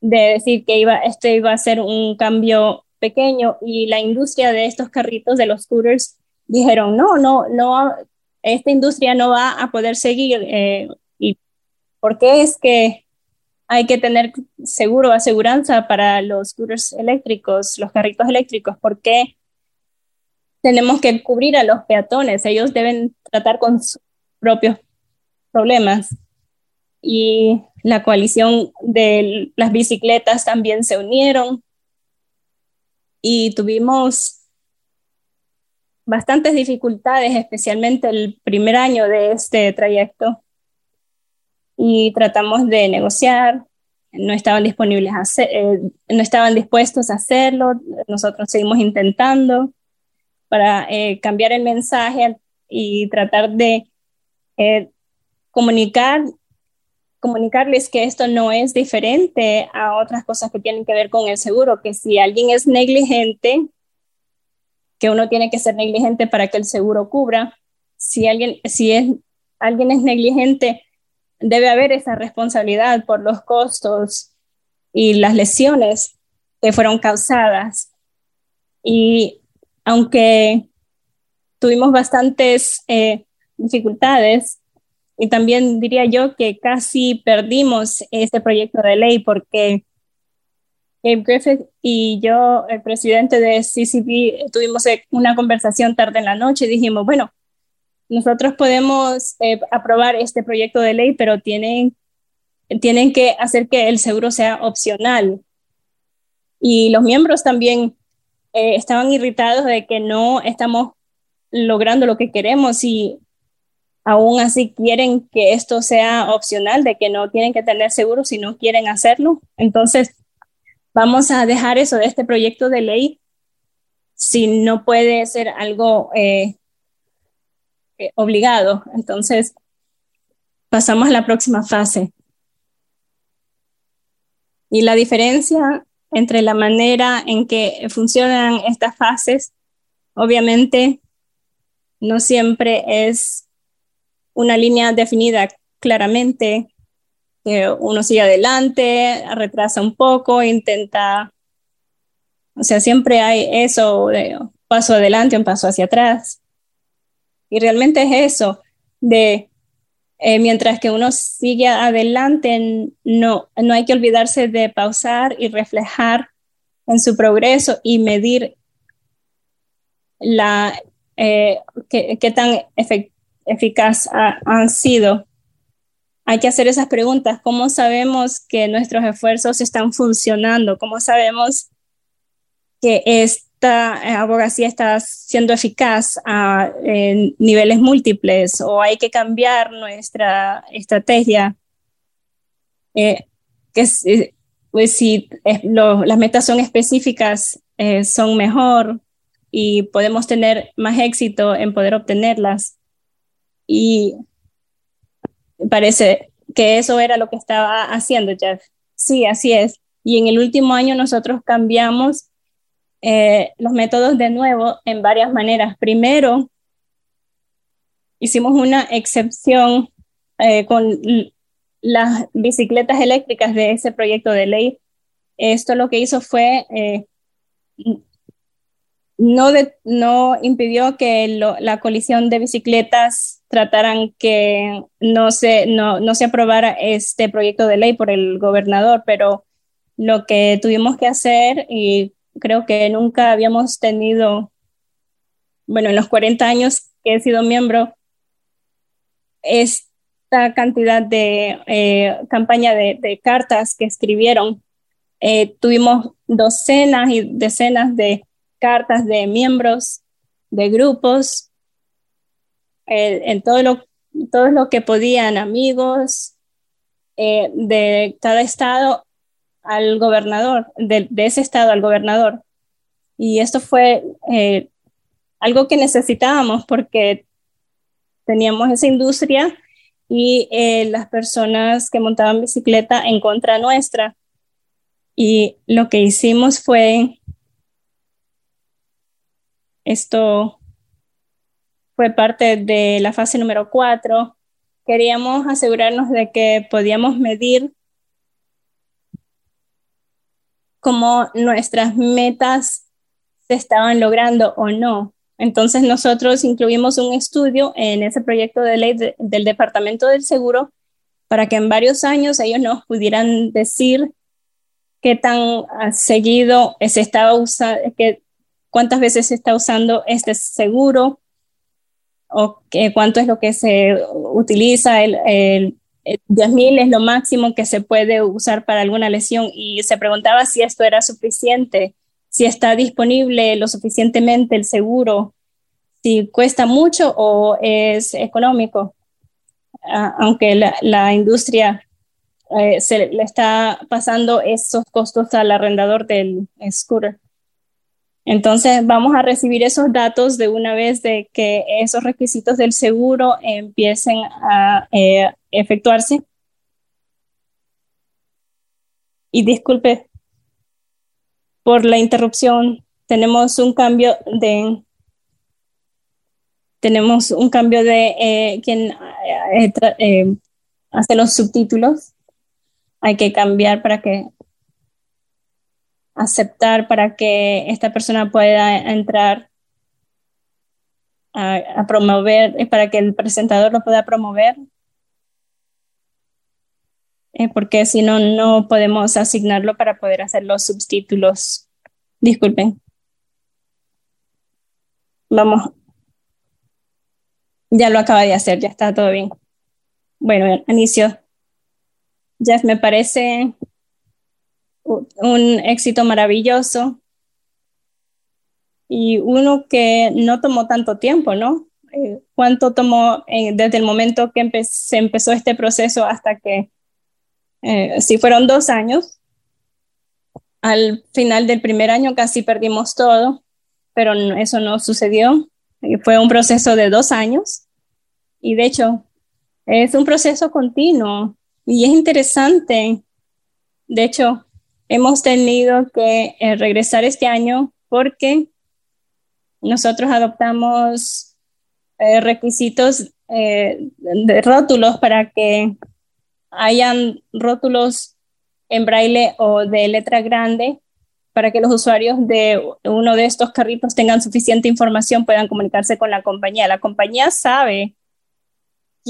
de decir que iba, este iba a ser un cambio pequeño y la industria de estos carritos, de los scooters, dijeron, no, no, no, esta industria no va a poder seguir. Eh, ¿Y por qué es que hay que tener seguro, aseguranza para los scooters eléctricos, los carritos eléctricos? ¿Por qué tenemos que cubrir a los peatones? Ellos deben tratar con sus propios problemas. Y la coalición de las bicicletas también se unieron y tuvimos bastantes dificultades, especialmente el primer año de este trayecto. Y tratamos de negociar, no estaban disponibles a eh, no estaban dispuestos a hacerlo, nosotros seguimos intentando para eh, cambiar el mensaje y tratar de eh, comunicar, comunicarles que esto no es diferente a otras cosas que tienen que ver con el seguro, que si alguien es negligente, que uno tiene que ser negligente para que el seguro cubra. Si alguien, si es, alguien es negligente, debe haber esa responsabilidad por los costos y las lesiones que fueron causadas. Y aunque tuvimos bastantes eh, dificultades, y también diría yo que casi perdimos este proyecto de ley porque Gabe Griffith y yo, el presidente de CCP, tuvimos una conversación tarde en la noche y dijimos, bueno, nosotros podemos eh, aprobar este proyecto de ley, pero tienen tienen que hacer que el seguro sea opcional. Y los miembros también eh, estaban irritados de que no estamos logrando lo que queremos y aún así quieren que esto sea opcional, de que no tienen que tener seguro si no quieren hacerlo. Entonces, vamos a dejar eso de este proyecto de ley si no puede ser algo eh, eh, obligado. Entonces, pasamos a la próxima fase. Y la diferencia entre la manera en que funcionan estas fases, obviamente, no siempre es una línea definida claramente, que uno sigue adelante, retrasa un poco, intenta, o sea, siempre hay eso de paso adelante, un paso hacia atrás. Y realmente es eso, de eh, mientras que uno sigue adelante, no, no hay que olvidarse de pausar y reflejar en su progreso y medir la, eh, qué, tan eficaz han sido. Hay que hacer esas preguntas. ¿Cómo sabemos que nuestros esfuerzos están funcionando? ¿Cómo sabemos que es esta eh, abogacía está siendo eficaz a niveles múltiples o hay que cambiar nuestra estrategia. Eh, que eh, pues si las metas son específicas, son mejor y podemos tener más éxito en poder obtenerlas. Y parece que eso era lo que estaba haciendo Jeff. Sí, así es. Y en el último año nosotros cambiamos eh, los métodos de nuevo en varias maneras. Primero, hicimos una excepción eh, con las bicicletas eléctricas de ese proyecto de ley. Esto lo que hizo fue eh, no, no impidió que la colisión de bicicletas trataran que no se, no, no se aprobara este proyecto de ley por el gobernador, pero lo que tuvimos que hacer y creo que nunca habíamos tenido, bueno, en los 40 años que he sido miembro, esta cantidad de eh, campaña de, cartas que escribieron. Eh, tuvimos docenas y decenas de cartas de miembros de grupos, eh, en todo lo, todo lo que podían, amigos de cada estado, al gobernador, de, ese estado al gobernador. Y esto fue eh, algo que necesitábamos porque teníamos esa industria y eh, las personas que montaban bicicleta en contra nuestra. Y lo que hicimos fue, esto fue parte de la fase número cuatro, queríamos asegurarnos de que podíamos medir cómo nuestras metas se estaban logrando o no. Entonces nosotros incluimos un estudio en ese proyecto de ley del Departamento del Seguro para que en varios años ellos nos pudieran decir qué tan seguido se estaba usando, cuántas veces se está usando este seguro o cuánto es lo que se utiliza el, el, 10.000 eh, es lo máximo que se puede usar para alguna lesión y se preguntaba si esto era suficiente, si está disponible lo suficientemente el seguro, si cuesta mucho o es económico, aunque la, industria eh, se le está pasando esos costos al arrendador del scooter. Entonces vamos a recibir esos datos de una vez de que esos requisitos del seguro empiecen a eh, efectuarse. Y disculpe por la interrupción, tenemos un cambio de tenemos un cambio de eh, quien eh, hace los subtítulos. Hay que cambiar para que aceptar para que esta persona pueda entrar a, promover, eh, para que el presentador lo pueda promover, eh, porque si no, no podemos asignarlo para poder hacer los subtítulos. Disculpen. Vamos. Ya lo acaba de hacer, ya está todo bien. Bueno, inicio. Jeff, me parece un éxito maravilloso y uno que no tomó tanto tiempo, ¿no? Eh, ¿Cuánto tomó eh, desde el momento que se empezó este proceso hasta que, eh, si fueron dos años, al final del primer año casi perdimos todo, pero eso no sucedió. Fue un proceso de dos años y de hecho es un proceso continuo y es interesante. De hecho, hemos tenido que eh, regresar este año porque nosotros adoptamos eh, requisitos eh, de rótulos para que hayan rótulos en braille o de letra grande para que los usuarios de uno de estos carritos tengan suficiente información, puedan comunicarse con la compañía. La compañía sabe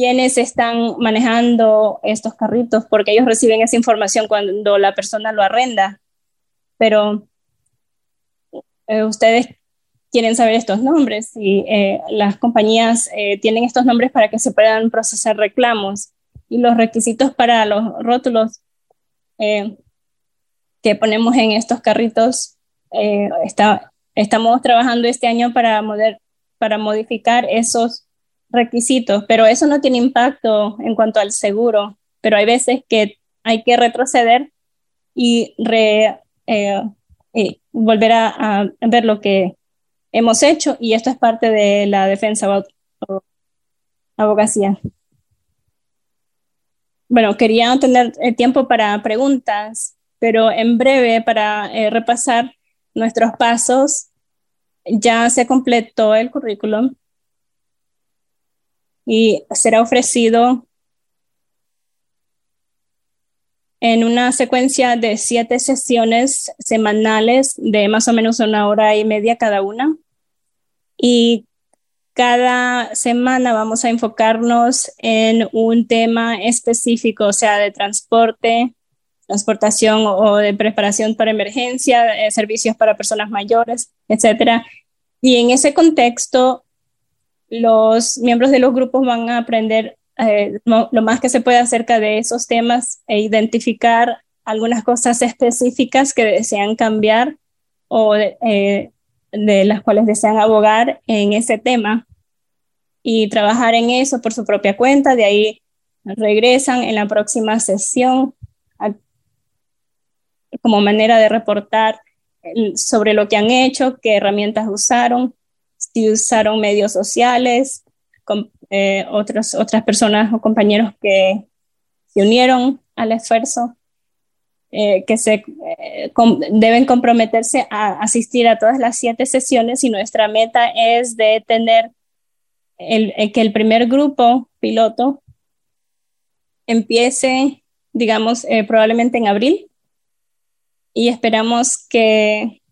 quiénes están manejando estos carritos, porque ellos reciben esa información cuando la persona lo arrenda. Pero eh, ustedes quieren saber estos nombres y eh, las compañías eh, tienen estos nombres para que se puedan procesar reclamos y los requisitos para los rótulos que ponemos en estos carritos. Está, estamos trabajando este año para, para modificar esos requisitos, pero eso no tiene impacto en cuanto al seguro, pero hay veces que hay que retroceder y eh, volver a, ver lo que hemos hecho y esto es parte de la defensa abogacía. Bueno, quería tener eh, tiempo para preguntas, pero en breve para eh, repasar nuestros pasos. Ya se completó el currículum y será ofrecido en una secuencia de siete sesiones semanales de más o menos una hora y media cada una. Y cada semana vamos a enfocarnos en un tema específico, sea, de transporte, transportación o de preparación para emergencia, eh, servicios para personas mayores, etc. Y en ese contexto los miembros de los grupos van a aprender eh, lo más que se puede acerca de esos temas e identificar algunas cosas específicas que desean cambiar o eh, de las cuales desean abogar en ese tema y trabajar en eso por su propia cuenta. De ahí regresan en la próxima sesión como manera de reportar sobre lo que han hecho, qué herramientas usaron si usaron medios sociales, con eh, otras personas o compañeros que se unieron al esfuerzo, eh, que se, eh, deben comprometerse a asistir a todas las siete sesiones y nuestra meta es de tener el, que el primer grupo piloto empiece, digamos, probablemente en abril y esperamos que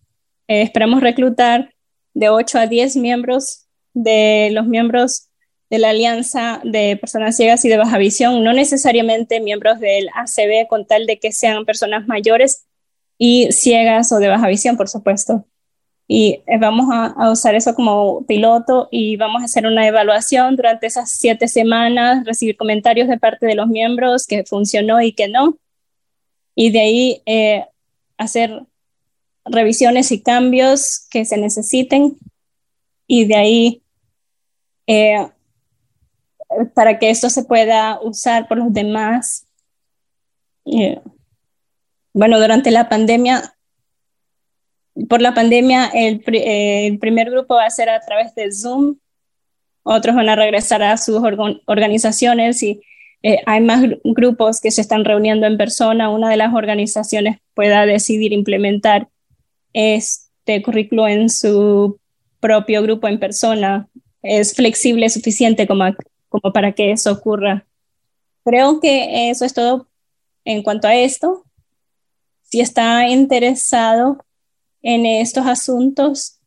esperamos reclutar de 8 a 10 miembros de los miembros de la Alianza de Personas Ciegas y de Baja Visión, no necesariamente miembros del ACB con tal de que sean personas mayores y ciegas o de baja visión, por supuesto. Y eh, vamos a, usar eso como piloto y vamos a hacer una evaluación durante esas siete semanas, recibir comentarios de parte de los miembros que funcionó y que no. Y de ahí eh, hacer revisiones y cambios que se necesiten y de ahí eh, para que esto se pueda usar por los demás. Eh, bueno, durante la pandemia, por la pandemia, el, el, primer grupo va a ser a través de Zoom, otros van a regresar a sus organizaciones y eh, hay más grupos que se están reuniendo en persona. Una de las organizaciones pueda decidir implementar este currículo en su propio grupo en persona es flexible suficiente como, como para que eso ocurra. Creo que eso es todo en cuanto a esto. Si está interesado en estos asuntos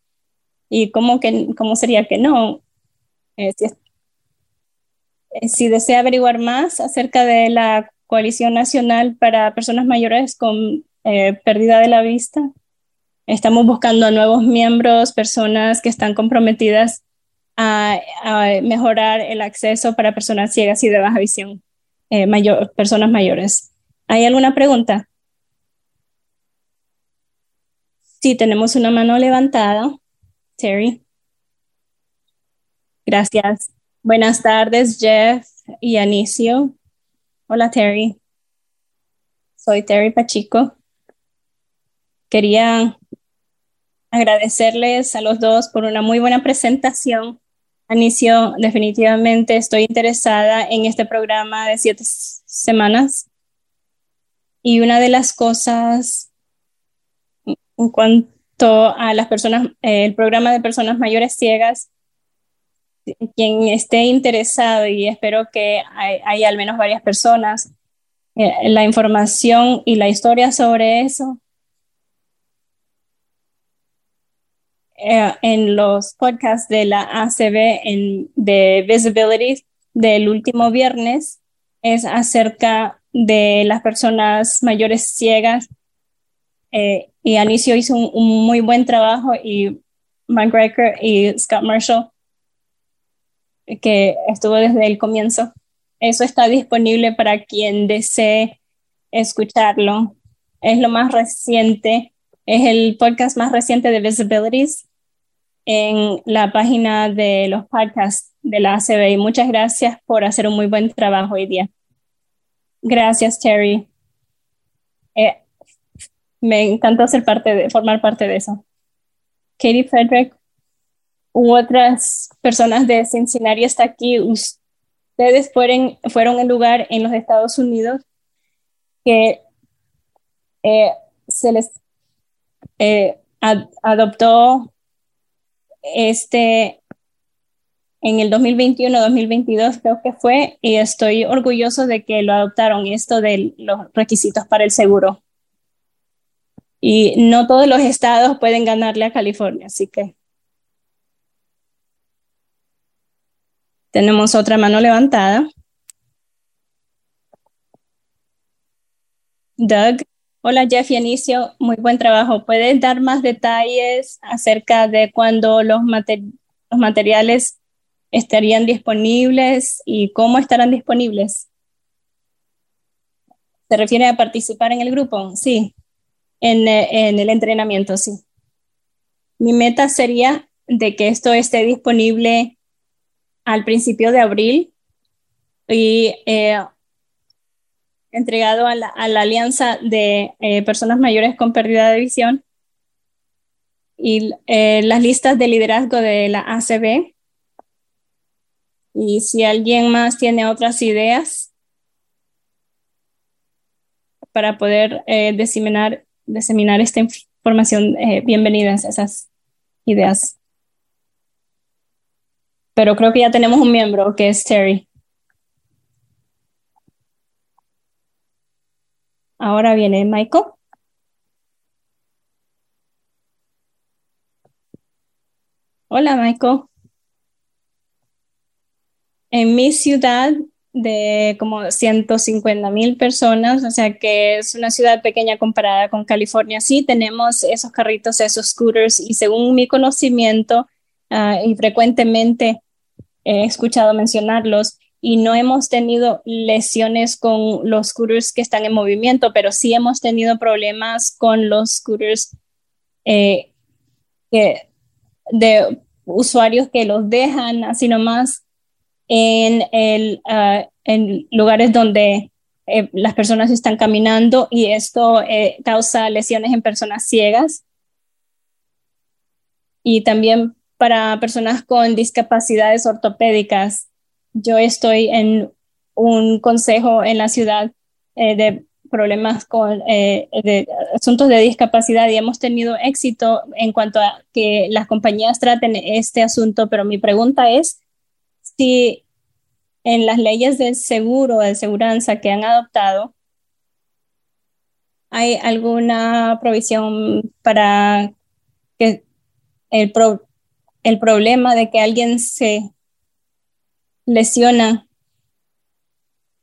y cómo, que, cómo sería que no, eh, eh, si, desea averiguar más acerca de la coalición nacional para personas mayores con eh, pérdida de la vista, Estamos buscando nuevos miembros, personas que están comprometidas a, mejorar el acceso para personas ciegas y de baja visión, eh, mayor, personas mayores. ¿Hay alguna pregunta? Sí, tenemos una mano levantada. Terry. Gracias. Buenas tardes, Jeff y Anicio. Hola, Terry. Soy Terry Pachico. Quería agradecerles a los dos por una muy buena presentación. Anicio, definitivamente estoy interesada en este programa de siete semanas. Y una de las cosas en cuanto a las personas, eh, el programa de personas mayores ciegas, quien esté interesado, y espero que hay, al menos varias personas, eh, la información y la historia sobre eso eh, en los podcasts de la ACB en, de Visibility del último viernes es acerca de las personas mayores ciegas. Eh, y Anicio hizo un, muy buen trabajo y McGregor y Scott Marshall, que estuvo desde el comienzo. Eso está disponible para quien desee escucharlo. Es lo más reciente, es el podcast más reciente de Visibilities en la página de los podcasts de la ACB. Muchas gracias por hacer un muy buen trabajo hoy día. Gracias, Terry. Eh, me encantó ser parte de, formar parte de eso. Katie Frederick u otras personas de Cincinnati está aquí. Ustedes fueron, fueron el lugar en los Estados Unidos que eh, se les eh, adoptó este en el 2021-2022 creo que fue, y estoy orgulloso de que lo adoptaron, esto de los requisitos para el seguro. Y no todos los estados pueden ganarle a California, así que tenemos otra mano levantada. Doug. Hola Jeff y Anicio, muy buen trabajo. ¿Puedes dar más detalles acerca de cuándo los, los materiales estarían disponibles y cómo estarán disponibles? ¿Se refiere a participar en el grupo? Sí, en, en el entrenamiento, sí. Mi meta sería de que esto esté disponible al principio de abril y eh, entregado a la, Alianza de eh, Personas Mayores con Pérdida de Visión y eh, las listas de liderazgo de la ACB. Y si alguien más tiene otras ideas para poder eh, diseminar, diseminar esta información, bienvenidas a esas ideas. Pero creo que ya tenemos un miembro que es Terry. Ahora viene Michael. Hola, Michael. En mi ciudad de como 150 mil personas, o sea que es una ciudad pequeña comparada con California. Sí, tenemos esos carritos, esos scooters y según mi conocimiento ah, y frecuentemente he escuchado mencionarlos, y no hemos tenido lesiones con los scooters que están en movimiento, pero sí hemos tenido problemas con los scooters eh, de usuarios que los dejan así nomás en, el, ah, en lugares donde eh, las personas están caminando y esto eh, causa lesiones en personas ciegas. Y también para personas con discapacidades ortopédicas yo estoy en un consejo en la ciudad eh, de problemas con eh, asuntos de discapacidad y hemos tenido éxito en cuanto a que las compañías traten este asunto, pero mi pregunta es si en las leyes del seguro, de seguridad que han adoptado, ¿hay alguna provisión para que el, el problema de que alguien se lesiona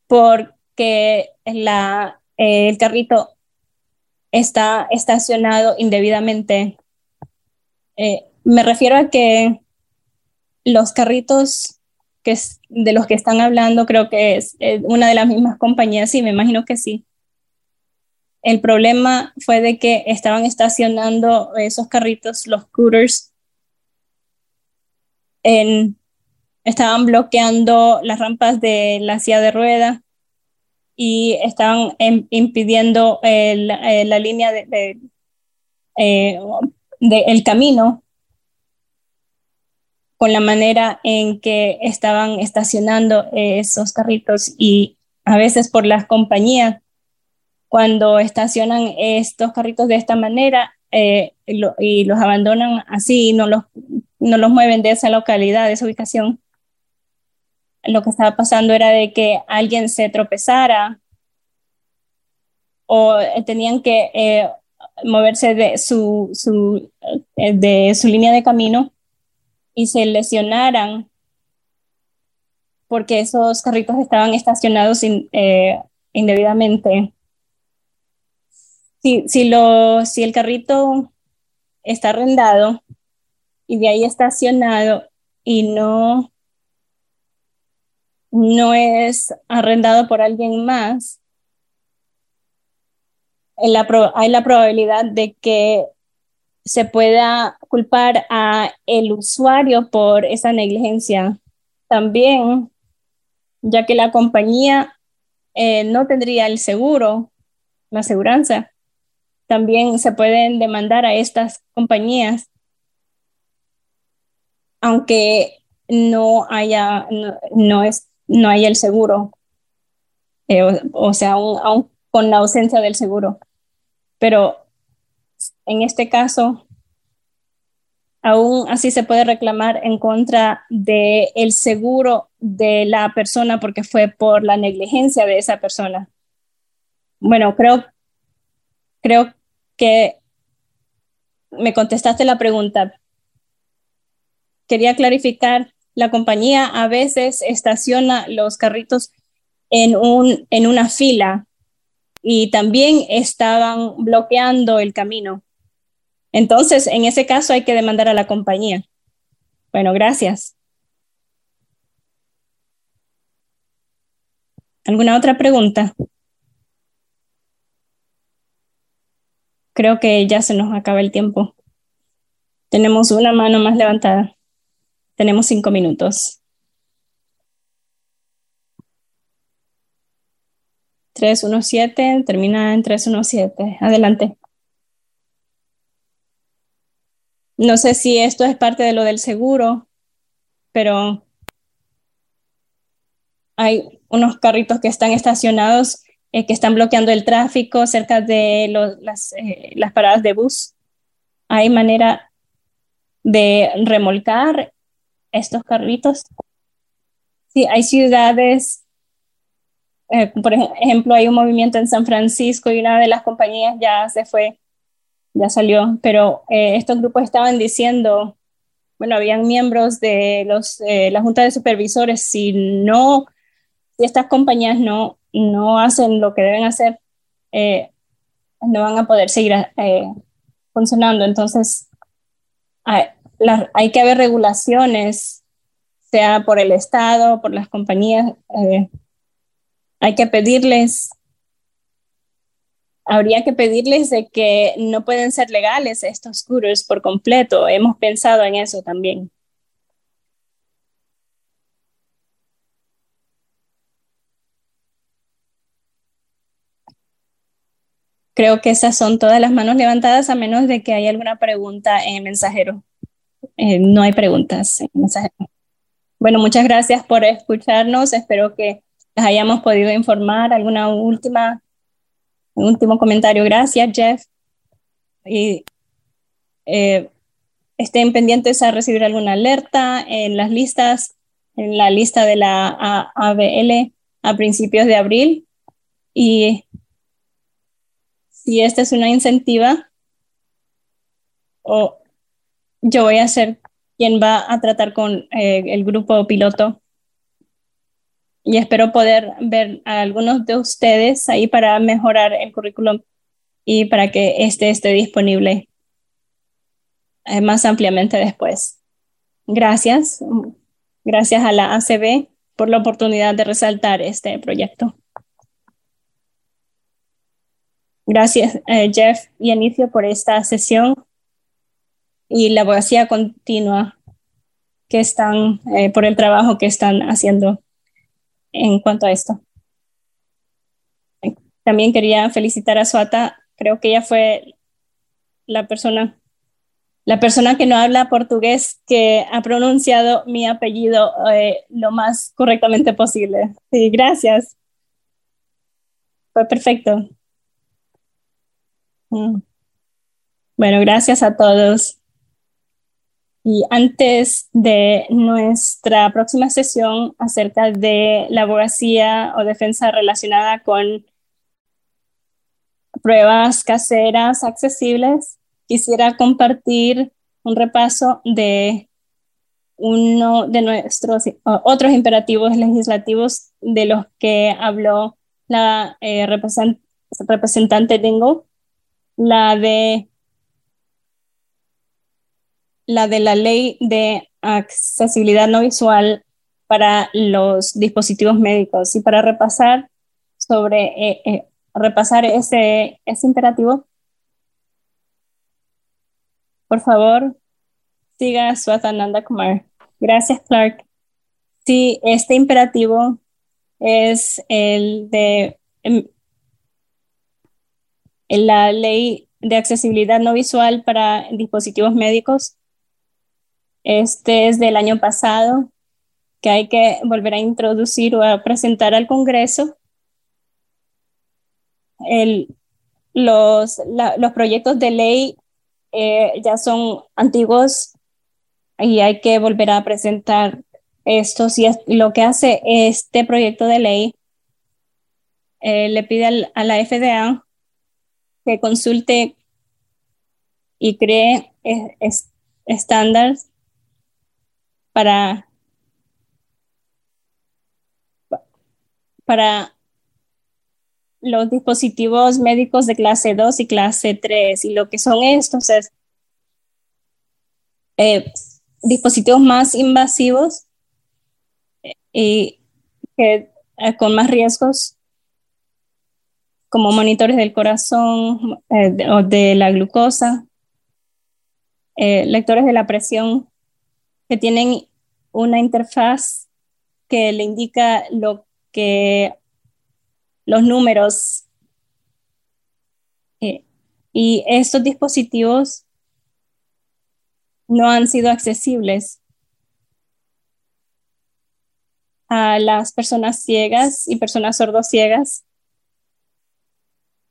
porque la, el carrito está estacionado indebidamente. Eh, me refiero a que los carritos que es de los que están hablando creo que es una de las mismas compañías, sí, me imagino que sí. el problema fue de que estaban estacionando esos carritos, los scooters, en, estaban bloqueando las rampas de la silla de rueda y estaban impidiendo la línea de, eh, el camino con la manera en que estaban estacionando esos carritos y a veces por las compañías. Cuando estacionan estos carritos de esta manera eh, y los abandonan así no los, no los mueven de esa localidad, de esa ubicación, lo que estaba pasando era de que alguien se tropezara o tenían que eh, moverse de su, su, eh, de su línea de camino y se lesionaran porque esos carritos estaban estacionados indebidamente. Si, lo, si el carrito está arrendado y de ahí estacionado y no, no es arrendado por alguien más, hay la probabilidad de que se pueda culpar a el usuario por esa negligencia. También, ya que la compañía eh, no tendría el seguro, la aseguranza, también se pueden demandar a estas compañías, aunque no haya, no, es, no haya el seguro, eh, o, sea, aún, con la ausencia del seguro. Pero en este caso, aún así se puede reclamar en contra del el seguro de la persona porque fue por la negligencia de esa persona. Bueno, creo, creo que me contestaste la pregunta. Quería clarificar, la compañía a veces estaciona los carritos en, un, en una fila y también estaban bloqueando el camino. Entonces, en ese caso hay que demandar a la compañía. Bueno, gracias. ¿Alguna otra pregunta? Creo que ya se nos acaba el tiempo. Tenemos una mano más levantada. Tenemos cinco minutos. 317, termina en 317. Adelante. No sé si esto es parte de lo del seguro, pero hay unos carritos que están estacionados eh, que están bloqueando el tráfico cerca de las, eh, las paradas de bus. ¿Hay manera de remolcar estos carritos? Sí, hay ciudades, eh, por ejemplo, hay un movimiento en San Francisco y una de las compañías ya se fue, ya salió, pero estos grupos estaban diciendo, bueno, habían miembros de los, la Junta de Supervisores, si no, si estas compañías no no hacen lo que deben hacer, eh, no van a poder seguir eh, funcionando. Entonces, hay, que haber regulaciones, sea por el Estado, por las compañías. Eh, hay que pedirles, habría que pedirles de que no pueden ser legales estos scooters por completo. Hemos pensado en eso también. Creo que esas son todas las manos levantadas a menos de que haya alguna pregunta en el mensajero. Eh, no hay preguntas. Bueno, muchas gracias por escucharnos. Espero que les hayamos podido informar. ¿Alguna última, último comentario? Gracias, Jeff. Y eh, estén pendientes a recibir alguna alerta en las listas, en la lista de la ABL a principios de abril. Y si esta es una incentiva, o yo voy a ser quien va a tratar con eh, el grupo piloto y espero poder ver a algunos de ustedes ahí para mejorar el currículum y para que este esté disponible eh, más ampliamente después. Gracias. Gracias a la ACB por la oportunidad de resaltar este proyecto. Gracias, eh, Jeff y Anicio, por esta sesión y la abogacía continua que están, eh, por el trabajo que están haciendo en cuanto a esto. También quería felicitar a Suata, creo que ella fue la persona, la persona que no habla portugués que ha pronunciado mi apellido eh, lo más correctamente posible. Sí, gracias. Fue perfecto. Mm. Bueno, gracias a todos. Y antes de nuestra próxima sesión acerca de la abogacía o defensa relacionada con pruebas caseras accesibles, quisiera compartir un repaso de uno de nuestros otros imperativos legislativos de los que habló la eh, representante Dingo la de la de la ley de accesibilidad no visual para los dispositivos médicos. Y para repasar sobre eh, eh, repasar ese, ese imperativo por favor siga Swatananda Kumar. Gracias Clark. Sí este imperativo es el de em, la ley de accesibilidad no visual para dispositivos médicos. Este es del año pasado, que hay que volver a introducir o a presentar al Congreso. los, los, proyectos de ley eh, ya son antiguos y hay que volver a presentar estos. Y lo que hace este proyecto de ley eh, le pide a la FDA que consulte y cree estándares para, para los dispositivos médicos de clase 2 y clase 3. Y lo que son estos es eh, dispositivos más invasivos eh, y que, eh, con más riesgos como monitores del corazón o de la glucosa, lectores de la presión que tienen una interfaz que le indica lo que los números eh, y estos dispositivos no han sido accesibles a las personas ciegas y personas sordociegas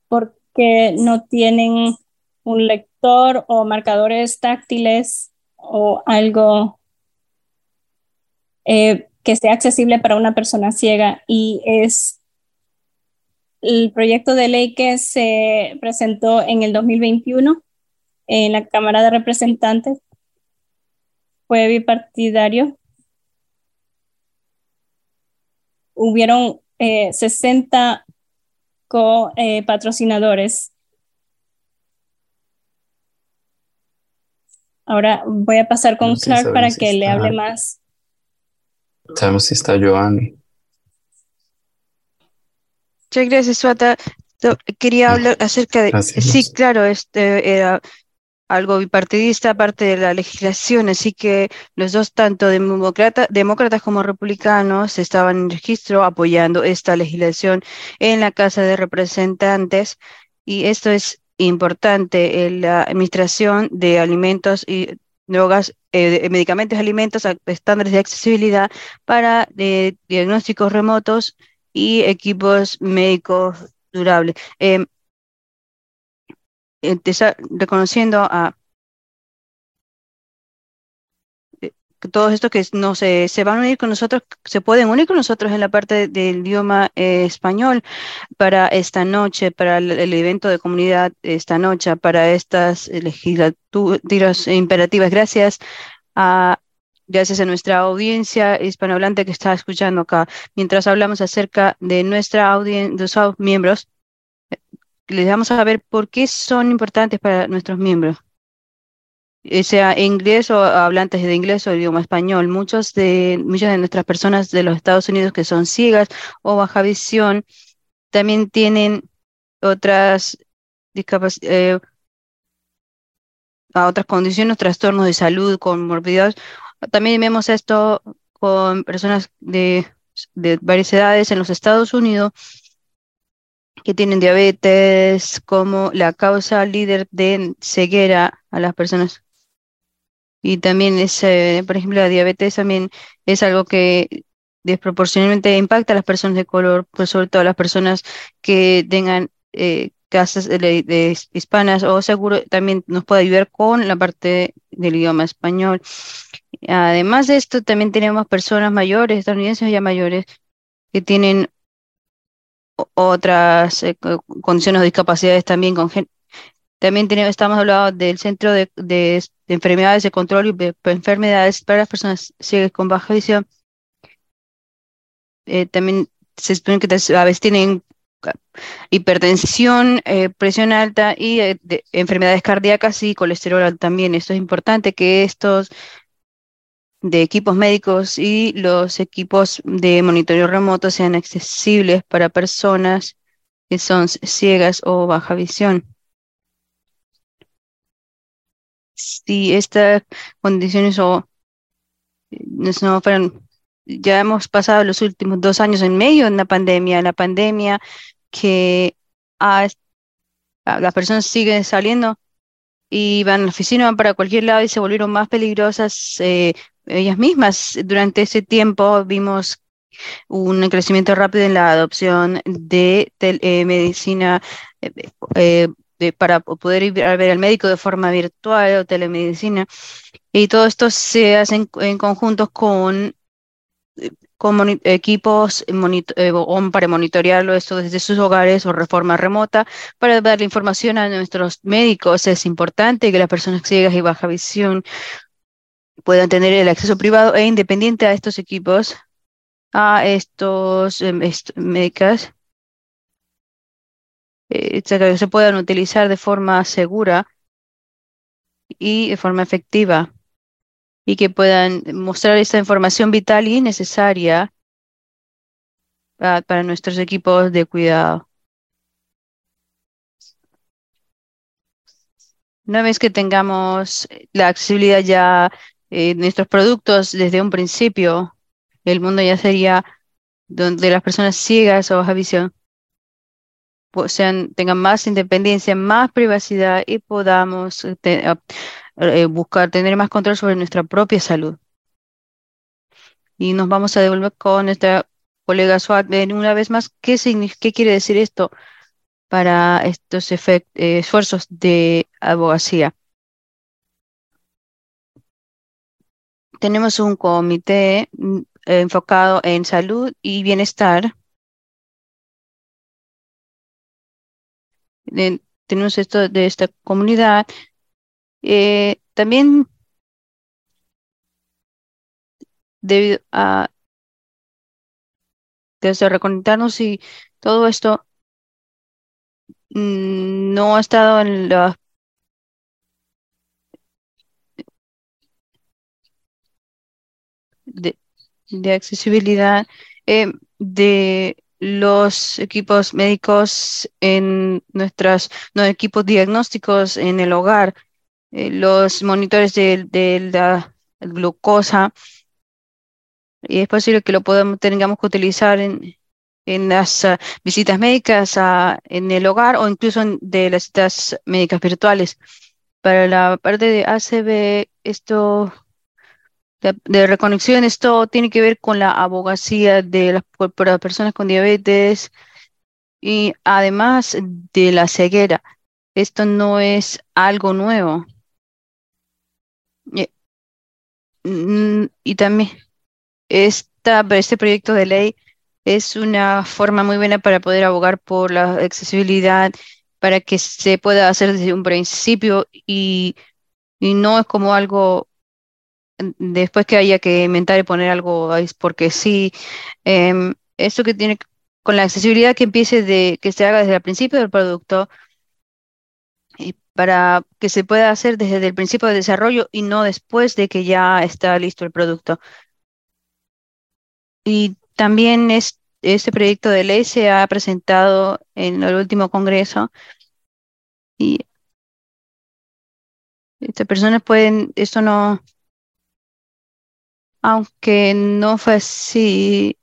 porque no tienen un lector o marcadores táctiles o algo eh, que sea accesible para una persona ciega y es el proyecto de ley que se presentó en el 2021 en la Cámara de Representantes fue bipartidario. Hubieron eh, 60 co-patrocinadores. Eh, Ahora voy a pasar con Clark para que le hable más. Sabemos si está Joanny. Muchas gracias, Suata. Quería hablar acerca de... sí, claro, este era algo bipartidista aparte de la legislación, así que los dos, tanto demócratas como republicanos, estaban en registro apoyando esta legislación en la Casa de Representantes y esto es importante en la administración de alimentos y drogas, eh, medicamentos, alimentos, estándares de accesibilidad para eh, diagnósticos remotos y equipos médicos durables. Em, reconociendo a todos estos que no se, se van a unir con nosotros, se pueden unir con nosotros en la parte del idioma eh, español para esta noche, para el, evento de comunidad esta noche, para estas legislaturas imperativas. Gracias a gracias a nuestra audiencia hispanohablante que está escuchando acá. Mientras hablamos acerca de nuestra audiencia, de sus miembros, les vamos a ver por qué son importantes para nuestros miembros. Eh, sea inglés o hablantes de inglés o idioma español. Muchos de, muchas de nuestras personas de los Estados Unidos que son ciegas o baja visión también tienen otras eh, otras condiciones, trastornos de salud, con morbidez. También vemos esto con personas de, de varias edades en los Estados Unidos que tienen diabetes como la causa líder de ceguera a las personas. Y también es, eh, por ejemplo, la diabetes también es algo que desproporcionalmente impacta a las personas de color, pues sobre todo a las personas que tengan eh, casas de, hispanas o seguro también nos puede ayudar con la parte del idioma español. Además de esto, también tenemos personas mayores, estadounidenses ya mayores, que tienen otras eh, condiciones de discapacidades también con también tenemos, estamos hablando del Centro de, Enfermedades de Control y de Enfermedades para las personas ciegas con baja visión. Eh, también se supone que a veces tienen hipertensión, eh, presión alta y enfermedades cardíacas y colesterol también. Esto es importante que estos de equipos médicos y los equipos de monitoreo remoto sean accesibles para personas que son ciegas o baja visión. Si estas condiciones o no fueran, ya hemos pasado los últimos dos años en medio de una pandemia, la pandemia que las personas siguen saliendo y van a la oficina, van para cualquier lado y se volvieron más peligrosas eh, ellas mismas. Durante ese tiempo vimos un crecimiento rápido en la adopción de eh, medicina eh, para poder ir a ver al médico de forma virtual o telemedicina. Y todo esto se hace en, en conjunto con con equipos eh, para monitorearlo esto desde sus hogares o reforma remota para darle información a nuestros médicos. Es importante que las personas ciegas y baja visión puedan tener el acceso privado e independiente a estos equipos, a estos eh, médicos, eh, se puedan utilizar de forma segura y de forma efectiva y que puedan mostrar esta información vital y necesaria para, nuestros equipos de cuidado. Una vez que tengamos la accesibilidad ya eh, nuestros productos desde un principio, el mundo ya sería donde las personas ciegas o baja visión sean, tengan más independencia, más privacidad y podamos eh, eh, buscar tener más control sobre nuestra propia salud. Y nos vamos a devolver con nuestra colega Swat una vez más. ¿Qué, quiere decir esto para estos eh, esfuerzos de abogacía? Tenemos un comité mm, enfocado en salud y bienestar. Tenemos esto de esta comunidad. Eh, también debido a desde reconectarnos y todo esto mm, no ha estado en la de, accesibilidad eh, de los equipos médicos en nuestros no, equipos diagnósticos en el hogar eh, los monitores de, la glucosa y es posible que lo podamos, tengamos que utilizar en, en las ah, visitas médicas ah, en el hogar o incluso en, de las citas médicas virtuales. Para la parte de ACB, esto de, reconexión, esto tiene que ver con la abogacía de las, para personas con diabetes y además de la ceguera. Esto no es algo nuevo. Mm, y también esta, este proyecto de ley es una forma muy buena para poder abogar por la accesibilidad, para que se pueda hacer desde un principio y, no es como algo después que haya que inventar y poner algo porque sí. Em, esto que tiene con la accesibilidad que empiece de que se haga desde el principio del producto para que se pueda hacer desde el principio de desarrollo y no después de que ya está listo el producto. Y también este proyecto de ley se ha presentado en el último congreso Y estas personas pueden, esto no, aunque no fue así,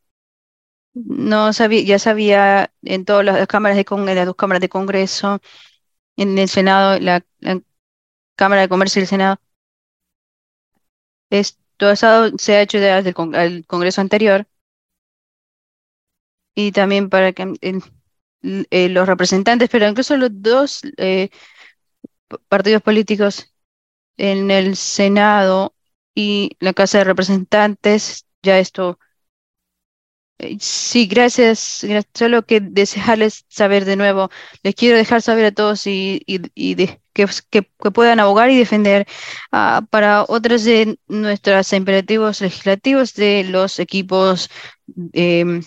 no sabía, ya sabía en todas las cámaras de en las dos cámaras de Congreso, en el Senado, la, Cámara de Comercio del Senado. Esto se ha hecho desde el, Congreso anterior y también para que eh, los representantes, pero incluso los dos eh, partidos políticos en el Senado y la Casa de Representantes, ya esto eh, Sí, gracias. Solo que desearles saber de nuevo. Les quiero dejar saber a todos y, que, puedan abogar y defender ah, para otros de nuestros imperativos legislativos de los equipos em,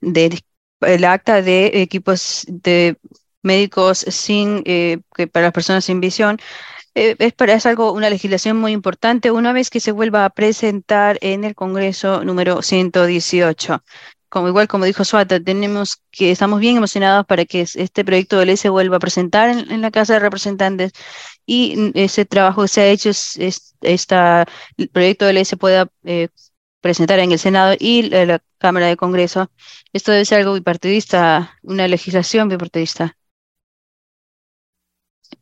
de, el acta de equipos de médicos sin eh, que para las personas sin visión eh, es, para, es algo, una legislación muy importante una vez que se vuelva a presentar en el Congreso número 118. Como igual como dijo Suata, tenemos que, estamos bien emocionados para que este proyecto de ley se vuelva a presentar en, la Casa de Representantes y ese trabajo que se ha hecho, es, proyecto de ley se pueda eh, presentar en el Senado y la, la, Cámara de Congreso. Esto debe ser algo bipartidista, una legislación bipartidista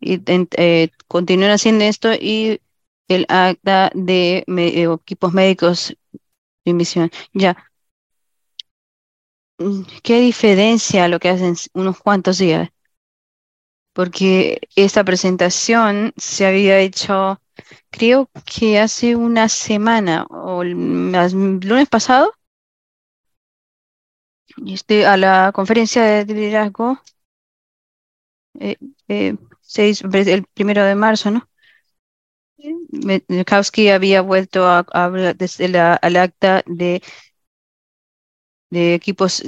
y eh, continúen haciendo esto y el acta de eh, equipos médicos de misión. Ya. Mm, ¿Qué diferencia lo que hacen unos cuantos días? Porque esta presentación se había hecho, creo que hace una semana o el lunes pasado, este, a la conferencia de liderazgo. Eh, eh, el primero de marzo, ¿no? Mikowski había vuelto a, hablar desde la, al acta de, de equipos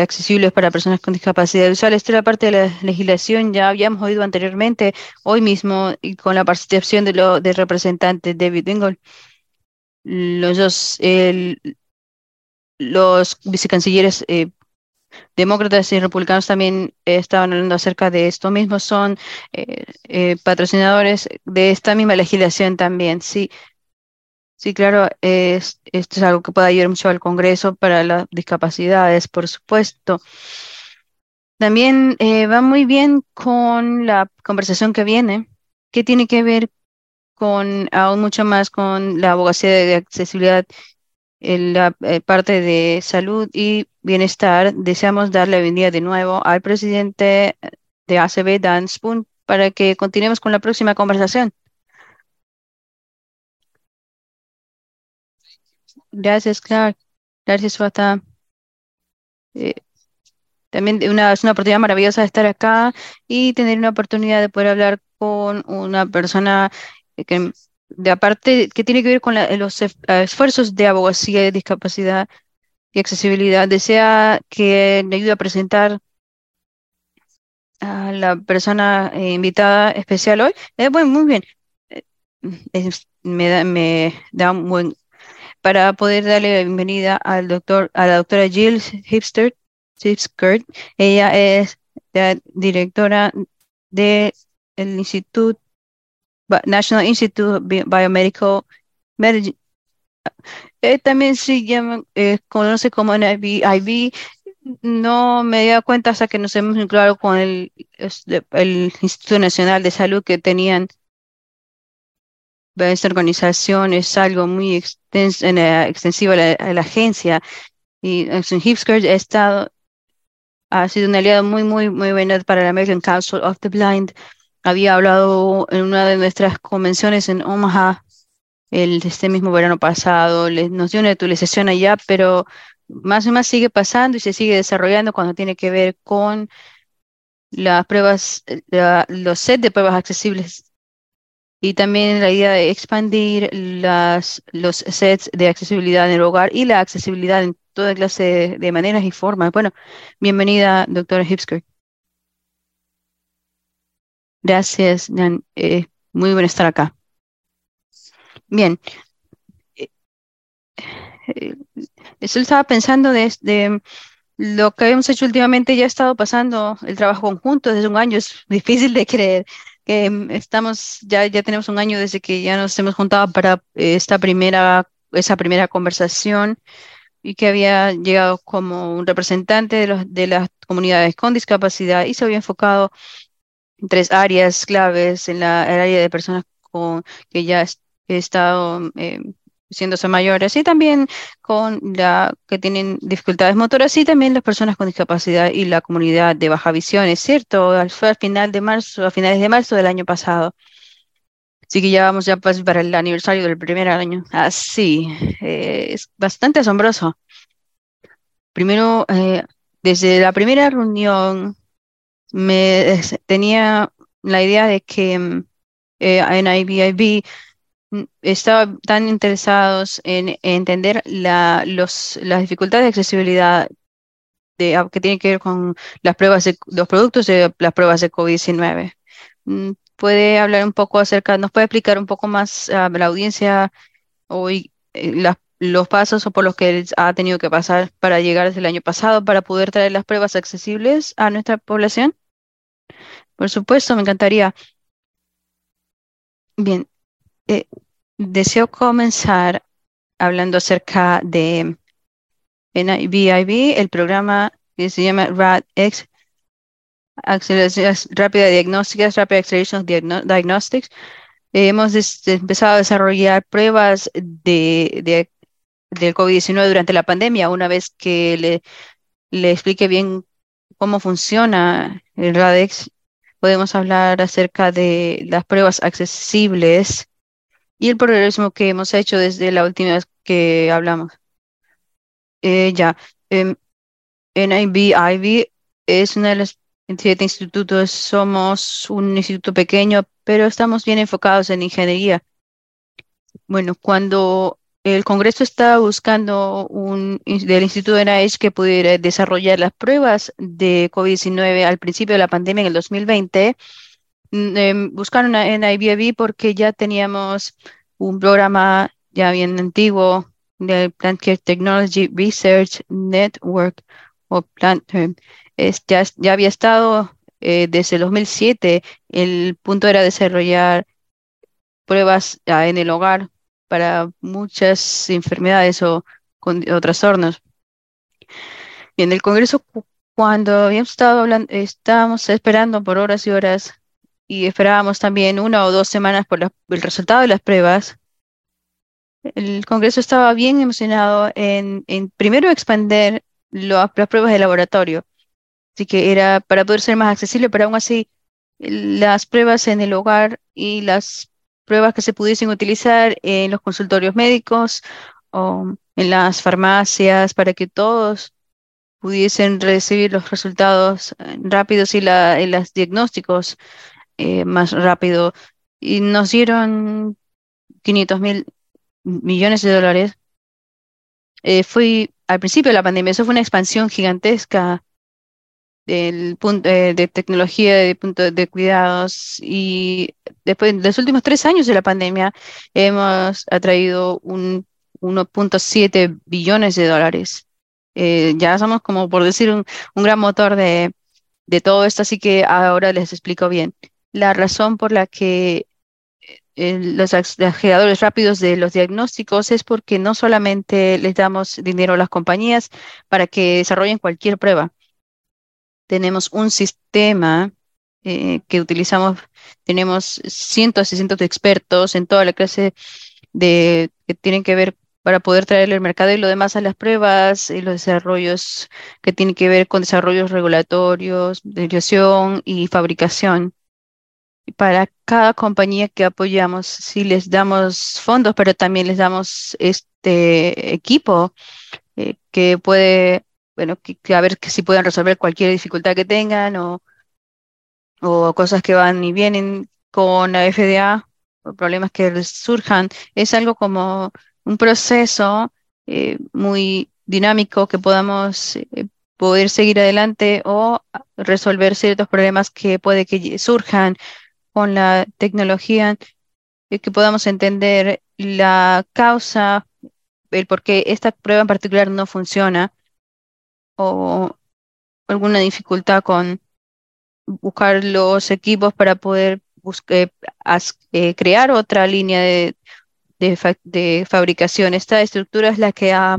accesibles para personas con discapacidad visual. Esta era parte de la legislación, ya habíamos oído anteriormente, hoy mismo, y con la participación de lo, del representante David Bingle. Los dos, los vicecancilleres eh, demócratas y republicanos también estaban hablando acerca de esto mismo, son eh, eh, patrocinadores de esta misma legislación también. Sí, sí, claro, es, esto es algo que puede ayudar mucho al Congreso para las discapacidades, por supuesto. También eh, va muy bien con la conversación que viene, que tiene que ver con aún mucho más con la abogacía de accesibilidad la eh, parte de salud y bienestar, deseamos darle la bienvenida de nuevo al presidente de ACB, Dan Spoon, para que continuemos con la próxima conversación. Gracias, Clark. Gracias, Swata. Eh, también una, es una oportunidad maravillosa de estar acá y tener una oportunidad de poder hablar con una persona que de aparte que tiene que ver con los esfuerzos de abogacía de discapacidad y accesibilidad. Desea que le ayude a presentar a la persona eh, invitada especial hoy. Eh, bueno, muy bien. Eh, me, da, me da un buen para poder darle la bienvenida al doctor, a la doctora Jill Hipster, Ella es la directora del Instituto National Institute of Biomedical Medicine. Eh, también se eh, conoce como NIV. No me di cuenta hasta que nos hemos vinculado con el, el Instituto Nacional de Salud que tenían esta organización es algo muy extenso, extensivo a la, agencia y en Hipsker ha estado ha sido un aliado muy muy muy bueno para la American Council of the Blind había hablado en una de nuestras convenciones en Omaha el, este mismo verano pasado, nos dio una utilización allá, pero más y más sigue pasando y se sigue desarrollando cuando tiene que ver con las pruebas, los sets de pruebas accesibles y también la idea de expandir los sets de accesibilidad en el hogar y la accesibilidad en toda clase de, maneras y formas. Bueno, bienvenida, doctora Hipsker. Gracias, eh, muy bueno estar acá. Bien. Eh, eh, eso estaba pensando desde Lo que hemos hecho últimamente ya ha estado pasando el trabajo conjunto desde un año, es difícil de creer que mm, estamos, ya, ya tenemos un año desde que ya nos hemos juntado para esta primera, esa primera conversación y que había llegado como un representante de, los, de las comunidades con discapacidad y se había enfocado en tres áreas claves en la el área de personas con, que ya he estado eh, siéndose mayores y también con la que tienen dificultades motoras y también las personas con discapacidad y la comunidad de baja visión, es cierto, fue al final de marzo, a finales de marzo del año pasado. Así que ya vamos ya para el aniversario del primer año. Así, eh, es bastante asombroso. Primero, eh, desde la primera reunión, me tenía la idea de que mm, eh, en IBIB mm, estaban tan interesados en, entender la, los, las dificultades de accesibilidad de, que tienen que ver con las pruebas de los productos de las pruebas de COVID-19 puede hablar un poco acerca, nos puede explicar un poco más a la audiencia hoy eh, los pasos o por los que ha tenido que pasar para llegar desde el año pasado para poder traer las pruebas accesibles a nuestra población? Por supuesto, me encantaría. Bien, eh, deseo comenzar hablando acerca de NIBIB, el programa que se llama RADX, Acceleraciones rápida diagnósticas, Rapid Acceleration Diagnostics. hemos empezado a desarrollar pruebas de, de del COVID-19 durante la pandemia, una vez que le, le explique bien cómo funciona el RADEX, podemos hablar acerca de las pruebas accesibles y el progreso que hemos hecho desde la última vez que hablamos. Eh, ya, eh, em, NIB es una de las siete institutos somos un instituto pequeño, pero estamos bien enfocados en ingeniería. Bueno, cuando el Congreso estaba buscando un del Instituto de NIH que pudiera desarrollar las pruebas de COVID-19 al principio de la pandemia en el 2020. Mm, em, buscaron a NIBIB porque ya teníamos un programa ya bien antiguo del Plant Care Technology Research Network o Plant ya, ya había estado eh, desde el 2007. El punto era desarrollar pruebas ah, en el hogar para muchas enfermedades o, con, o trastornos. Y en el Congreso, cuando habíamos estado hablando, estábamos esperando por horas y horas y esperábamos también una o dos semanas por el resultado de las pruebas. El Congreso estaba bien emocionado en, en primero expandir las pruebas de laboratorio Así que era para poder ser más accesible, pero aún así las pruebas en el hogar y las pruebas que se pudiesen utilizar en los consultorios médicos o en las farmacias para que todos pudiesen recibir los resultados eh, rápidos y, los diagnósticos eh, más rápido. Y nos dieron 500 mil millones de dólares. Eh, fue al principio de la pandemia, eso fue una expansión gigantesca del punto eh, de tecnología de punto de cuidados y después de los últimos tres años de la pandemia hemos atraído un 1.7 billones de dólares. Eh, ya somos como por decir un, gran motor de, de, todo esto, así que ahora les explico bien. La razón por la que eh, los aceleradores rápidos de los diagnósticos es porque no solamente les damos dinero a las compañías para que desarrollen cualquier prueba, tenemos un sistema eh, que utilizamos, tenemos cientos y cientos de expertos en toda la clase de que tienen que ver para poder traerle al mercado y lo demás a las pruebas y los desarrollos que tienen que ver con desarrollos regulatorios, de y fabricación. Para cada compañía que apoyamos, si les damos fondos, pero también les damos este equipo eh, que puede bueno, que, a ver si pueden resolver cualquier dificultad que tengan o, cosas que van y vienen con la FDA o problemas que surjan. Es algo como un proceso eh, muy dinámico que podamos eh, poder seguir adelante o resolver ciertos problemas que puede que surjan con la tecnología, y que podamos entender la causa, el por qué esta prueba en particular no funciona o alguna dificultad con buscar los equipos para poder eh, crear otra línea de, de, fabricación. Esta estructura es la que eh,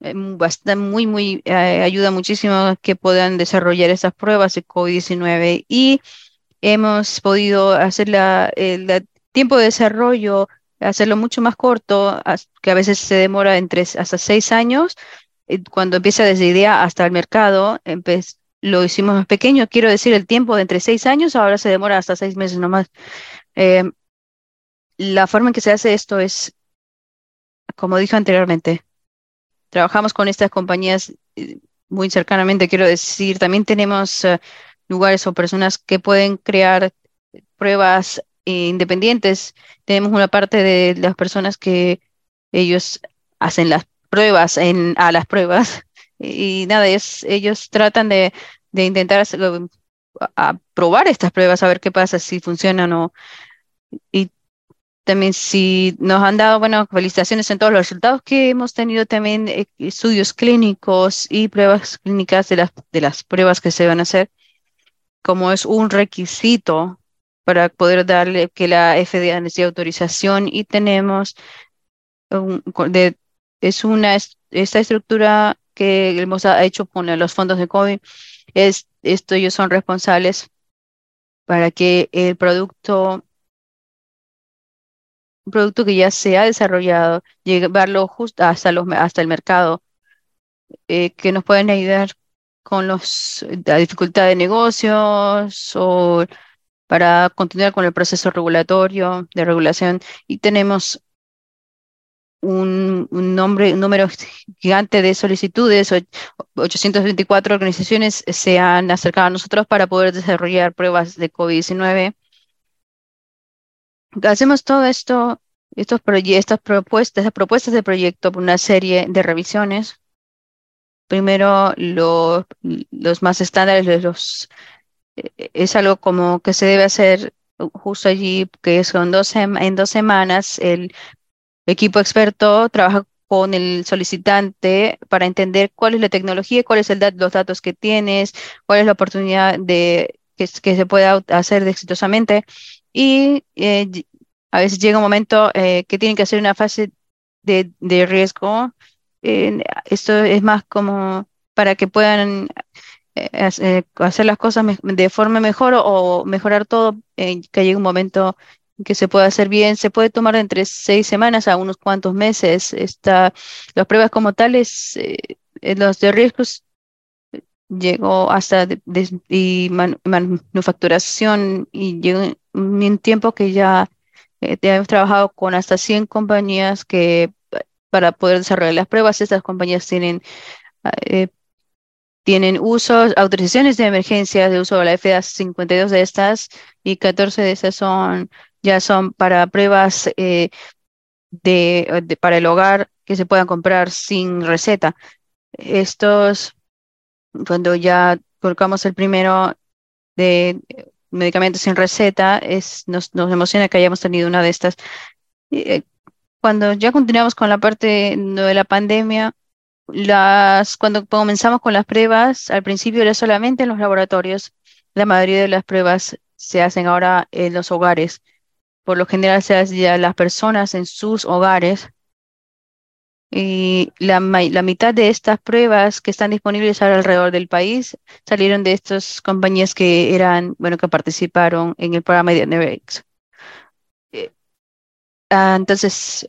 eh, ayuda muchísimo a que puedan desarrollar esas pruebas de COVID-19 y hemos podido hacer el tiempo de desarrollo, hacerlo mucho más corto, que a veces se demora entre hasta seis años, cuando empieza desde idea hasta el mercado, lo hicimos más pequeño, quiero decir, el tiempo de entre seis años, ahora se demora hasta seis meses nomás. Eh, la forma en que se hace esto es, como dije anteriormente, trabajamos con estas compañías eh, muy cercanamente, quiero decir, también tenemos eh, lugares o personas que pueden crear pruebas independientes. Tenemos una parte de las personas que ellos hacen las pruebas en, a las pruebas y nada, ellos tratan de, intentar probar estas pruebas, a ver qué pasa, si funcionan o. Y también si nos han dado, bueno, felicitaciones en todos los resultados que hemos tenido también eh, estudios clínicos y pruebas clínicas de las, de las pruebas que se van a hacer, como es un requisito para poder darle que la FDA necesite autorización y tenemos de, es una esta estructura que hemos hecho con los fondos de COVID, es, esto ellos son responsables para que el producto, un producto que ya se ha desarrollado, llevarlo justo hasta, los, hasta el mercado, eh, que nos pueden ayudar con los, la dificultad de negocios o para continuar con el proceso regulatorio de regulación. Y tenemos un, nombre, un número gigante de solicitudes, 824 organizaciones se han acercado a nosotros para poder desarrollar pruebas de COVID-19. Hacemos todo esto, estos estas propuestas, propuestas de proyecto por una serie de revisiones. Primero, los, los más estándares, los, eh, es algo como que se debe hacer justo allí, que son dos, en dos semanas, el equipo experto trabaja con el solicitante para entender cuál es la tecnología, cuáles son los datos que tienes, cuál es la oportunidad de que, se pueda hacer exitosamente. Y eh, a veces llega un momento eh, que tienen que hacer una fase de, riesgo. esto es más como para que puedan eh, hacer las cosas de forma mejor o, mejorar todo, que llegue un momento que se puede hacer bien, se puede tomar entre seis semanas a unos cuantos meses. Está, las pruebas como tales, eh, los de riesgos llegó hasta y manufacturación y llegó un tiempo que ya eh, hemos trabajado con hasta 100 compañías que para poder desarrollar las pruebas, estas compañías tienen eh, tienen usos, autorizaciones de emergencia de uso de la FDA, 52 de estas y 14 de estas son ya son para pruebas eh, de, para el hogar que se puedan comprar sin receta. Estos, cuando ya colocamos el primero de medicamentos sin receta, es, nos, emociona que hayamos tenido una de estas. Eh, cuando ya continuamos con la parte de la pandemia, las, cuando comenzamos con las pruebas, al principio era solamente en los laboratorios. La mayoría de las pruebas se hacen ahora en los hogares por lo general se hace a las personas en sus hogares. Y la, mitad de estas pruebas que están disponibles alrededor del país salieron de estas compañías que eran, bueno, que participaron en el programa de Nerex. Eh, ah, entonces,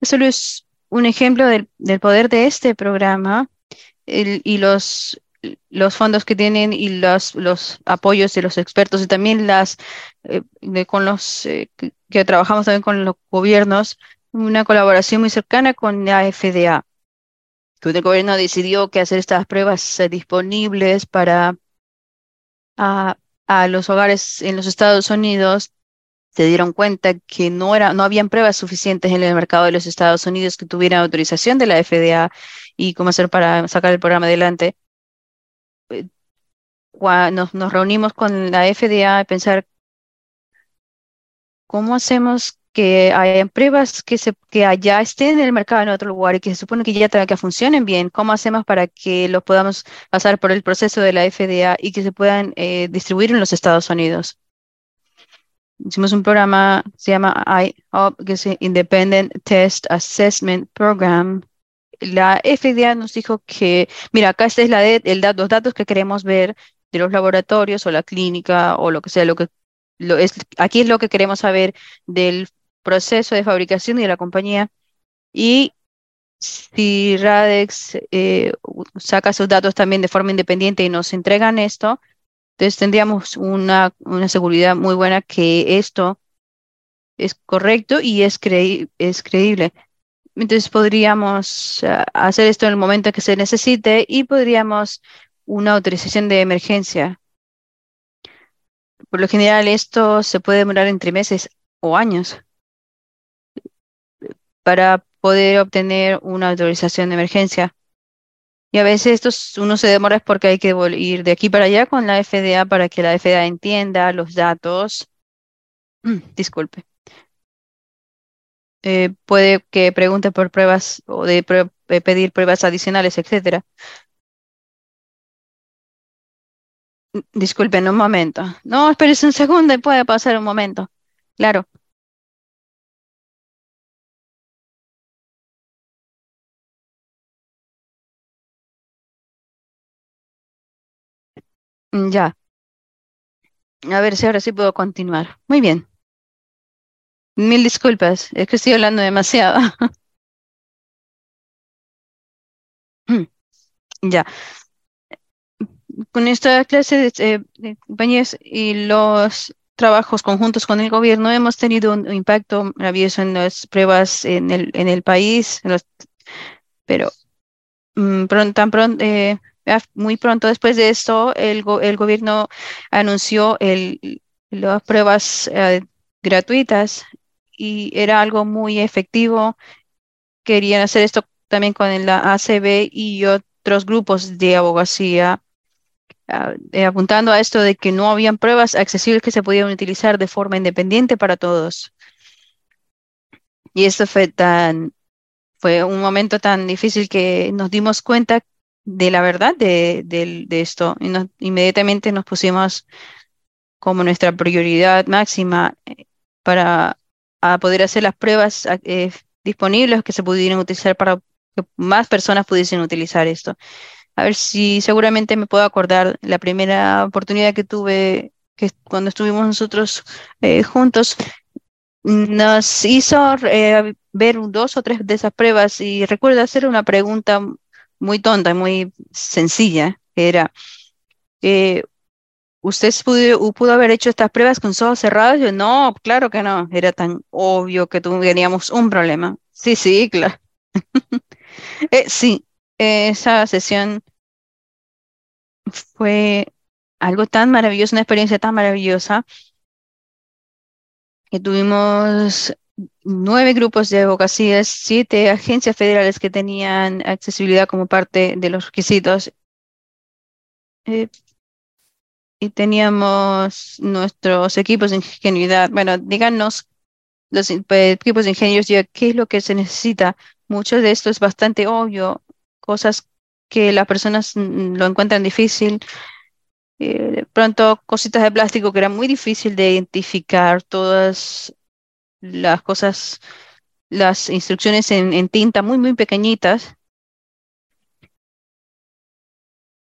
eso es un ejemplo del, poder de este programa y los los fondos que tienen y los, los apoyos de los expertos y también las eh, con los eh, que, trabajamos también con los gobiernos, una colaboración muy cercana con la FDA. El gobierno decidió que hacer estas pruebas eh, disponibles para a, a los hogares en los Estados Unidos se dieron cuenta que no era, no habían pruebas suficientes en el mercado de los Estados Unidos que tuvieran autorización de la FDA y cómo hacer para sacar el programa adelante nos, nos reunimos con la FDA a pensar cómo hacemos que hay pruebas que, que allá estén en el mercado en otro lugar y que se supone que ya que funcionen bien. ¿Cómo hacemos para que los podamos pasar por el proceso de la FDA y que se puedan eh, distribuir en los Estados Unidos? Hicimos un programa, se llama IOP, que es Independent Test Assessment Program. La FDA nos dijo que, mira, acá este es la de, el, los datos que queremos ver de los laboratorios o la clínica o lo que sea, lo que aquí es lo que queremos saber del proceso de fabricación y de la compañía. Y si Radex eh, saca sus datos también de forma independiente y nos entregan esto, entonces tendríamos una, una seguridad muy buena que esto es correcto y es, es creíble. Entonces podríamos ah, hacer esto en el momento que se necesite y podríamos una autorización de emergencia. Por lo general esto se puede demorar entre meses o años para poder obtener una autorización de emergencia. Y a veces esto uno se demora es porque hay que ir de aquí para allá con la FDA para que la FDA entienda los datos. disculpe. Eh, puede que pregunte por pruebas o de pedir pruebas adicionales, etcétera. Disculpen un momento. No, espérese un segundo y puede pasar un momento. Claro. Mm, ya. A ver si ahora sí puedo continuar. Muy bien. Mil disculpas, es que estoy hablando demasiado. Ya. Con esta clase de, compañías y los trabajos conjuntos con el gobierno hemos tenido un impacto maravilloso en las pruebas en el, en el país, pero mm, tan pronto, eh, muy pronto después de esto, el, el gobierno anunció el, las pruebas eh, gratuitas y era algo muy efectivo. Querían hacer esto también con la ACB y otros grupos de abogacía, ah, eh, apuntando a esto de que no habían pruebas accesibles que se podían utilizar de forma independiente para todos. Y esto fue tan, fue un momento tan difícil que nos dimos cuenta de la verdad de, esto. Y inmediatamente nos pusimos como nuestra prioridad máxima eh, para poder hacer las pruebas eh, disponibles que se pudieran utilizar para que más personas pudiesen utilizar esto. A ver si seguramente me puedo acordar la primera oportunidad que tuve que cuando estuvimos nosotros eh, juntos nos hizo ver dos o tres de esas pruebas y recuerdo hacer una pregunta muy tonta, muy sencilla, era, eh, ¿usted pudo, haber hecho estas pruebas con ojos cerrados? Yo, no, claro que no, era tan obvio que teníamos un problema. Sí, sí, claro. eh, sí, esa sesión fue algo tan maravilloso, una experiencia tan maravillosa que tuvimos nueve grupos de abogacías, siete agencias federales que tenían accesibilidad como parte de los requisitos. Eh, teníamos nuestros equipos de ingenuidad. Bueno, díganos los equipos de ingenieros, qué es lo que se necesita. Mucho de esto es bastante obvio, cosas que las personas lo encuentran difícil. Eh, pronto, cositas de plástico que era muy difícil de identificar, todas las cosas, las instrucciones en, tinta muy, muy pequeñitas,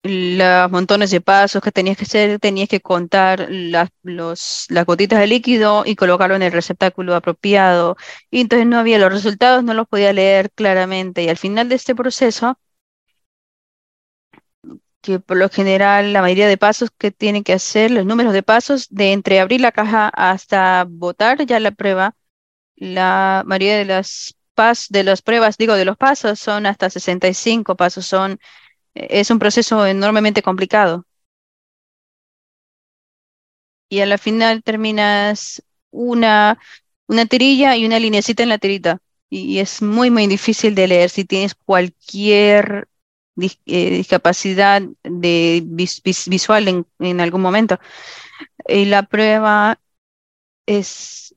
los montones de pasos que tenías que hacer, tenías que contar las, los, las gotitas de líquido y colocarlo en el receptáculo apropiado. Y entonces no había los resultados, no los podía leer claramente. Y al final de este proceso, que por lo general la mayoría de pasos que tienen que hacer, los números de pasos de entre abrir la caja hasta botar ya la prueba, la mayoría de las pas de las pruebas, digo, de los pasos son hasta 65 pasos, son es un proceso enormemente complicado. Y a la final terminas una, una tirilla y una linecita en la tirita. Y, es muy, muy difícil de leer si tienes cualquier eh, discapacidad de visual en, en algún momento. Y la prueba es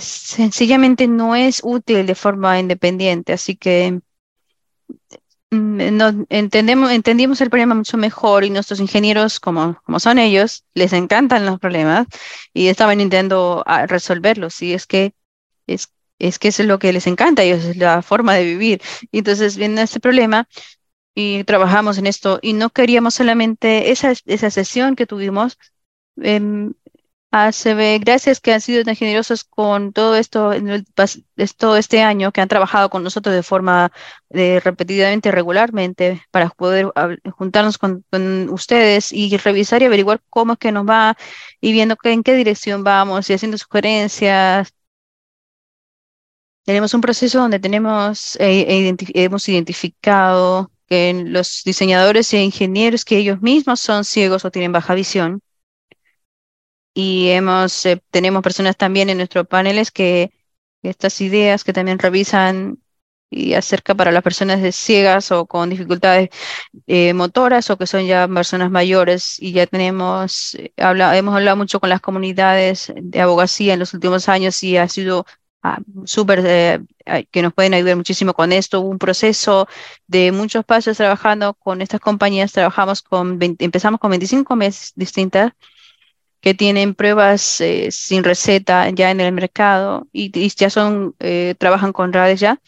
sencillamente no es útil de forma independiente, así que mm, no, entendemos, entendimos el problema mucho mejor y nuestros ingenieros, como, como son ellos, les encantan los problemas y estaban intentando ah, resolverlos. Y es que es, es que eso es lo que les encanta ellos, es la forma de vivir. Entonces viene este problema y trabajamos en esto y no queríamos solamente esa, esa sesión que tuvimos. Em, ACB, gracias que han sido tan generosos con todo esto, todo este año, que han trabajado con nosotros de forma de repetidamente, regularmente, para poder juntarnos con, ustedes y revisar y averiguar cómo es que nos va y viendo en qué dirección vamos y haciendo sugerencias. Tenemos un proceso donde tenemos, eh, e hemos identificado que los diseñadores e ingenieros que ellos mismos son ciegos o tienen baja visión y hemos, eh, tenemos personas también en nuestros paneles que estas ideas que también revisan y acerca para las personas ciegas o con dificultades eh, motoras o que son ya personas mayores y ya tenemos, eh, habla, hemos hablado mucho con las comunidades de abogacía en los últimos años y ha sido ah, súper que nos pueden ayudar muchísimo con esto. Hubo un proceso de muchos pasos trabajando con estas compañías. Trabajamos con, empezamos con 25 meses distintas que tienen pruebas eh, sin receta ya en el mercado y, ya son, eh, trabajan con redes ya.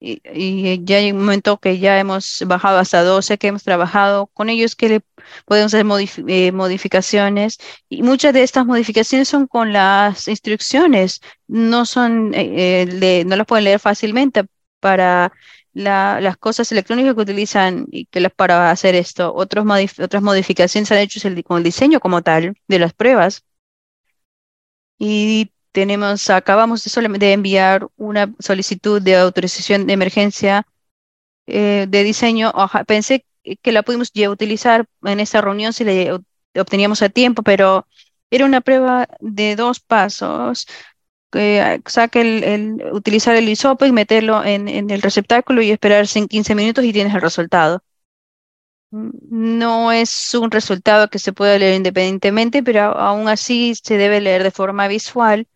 Y, ya hay un momento que ya hemos bajado hasta 12, que hemos trabajado con ellos, que le podemos hacer eh, modificaciones. Y muchas de estas modificaciones son con las instrucciones, no son, no las pueden leer fácilmente para las cosas electrónicas que utilizan y que las para hacer esto. Otros otras modificaciones se han hecho con el diseño como tal de las pruebas. Y tenemos, acabamos de, de enviar una solicitud de autorización de emergencia eh, de diseño. pensé que la pudimos ya utilizar en esa reunión si la obteníamos a tiempo, pero era una prueba de dos pasos que saque el, utilizar el hisopo y meterlo en, el receptáculo y esperarse en 15 minutos y tienes el resultado. No es un resultado que se pueda leer independientemente, pero aún así se debe leer de forma visual.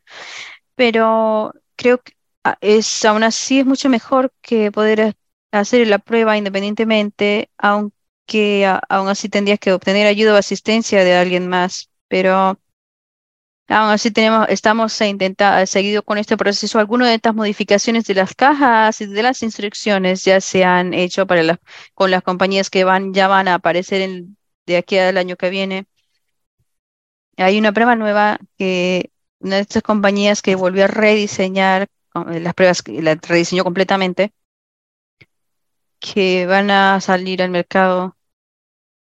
Pero creo que ah, es aún así es mucho mejor que poder hacer la prueba independientemente, aunque aún así tendrías que obtener ayuda o asistencia de alguien más. Pero Aún así tenemos, estamos intentando, seguido con este proceso, algunas de estas modificaciones de las cajas y de las instrucciones ya se han hecho para las, con las compañías que van, ya van a aparecer de aquí al año que viene. Hay una prueba nueva que una de estas compañías que volvió a rediseñar las pruebas, la rediseñó completamente, que van a salir al mercado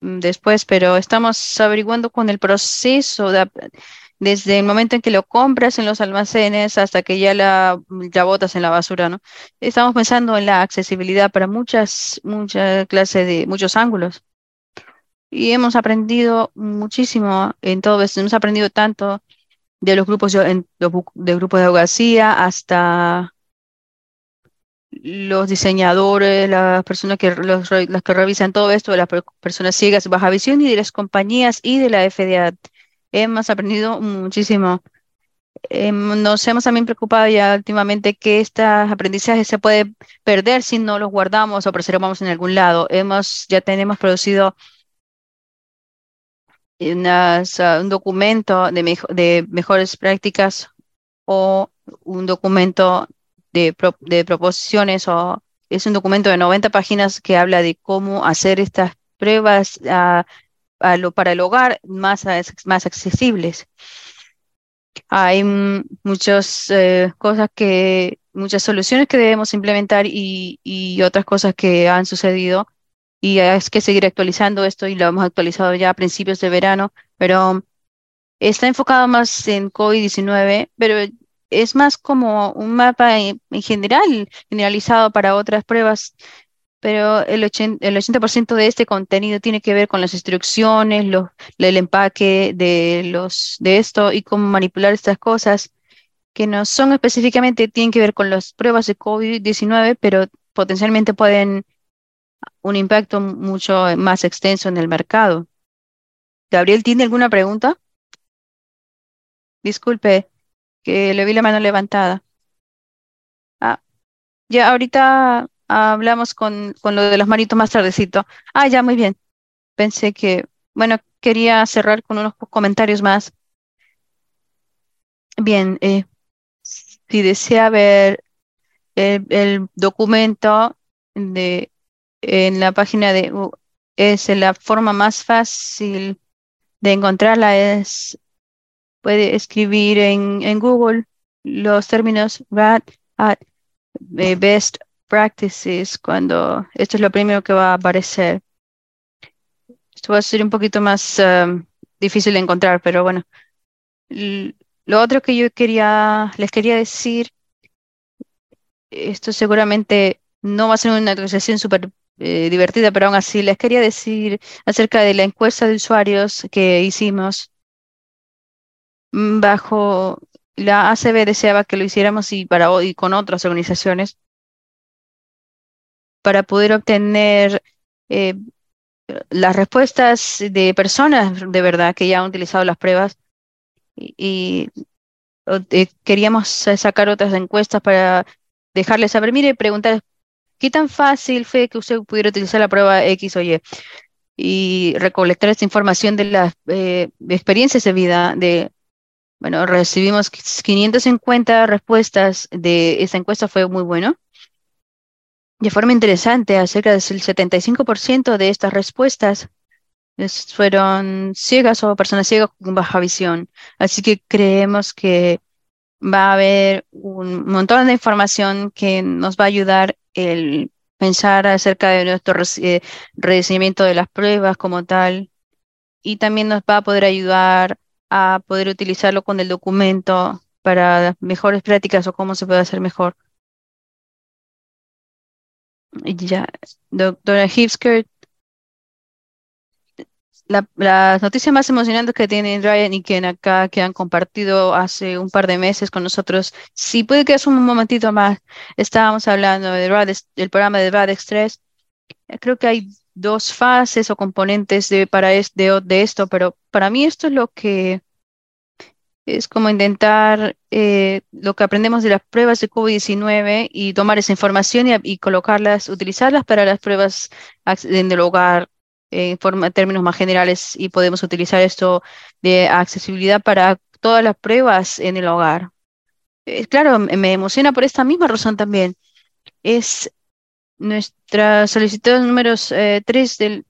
mm, después, pero estamos averiguando con el proceso de desde el momento en que lo compras en los almacenes hasta que ya la, ya botas en la basura, ¿no? Estamos pensando en la accesibilidad para muchas, muchas clases de, muchos ángulos. Y hemos aprendido muchísimo en todo esto, hemos aprendido tanto de los grupos, de grupos de abogacía hasta los diseñadores, las personas que, las que revisan todo esto, las personas ciegas, baja visión y de las compañías y de la FDA hemos aprendido muchísimo. nos hemos también preocupado ya últimamente que estos aprendizajes se puede perder si no los guardamos o preservamos en algún lado. Hemos, ya tenemos producido un documento de, mejores prácticas o un documento de, de proposiciones o es un documento de 90 páginas que habla de cómo hacer estas pruebas uh, para el hogar más, más accesibles. Hay muchas eh, cosas que, muchas soluciones que debemos implementar y, y, otras cosas que han sucedido. Y hay que seguir actualizando esto y lo hemos actualizado ya a principios de verano, pero está enfocado más en COVID-19, pero es más como un mapa en general, generalizado para otras pruebas pero el 80%, el 80 de este contenido tiene que ver con las instrucciones, los, el empaque de, los, de esto y cómo manipular estas cosas que no son específicamente, tienen que ver con las pruebas de COVID-19, pero potencialmente pueden un impacto mucho más extenso en el mercado. Gabriel, ¿tiene alguna pregunta? Disculpe, que le vi la mano levantada. Ah, ya ahorita hablamos con, con lo de los manitos más tardecito. Ah, ya, muy bien. Pensé que, bueno, quería cerrar con unos comentarios más. Bien, eh, si desea ver el, documento de, en la página de es la forma más fácil de encontrarla es puede escribir en, en Google los términos RAD, eh, Best Practices cuando esto es lo primero que va a aparecer. Esto va a ser un poquito más um, difícil de encontrar, pero bueno. lo otro que yo quería, les quería decir, esto seguramente no va a ser una actualización súper eh, divertida, pero aún así les quería decir acerca de la encuesta de usuarios que hicimos mm, bajo la ACB deseaba que lo hiciéramos y para hoy con otras organizaciones para poder obtener eh, las respuestas de personas de verdad que ya han utilizado las pruebas. Y, eh, queríamos sacar otras encuestas para dejarles saber, mire, preguntar qué tan fácil fue que usted pudiera utilizar la prueba X o Y y recolectar esta información de las eh, experiencias de vida de bueno, recibimos 550 respuestas de esta encuesta, fue muy bueno de forma interesante, acerca del 75% de estas respuestas fueron ciegas o personas ciegas con baja visión. Así que creemos que va a haber un montón de información que nos va a ayudar el pensar acerca de nuestro eh, de las pruebas como tal y también nos va a poder ayudar a poder utilizarlo con el documento para mejores prácticas o cómo se puede hacer mejor. Ya, doctora Hipskirt, la, las noticias más emocionantes que tienen Ryan y Ken acá, que han compartido hace un par de meses con nosotros, si puede que es un momentito más, estábamos hablando de del programa de Radex 3. Creo que hay dos fases o componentes de, para de esto, pero para mí esto es lo que es como intentar eh, lo que aprendemos de las pruebas de COVID-19 y tomar esa información y, colocarlas, utilizarlas para las pruebas en el hogar en forma, términos más generales y podemos utilizar esto de accesibilidad para todas las pruebas en el hogar. Eh, claro, me emociona por esta misma razón también. Es nuestra solicitud número 3 eh,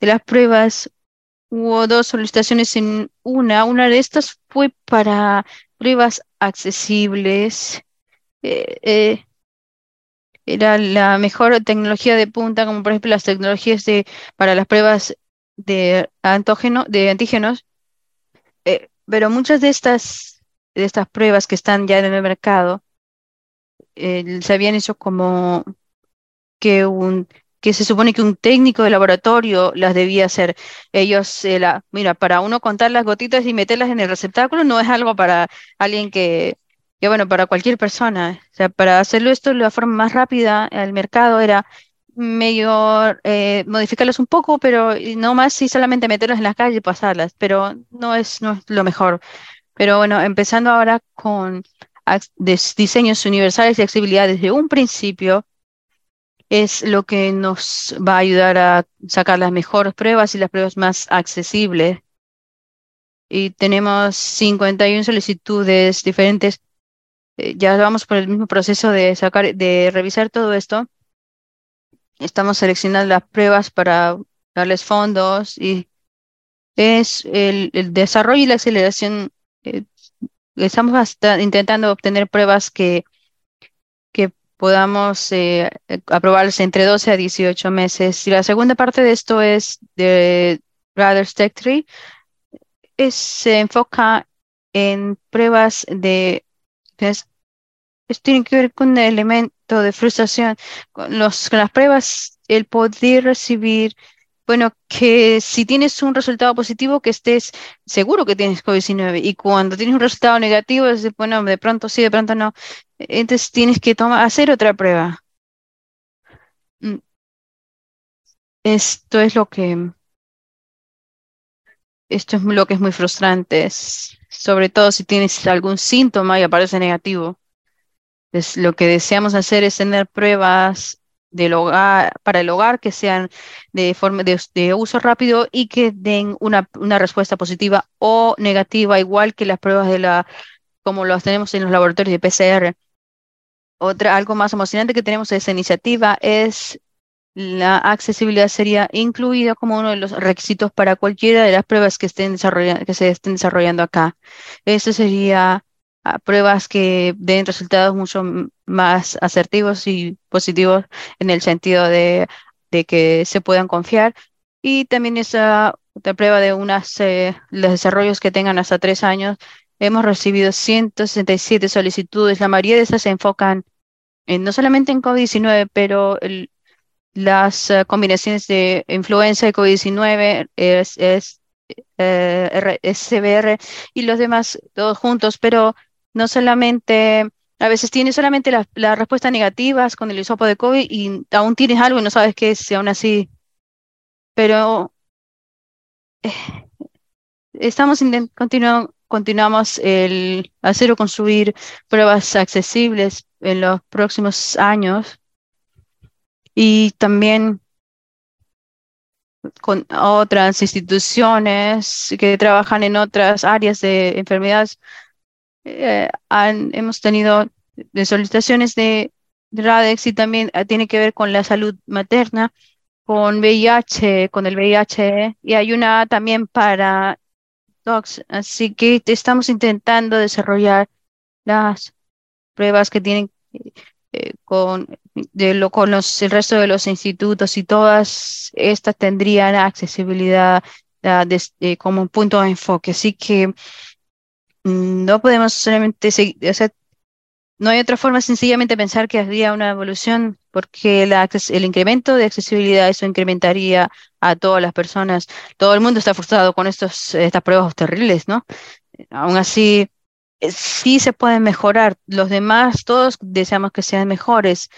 de las pruebas Hubo dos solicitaciones en una. Una de estas fue para pruebas accesibles. Eh, eh, era la mejor tecnología de punta, como por ejemplo las tecnologías de, para las pruebas de, antógeno, de antígenos. Eh, pero muchas de estas, de estas pruebas que están ya en el mercado se habían hecho como que un que se supone que un técnico de laboratorio las debía hacer. Ellos, eh, la, mira, para uno contar las gotitas y meterlas en el receptáculo no es algo para alguien que, que bueno, para cualquier persona. O sea, para hacerlo esto la forma más rápida al mercado era medio eh, modificarlas un poco, pero no más si solamente meterlas en la calle y pasarlas, pero no es, no es lo mejor. Pero bueno, empezando ahora con diseños universales y accesibilidad desde un principio, es lo que nos va a ayudar a sacar las mejores pruebas y las pruebas más accesibles. Y tenemos 51 solicitudes diferentes. Eh, ya vamos por el mismo proceso de sacar, de revisar todo esto. Estamos seleccionando las pruebas para darles fondos y es el, desarrollo y la aceleración. Eh, estamos intentando obtener pruebas que podamos eh, aprobarse entre 12 a 18 meses. Y la segunda parte de esto es de Rather Tech Tree, se enfoca en pruebas de... esto tiene que ver con el elemento de frustración. Con, los, con las pruebas, el poder recibir bueno, que si tienes un resultado positivo, que estés seguro que tienes COVID-19. Y cuando tienes un resultado negativo, es, bueno, de pronto sí, de pronto no. Entonces tienes que tomar, hacer otra prueba. Mm. Esto es lo que esto es lo que es muy frustrante, sobre todo si tienes algún síntoma y aparece negativo. Lo que deseamos hacer es tener pruebas para el hogar que sean de, forma, de, uso rápido y que den una, una, respuesta positiva o negativa, igual que las pruebas de la, como las tenemos en los laboratorios de PCR. Otra, algo más emocionante que tenemos de esa iniciativa es la accesibilidad sería incluida como uno de los requisitos para cualquiera de las pruebas que, estén que se estén desarrollando acá. Eso sería ah, pruebas que den resultados mucho más asertivos y positivos en el sentido de, que se puedan confiar. Y también esa prueba de unas, eh, los desarrollos que tengan hasta tres años. Hemos recibido 167 solicitudes. La mayoría de esas se enfocan en, no solamente en COVID-19, pero el, las eh, combinaciones de influenza y COVID-19, es, es eh, SBR y los demás todos juntos, pero no solamente, a veces tienes solamente las la respuestas negativas con el hisopo de COVID y aún tienes algo y no sabes qué es, aún así, pero eh, estamos continuando continuamos el hacer o construir pruebas accesibles en los próximos años y también con otras instituciones que trabajan en otras áreas de enfermedades. Eh, hemos tenido solicitaciones de RADEX y también eh, tiene que ver con la salud materna, con VIH, con el VIH, y hay una también para Así que estamos intentando desarrollar las pruebas que tienen eh, lo, con los, el resto de los institutos y todas estas tendrían accesibilidad uh, como un punto de enfoque. Así que mm, no podemos solamente seguir, no hay otra forma sencillamente pensar que habría una evolución porque el incremento de accesibilidad eso incrementaría a todas las personas. Todo el mundo está frustrado con estos, estas pruebas terribles, ¿no? Aún así, eh, sí se pueden mejorar. Los demás, todos deseamos que sean mejores.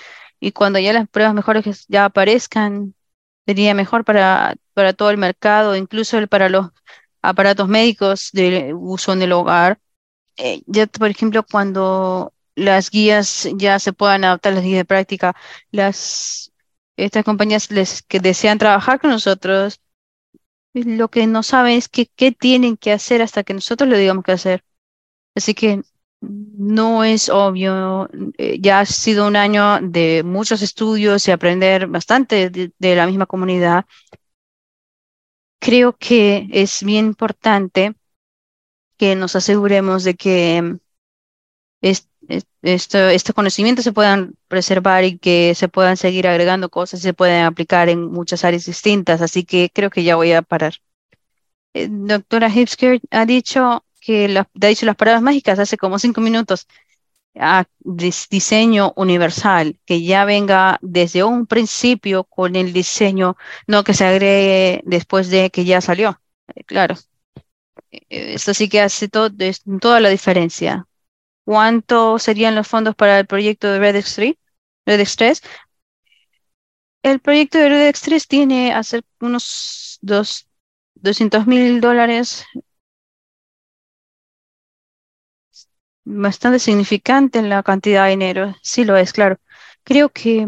Y cuando ya las pruebas mejores ya aparezcan, sería mejor para, para todo el mercado, incluso para los aparatos médicos de uso en el hogar. Eh, ya, por ejemplo, cuando las guías ya se puedan adaptar las guías de práctica, las estas compañías les, que desean trabajar con nosotros, lo que no saben es que, qué tienen que hacer hasta que nosotros le digamos qué hacer. Así que no es obvio, eh, ya ha sido un año de muchos estudios y aprender bastante de, la misma comunidad. Creo que es bien importante que nos aseguremos de que esto, este conocimiento se puedan preservar y que se puedan seguir agregando cosas y se pueden aplicar en muchas áreas distintas. Así que creo que ya voy a parar. Eh, doctora Hipsker ha dicho que ha dicho las palabras mágicas hace como cinco minutos. A diseño universal, que ya venga desde un principio con el diseño, no que se agregue después de que ya salió. Eh, claro. Eh, esto sí que hace toda la diferencia. ¿Cuánto serían los fondos para el proyecto de Red 3? Redex 3. El proyecto de Redex 3 tiene hacer unos dos, 200 mil dólares bastante significante en la cantidad de dinero. Sí lo es, claro. Creo que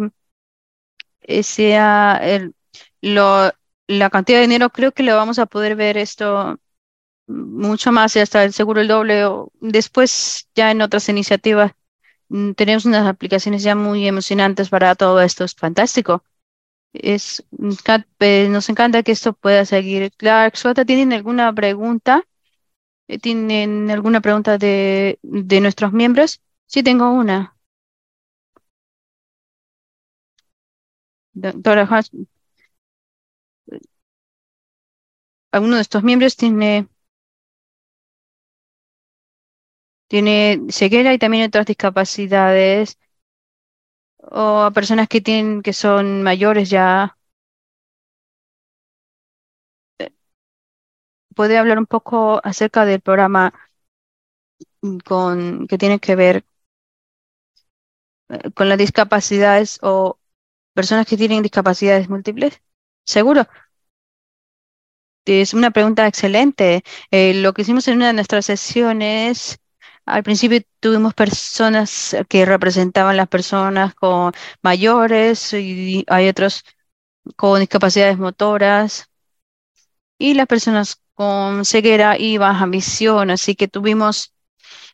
sea el, la cantidad de dinero, creo que lo vamos a poder ver esto mucho más y hasta el seguro el doble. O después, ya en otras iniciativas, mm, tenemos unas aplicaciones ya muy emocionantes para todo esto. Es fantástico. Es, eh, nos encanta que esto pueda seguir. Clark, Suata, ¿tienen alguna pregunta? Eh, ¿Tienen alguna pregunta de, de nuestros miembros? Sí, tengo una. Doctora ¿alguno de estos miembros tiene, tiene ceguera y también otras discapacidades? ¿O a personas que tienen, que son mayores ya? ¿Puede hablar un poco acerca del programa con, que tiene que ver eh, con las discapacidades o personas que tienen discapacidades múltiples? ¿Seguro? es una pregunta excelente. Eh, lo que hicimos en una de nuestras sesiones, al principio tuvimos personas que representaban las personas con mayores y hay otros con discapacidades motoras y las personas con ceguera y baja visión, así que tuvimos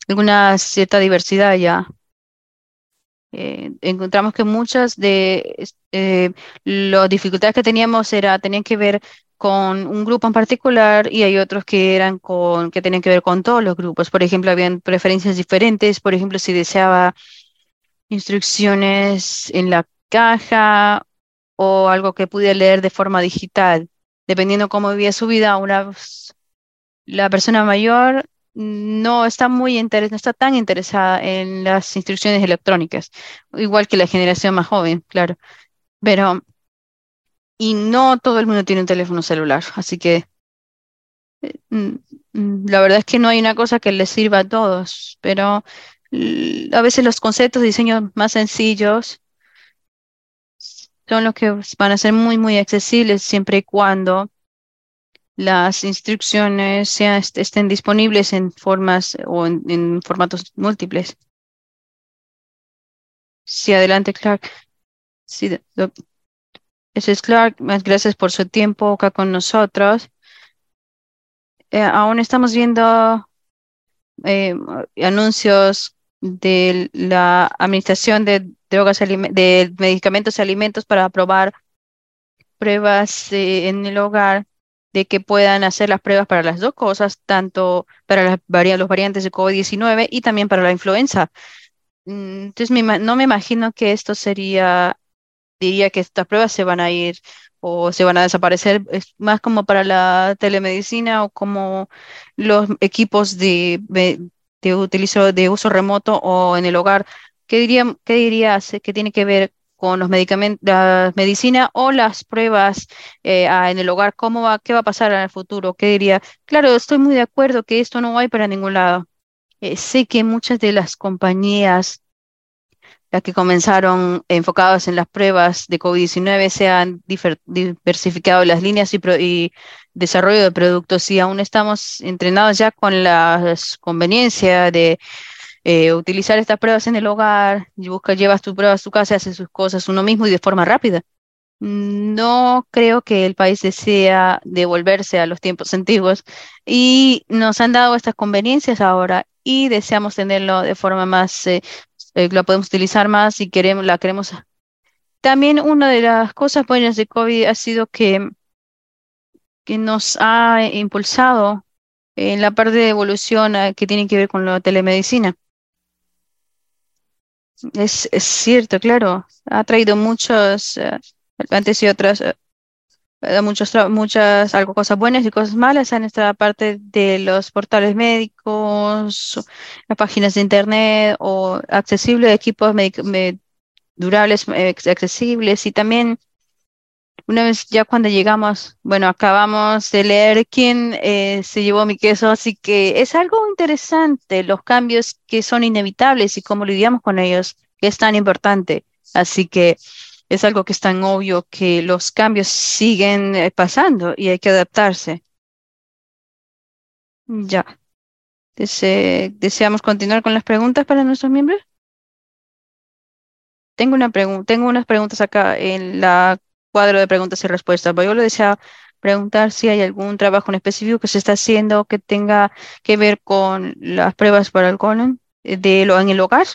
alguna cierta diversidad ya. Eh, encontramos que muchas de eh, las dificultades que teníamos era, tenían que ver con un grupo en particular y hay otros que eran con, que tenían que ver con todos los grupos. Por ejemplo, habían preferencias diferentes. Por ejemplo, si deseaba instrucciones en la caja o algo que pudiera leer de forma digital. Dependiendo cómo vivía su vida, una, la persona mayor no está muy interes no está tan interesada en las instrucciones electrónicas, igual que la generación más joven, claro. Pero, y no todo el mundo tiene un teléfono celular, así que eh, mm, mm, la verdad es que no hay una cosa que les sirva a todos, pero a veces los conceptos de diseño más sencillos son los que van a ser muy, muy accesibles siempre y cuando las instrucciones sean, estén disponibles en formas o en, formatos múltiples. Sí, adelante, Clark. Sí, ese es Clark. Más gracias por su tiempo acá con nosotros. Eh, aún estamos viendo eh, anuncios de la Administración de Drogas, de Medicamentos y Alimentos para aprobar pruebas eh, en el hogar de que puedan hacer las pruebas para las dos cosas, tanto para los variantes de COVID-19 y también para la influenza. Mm, entonces, no me imagino que esto sería, diría que estas pruebas se van a ir o se van a desaparecer, es más como para la telemedicina o como los equipos de, de, utilizo, de uso remoto o en el hogar. ¿Qué diría, qué dirías que tiene que ver con los medicamentos, la medicina o las pruebas eh, en el hogar, ¿cómo va, qué va a pasar en el futuro? ¿Qué diría? Claro, estoy muy de acuerdo que esto no va a ir para ningún lado. Eh, sé que muchas de las compañías las que comenzaron enfocadas en las pruebas de COVID-19 se han diversificado las líneas y, y, desarrollo de productos y aún estamos entrenados ya con la conveniencia de eh, utilizar estas pruebas en el hogar, y busca, llevas tu prueba a tu casa, haces sus cosas uno mismo y de forma rápida. No creo que el país desea devolverse a los tiempos antiguos y nos han dado estas conveniencias ahora y deseamos tenerlo de forma más, eh, eh, la podemos utilizar más y queremos, la queremos. También una de las cosas buenas de COVID ha sido que, que nos ha impulsado en la parte de evolución que tiene que ver con la telemedicina. Es, cierto, claro. Ha traído muchos, eh, antes y otras, eh, eh, muchos, muchas algo, cosas buenas y cosas malas en esta parte de los portales médicos, las páginas de internet o accesible equipos durables, accesibles. Y también una vez ya cuando llegamos, bueno, acabamos de leer quién eh, se llevó mi queso, así que es algo interesante los cambios que son inevitables y cómo lidiamos con ellos, que es tan importante. Así que es algo que es tan obvio que los cambios siguen eh, pasando y hay que adaptarse. Ya. ¿Deseamos continuar con las preguntas para nuestros miembros? Tengo una tengo unas preguntas acá en la cuadro de preguntas y respuestas. Yo le desea preguntar si hay algún trabajo en específico que se está haciendo que tenga que ver con las pruebas para el colon eh, de lo en el hogar.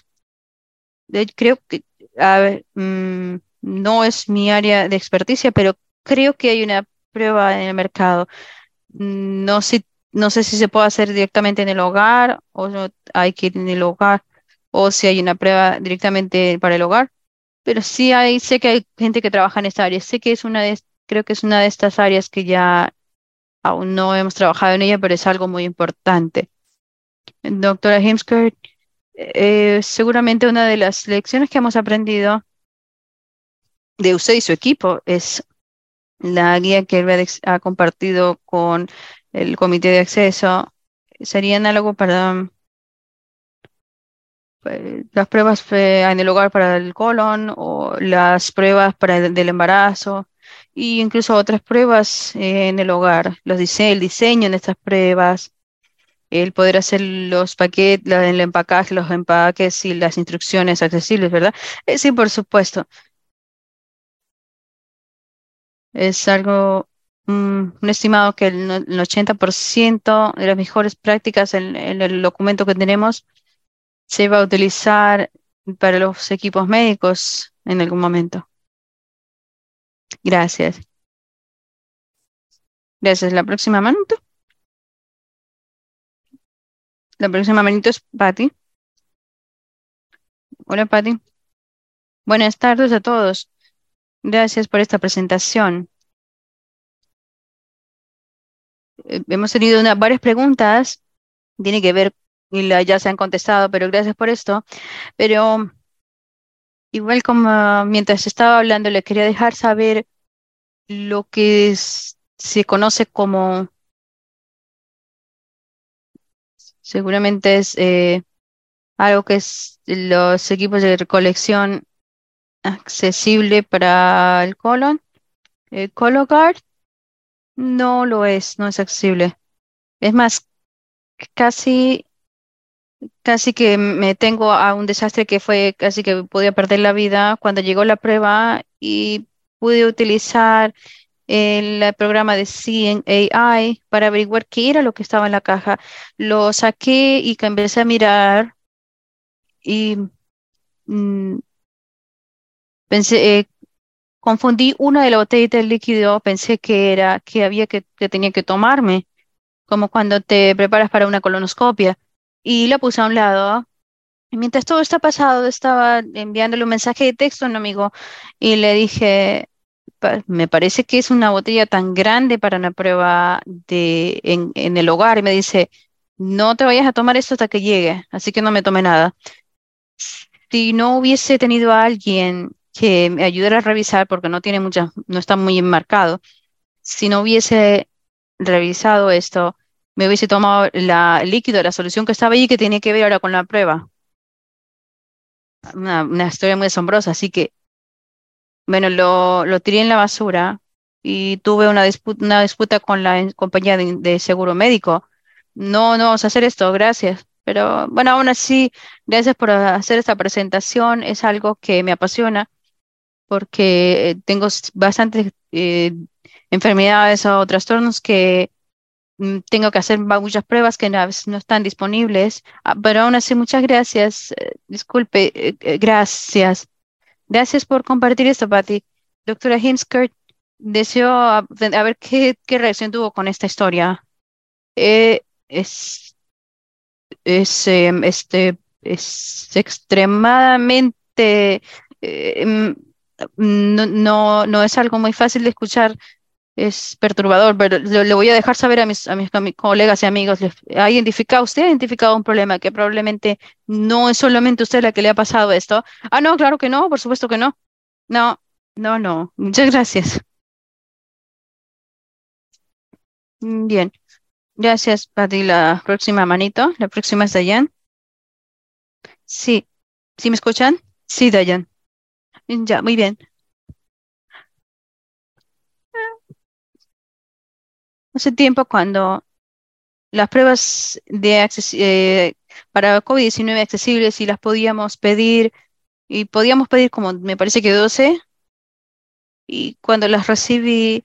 creo que, a ver, mm, no es mi área de experticia, pero creo que hay una prueba en el mercado. No sé, si se puede hacer directamente en el hogar o no hay que ir en el hogar o si hay una prueba directamente para el hogar. Pero sí hay, sé que hay gente que trabaja en esta área. Sé que es una de, creo que es una de estas áreas que ya aún no hemos trabajado en ella, pero es algo muy importante. Doctora Hemskirt, eh, seguramente una de las lecciones que hemos aprendido de usted y su equipo es la guía que él ha compartido con el comité de acceso. Sería análogo para pues, las pruebas en el hogar para el colon o las pruebas para el, del embarazo. y incluso otras pruebas en el hogar, los el diseño de estas pruebas, el poder hacer los paquetes, el empacaje, los empaques y las instrucciones accesibles, ¿verdad? Eh, sí, por supuesto. Es algo, mm, un estimado que el, 80% de las mejores prácticas en, en el documento que tenemos se va a utilizar para los equipos médicos en algún momento. Gracias. Gracias. La próxima manito. La próxima manito es Patty. Hola, Patty. Buenas tardes a todos. Gracias por esta presentación. Eh, hemos tenido varias preguntas. Tiene que ver y ya se han contestado, pero gracias por esto. Pero igual como mientras estaba hablando, le quería dejar saber lo que se conoce como, seguramente es eh, algo que los equipos de recolección accesible para el colon. El Cologuard no lo es, no es accesible. Es más, casi casi que me tengo a un desastre que fue casi que podía perder la vida cuando llegó la prueba y pude utilizar el programa de CNAI para averiguar qué era lo que estaba en la caja. Lo saqué y empecé a mirar y mm, pensé, eh, confundí una de las botellas de líquido, pensé que era que había que, que tenía que tomarme, como cuando te preparas para una colonoscopia y la puse a un lado. Y mientras todo está pasado, estaba enviándole un mensaje de texto a un amigo y le dije, me parece que es una botella tan grande para una prueba de, en, en el hogar. Y me dice, no te vayas a tomar esto hasta que llegue, así que no me tome nada. Si no hubiese tenido a alguien que me ayudara a revisar, porque no tiene muchas, no está muy enmarcado, si no hubiese revisado esto, me hubiese tomado la, el líquido, la solución que estaba allí que tenía que ver ahora con la prueba. Una, historia muy asombrosa, así que, bueno, lo, lo tiré en la basura y tuve una disputa, una disputa con la compañía de, seguro médico. No, no vamos a hacer esto, gracias. Pero bueno, aún así, gracias por hacer esta presentación. Es algo que me apasiona porque tengo bastantes eh, enfermedades o trastornos que Mm, tengo que hacer muchas pruebas que no, no están disponibles, ah, pero aún así muchas gracias. Eh, disculpe, eh, eh, gracias. Gracias por compartir esto, Patty. Doctora Hinskert, deseo a, ver qué, qué, reacción tuvo con esta historia. es, es, em, este, es extremadamente, mm, no, no, no es algo muy fácil de escuchar es perturbador, pero le, voy a dejar saber a mis, a mis, colegas y amigos, ha identificado, usted ha identificado un problema que probablemente no es solamente usted la que le ha pasado esto. Ah, no, claro que no, por supuesto que no. No, no, no. Muchas gracias. Bien. Gracias, Pati. La próxima manito. La próxima es Dayan. Sí. ¿Sí me escuchan? Sí, Dayan. Ya, muy bien. Hace tiempo cuando las pruebas de eh, para COVID-19 accesibles y las podíamos pedir, y podíamos pedir como me parece que 12, y cuando las recibí,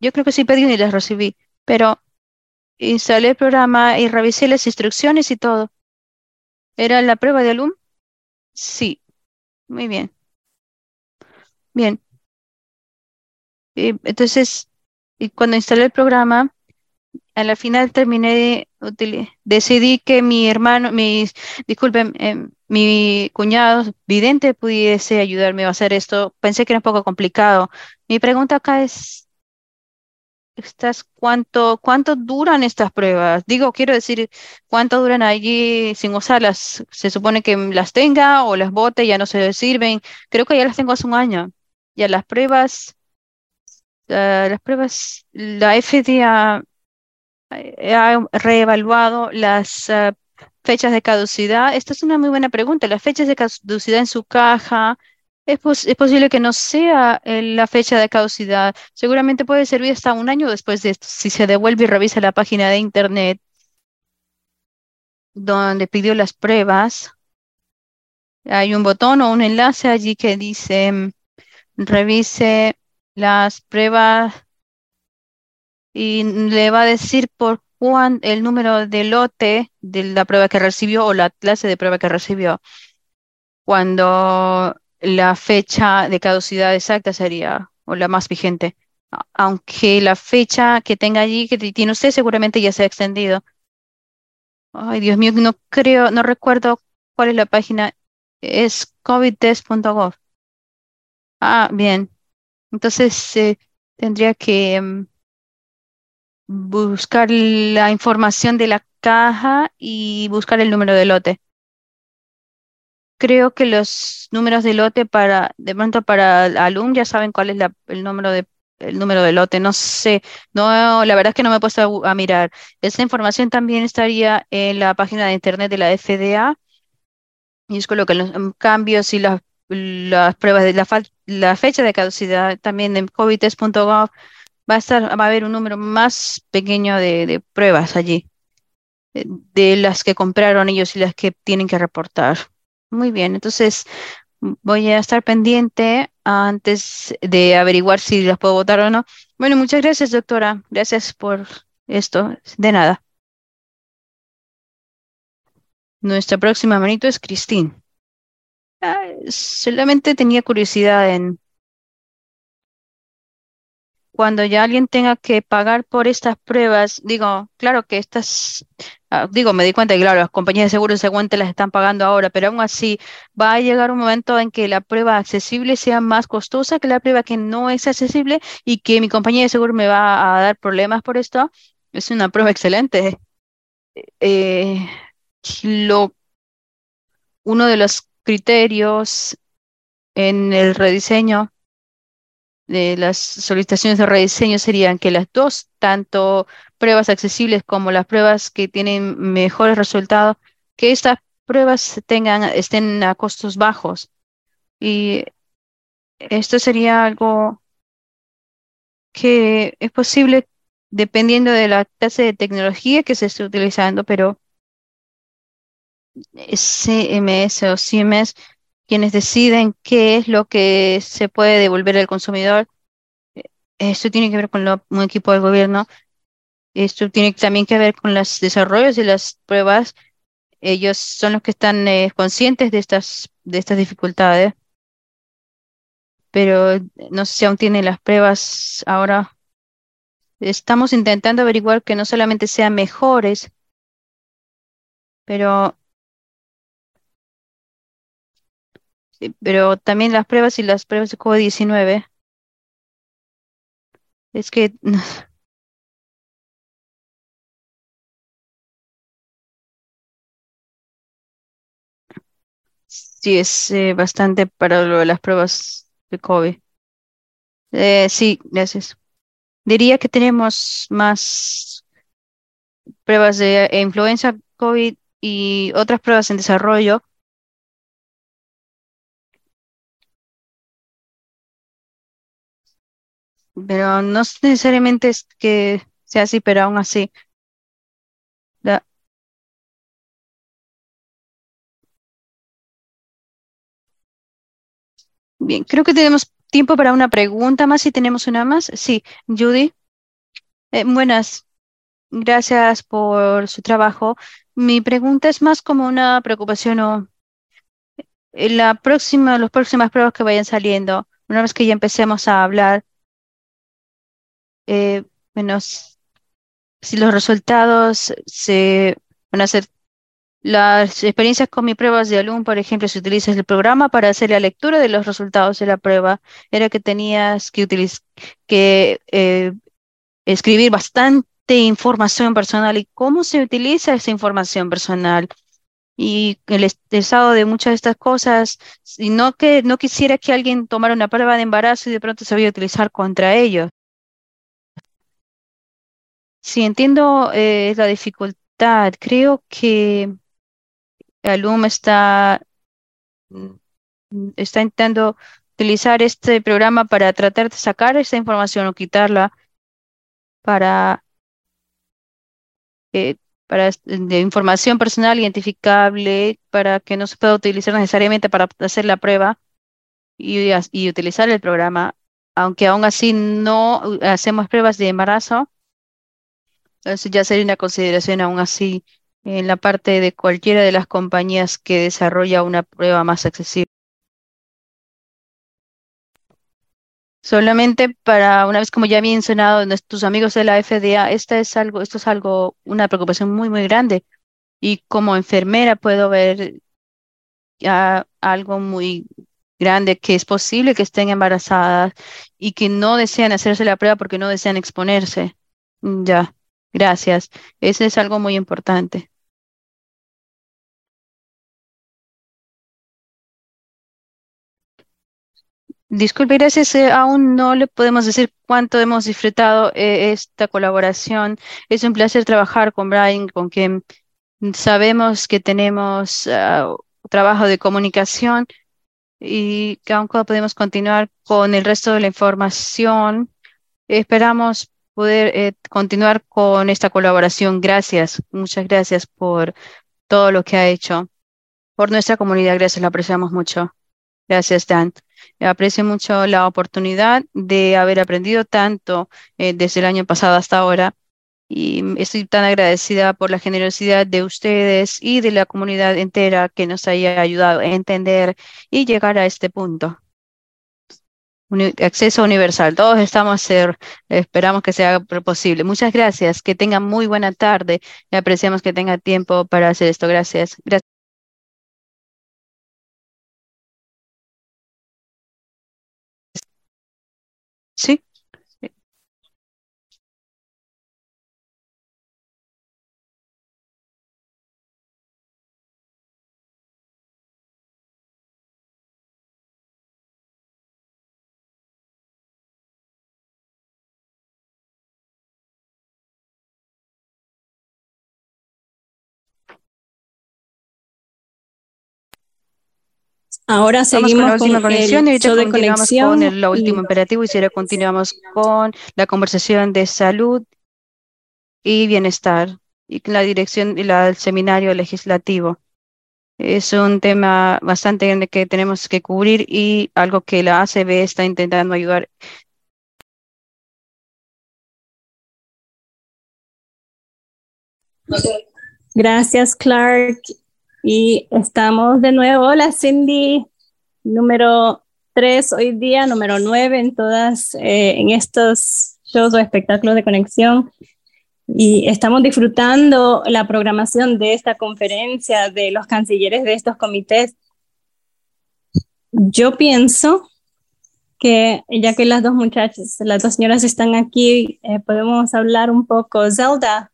yo creo que sí pedí y las recibí, pero instalé el programa y revisé las instrucciones y todo. ¿Era la prueba de alum? Sí, muy bien. Bien. entonces, cuando instalé el programa, a la final terminé, decidí que mi hermano, mi, disculpen, em, mi cuñado vidente pudiese ayudarme a hacer esto. Pensé que era un poco complicado. Mi pregunta acá es, estas, ¿cuánto, cuánto duran estas pruebas? Digo, quiero decir, ¿cuánto duran allí sin usarlas? Se supone que las tenga o las bote, ya no se sirven. Creo que ya las tengo hace un año. Ya las pruebas las pruebas, la FDA eh, ha reevaluado las eh, fechas de caducidad. Esta es una muy buena pregunta. Las fechas de caducidad en su caja Es, posible que no sea eh, la fecha de caducidad. Seguramente puede servir hasta un año después de esto. Si se devuelve y revisa la página de internet donde pidió las pruebas, hay un botón o un enlace allí que dice revise las pruebas y le va a decir por cuán el número de lote de la prueba que recibió o la clase de prueba que recibió. Cuando la fecha de caducidad exacta sería, o la más vigente. Aunque la fecha que tenga allí, que tiene usted, seguramente ya se ha extendido. Ay, Dios mío, no creo, no recuerdo cuál es la página. Es covidtest.gov. Ah, bien. Entonces eh, tendría que mm, buscar la información de la caja y buscar el número de lote creo que los números de lote para, de pronto para alum ya saben cuál es el número de el número de lote, no sé, no, la verdad es que no me he puesto a, mirar. Esta información también estaría en la página de internet de la FDA y es con lo que los cambios y las, las pruebas de la, la fecha de caducidad también en covidtest.gov va a estar, va a haber un número más pequeño de, de pruebas allí, eh, de las que compraron ellos y las que tienen que reportar. Muy bien, entonces voy a estar pendiente antes de averiguar si las puedo votar o no. Bueno, muchas gracias, doctora. Gracias por esto. De nada. Nuestra próxima manito es Cristín. Ah, solamente tenía curiosidad en cuando ya alguien tenga que pagar por estas pruebas, digo, claro que estas, ah, digo, me di cuenta que, claro, las compañías de seguros seguramente las están pagando ahora, pero aún así va a llegar un momento en que la prueba accesible sea más costosa que la prueba que no es accesible y que mi compañía de seguro me va a dar problemas por esto. Es una prueba excelente. Eh, lo, uno de los criterios en el rediseño de las solicitaciones de rediseño serían que las dos, tanto pruebas accesibles como las pruebas que tienen mejores resultados, que estas pruebas tengan, estén a costos bajos. Y esto sería algo que es posible dependiendo de la clase de tecnología que se esté utilizando, pero CMS o CMS quienes deciden qué es lo que se puede devolver al consumidor. Esto tiene que ver con un equipo de gobierno. Esto tiene también que ver con los desarrollos y las pruebas. Ellos son los que están eh, conscientes de estas, de estas dificultades. Pero no sé si aún tienen las pruebas ahora. Estamos intentando averiguar que no solamente sean mejores, pero pero también las pruebas y las pruebas de COVID-19. Es que sí es eh, bastante para lo de las pruebas de COVID. Eh, sí, gracias. Diría que tenemos más pruebas de influenza COVID y otras pruebas en desarrollo pero no necesariamente es que sea así, pero aún así. Bien, creo que tenemos tiempo para una pregunta más, si tenemos una más. Sí, Judy. Eh, buenas, gracias por su trabajo. Mi pregunta es más como una preocupación o en la próxima, las próximas pruebas que vayan saliendo, una vez que ya empecemos a hablar eh, si los resultados se van a hacer, las experiencias con mis pruebas de alumno, por ejemplo, si utilizas el programa para hacer la lectura de los resultados de la prueba, era que tenías que, que eh, escribir bastante información personal y cómo se utiliza esa información personal y el estado de muchas de estas cosas, y no que no quisiera que alguien tomara una prueba de embarazo y de pronto se vaya a utilizar contra ellos. Sí, entiendo eh, la dificultad. Creo que el alumno está está intentando utilizar este programa para tratar de sacar esta información o quitarla para, eh, para de información personal identificable para que no se pueda utilizar necesariamente para hacer la prueba y, y utilizar el programa, aunque aún así no hacemos pruebas de embarazo. Eso ya sería una consideración aún así en la parte de cualquiera de las compañías que desarrolla una prueba más accesible. Solamente para, una vez como ya había mencionado, nuestros amigos de la FDA, esta es algo, esto es algo, una preocupación muy, muy grande. Y como enfermera puedo ver ya algo muy grande, que es posible que estén embarazadas y que no desean hacerse la prueba porque no desean exponerse. Ya, gracias. Ese es algo muy importante. Disculpe, gracias. Eh, aún no le podemos decir cuánto hemos disfrutado eh, esta colaboración. Es un placer trabajar con Brian, con quien sabemos que tenemos ah, trabajo de comunicación y que aún podemos continuar con el resto de la información. Esperamos poder eh, continuar con esta colaboración. Gracias, muchas gracias por todo lo que ha hecho. Por nuestra comunidad, gracias, lo apreciamos mucho. Gracias, Dan. Aprecio mucho la oportunidad de haber aprendido tanto eh, desde el año pasado hasta ahora y estoy tan agradecida por la generosidad de ustedes y de la comunidad entera que nos haya ayudado a entender y llegar a este punto. Acceso universal. Todos estamos, esperamos que sea posible. Muchas gracias. Que tengan muy buena tarde y apreciamos que tenga tiempo para hacer esto. Gracias. Ahora seguimos con, la última conexión y de conexión. con el último imperativo y ahora continuamos con la conversación de salud y bienestar y la dirección y el seminario legislativo. Es un tema bastante grande que tenemos que cubrir y algo que la ACB está intentando ayudar. Gracias, Clark. Y estamos de nuevo. Hola, Cindy. Número tres hoy día, número nueve en todas, eh, en estos shows o espectáculos de conexión. Y estamos disfrutando la programación de esta conferencia de los cancilleres de estos comités. Yo pienso que ya que las dos muchachas, las dos señoras están aquí, eh, podemos hablar un poco. Zelda,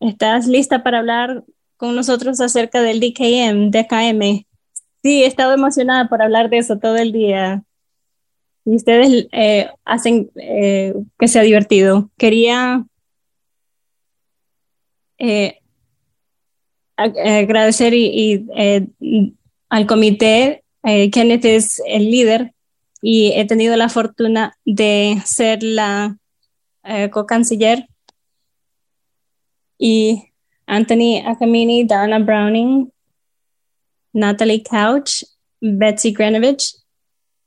¿estás lista para hablar con nosotros acerca del DKM, DKM. Sí, he estado emocionada por hablar de eso todo el día. Y ustedes eh, hacen eh, que sea divertido. Quería eh, agradecer y, al comité. Kenneth es el líder y he tenido la fortuna de ser la co-canciller. Y Anthony Akamini, Donna Browning, Natalie Couch, Betsy Granovich,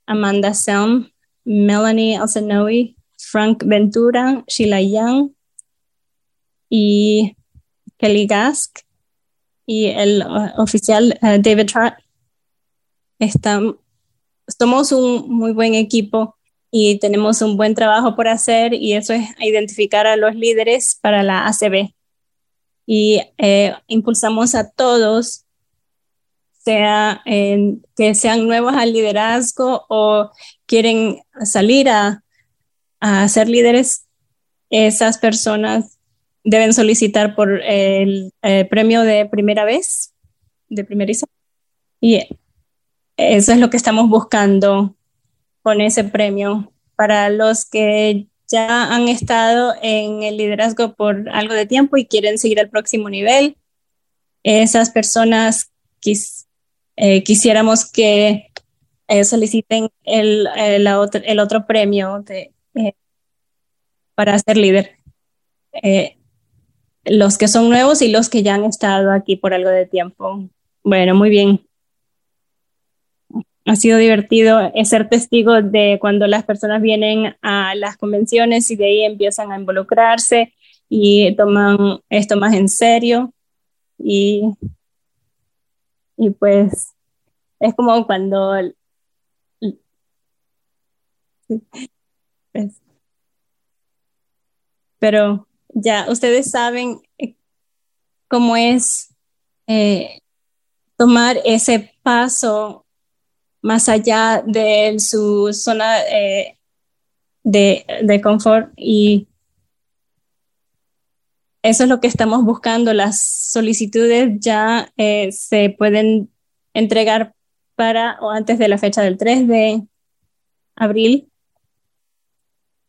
Amanda Selm, Melanie Alcenoe, Frank Ventura, Sheila Young y Kelly Gask y el uh, oficial uh, David Trott. Estamos, somos un muy buen equipo y tenemos un buen trabajo por hacer y eso es identificar a los líderes para la ACB y eh, impulsamos a todos, sea que sean nuevos al liderazgo o quieren salir a, ser líderes, esas personas deben solicitar por el, premio de primera vez, de primeriza. Y eso es lo que estamos buscando con ese premio. Para los que ya han estado en el liderazgo por algo de tiempo y quieren seguir al próximo nivel. Esas personas eh, quisiéramos que eh, soliciten el, otro premio eh, para ser líder. Los que son nuevos y los que ya han estado aquí por algo de tiempo. Bueno, muy bien. Ha sido divertido ser testigo de cuando las personas vienen a las convenciones y de ahí empiezan a involucrarse y toman esto más en serio. Y, y pues es como cuando pues, pero ya ustedes saben eh, cómo es eh, tomar ese paso más allá de su zona eh, de, de confort y eso es lo que estamos buscando. Las solicitudes ya se pueden entregar para o antes de la fecha del 3 de abril.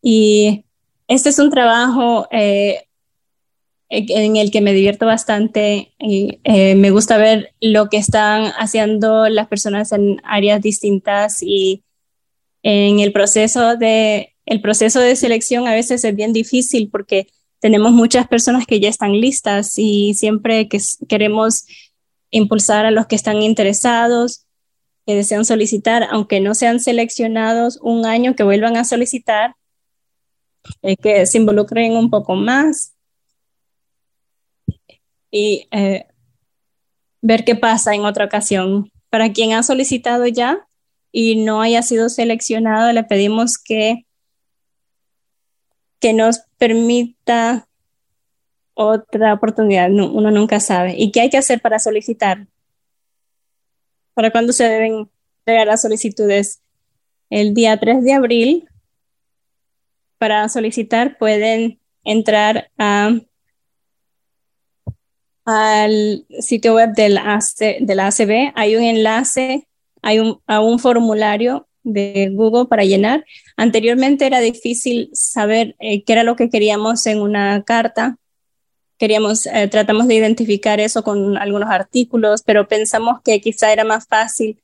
Y este es un trabajo eh, en el que me divierto bastante y eh, me gusta ver lo que están haciendo las personas en áreas distintas y en el proceso de el proceso de selección a veces es bien difícil porque tenemos muchas personas que ya están listas y siempre que queremos impulsar a los que están interesados que desean solicitar, aunque no sean seleccionados un año, que vuelvan a solicitar, eh, que se involucren un poco más y eh, ver qué pasa en otra ocasión. Para quien ha solicitado ya y no haya sido seleccionado, le pedimos que, que nos permita otra oportunidad. uno nunca sabe. ¿Y qué hay que hacer para solicitar? ¿Para cuándo se deben entregar las solicitudes? El día 3 de abril. Para solicitar pueden entrar a, al sitio web del, del ACB. Hay un enlace, hay un, a un formulario de Google para llenar. Anteriormente era difícil saber eh, qué era lo que queríamos en una carta queríamos, eh, tratamos de identificar eso con algunos artículos, pero pensamos que quizá era más fácil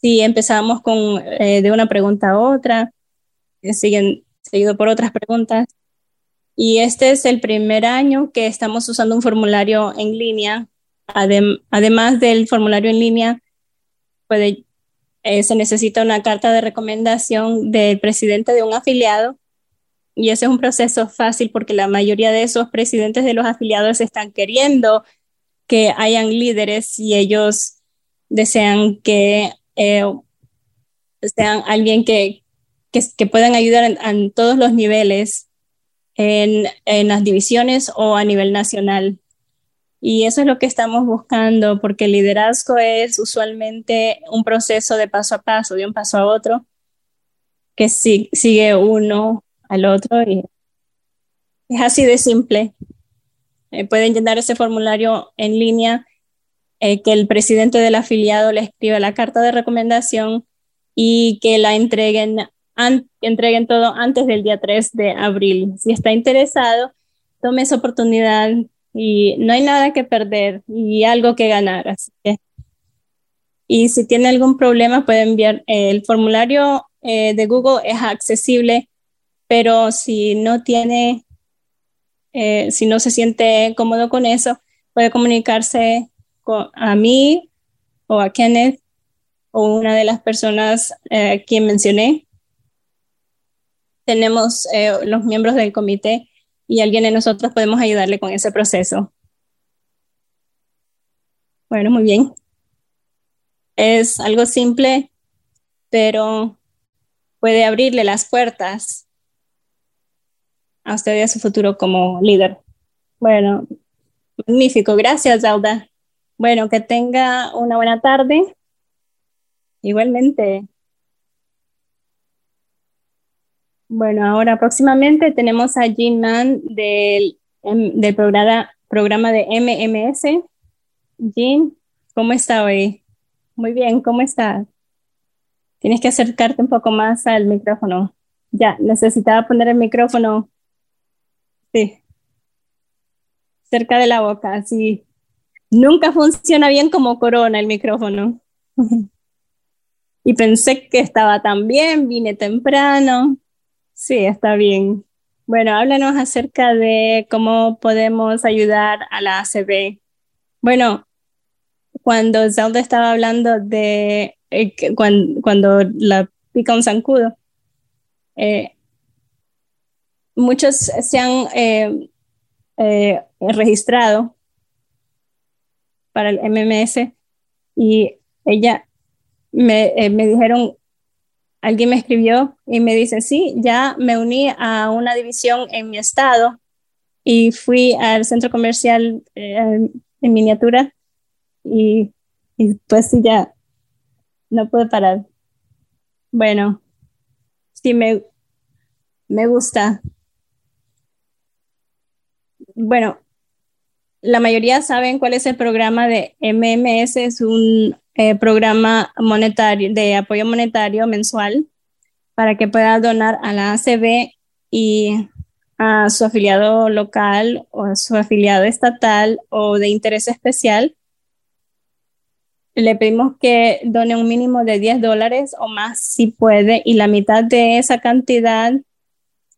si empezábamos con, eh, de una pregunta a otra, eh, siguen, seguido por otras preguntas. Y este es el primer año que estamos usando un formulario en línea. además del formulario en línea, puede, se necesita una carta de recomendación del presidente de un afiliado y ese es un proceso fácil porque la mayoría de esos presidentes de los afiliados están queriendo que hayan líderes y ellos desean que eh, sean alguien que, que, puedan ayudar en, todos los niveles, en, las divisiones o a nivel nacional. Y eso es lo que estamos buscando, porque el liderazgo es usualmente un proceso de paso a paso, de un paso a otro, que si, sigue uno al otro y es así de simple. Eh, pueden llenar ese formulario en línea, eh, que el presidente del afiliado le escriba la carta de recomendación y que la entreguen, entreguen todo antes del día 3 de abril. Si está interesado, tome esa oportunidad y no hay nada que perder y algo que ganar. Así y si tiene algún problema, puede enviar el formulario eh, de Google, es accesible pero si no tiene, eh, si no se siente cómodo con eso, puede comunicarse con, a mí o a Kenneth o una de las personas eh, a quien mencioné. Tenemos eh, los miembros del comité y alguien de nosotros podemos ayudarle con ese proceso. Bueno, muy bien. Es algo simple, pero puede abrirle las puertas a usted y a su futuro como líder. Bueno, magnífico. Gracias, Alda. Bueno, que tenga una buena tarde. Igualmente. Bueno, ahora próximamente tenemos a Jean Mann del, em, del programa, programa de MMS. Jean, ¿cómo está hoy? Muy bien, ¿cómo está? Tienes que acercarte un poco más al micrófono. Ya, necesitaba poner el micrófono Sí. Cerca de la boca, sí. Nunca funciona bien como corona el micrófono. y pensé que estaba tan bien, vine temprano. Sí, está bien. Bueno, háblanos acerca de cómo podemos ayudar a la ACB. Bueno, cuando Zelda estaba hablando de eh, cuando, la pica un zancudo, eh, muchos se han eh, registrado para el MMS y ella me, me dijeron alguien me escribió y me dice, sí, ya me uní a una división en mi estado y fui al centro comercial eh, en miniatura y, pues sí, ya no pude parar. Bueno, sí me, me gusta. Bueno, la mayoría saben cuál es el programa de MMS, es un eh, programa monetario, de apoyo monetario mensual para que pueda donar a la ACB y a su afiliado local o a su afiliado estatal o de interés especial. Le pedimos que done un mínimo de 10 dólares o más si puede y la mitad de esa cantidad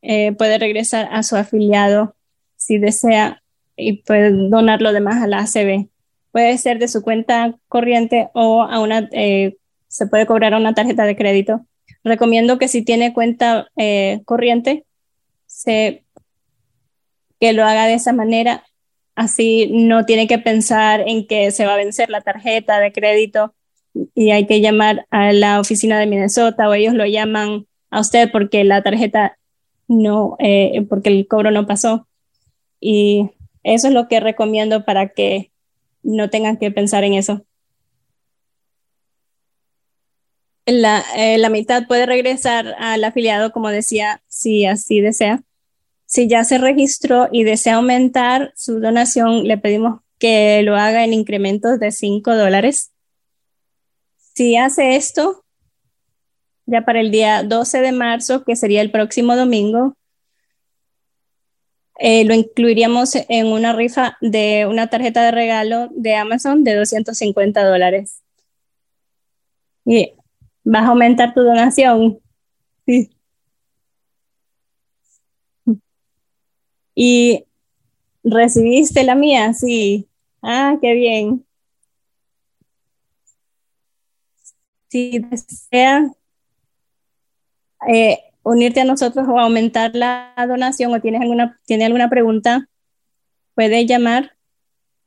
eh, puede regresar a su afiliado si desea y puede donar lo demás a la ACB puede ser de su cuenta corriente o a una, eh, se puede cobrar a una tarjeta de crédito. Recomiendo que si tiene cuenta eh, corriente, se, que lo haga de esa manera. Así no tiene que pensar en que se va a vencer la tarjeta de crédito y hay que llamar a la oficina de Minnesota o ellos lo llaman a usted porque la tarjeta no, eh, porque el cobro no pasó. Y eso es lo que recomiendo para que no tengan que pensar en eso. La, eh, mitad puede regresar al afiliado, como decía, si así desea. Si ya se registró y desea aumentar su donación, le pedimos que lo haga en incrementos de 5 dólares. Si hace esto, ya para el día 12 de marzo, que sería el próximo domingo, eh, lo incluiríamos en una rifa de una tarjeta de regalo de Amazon de 250 dólares. Y vas a aumentar tu donación. Sí. Y recibiste la mía, sí. Ah, qué bien. Si desea, eh, unirte a nosotros o aumentar la donación o tienes alguna, tiene alguna pregunta, puede llamar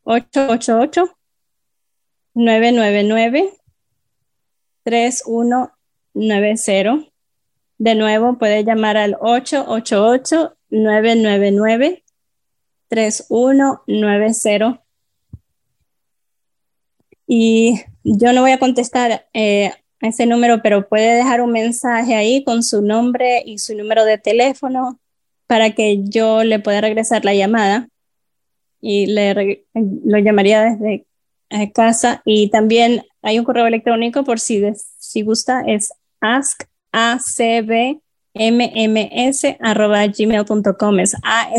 888 999 3190. De nuevo, puede llamar al 888 999 3190. Y yo no voy a contestar eh, ese número, pero puede dejar un mensaje ahí con su nombre y su número de teléfono para que yo le pueda regresar la llamada y le lo llamaría desde eh, casa. Y también hay un correo electrónico por si, si gusta es askacbmms@gmail.com es ask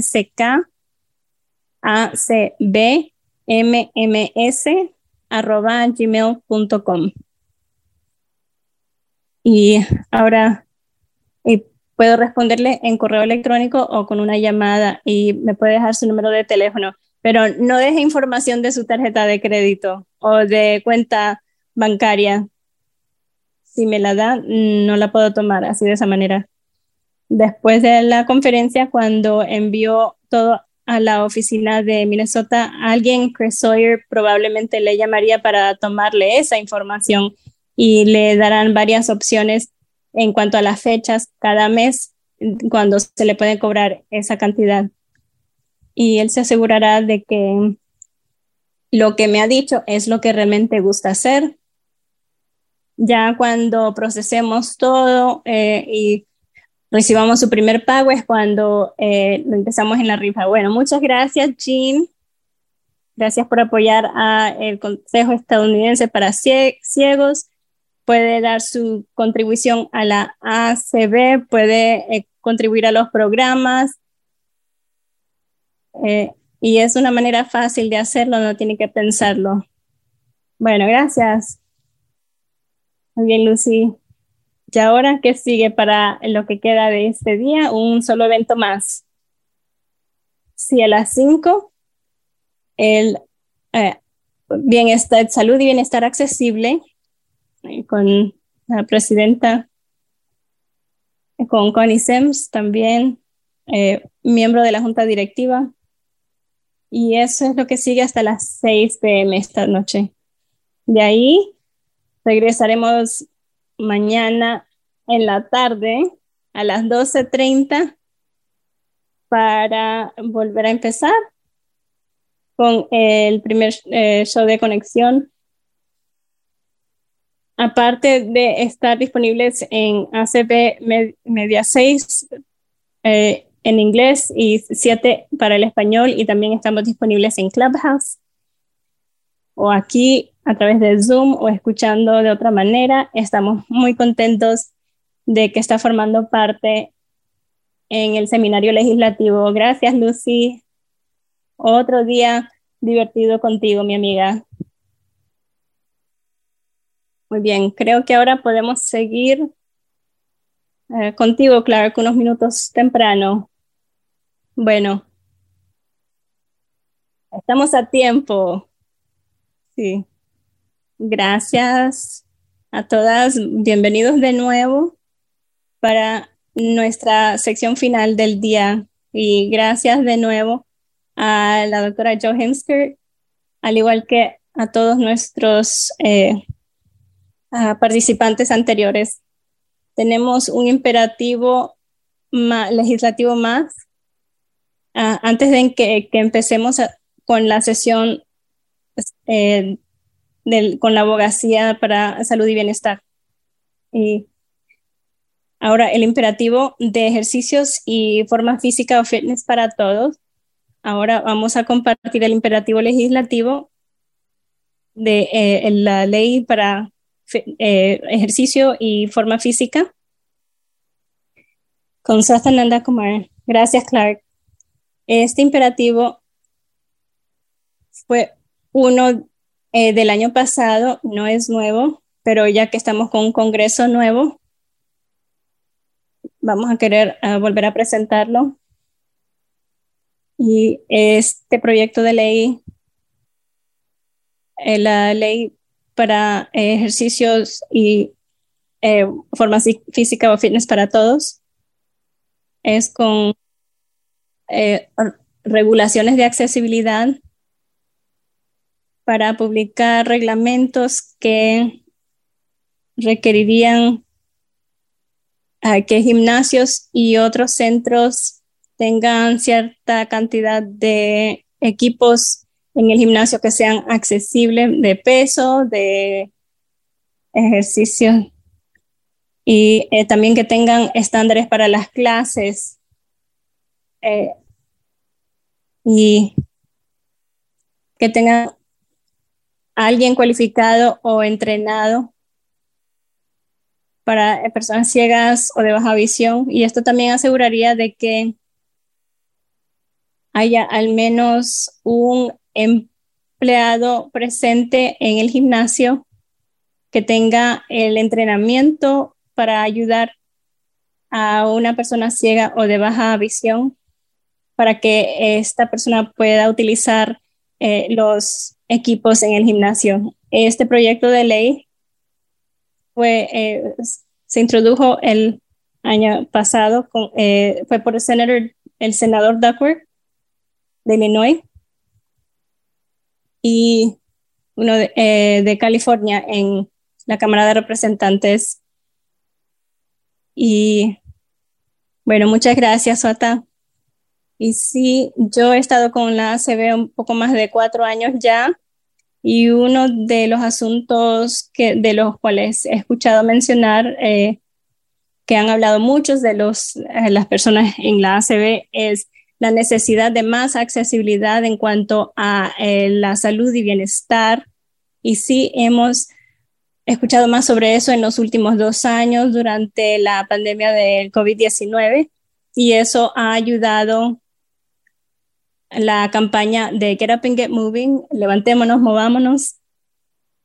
arroba y ahora puedo responderle en correo electrónico o con una llamada y me puede dejar su número de teléfono, pero no deje información de su tarjeta de crédito o de cuenta bancaria. Si me la da, no la puedo tomar así de esa manera. Después de la conferencia, cuando envió todo a la oficina de Minnesota, alguien, Chris Sawyer, probablemente le llamaría para tomarle esa información y le darán varias opciones en cuanto a las fechas cada mes cuando se le puede cobrar esa cantidad. Y él se asegurará de que lo que me ha dicho es lo que realmente gusta hacer. Ya cuando procesemos todo eh, y recibamos su primer pago es cuando eh, lo empezamos en la rifa. Bueno, muchas gracias, Jean. Gracias por apoyar al Consejo Estadounidense para Ciegos puede dar su contribución a la ACB, puede eh, contribuir a los programas. Eh, y es una manera fácil de hacerlo, no tiene que pensarlo. Bueno, gracias. Muy bien, Lucy. Y ahora, ¿qué sigue para lo que queda de este día? Un solo evento más. Sí, a las 5, el eh, bienestar, salud y bienestar accesible con la presidenta, eh, con Connie Sims, también miembro de la junta directiva. Y eso es lo que sigue hasta las 6 pm esta noche. De ahí regresaremos mañana en la tarde a las 12.30 para volver a empezar con el primer eh, show de conexión. Aparte de estar disponibles en ACB Media 6 eh, en inglés y 7 para el español y también estamos disponibles en Clubhouse o aquí a través de Zoom o escuchando de otra manera. Estamos muy contentos de que está formando parte en el seminario legislativo. Gracias, Lucy. Otro día divertido contigo, mi amiga. Muy bien, creo que ahora podemos seguir eh, contigo, Clark, unos minutos temprano. Bueno, estamos a tiempo. Sí. Gracias a todas. Bienvenidos de nuevo para nuestra sección final del día. Y gracias de nuevo a la doctora Jo Hemsker, al igual que a todos nuestros eh, participantes anteriores. Tenemos un imperativo legislativo más ah, antes de que, empecemos con la sesión eh, con la abogacía para salud y bienestar. Y ahora, el imperativo de ejercicios y forma física o fitness para todos. Ahora vamos a compartir el imperativo legislativo de eh, la ley para eh, ejercicio y forma física con Sastananda Kumar. Gracias, Clark. Este imperativo fue uno eh, del año pasado, no es nuevo, pero ya que estamos con un congreso nuevo, vamos a querer volver a presentarlo. Y este proyecto de ley, eh, la ley para ejercicios y forma física o fitness para todos, es con regulaciones de accesibilidad para publicar reglamentos que requerirían que gimnasios y otros centros tengan cierta cantidad de equipos en el gimnasio que sean accesibles de peso, de ejercicio y eh, también que tengan estándares para las clases eh, y que tengan alguien cualificado o entrenado para personas ciegas o de baja visión. Y esto también aseguraría de que haya al menos un empleado presente en el gimnasio que tenga el entrenamiento para ayudar a una persona ciega o de baja visión para que esta persona pueda utilizar eh, los equipos en el gimnasio. Este proyecto de ley fue, eh, se introdujo el año pasado, eh, fue por el, senator, el senador Duckworth de Illinois y uno de, California en la Cámara de Representantes. Y bueno, muchas gracias, Suata. Y sí, yo he estado con la ACB un poco más de cuatro años ya y uno de los asuntos que, de los cuales he escuchado mencionar, eh, que han hablado muchos de los, eh, las personas en la ACB, es la necesidad de más accesibilidad en cuanto a eh, la salud y bienestar. Y sí, hemos escuchado más sobre eso en los últimos dos años durante la pandemia del COVID-19 y eso ha ayudado la campaña de Get Up and Get Moving, levantémonos, movámonos.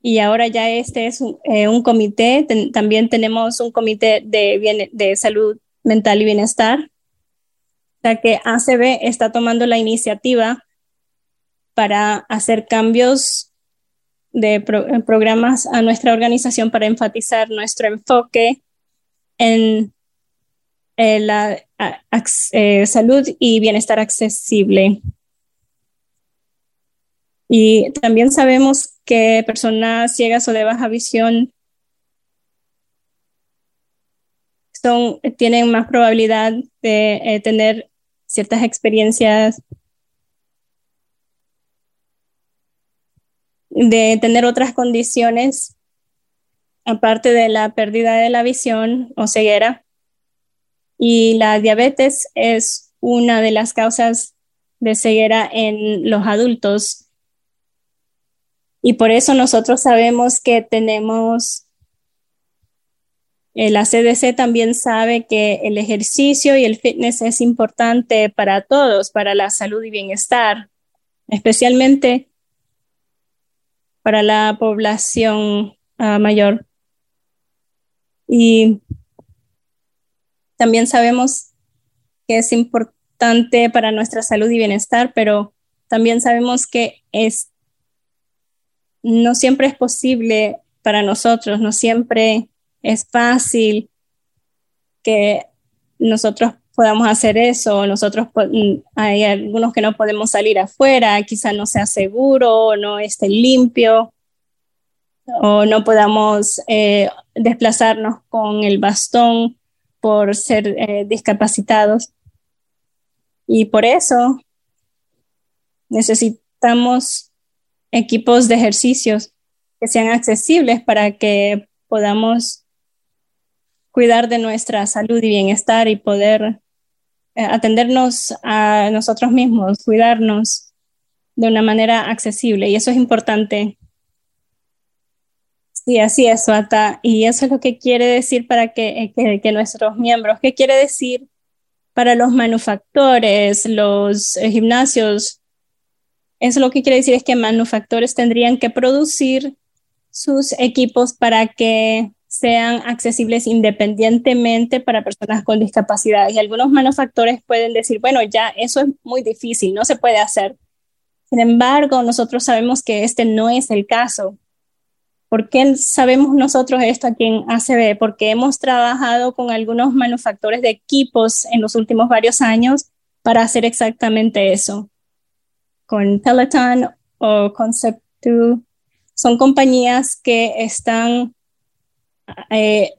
y ahora ya este es un, eh, comité, también tenemos un comité de, de salud mental y bienestar, que ACB está tomando la iniciativa para hacer cambios de programas a nuestra organización para enfatizar nuestro enfoque en eh, la eh, salud y bienestar accesible. Y también sabemos que personas ciegas o de baja visión son, tienen más probabilidad de eh, tener ciertas experiencias, de tener otras condiciones, aparte de la pérdida de la visión o ceguera. Y la diabetes es una de las causas de ceguera en los adultos y por eso nosotros sabemos que tenemos, eh, la CDC también sabe que el ejercicio y el fitness es importante para todos, para la salud y bienestar, especialmente para la población ah, mayor. Y también sabemos que es importante para nuestra salud y bienestar, pero también sabemos que es no siempre es posible para nosotros, no siempre es fácil que nosotros podamos hacer eso, nosotros mm, hay algunos que no podemos salir afuera, quizás no sea seguro, no esté limpio, o no podamos eh, desplazarnos con el bastón por ser eh, discapacitados. Y por eso necesitamos equipos de ejercicios que sean accesibles para que podamos cuidar de nuestra salud y bienestar y poder eh, atendernos a nosotros mismos, cuidarnos de una manera accesible. Y eso es importante. Sí, así es, Suata. Y eso es lo que quiere decir para que, que, que nuestros miembros, ¿qué quiere decir para los manufactores, los eh, gimnasios, eso lo que quiere decir es que manufactores tendrían que producir sus equipos para que sean accesibles independientemente para personas con discapacidad. Y algunos manufactores pueden decir, bueno, ya eso es muy difícil, no se puede hacer. Sin embargo, nosotros sabemos que este no es el caso. ¿Por qué sabemos nosotros esto aquí en ACB? Porque hemos trabajado con algunos manufactores de equipos en los últimos varios años para hacer exactamente eso con Peloton o Concept2. Son compañías que están eh,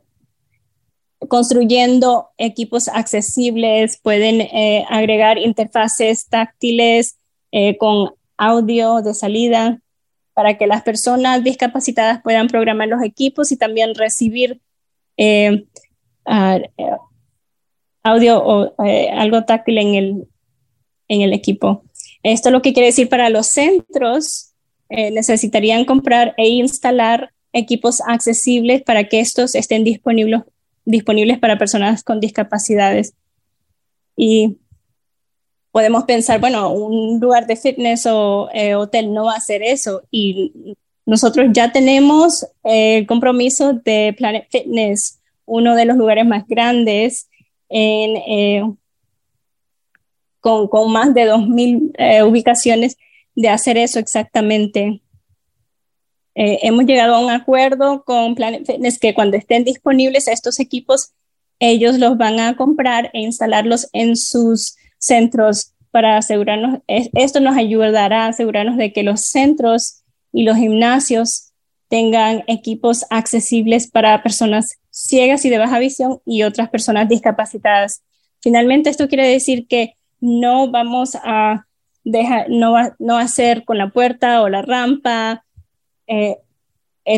construyendo equipos accesibles, pueden eh, agregar interfaces táctiles eh, con audio de salida para que las personas discapacitadas puedan programar los equipos y también recibir audio o algo táctil en el, en el equipo. Esto lo que quiere decir para los centros, necesitarían comprar e instalar equipos accesibles para que estos estén disponibles, disponibles para personas con discapacidades. Y podemos pensar, bueno, un lugar de fitness o eh, hotel no va a hacer eso. Y nosotros ya tenemos el compromiso de Planet Fitness, uno de los lugares más grandes en eh, con, más de 2.000 eh, ubicaciones de hacer eso exactamente. Eh, hemos llegado a un acuerdo con Planet Fitness que cuando estén disponibles estos equipos, ellos los van a comprar e instalarlos en sus centros para asegurarnos, esto nos ayudará a asegurarnos de que los centros y los gimnasios tengan equipos accesibles para personas ciegas y de baja visión y otras personas discapacitadas. Finalmente, esto quiere decir que no vamos a dejar, no va, no a ser con la puerta o la rampa, eh,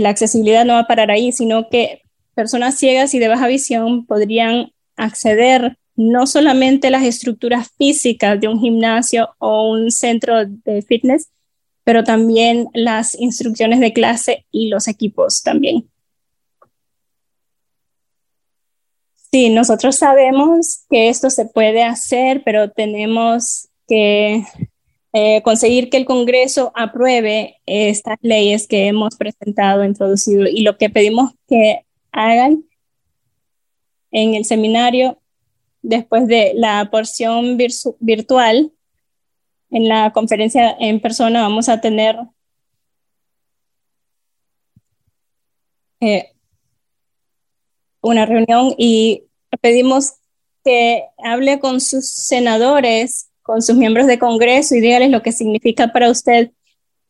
la accesibilidad no va a parar ahí, sino que personas ciegas y de baja visión podrían acceder no solamente a las estructuras físicas de un gimnasio o un centro de fitness, pero también las instrucciones de clase y los equipos también. Sí, nosotros sabemos que esto se puede hacer, pero tenemos que eh, conseguir que el Congreso apruebe estas leyes que hemos presentado, introducido y lo que pedimos que hagan en el seminario después de la porción virtual. En la conferencia en persona vamos a tener eh, una reunión y pedimos que hable con sus senadores con sus miembros de Congreso y dígales lo que significa para usted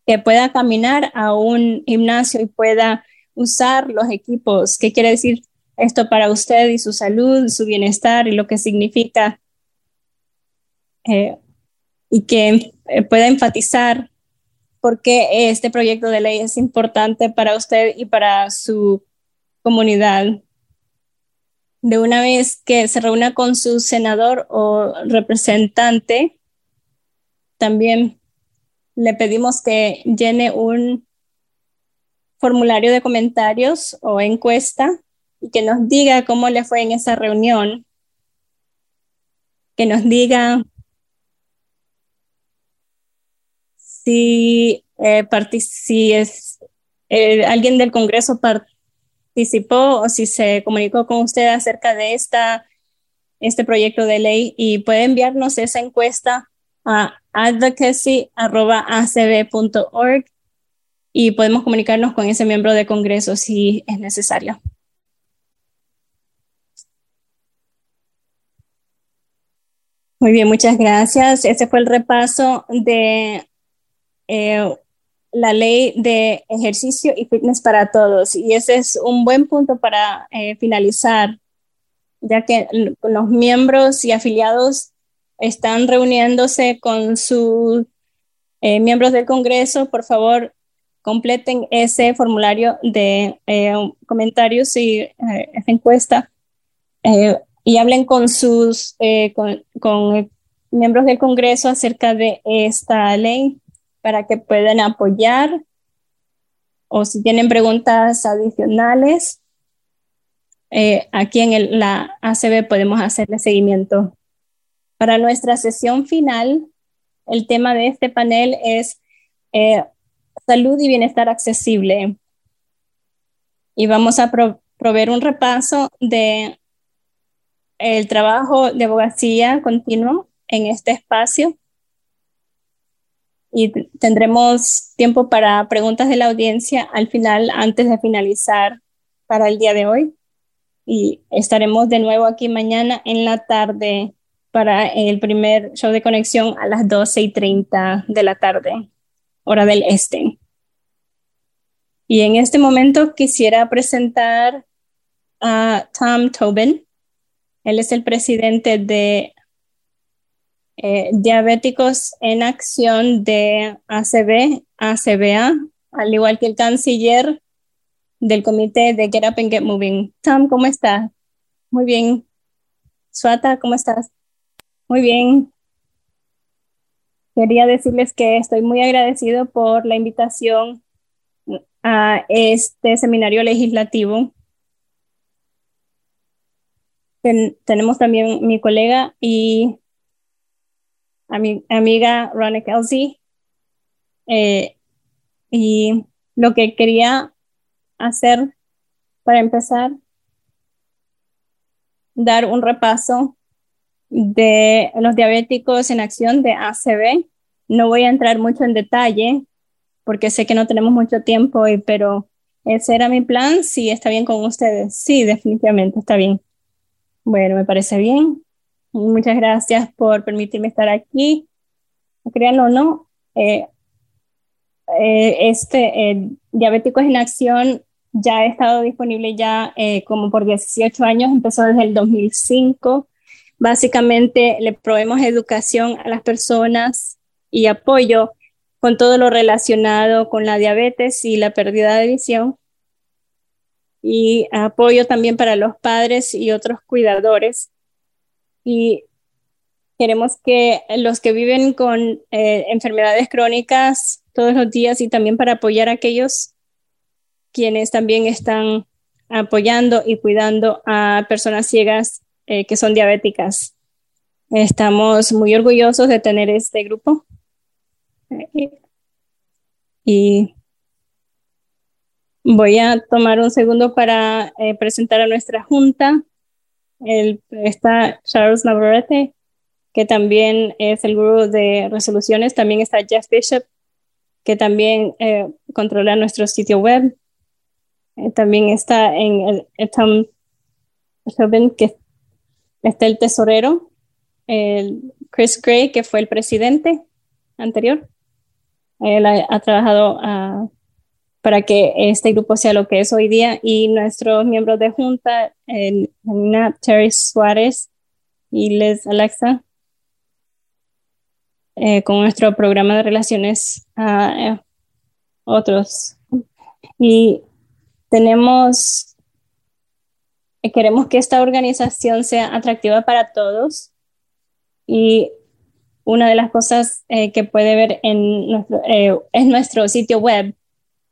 que pueda caminar a un gimnasio y pueda usar los equipos. ¿Qué quiere decir esto para usted y su salud, su bienestar y lo que significa? Eh, y que eh, pueda enfatizar por qué este proyecto de ley es importante para usted y para su comunidad de una vez que se reúna con su senador o representante, también le pedimos que llene un formulario de comentarios o encuesta y que nos diga cómo le fue en esa reunión, que nos diga si, eh, si es, eh, alguien del Congreso participó o si se comunicó con usted acerca de esta, este proyecto de ley y puede enviarnos esa encuesta a advocacy.acb.org y podemos comunicarnos con ese miembro de Congreso si es necesario. Muy bien, muchas gracias. Ese fue el repaso de eh, la ley de ejercicio y fitness para todos. Y ese es un buen punto para eh, finalizar, ya que los miembros y afiliados están reuniéndose con sus eh, miembros del Congreso. Por favor, completen ese formulario de eh, comentarios y esa encuesta y hablen con sus con miembros del Congreso acerca de esta ley para que puedan apoyar o si tienen preguntas adicionales, eh, aquí en la ACB podemos hacerle seguimiento. Para nuestra sesión final, el tema de este panel es eh, salud y bienestar accesible. Y vamos a proveer un repaso de el trabajo de abogacía continuo en este espacio y tendremos tiempo para preguntas de la audiencia al final, antes de finalizar para el día de hoy. Y estaremos de nuevo aquí mañana en la tarde para el primer show de conexión a las 12 y 30 de la tarde, hora del este. Y en este momento quisiera presentar a Tom Tobin. Él es el presidente de eh, diabéticos en acción de ACB, ACBA, al igual que el canciller del comité de Get Up and Get Moving. Tom, ¿cómo estás? Muy bien. Suata, ¿cómo estás? Muy bien. Quería decirles que estoy muy agradecido por la invitación a este seminario legislativo. tenemos también mi colega y a mi amiga Ronnie Kelsey. Eh, y lo que quería hacer para empezar, dar un repaso de los diabéticos en acción de ACB. No voy a entrar mucho en detalle porque sé que no tenemos mucho tiempo, pero ese era mi plan. Si está bien con ustedes. Sí, definitivamente está bien. Bueno, me parece bien. Muchas gracias por permitirme estar aquí. Créanlo o no, eh, eh, este eh, Diabéticos en Acción ya ha estado disponible ya como por 18 años, empezó desde el 2005. Básicamente le proveemos educación a las personas y apoyo con todo lo relacionado con la diabetes y la pérdida de visión. Y apoyo también para los padres y otros cuidadores y queremos que los que viven con eh, enfermedades crónicas todos los días y también para apoyar a aquellos quienes también están apoyando y cuidando a personas ciegas eh, que son diabéticas. Estamos muy orgullosos de tener este grupo Y voy a tomar un segundo para eh, presentar a nuestra junta. El, está Charles Navarrete, que también es el grupo de resoluciones. También está Jeff Bishop, que también eh, controla nuestro sitio web. Eh, también está en el, Tom que está el tesorero, el Chris Gray, que fue el presidente anterior. Él ha, trabajado ah, para que este grupo sea lo que es hoy día y nuestros miembros de junta, Terry Suárez y Les Alexa, eh, con nuestro programa de relaciones a eh, otros. Y tenemos, eh, queremos que esta organización sea atractiva para todos y una de las cosas que puede ver en nuestro, es nuestro sitio web.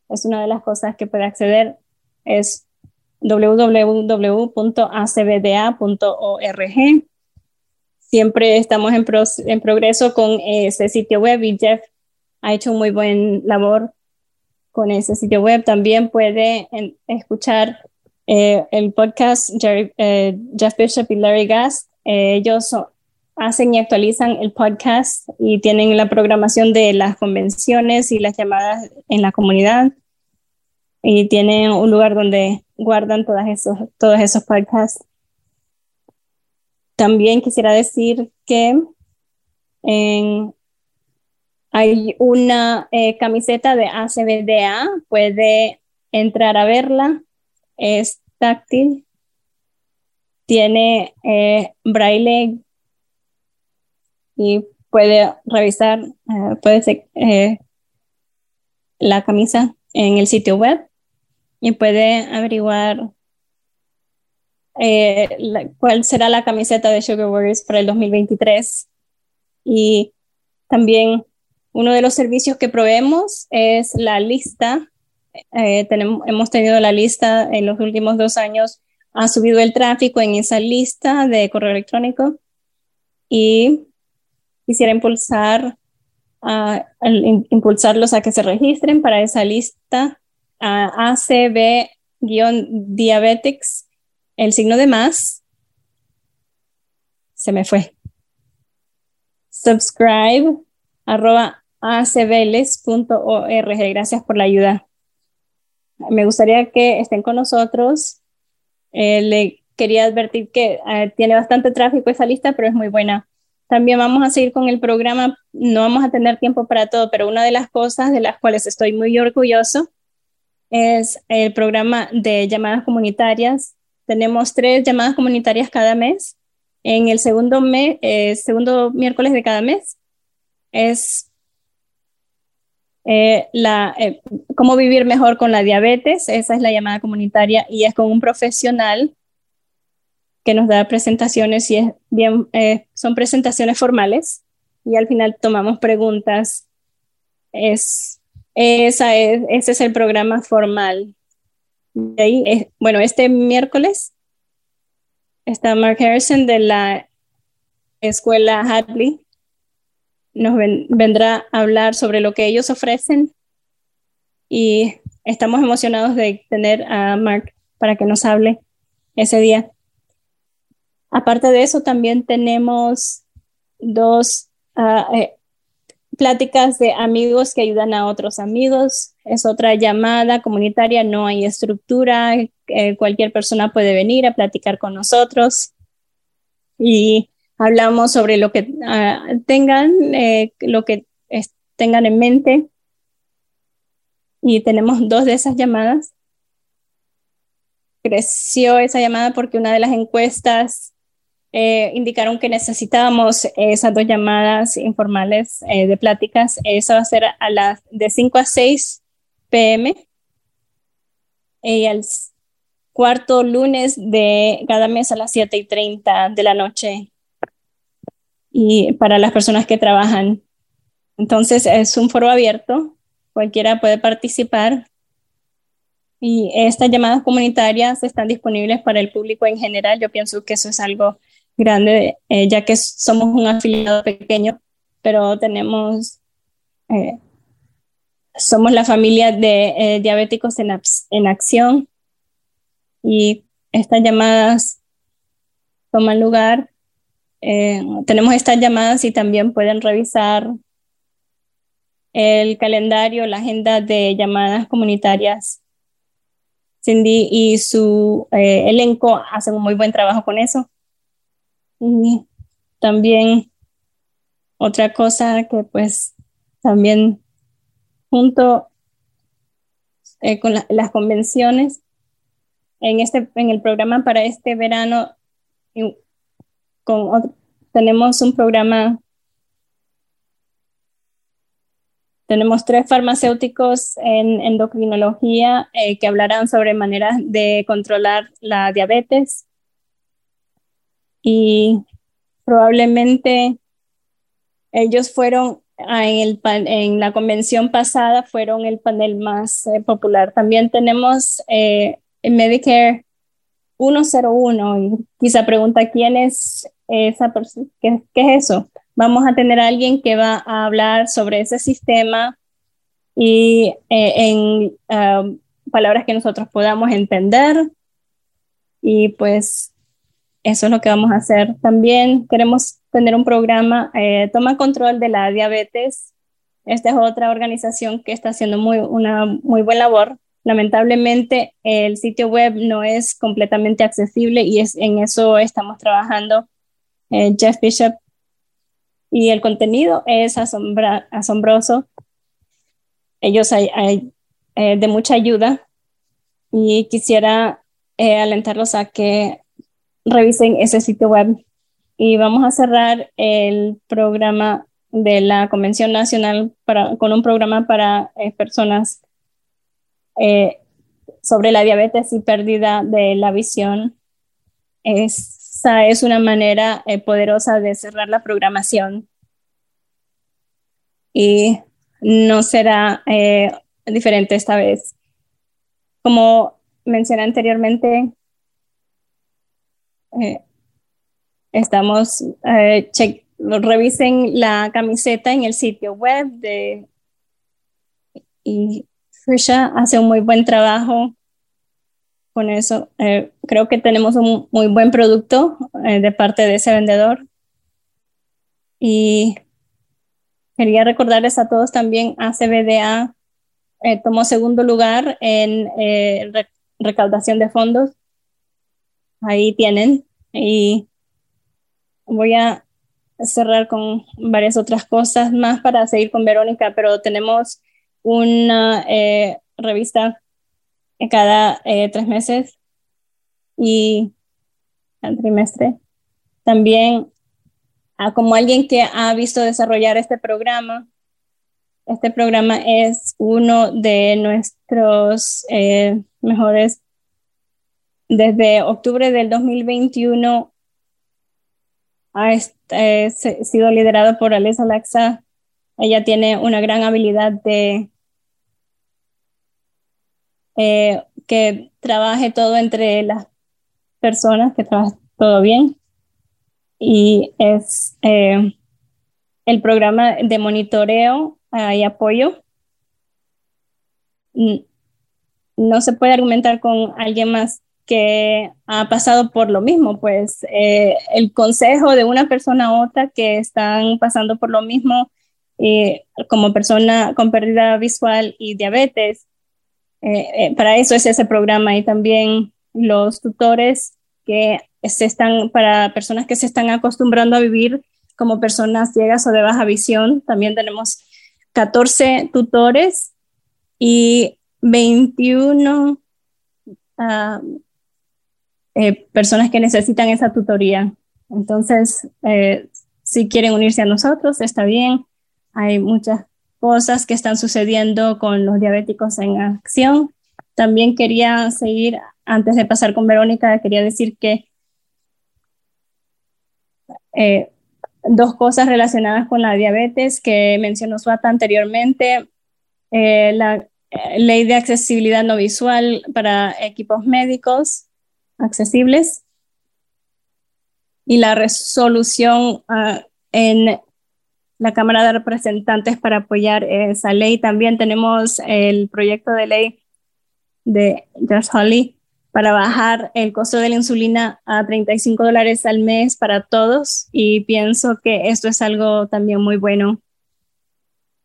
Es una de las cosas que puede acceder. Es www.acbda.org siempre estamos en, progreso con ese sitio web y Jeff ha hecho muy buen labor con ese sitio web. También puede escuchar eh, el podcast eh, Jeff Bishop y Larry Gast. Eh, ellos hacen y actualizan el podcast y tienen la programación de las convenciones y las llamadas en la comunidad. Y tienen un lugar donde guardan todas esos, todos esos podcasts. También quisiera decir que hay una eh, camiseta de ACBDA, puede entrar a verla, es táctil, tiene eh, braille y puede revisar, eh, puede ser la camisa en el sitio web y puede averiguar eh, cuál será la camiseta de Sugar Warriors para el 2023. Y también uno de los servicios que proveemos es la lista. Eh, tenemos, hemos tenido la lista en los últimos dos años, ha subido el tráfico en esa lista de correo electrónico y quisiera impulsar a, impulsarlos a que se registren para esa lista a ACB-Diabetics el signo de más se me fue. Subscribe arroba acbeles.org. Gracias por la ayuda. Me gustaría que estén con nosotros. Eh, le quería advertir que eh, tiene bastante tráfico esa lista, pero es muy buena. También vamos a seguir con el programa. No vamos a tener tiempo para todo, pero una de las cosas de las cuales estoy muy orgulloso es el programa de llamadas comunitarias tenemos tres llamadas comunitarias cada mes. En el segundo, mes, eh, segundo miércoles de cada mes es eh, la, eh, cómo vivir mejor con la diabetes. Esa es la llamada comunitaria y es con un profesional que nos da presentaciones y es bien, son presentaciones formales y al final tomamos preguntas. Es, esa es, ese es el programa formal ahí, bueno, este miércoles está Mark Harrison de la escuela Hadley. Nos vendrá a hablar sobre lo que ellos ofrecen y estamos emocionados de tener a Mark para que nos hable ese día. Aparte de eso, también tenemos dos ah, eh, pláticas de amigos que ayudan a otros amigos. Es otra llamada comunitaria, no hay estructura, eh, cualquier persona puede venir a platicar con nosotros y hablamos sobre lo que ah, tengan, eh, lo que tengan en mente. Y tenemos dos de esas llamadas. Creció esa llamada porque una de las encuestas eh, indicaron que necesitábamos esas dos llamadas informales eh, de pláticas. Eso va a ser a las de 5 a 6 pm y el cuarto lunes de cada mes a las 7 y 30 de la noche y para las personas que trabajan. Entonces es un foro abierto, cualquiera puede participar y estas llamadas comunitarias están disponibles para el público en general. Yo pienso que eso es algo grande, eh, ya que somos un afiliado pequeño, pero tenemos eh, somos la familia de eh, diabéticos en, acción y estas llamadas toman lugar. Tenemos estas llamadas y también pueden revisar el calendario, la agenda de llamadas comunitarias. Cindy y su elenco hacen un muy buen trabajo con eso. Y también otra cosa que pues también junto eh, con las convenciones en, este, en el programa para este verano con tenemos un programa Tenemos tres farmacéuticos en endocrinología eh, que hablarán sobre maneras de controlar la diabetes. Y probablemente ellos fueron en, el en la convención pasada, fueron el panel más eh, popular. También tenemos eh, Medicare 101 y quizá pregunta quién es esa persona, ¿Qué, es eso? Vamos a tener a alguien que va a hablar sobre ese sistema y eh, en um, palabras que nosotros podamos entender. Y pues eso es lo que vamos a hacer. También queremos tener un programa, eh, toma control de la diabetes. Esta es otra organización que está haciendo muy, una muy buena labor. Lamentablemente el sitio web no es completamente accesible y es, en eso estamos trabajando. Eh, Jeff Bishop y el contenido es asombroso. Ellos hay, hay eh, de mucha ayuda y quisiera alentarlos a que revisen ese sitio web y vamos a cerrar el programa de la Convención Nacional con un programa para eh, personas eh, sobre la diabetes y pérdida de la visión. Esa es una manera eh, poderosa de cerrar la programación y no será diferente esta vez. Como mencioné anteriormente, Estamos, eh, revisen la camiseta en el sitio web de, y Trisha hace un muy buen trabajo con eso. Eh, creo que tenemos un muy buen producto eh, de parte de ese vendedor. Y quería recordarles a todos también, ACBDA tomó segundo lugar en recaudación de fondos. Ahí tienen. Y voy a cerrar con varias otras cosas más para seguir con Verónica, pero tenemos una eh, revista cada eh, tres meses y al trimestre. También, ah, como alguien que ha visto desarrollar este programa, este programa es uno de nuestros eh, mejores. Desde octubre del 2021 ha eh, sido liderado por Alisa Laxa. Ella tiene una gran habilidad de eh, que trabaje todo entre las personas, que trabaje todo bien. Y es eh, el programa de monitoreo y apoyo. No se puede argumentar con alguien más que ha pasado por lo mismo, pues eh, el consejo de una persona a otra que están pasando por lo mismo eh, como persona con pérdida visual y diabetes. Eh, para eso es ese programa y también los tutores que se están, para personas que se están acostumbrando a vivir como personas ciegas o de baja visión, también tenemos 14 tutores y 21 eh, personas que necesitan esa tutoría. Entonces, eh, si quieren unirse a nosotros, está bien. Hay muchas cosas que están sucediendo con los diabéticos en acción. También quería seguir, antes de pasar con Verónica, quería decir que eh, dos cosas relacionadas con la diabetes que mencionó Suata anteriormente. la ley de accesibilidad no visual para equipos médicos accesibles y la resolución ah, en la Cámara de Representantes para apoyar esa ley. También tenemos el proyecto de ley de Josh Hawley para bajar el costo de la insulina a 35 dólares al mes para todos y pienso que esto es algo también muy bueno.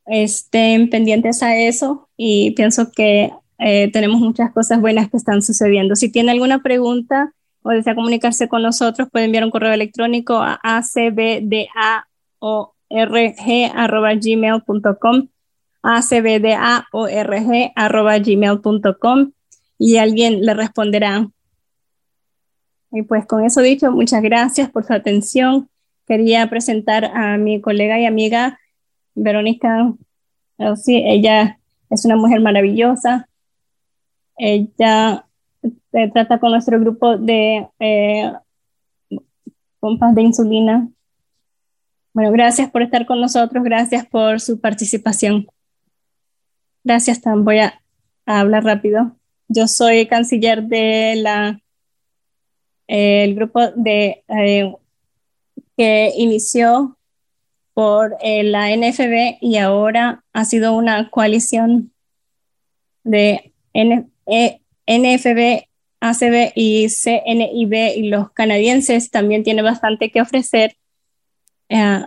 Estén pendientes a eso y pienso que eh, tenemos muchas cosas buenas que están sucediendo. Si tiene alguna pregunta o desea comunicarse con nosotros, puede enviar un correo electrónico a acbdaorg.gmail.com acbdaorg.gmail.com y alguien le responderá. Y pues con eso dicho, muchas gracias por su atención. Quería presentar a mi colega y amiga Verónica. Sí, ella es una mujer maravillosa. Ella eh, trata con nuestro grupo de eh, pompas de insulina. Bueno, gracias por estar con nosotros, gracias por su participación. Gracias, Tan. Voy a hablar rápido. Yo soy canciller de la el grupo de eh, que inició por eh, la NFB y ahora ha sido una coalición de NFB, e, ACB y CNIB y los canadienses también tiene bastante que ofrecer eh,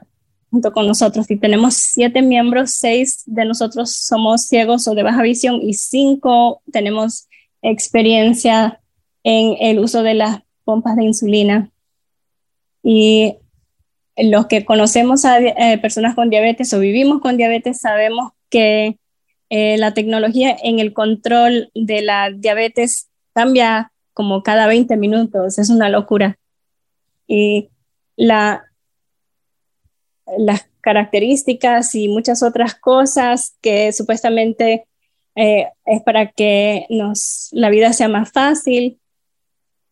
junto con nosotros. Y tenemos siete miembros, seis de nosotros somos ciegos o de baja visión y cinco tenemos experiencia en el uso de las pompas de insulina. Y los que conocemos a eh, personas con diabetes o vivimos con diabetes sabemos que eh, la tecnología en el control de la diabetes cambia como cada 20 minutos, es una locura. Y la, las características y muchas otras cosas que supuestamente eh, es para que nos, la vida sea más fácil,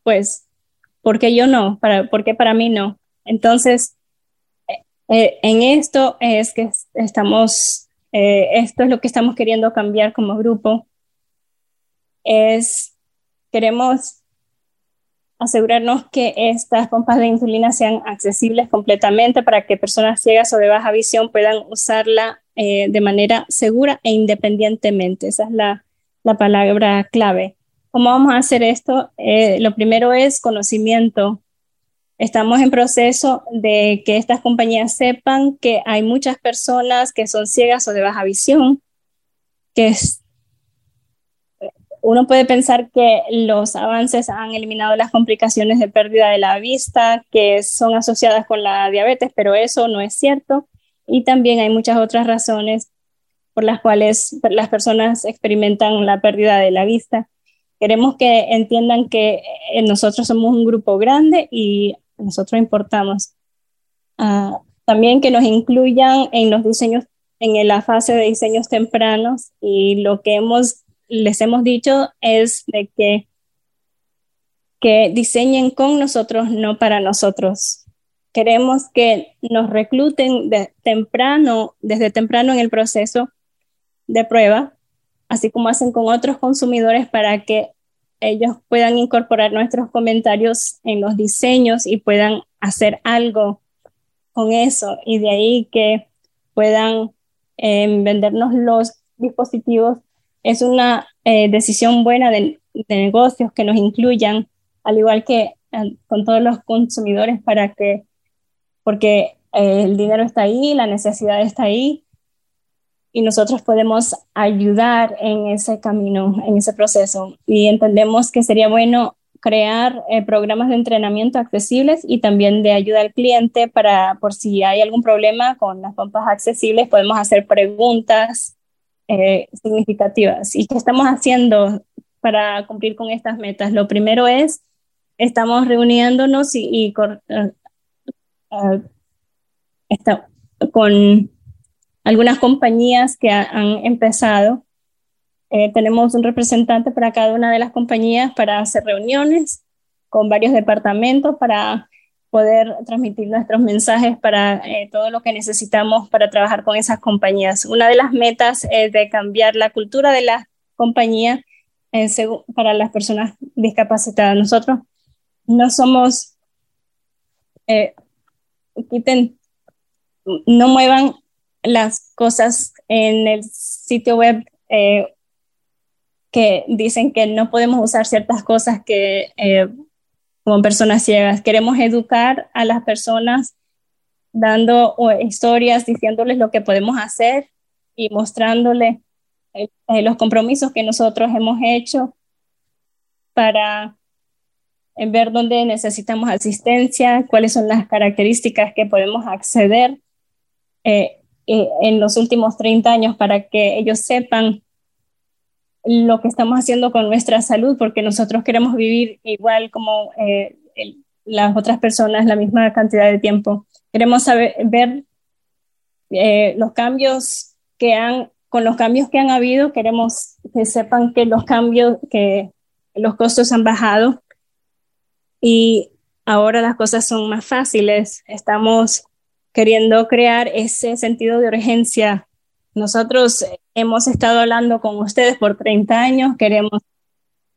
pues, ¿por qué yo no? Para, ¿Por qué para mí no? Entonces, eh, en esto es que estamos, esto es lo que estamos queriendo cambiar como grupo, es, queremos asegurarnos que estas pompas de insulina sean accesibles completamente para que personas ciegas o de baja visión puedan usarla eh, de manera segura e independientemente. Esa es la, palabra clave. ¿Cómo vamos a hacer esto? Eh, lo primero es conocimiento. Estamos en proceso de que estas compañías sepan que hay muchas personas que son ciegas o de baja visión, que uno puede pensar que los avances han eliminado las complicaciones de pérdida de la vista que son asociadas con la diabetes, pero eso no es cierto. Y también hay muchas otras razones por las cuales las personas experimentan la pérdida de la vista. Queremos que entiendan que eh, nosotros somos un grupo grande y nosotros importamos. Ah, también que nos incluyan en los diseños, en la fase de diseños tempranos y lo que hemos, les hemos dicho es de que, que diseñen con nosotros, no para nosotros. Queremos que nos recluten de temprano, desde temprano en el proceso de prueba, así como hacen con otros consumidores para que ellos puedan incorporar nuestros comentarios en los diseños y puedan hacer algo con eso y de ahí que puedan em, vendernos los dispositivos. Es una eh, decisión buena de, negocios que nos incluyan, al igual que eh, con todos los consumidores, para que porque eh, el dinero está ahí, la necesidad está ahí y nosotros podemos ayudar en ese camino, en ese proceso. Y entendemos que sería bueno crear eh, programas de entrenamiento accesibles y también de ayuda al cliente para, por si hay algún problema con las pompas accesibles, podemos hacer preguntas eh, significativas. ¿Y qué estamos haciendo para cumplir con estas metas? Lo primero es, estamos reuniéndonos y, y está, con algunas compañías que han empezado. Eh, tenemos un representante para cada una de las compañías para hacer reuniones con varios departamentos para poder transmitir nuestros mensajes para eh, todo lo que necesitamos para trabajar con esas compañías. Una de las metas es de cambiar la cultura de la compañía eh, para las personas discapacitadas. Nosotros no somos quiten, no muevan las cosas en el sitio web eh, que dicen que no podemos usar ciertas cosas que eh, como personas ciegas. Queremos educar a las personas dando historias, diciéndoles lo que podemos hacer y mostrándoles eh, los compromisos que nosotros hemos hecho para ver dónde necesitamos asistencia, cuáles son las características que podemos acceder en los últimos 30 años para que ellos sepan lo que estamos haciendo con nuestra salud, porque nosotros queremos vivir igual como eh, las otras personas, la misma cantidad de tiempo. Queremos saber, ver eh, los cambios que han, con los cambios que han habido, queremos que sepan que los cambios, que los costos han bajado y ahora las cosas son más fáciles. Estamos queriendo crear ese sentido de urgencia. Nosotros hemos estado hablando con ustedes por 30 años, queremos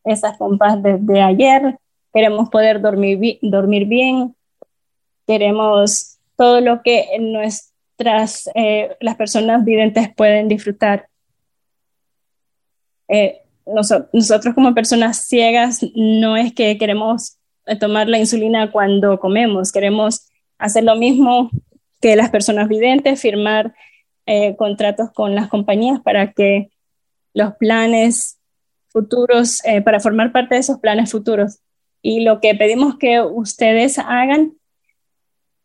esas pompas desde ayer, queremos poder dormir, dormir bien, queremos todo lo que nuestras, eh, las personas videntes pueden disfrutar. Eh, nosotros como personas ciegas no es que queremos tomar la insulina cuando comemos, queremos hacer lo mismo que las personas videntes, firmar eh, contratos con las compañías para que los planes futuros, eh, para formar parte de esos planes futuros. Y lo que pedimos que ustedes hagan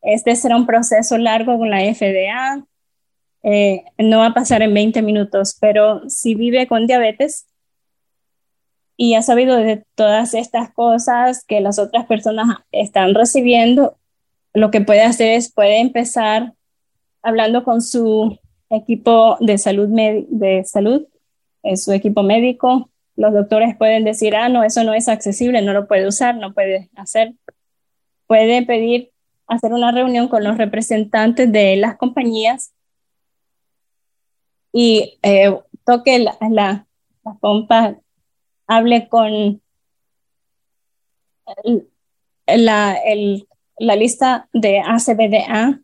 es de ser un proceso largo con la FDA. Eh, no va a pasar en 20 minutos, pero si vive con diabetes y ha sabido de todas estas cosas que las otras personas están recibiendo, lo que puede hacer es puede empezar hablando con su equipo de salud, de salud su equipo médico. Los doctores pueden decir, ah, no, eso no es accesible, no lo puede usar, no puede hacer. Puede pedir hacer una reunión con los representantes de las compañías y eh, toque la, la, pompa, hable con la, el, la lista de ACBDA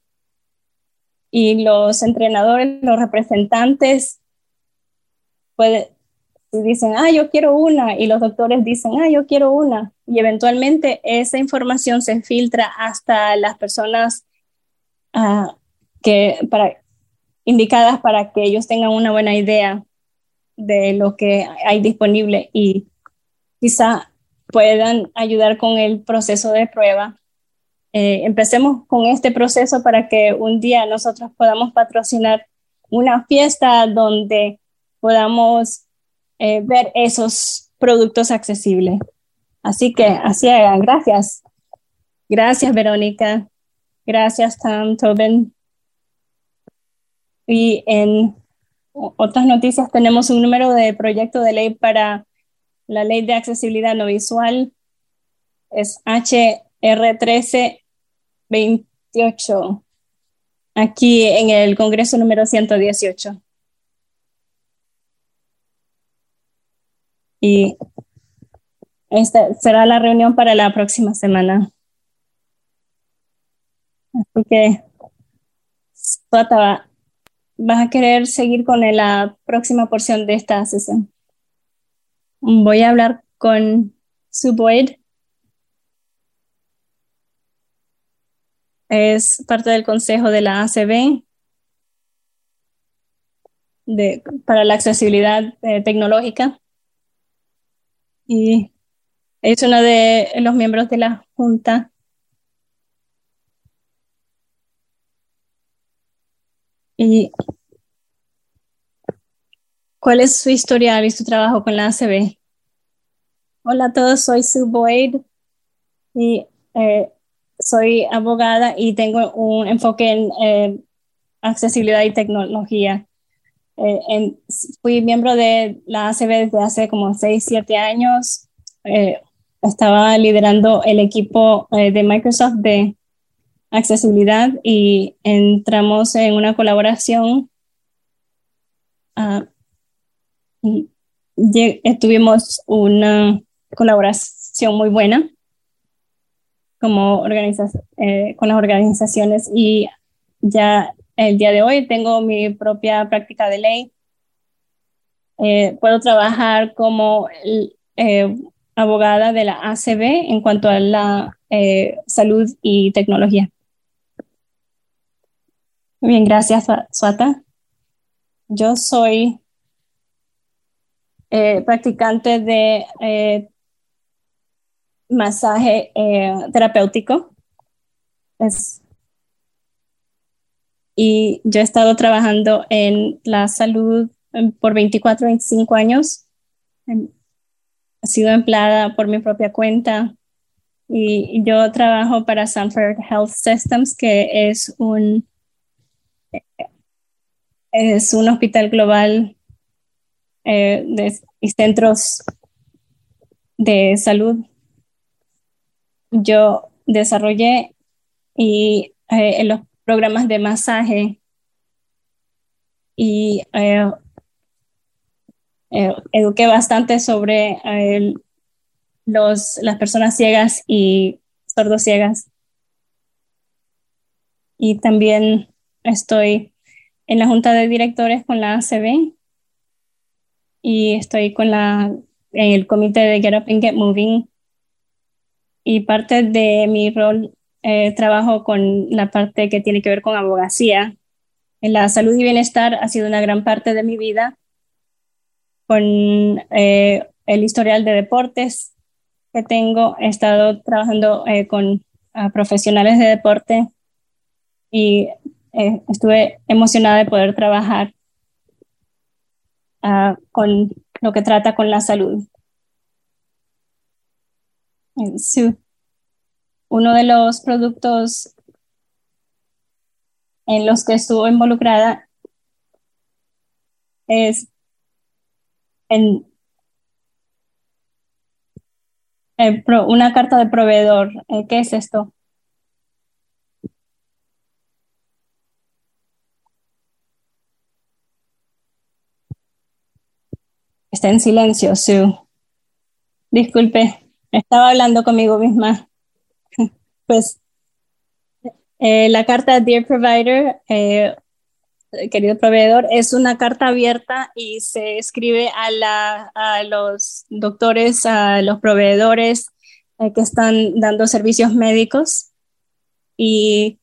y los entrenadores, los representantes, puede, dicen, ah, yo quiero una, y los doctores dicen, ah, yo quiero una, y eventualmente esa información se filtra hasta las personas ah, que, para, indicadas para que ellos tengan una buena idea de lo que hay disponible y quizá puedan ayudar con el proceso de prueba eh, empecemos con este proceso para que un día nosotros podamos patrocinar una fiesta donde podamos eh, ver esos productos accesibles. Así que así hagan. Gracias. Gracias, Verónica. Gracias, Tom, Tobin. Y en otras noticias tenemos un número de proyecto de ley para la ley de accesibilidad no visual. Es H R1328, aquí en el Congreso número 118. Y esta será la reunión para la próxima semana. Así que, Sota, vas a querer seguir con la próxima porción de esta sesión. Voy a hablar con Sue es parte del consejo de la ACB para la accesibilidad eh, tecnológica y es uno de los miembros de la Junta. ¿Y cuál es su historial y su trabajo con la ACB? Hola a todos, soy Sue Boyd y eh, soy abogada y tengo un enfoque en eh, accesibilidad y tecnología. Eh, fui miembro de la ACB desde hace como 6, 7 años. Eh, estaba liderando el equipo de Microsoft de accesibilidad y entramos en una colaboración. Uh, y tuvimos una colaboración muy buena como eh, con las organizaciones y ya el día de hoy tengo mi propia práctica de ley. Eh, puedo trabajar como eh, abogada de la ACB en cuanto a la salud y tecnología. Bien, gracias, Suata. Yo soy practicante de masaje terapéutico y yo he estado trabajando en la salud por 24, 25 años. He sido empleada por mi propia cuenta y yo trabajo para Sanford Health Systems, que es un, es un hospital global eh, de, y centros de salud. Yo desarrollé y eh, en los programas de masaje y eh, eh, eduqué bastante sobre los, las personas ciegas y sordociegas. Y también estoy en la junta de directores con la ACB y estoy con la, en el comité de Get Up and Get Moving. Y parte de mi rol eh, trabajo con la parte que tiene que ver con abogacía. La salud y bienestar ha sido una gran parte de mi vida con eh, el historial de deportes que tengo. He estado trabajando eh, con profesionales de deporte y estuve emocionada de poder trabajar ah, con lo que trata con la salud. Sí uno de los productos en los que estuvo involucrada es en, una carta de proveedor. Eh, ¿Qué es esto? Está en silencio, Sue. Disculpe, estaba hablando conmigo misma. Pues eh, la carta Dear Provider, eh, querido proveedor, es una carta abierta y se escribe a, los doctores, a los proveedores eh, que están dando servicios médicos y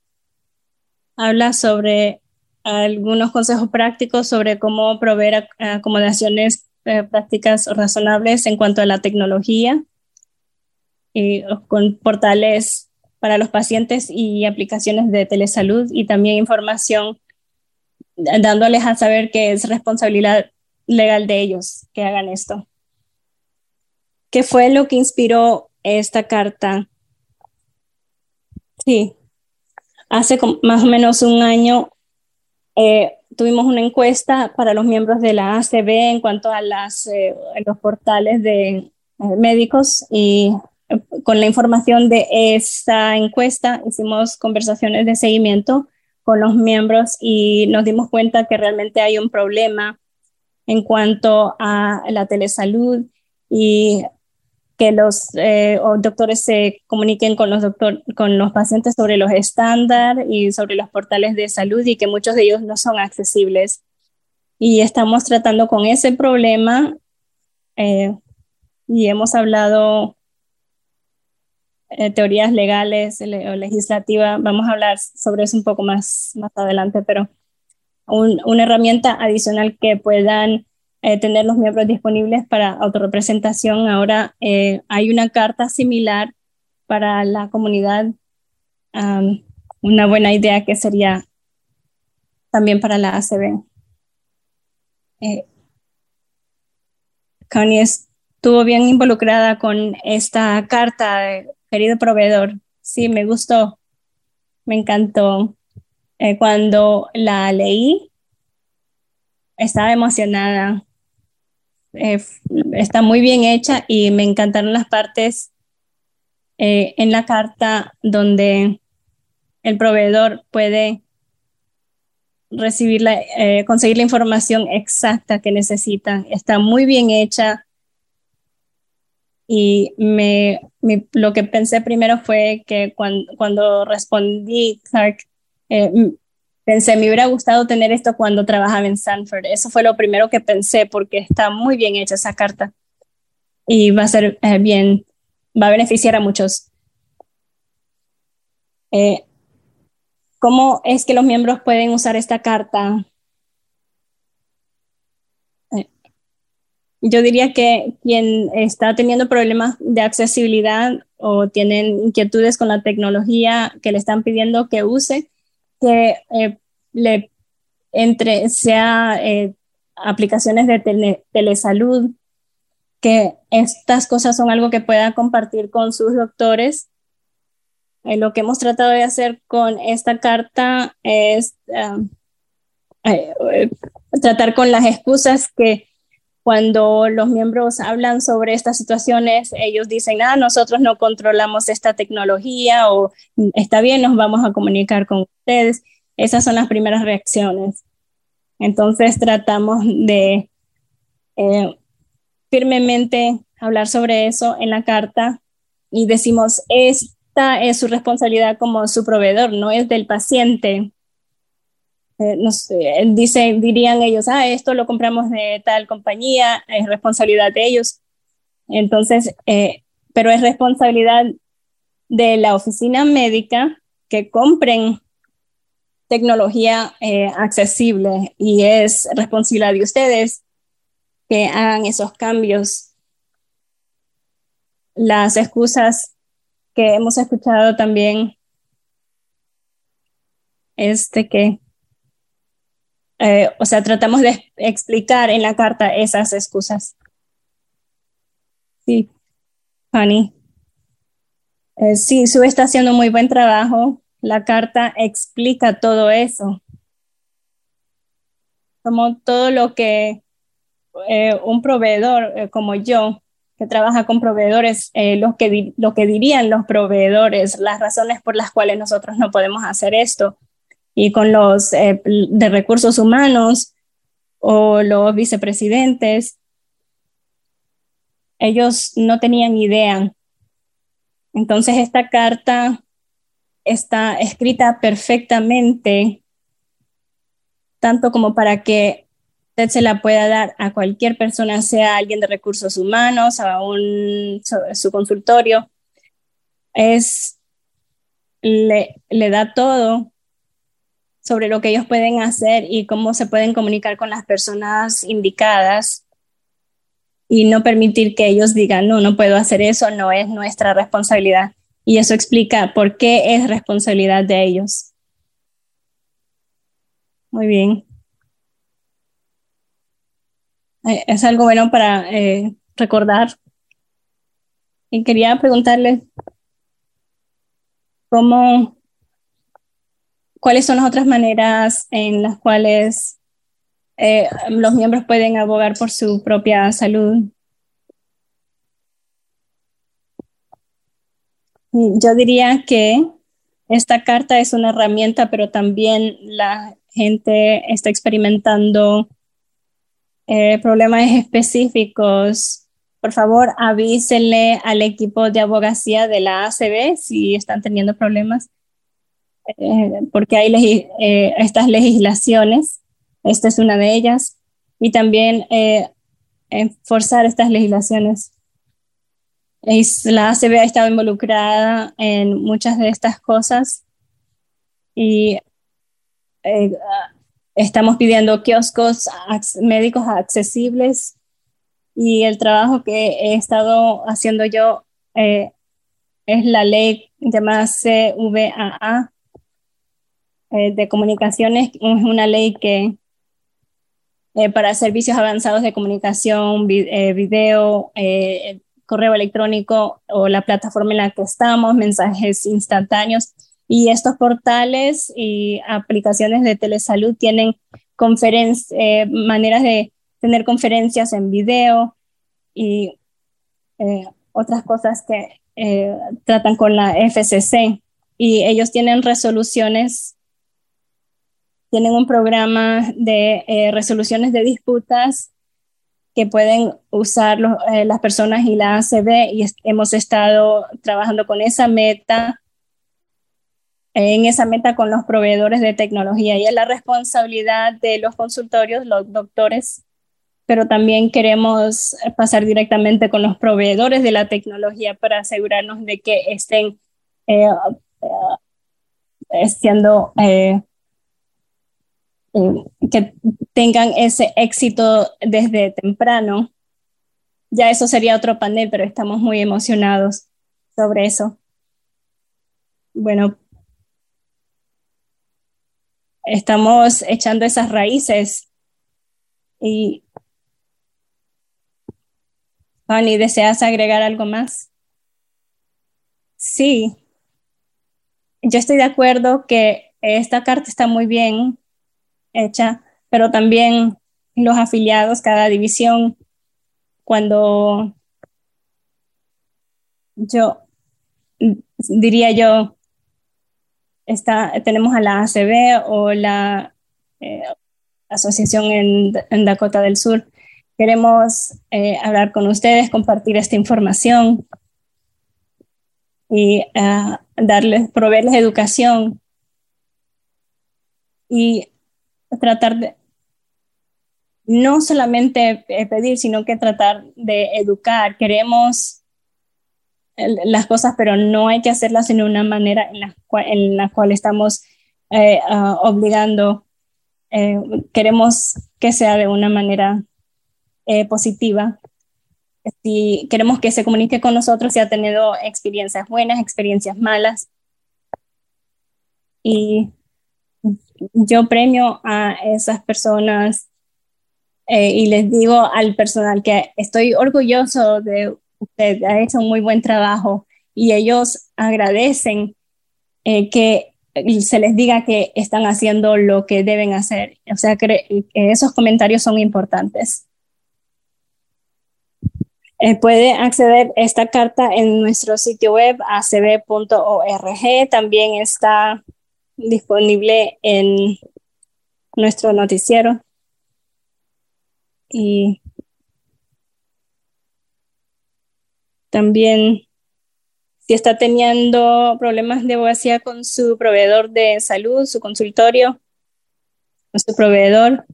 habla sobre algunos consejos prácticos sobre cómo proveer acomodaciones prácticas razonables en cuanto a la tecnología y con portales para los pacientes y aplicaciones de telesalud y también información dándoles a saber que es responsabilidad legal de ellos que hagan esto. ¿Qué fue lo que inspiró esta carta? Sí, hace más o menos un año eh, tuvimos una encuesta para los miembros de la ACB en cuanto a las, eh, los portales de eh, médicos y con la información de esta encuesta hicimos conversaciones de seguimiento con los miembros y nos dimos cuenta que realmente hay un problema en cuanto a la telesalud y que los eh, doctores se comuniquen con los, doctor, con los pacientes sobre los estándares y sobre los portales de salud y que muchos de ellos no son accesibles. Y estamos tratando con ese problema eh, y hemos hablado eh, teorías legales o legislativas. Vamos a hablar sobre eso un poco más, más adelante, pero una herramienta adicional que puedan eh, tener los miembros disponibles para autorrepresentación. Ahora eh, hay una carta similar para la comunidad. una buena idea que sería también para la ACB. Connie estuvo bien involucrada con esta carta querido proveedor, sí, me gustó, me encantó. Eh, cuando la leí, estaba emocionada. Eh, está muy bien hecha y me encantaron las partes eh, en la carta donde el proveedor puede recibir la, conseguir la información exacta que necesita. Está muy bien hecha y me, lo que pensé primero fue que cuando, respondí, Clark, eh, pensé, me hubiera gustado tener esto cuando trabajaba en Sanford. Eso fue lo primero que pensé porque está muy bien hecha esa carta y va a ser eh, bien, va a beneficiar a muchos. Eh, ¿Cómo es que los miembros pueden usar esta carta? Eh, yo diría que quien está teniendo problemas de accesibilidad o tienen inquietudes con la tecnología que le están pidiendo que use, que eh, le entre, sea eh, aplicaciones de telesalud, que estas cosas son algo que pueda compartir con sus doctores. Eh, lo que hemos tratado de hacer con esta carta es tratar con las excusas que cuando los miembros hablan sobre estas situaciones, ellos dicen, ah, nosotros no controlamos esta tecnología o está bien, nos vamos a comunicar con ustedes. Esas son las primeras reacciones. Entonces tratamos de eh, firmemente hablar sobre eso en la carta y decimos, esta es su responsabilidad como su proveedor, no es del paciente. Eh, no dice, dirían ellos, ah, esto lo compramos de tal compañía, es responsabilidad de ellos. Entonces, eh, pero es responsabilidad de la oficina médica que compren tecnología eh, accesible y es responsabilidad de ustedes que hagan esos cambios. Las excusas que hemos escuchado también este que eh, o sea, tratamos de explicar en la carta esas excusas. Sí, Fanny. Eh, sí, Sue está haciendo muy buen trabajo. La carta explica todo eso. Como todo lo que eh, un proveedor como yo, que trabaja con proveedores, lo, que lo que dirían los proveedores, las razones por las cuales nosotros no podemos hacer esto y con los eh, de recursos humanos o los vicepresidentes, ellos no tenían idea. Entonces esta carta está escrita perfectamente, tanto como para que usted se la pueda dar a cualquier persona, sea alguien de recursos humanos, a un, su consultorio. Es, le, le da todo sobre lo que ellos pueden hacer y cómo se pueden comunicar con las personas indicadas y no permitir que ellos digan, no, no puedo hacer eso, no es nuestra responsabilidad. Y eso explica por qué es responsabilidad de ellos. Muy bien. Eh, es algo bueno para eh, recordar. Y quería preguntarle cómo ¿Cuáles son las otras maneras en las cuales eh, los miembros pueden abogar por su propia salud? Yo diría que esta carta es una herramienta, pero también la gente está experimentando eh, problemas específicos. Por favor, avísenle al equipo de abogacía de la ACB si están teniendo problemas. Eh, porque hay eh, estas legislaciones, esta es una de ellas, y también eh, enforzar estas legislaciones. la ACB ha estado involucrada en muchas de estas cosas y estamos pidiendo kioscos médicos accesibles y el trabajo que he estado haciendo yo es la ley llamada CVAA, eh, de comunicaciones es una ley que eh, para servicios avanzados de comunicación, eh, video, correo electrónico o la plataforma en la que estamos, mensajes instantáneos. Y estos portales y aplicaciones de telesalud tienen maneras de tener conferencias en video y otras cosas que tratan con la FCC. Y ellos tienen resoluciones tienen un programa de eh, resoluciones de disputas que pueden usar eh, las personas y la ACB y hemos estado trabajando con esa meta en esa meta con los proveedores de tecnología. Y es la responsabilidad de los consultorios, los doctores, pero también queremos pasar directamente con los proveedores de la tecnología para asegurarnos de que estén eh, eh, siendo, eh, que tengan ese éxito desde temprano. Ya eso sería otro panel, pero estamos muy emocionados sobre eso. Bueno, estamos echando esas raíces y Fanny, ¿deseas agregar algo más? Sí, yo estoy de acuerdo que esta carta está muy bien hecha, pero también los afiliados, cada división, cuando yo diría yo, está, tenemos a la ACB o la eh, asociación en, Dakota del Sur. Queremos eh, hablar con ustedes, compartir esta información y uh, darles, proveerles educación y tratar de no solamente eh, pedir, sino que tratar de educar. Queremos las cosas, pero no hay que hacerlas en una manera en la cual, en la cual estamos eh, ah, obligando. Eh, queremos que sea de una manera positiva si queremos que se comunique con nosotros si ha tenido experiencias buenas, experiencias malas. Y yo premio a esas personas eh, y les digo al personal que estoy orgulloso de usted, ha hecho un muy buen trabajo y ellos agradecen eh, que se les diga que están haciendo lo que deben hacer. O sea, que esos comentarios son importantes. Eh, puede acceder esta carta en nuestro sitio web acb.org. También está disponible en nuestro noticiero. Y también si está teniendo problemas de abogacía con su proveedor de salud, su consultorio, con su proveedor,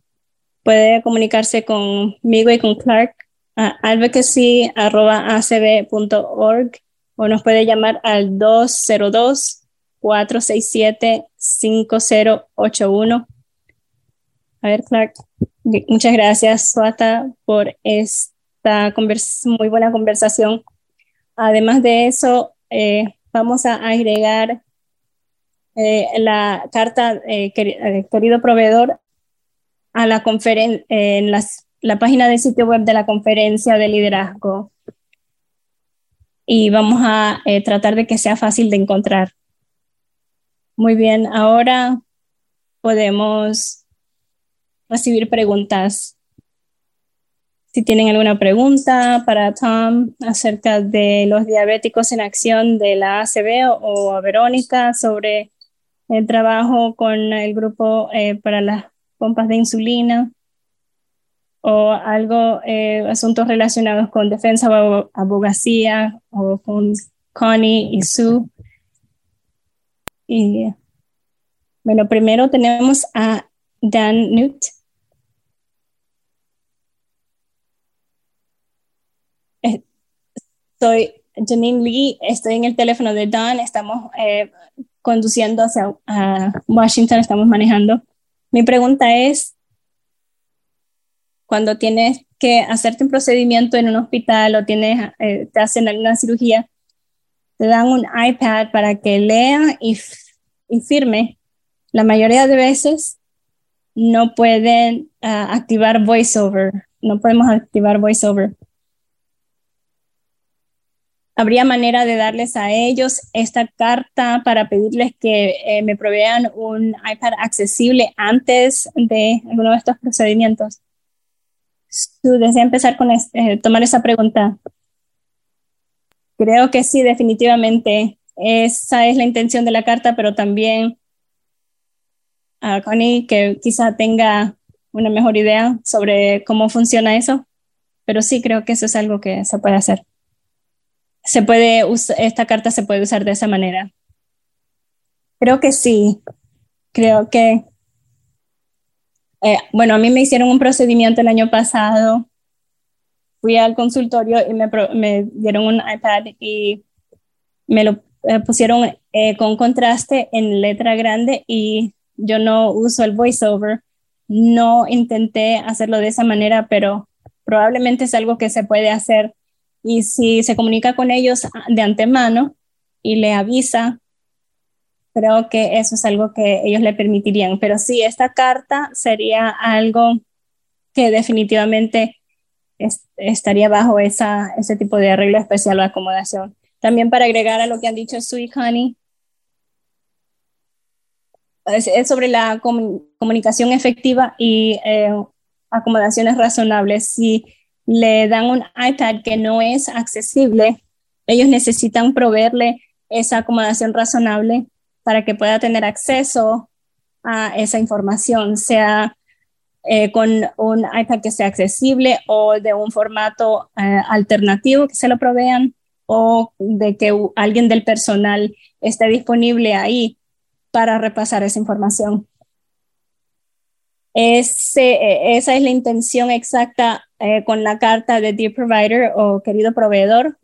puede comunicarse conmigo y con Clark advocacy.acb.org o nos puede llamar al 202-467-5081. A ver, Clark, muchas gracias, Suata, por esta muy buena conversación. Además de eso, eh, vamos a agregar eh, la carta, eh, querido proveedor, a la conferencia en las la página del sitio web de la conferencia de liderazgo y vamos a eh, tratar de que sea fácil de encontrar. Muy bien, ahora podemos recibir preguntas. Si tienen alguna pregunta para Tom acerca de los diabéticos en acción de la ACB o, a Verónica sobre el trabajo con el grupo eh, para las pompas de insulina o algo, eh, asuntos relacionados con defensa o abogacía o con Connie y Sue. Y bueno, primero tenemos a Dan Newt. Eh, soy Janine Lee, estoy en el teléfono de Dan, estamos eh, conduciendo hacia Washington, estamos manejando. Mi pregunta es, cuando tienes que hacerte un procedimiento en un hospital o tienes, eh, te hacen alguna cirugía, te dan un iPad para que lea y, firme. La mayoría de veces no pueden ah, activar VoiceOver, no podemos activar VoiceOver. ¿Habría manera de darles a ellos esta carta para pedirles que eh, me provean un iPad accesible antes de alguno de estos procedimientos? ¿Tú deseas empezar con este, tomar esa pregunta? Creo que sí, definitivamente. Esa es la intención de la carta, pero también a Connie que quizá tenga una mejor idea sobre cómo funciona eso. Pero sí creo que eso es algo que se puede hacer. Se puede esta carta se puede usar de esa manera. Creo que sí. Creo que, eh, bueno, a mí me hicieron un procedimiento el año pasado. Fui al consultorio y me, me dieron un iPad y me lo eh, pusieron eh, con contraste en letra grande y yo no uso el voiceover. No intenté hacerlo de esa manera, pero probablemente es algo que se puede hacer. Y si se comunica con ellos de antemano y le avisa, creo que eso es algo que ellos le permitirían. Pero sí, esta carta sería algo que definitivamente estaría bajo esa, ese tipo de arreglo especial o acomodación. También para agregar a lo que han dicho Sweet Honey, es, sobre la comunicación efectiva y eh, acomodaciones razonables. Si le dan un iPad que no es accesible, ellos necesitan proveerle esa acomodación razonable para que pueda tener acceso a esa información, sea eh, con un iPad que sea accesible o de un formato eh, alternativo que se lo provean o de que alguien del personal esté disponible ahí para repasar esa información. Eh, esa es la intención exacta con la carta de Dear Provider o querido proveedor,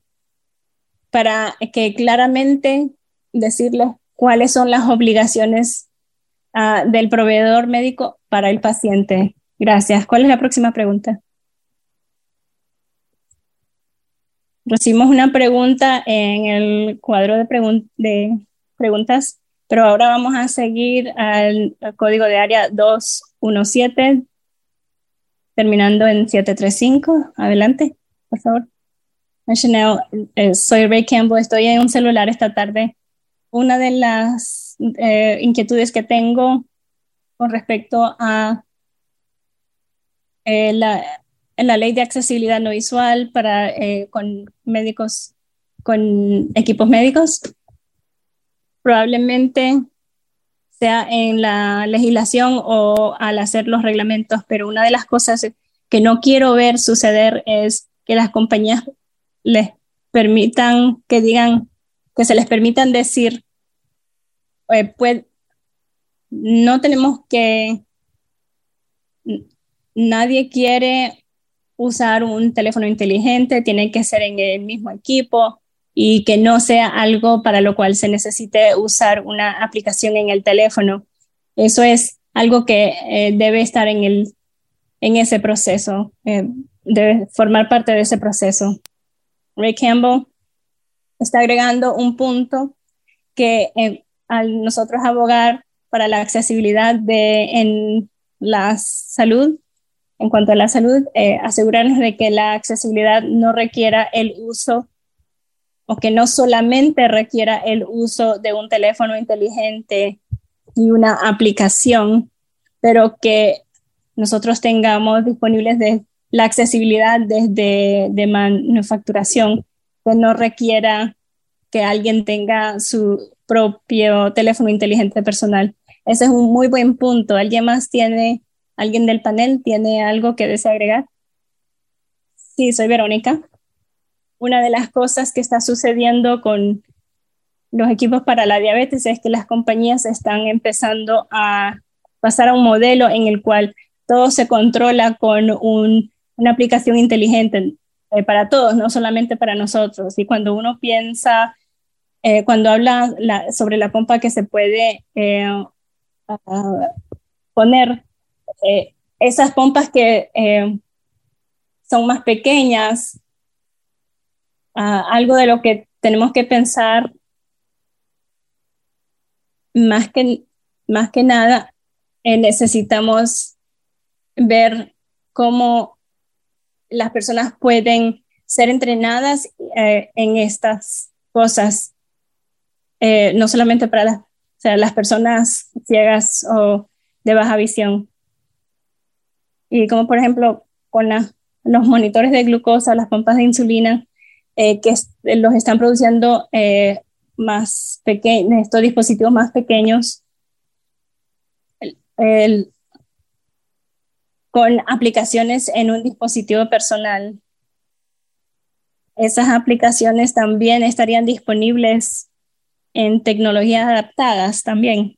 para que claramente decirles cuáles son las obligaciones uh, del proveedor médico para el paciente. Gracias. ¿Cuál es la próxima pregunta? Recibimos una pregunta en el cuadro de, pregun de preguntas pero ahora vamos a seguir al, código de área 217, terminando en 735. Adelante, por favor. Chanel, eh, soy Ray Campbell, estoy en un celular esta tarde. Una de las eh, inquietudes que tengo con respecto a eh, la, la, ley de accesibilidad no visual para con médicos, con equipos médicos, probablemente sea en la legislación o al hacer los reglamentos, pero una de las cosas que no quiero ver suceder es que las compañías les permitan, que digan, que se les permitan decir, pues no tenemos que, nadie quiere usar un teléfono inteligente, tiene que ser en el mismo equipo, y que no sea algo para lo cual se necesite usar una aplicación en el teléfono. Eso es algo que eh, debe estar en, el, en ese proceso, eh, debe formar parte de ese proceso. Ray Campbell está agregando un punto que eh, al nosotros abogar para la accesibilidad de, en la salud, en cuanto a la salud, asegurarnos de que la accesibilidad no requiera el uso o que no solamente requiera el uso de un teléfono inteligente y una aplicación, pero que nosotros tengamos disponibles de la accesibilidad desde de manufacturación, que no requiera que alguien tenga su propio teléfono inteligente personal. Ese es un muy buen punto. ¿Alguien más tiene, alguien del panel tiene algo que desea agregar? Sí, soy Verónica una de las cosas que está sucediendo con los equipos para la diabetes es que las compañías están empezando a pasar a un modelo en el cual todo se controla con una aplicación inteligente eh, para todos, no solamente para nosotros. Y cuando uno piensa, eh, cuando habla sobre la pompa que se puede eh, poner, esas pompas que son más pequeñas, algo de lo que tenemos que pensar más que, más que nada, eh, necesitamos ver cómo las personas pueden ser entrenadas eh, en estas cosas, eh, no solamente para las personas ciegas o de baja visión. Y como por ejemplo con los monitores de glucosa, las pompas de insulina, eh, que los están produciendo eh, más pequeños, estos dispositivos más pequeños, con aplicaciones en un dispositivo personal. Esas aplicaciones también estarían disponibles en tecnologías adaptadas también.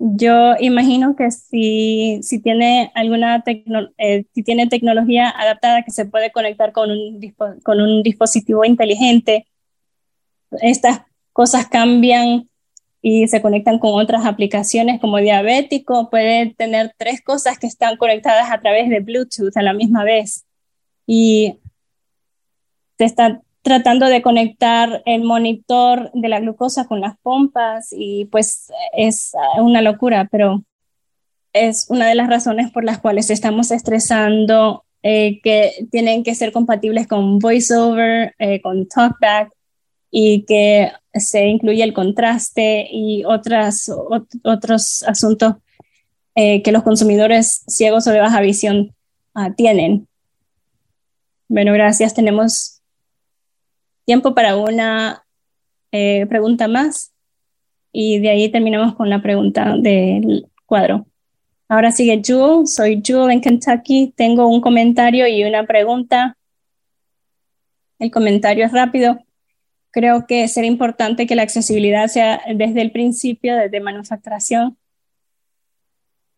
Yo imagino que si, si tiene alguna eh, si tiene tecnología adaptada que se puede conectar con un, con un dispositivo inteligente, estas cosas cambian y se conectan con otras aplicaciones como diabético, puede tener tres cosas que están conectadas a través de Bluetooth a la misma vez. Y se está tratando de conectar el monitor de la glucosa con las pompas y pues es una locura, pero es una de las razones por las cuales estamos estresando eh, que tienen que ser compatibles con VoiceOver, eh, con TalkBack y que se incluye el contraste y otras, otros asuntos eh, que los consumidores ciegos o de baja visión ah, tienen. Bueno, gracias. Tenemos tiempo para una eh, pregunta más y de ahí terminamos con la pregunta del cuadro. Ahora sigue Jewel, soy Jewel en Kentucky, tengo un comentario y una pregunta. El comentario es rápido. Creo que será importante que la accesibilidad sea desde el principio, desde manufacturación.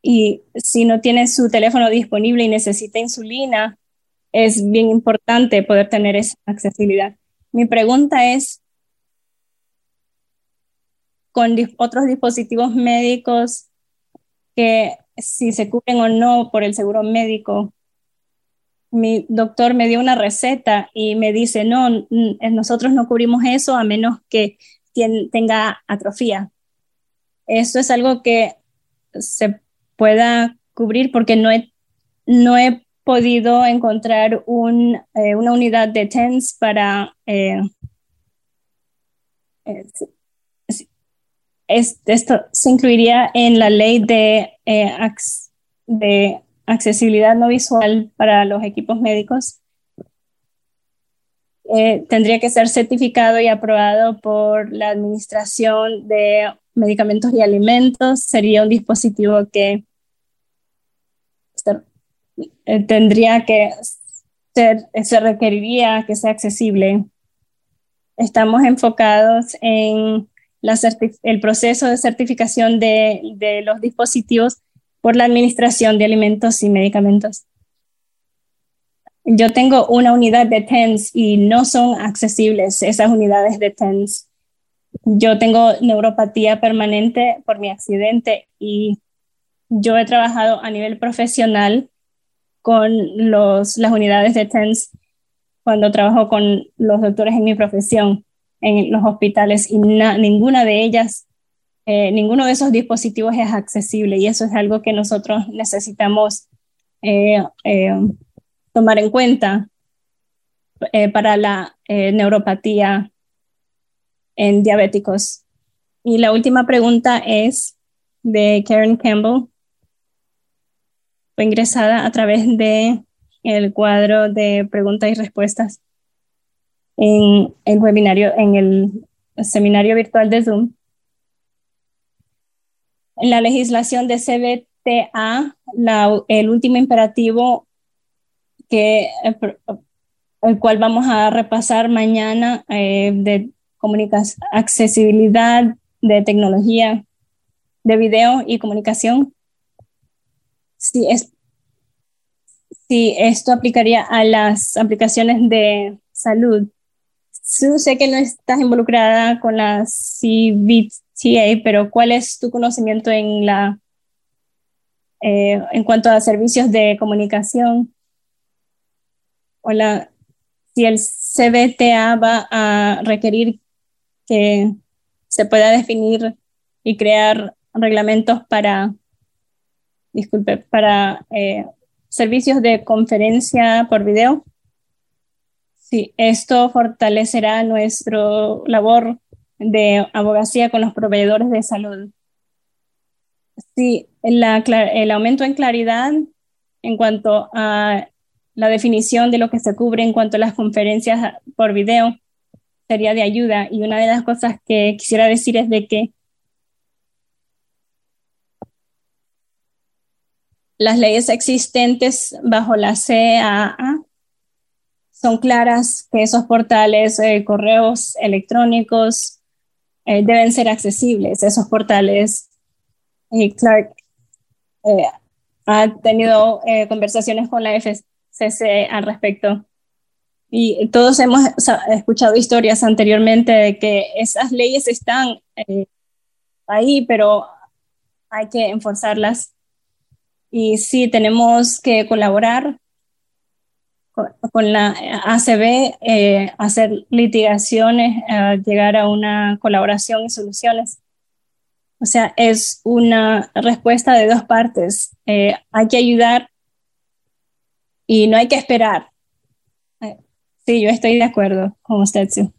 Y si no tiene su teléfono disponible y necesita insulina, es bien importante poder tener esa accesibilidad. Mi pregunta es, con otros dispositivos médicos que si se cubren o no por el seguro médico, mi doctor me dio una receta y me dice, no, nosotros no cubrimos eso a menos que tenga atrofia. Eso es algo que se pueda cubrir porque no he, no he podido encontrar eh, una unidad de TENS para... Eh, eh, esto se incluiría en la ley de, de accesibilidad no visual para los equipos médicos. tendría que ser certificado y aprobado por la Administración de Medicamentos y Alimentos. Sería un dispositivo que eh, tendría que ser, se requeriría que sea accesible. Estamos enfocados en el proceso de certificación de, de los dispositivos por la Administración de Alimentos y Medicamentos. Yo tengo una unidad de TENS y no son accesibles esas unidades de TENS. Yo tengo neuropatía permanente por mi accidente y yo he trabajado a nivel profesional con las unidades de TENS cuando trabajo con los doctores en mi profesión en los hospitales y ninguna de ellas, eh, ninguno de esos dispositivos es accesible y eso es algo que nosotros necesitamos eh, eh, tomar en cuenta para la neuropatía en diabéticos. Y la última pregunta es de Karen Campbell ingresada a través de el cuadro de preguntas y respuestas en el webinario, en el seminario virtual de Zoom. En la legislación de CBTA, el último imperativo que el cual vamos a repasar mañana eh, de comunicación, accesibilidad de tecnología de video y comunicación si, es, si esto aplicaría a las aplicaciones de salud. sé que no estás involucrada con la CBTA, pero ¿cuál es tu conocimiento en la eh, en cuanto a servicios de comunicación? Hola, si el CBTA va a requerir que se pueda definir y crear reglamentos para disculpe, para eh, servicios de conferencia por video. Sí, esto fortalecerá nuestra labor de abogacía con los proveedores de salud. Sí, el aumento en claridad en cuanto a la definición de lo que se cubre en cuanto a las conferencias por video sería de ayuda. Y una de las cosas que quisiera decir es de que las leyes existentes bajo la CAA son claras que esos portales, eh, correos electrónicos, eh, deben ser accesibles, esos portales. Y Clark eh, ha tenido conversaciones con la FCC al respecto. Y todos hemos escuchado historias anteriormente de que esas leyes están ahí, pero hay que enforzarlas. Y sí, tenemos que colaborar con, la ACB, eh, hacer litigaciones, eh, llegar a una colaboración y soluciones. O sea, es una respuesta de dos partes. Eh, hay que ayudar y no hay que esperar. Sí, yo estoy de acuerdo con usted, sí.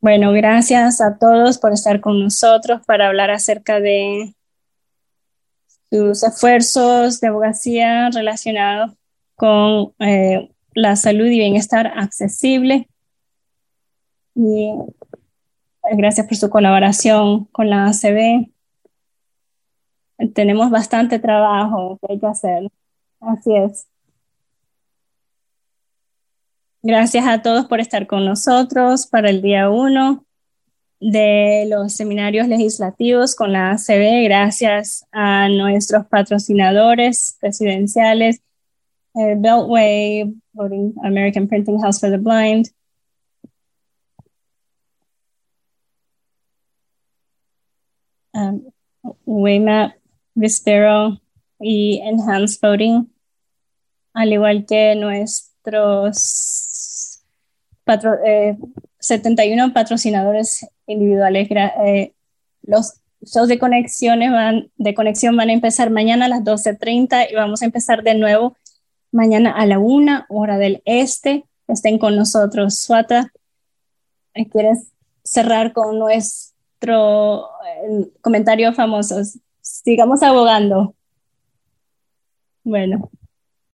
Bueno, gracias a todos por estar con nosotros para hablar acerca de sus esfuerzos de abogacía relacionados con eh, la salud y bienestar accesible. Y eh, gracias por su colaboración con la ACB. Tenemos bastante trabajo que hay que hacer. Así es. Gracias a todos por estar con nosotros para el día 1 de los seminarios legislativos con la ACB. Gracias a nuestros patrocinadores presidenciales uh, Beltway, American Printing House for the Blind. Um, Waymap, Vispero y Enhanced Voting, al igual que nuestros patro, eh, 71 patrocinadores individuales. Eh, los shows de conexiones van, de conexión van a empezar mañana a las 12.30 y vamos a empezar de nuevo mañana a la una, hora del este. Estén con nosotros. Suata, ¿quieres cerrar con nuestro eh, comentario famoso? Sigamos abogando. Bueno.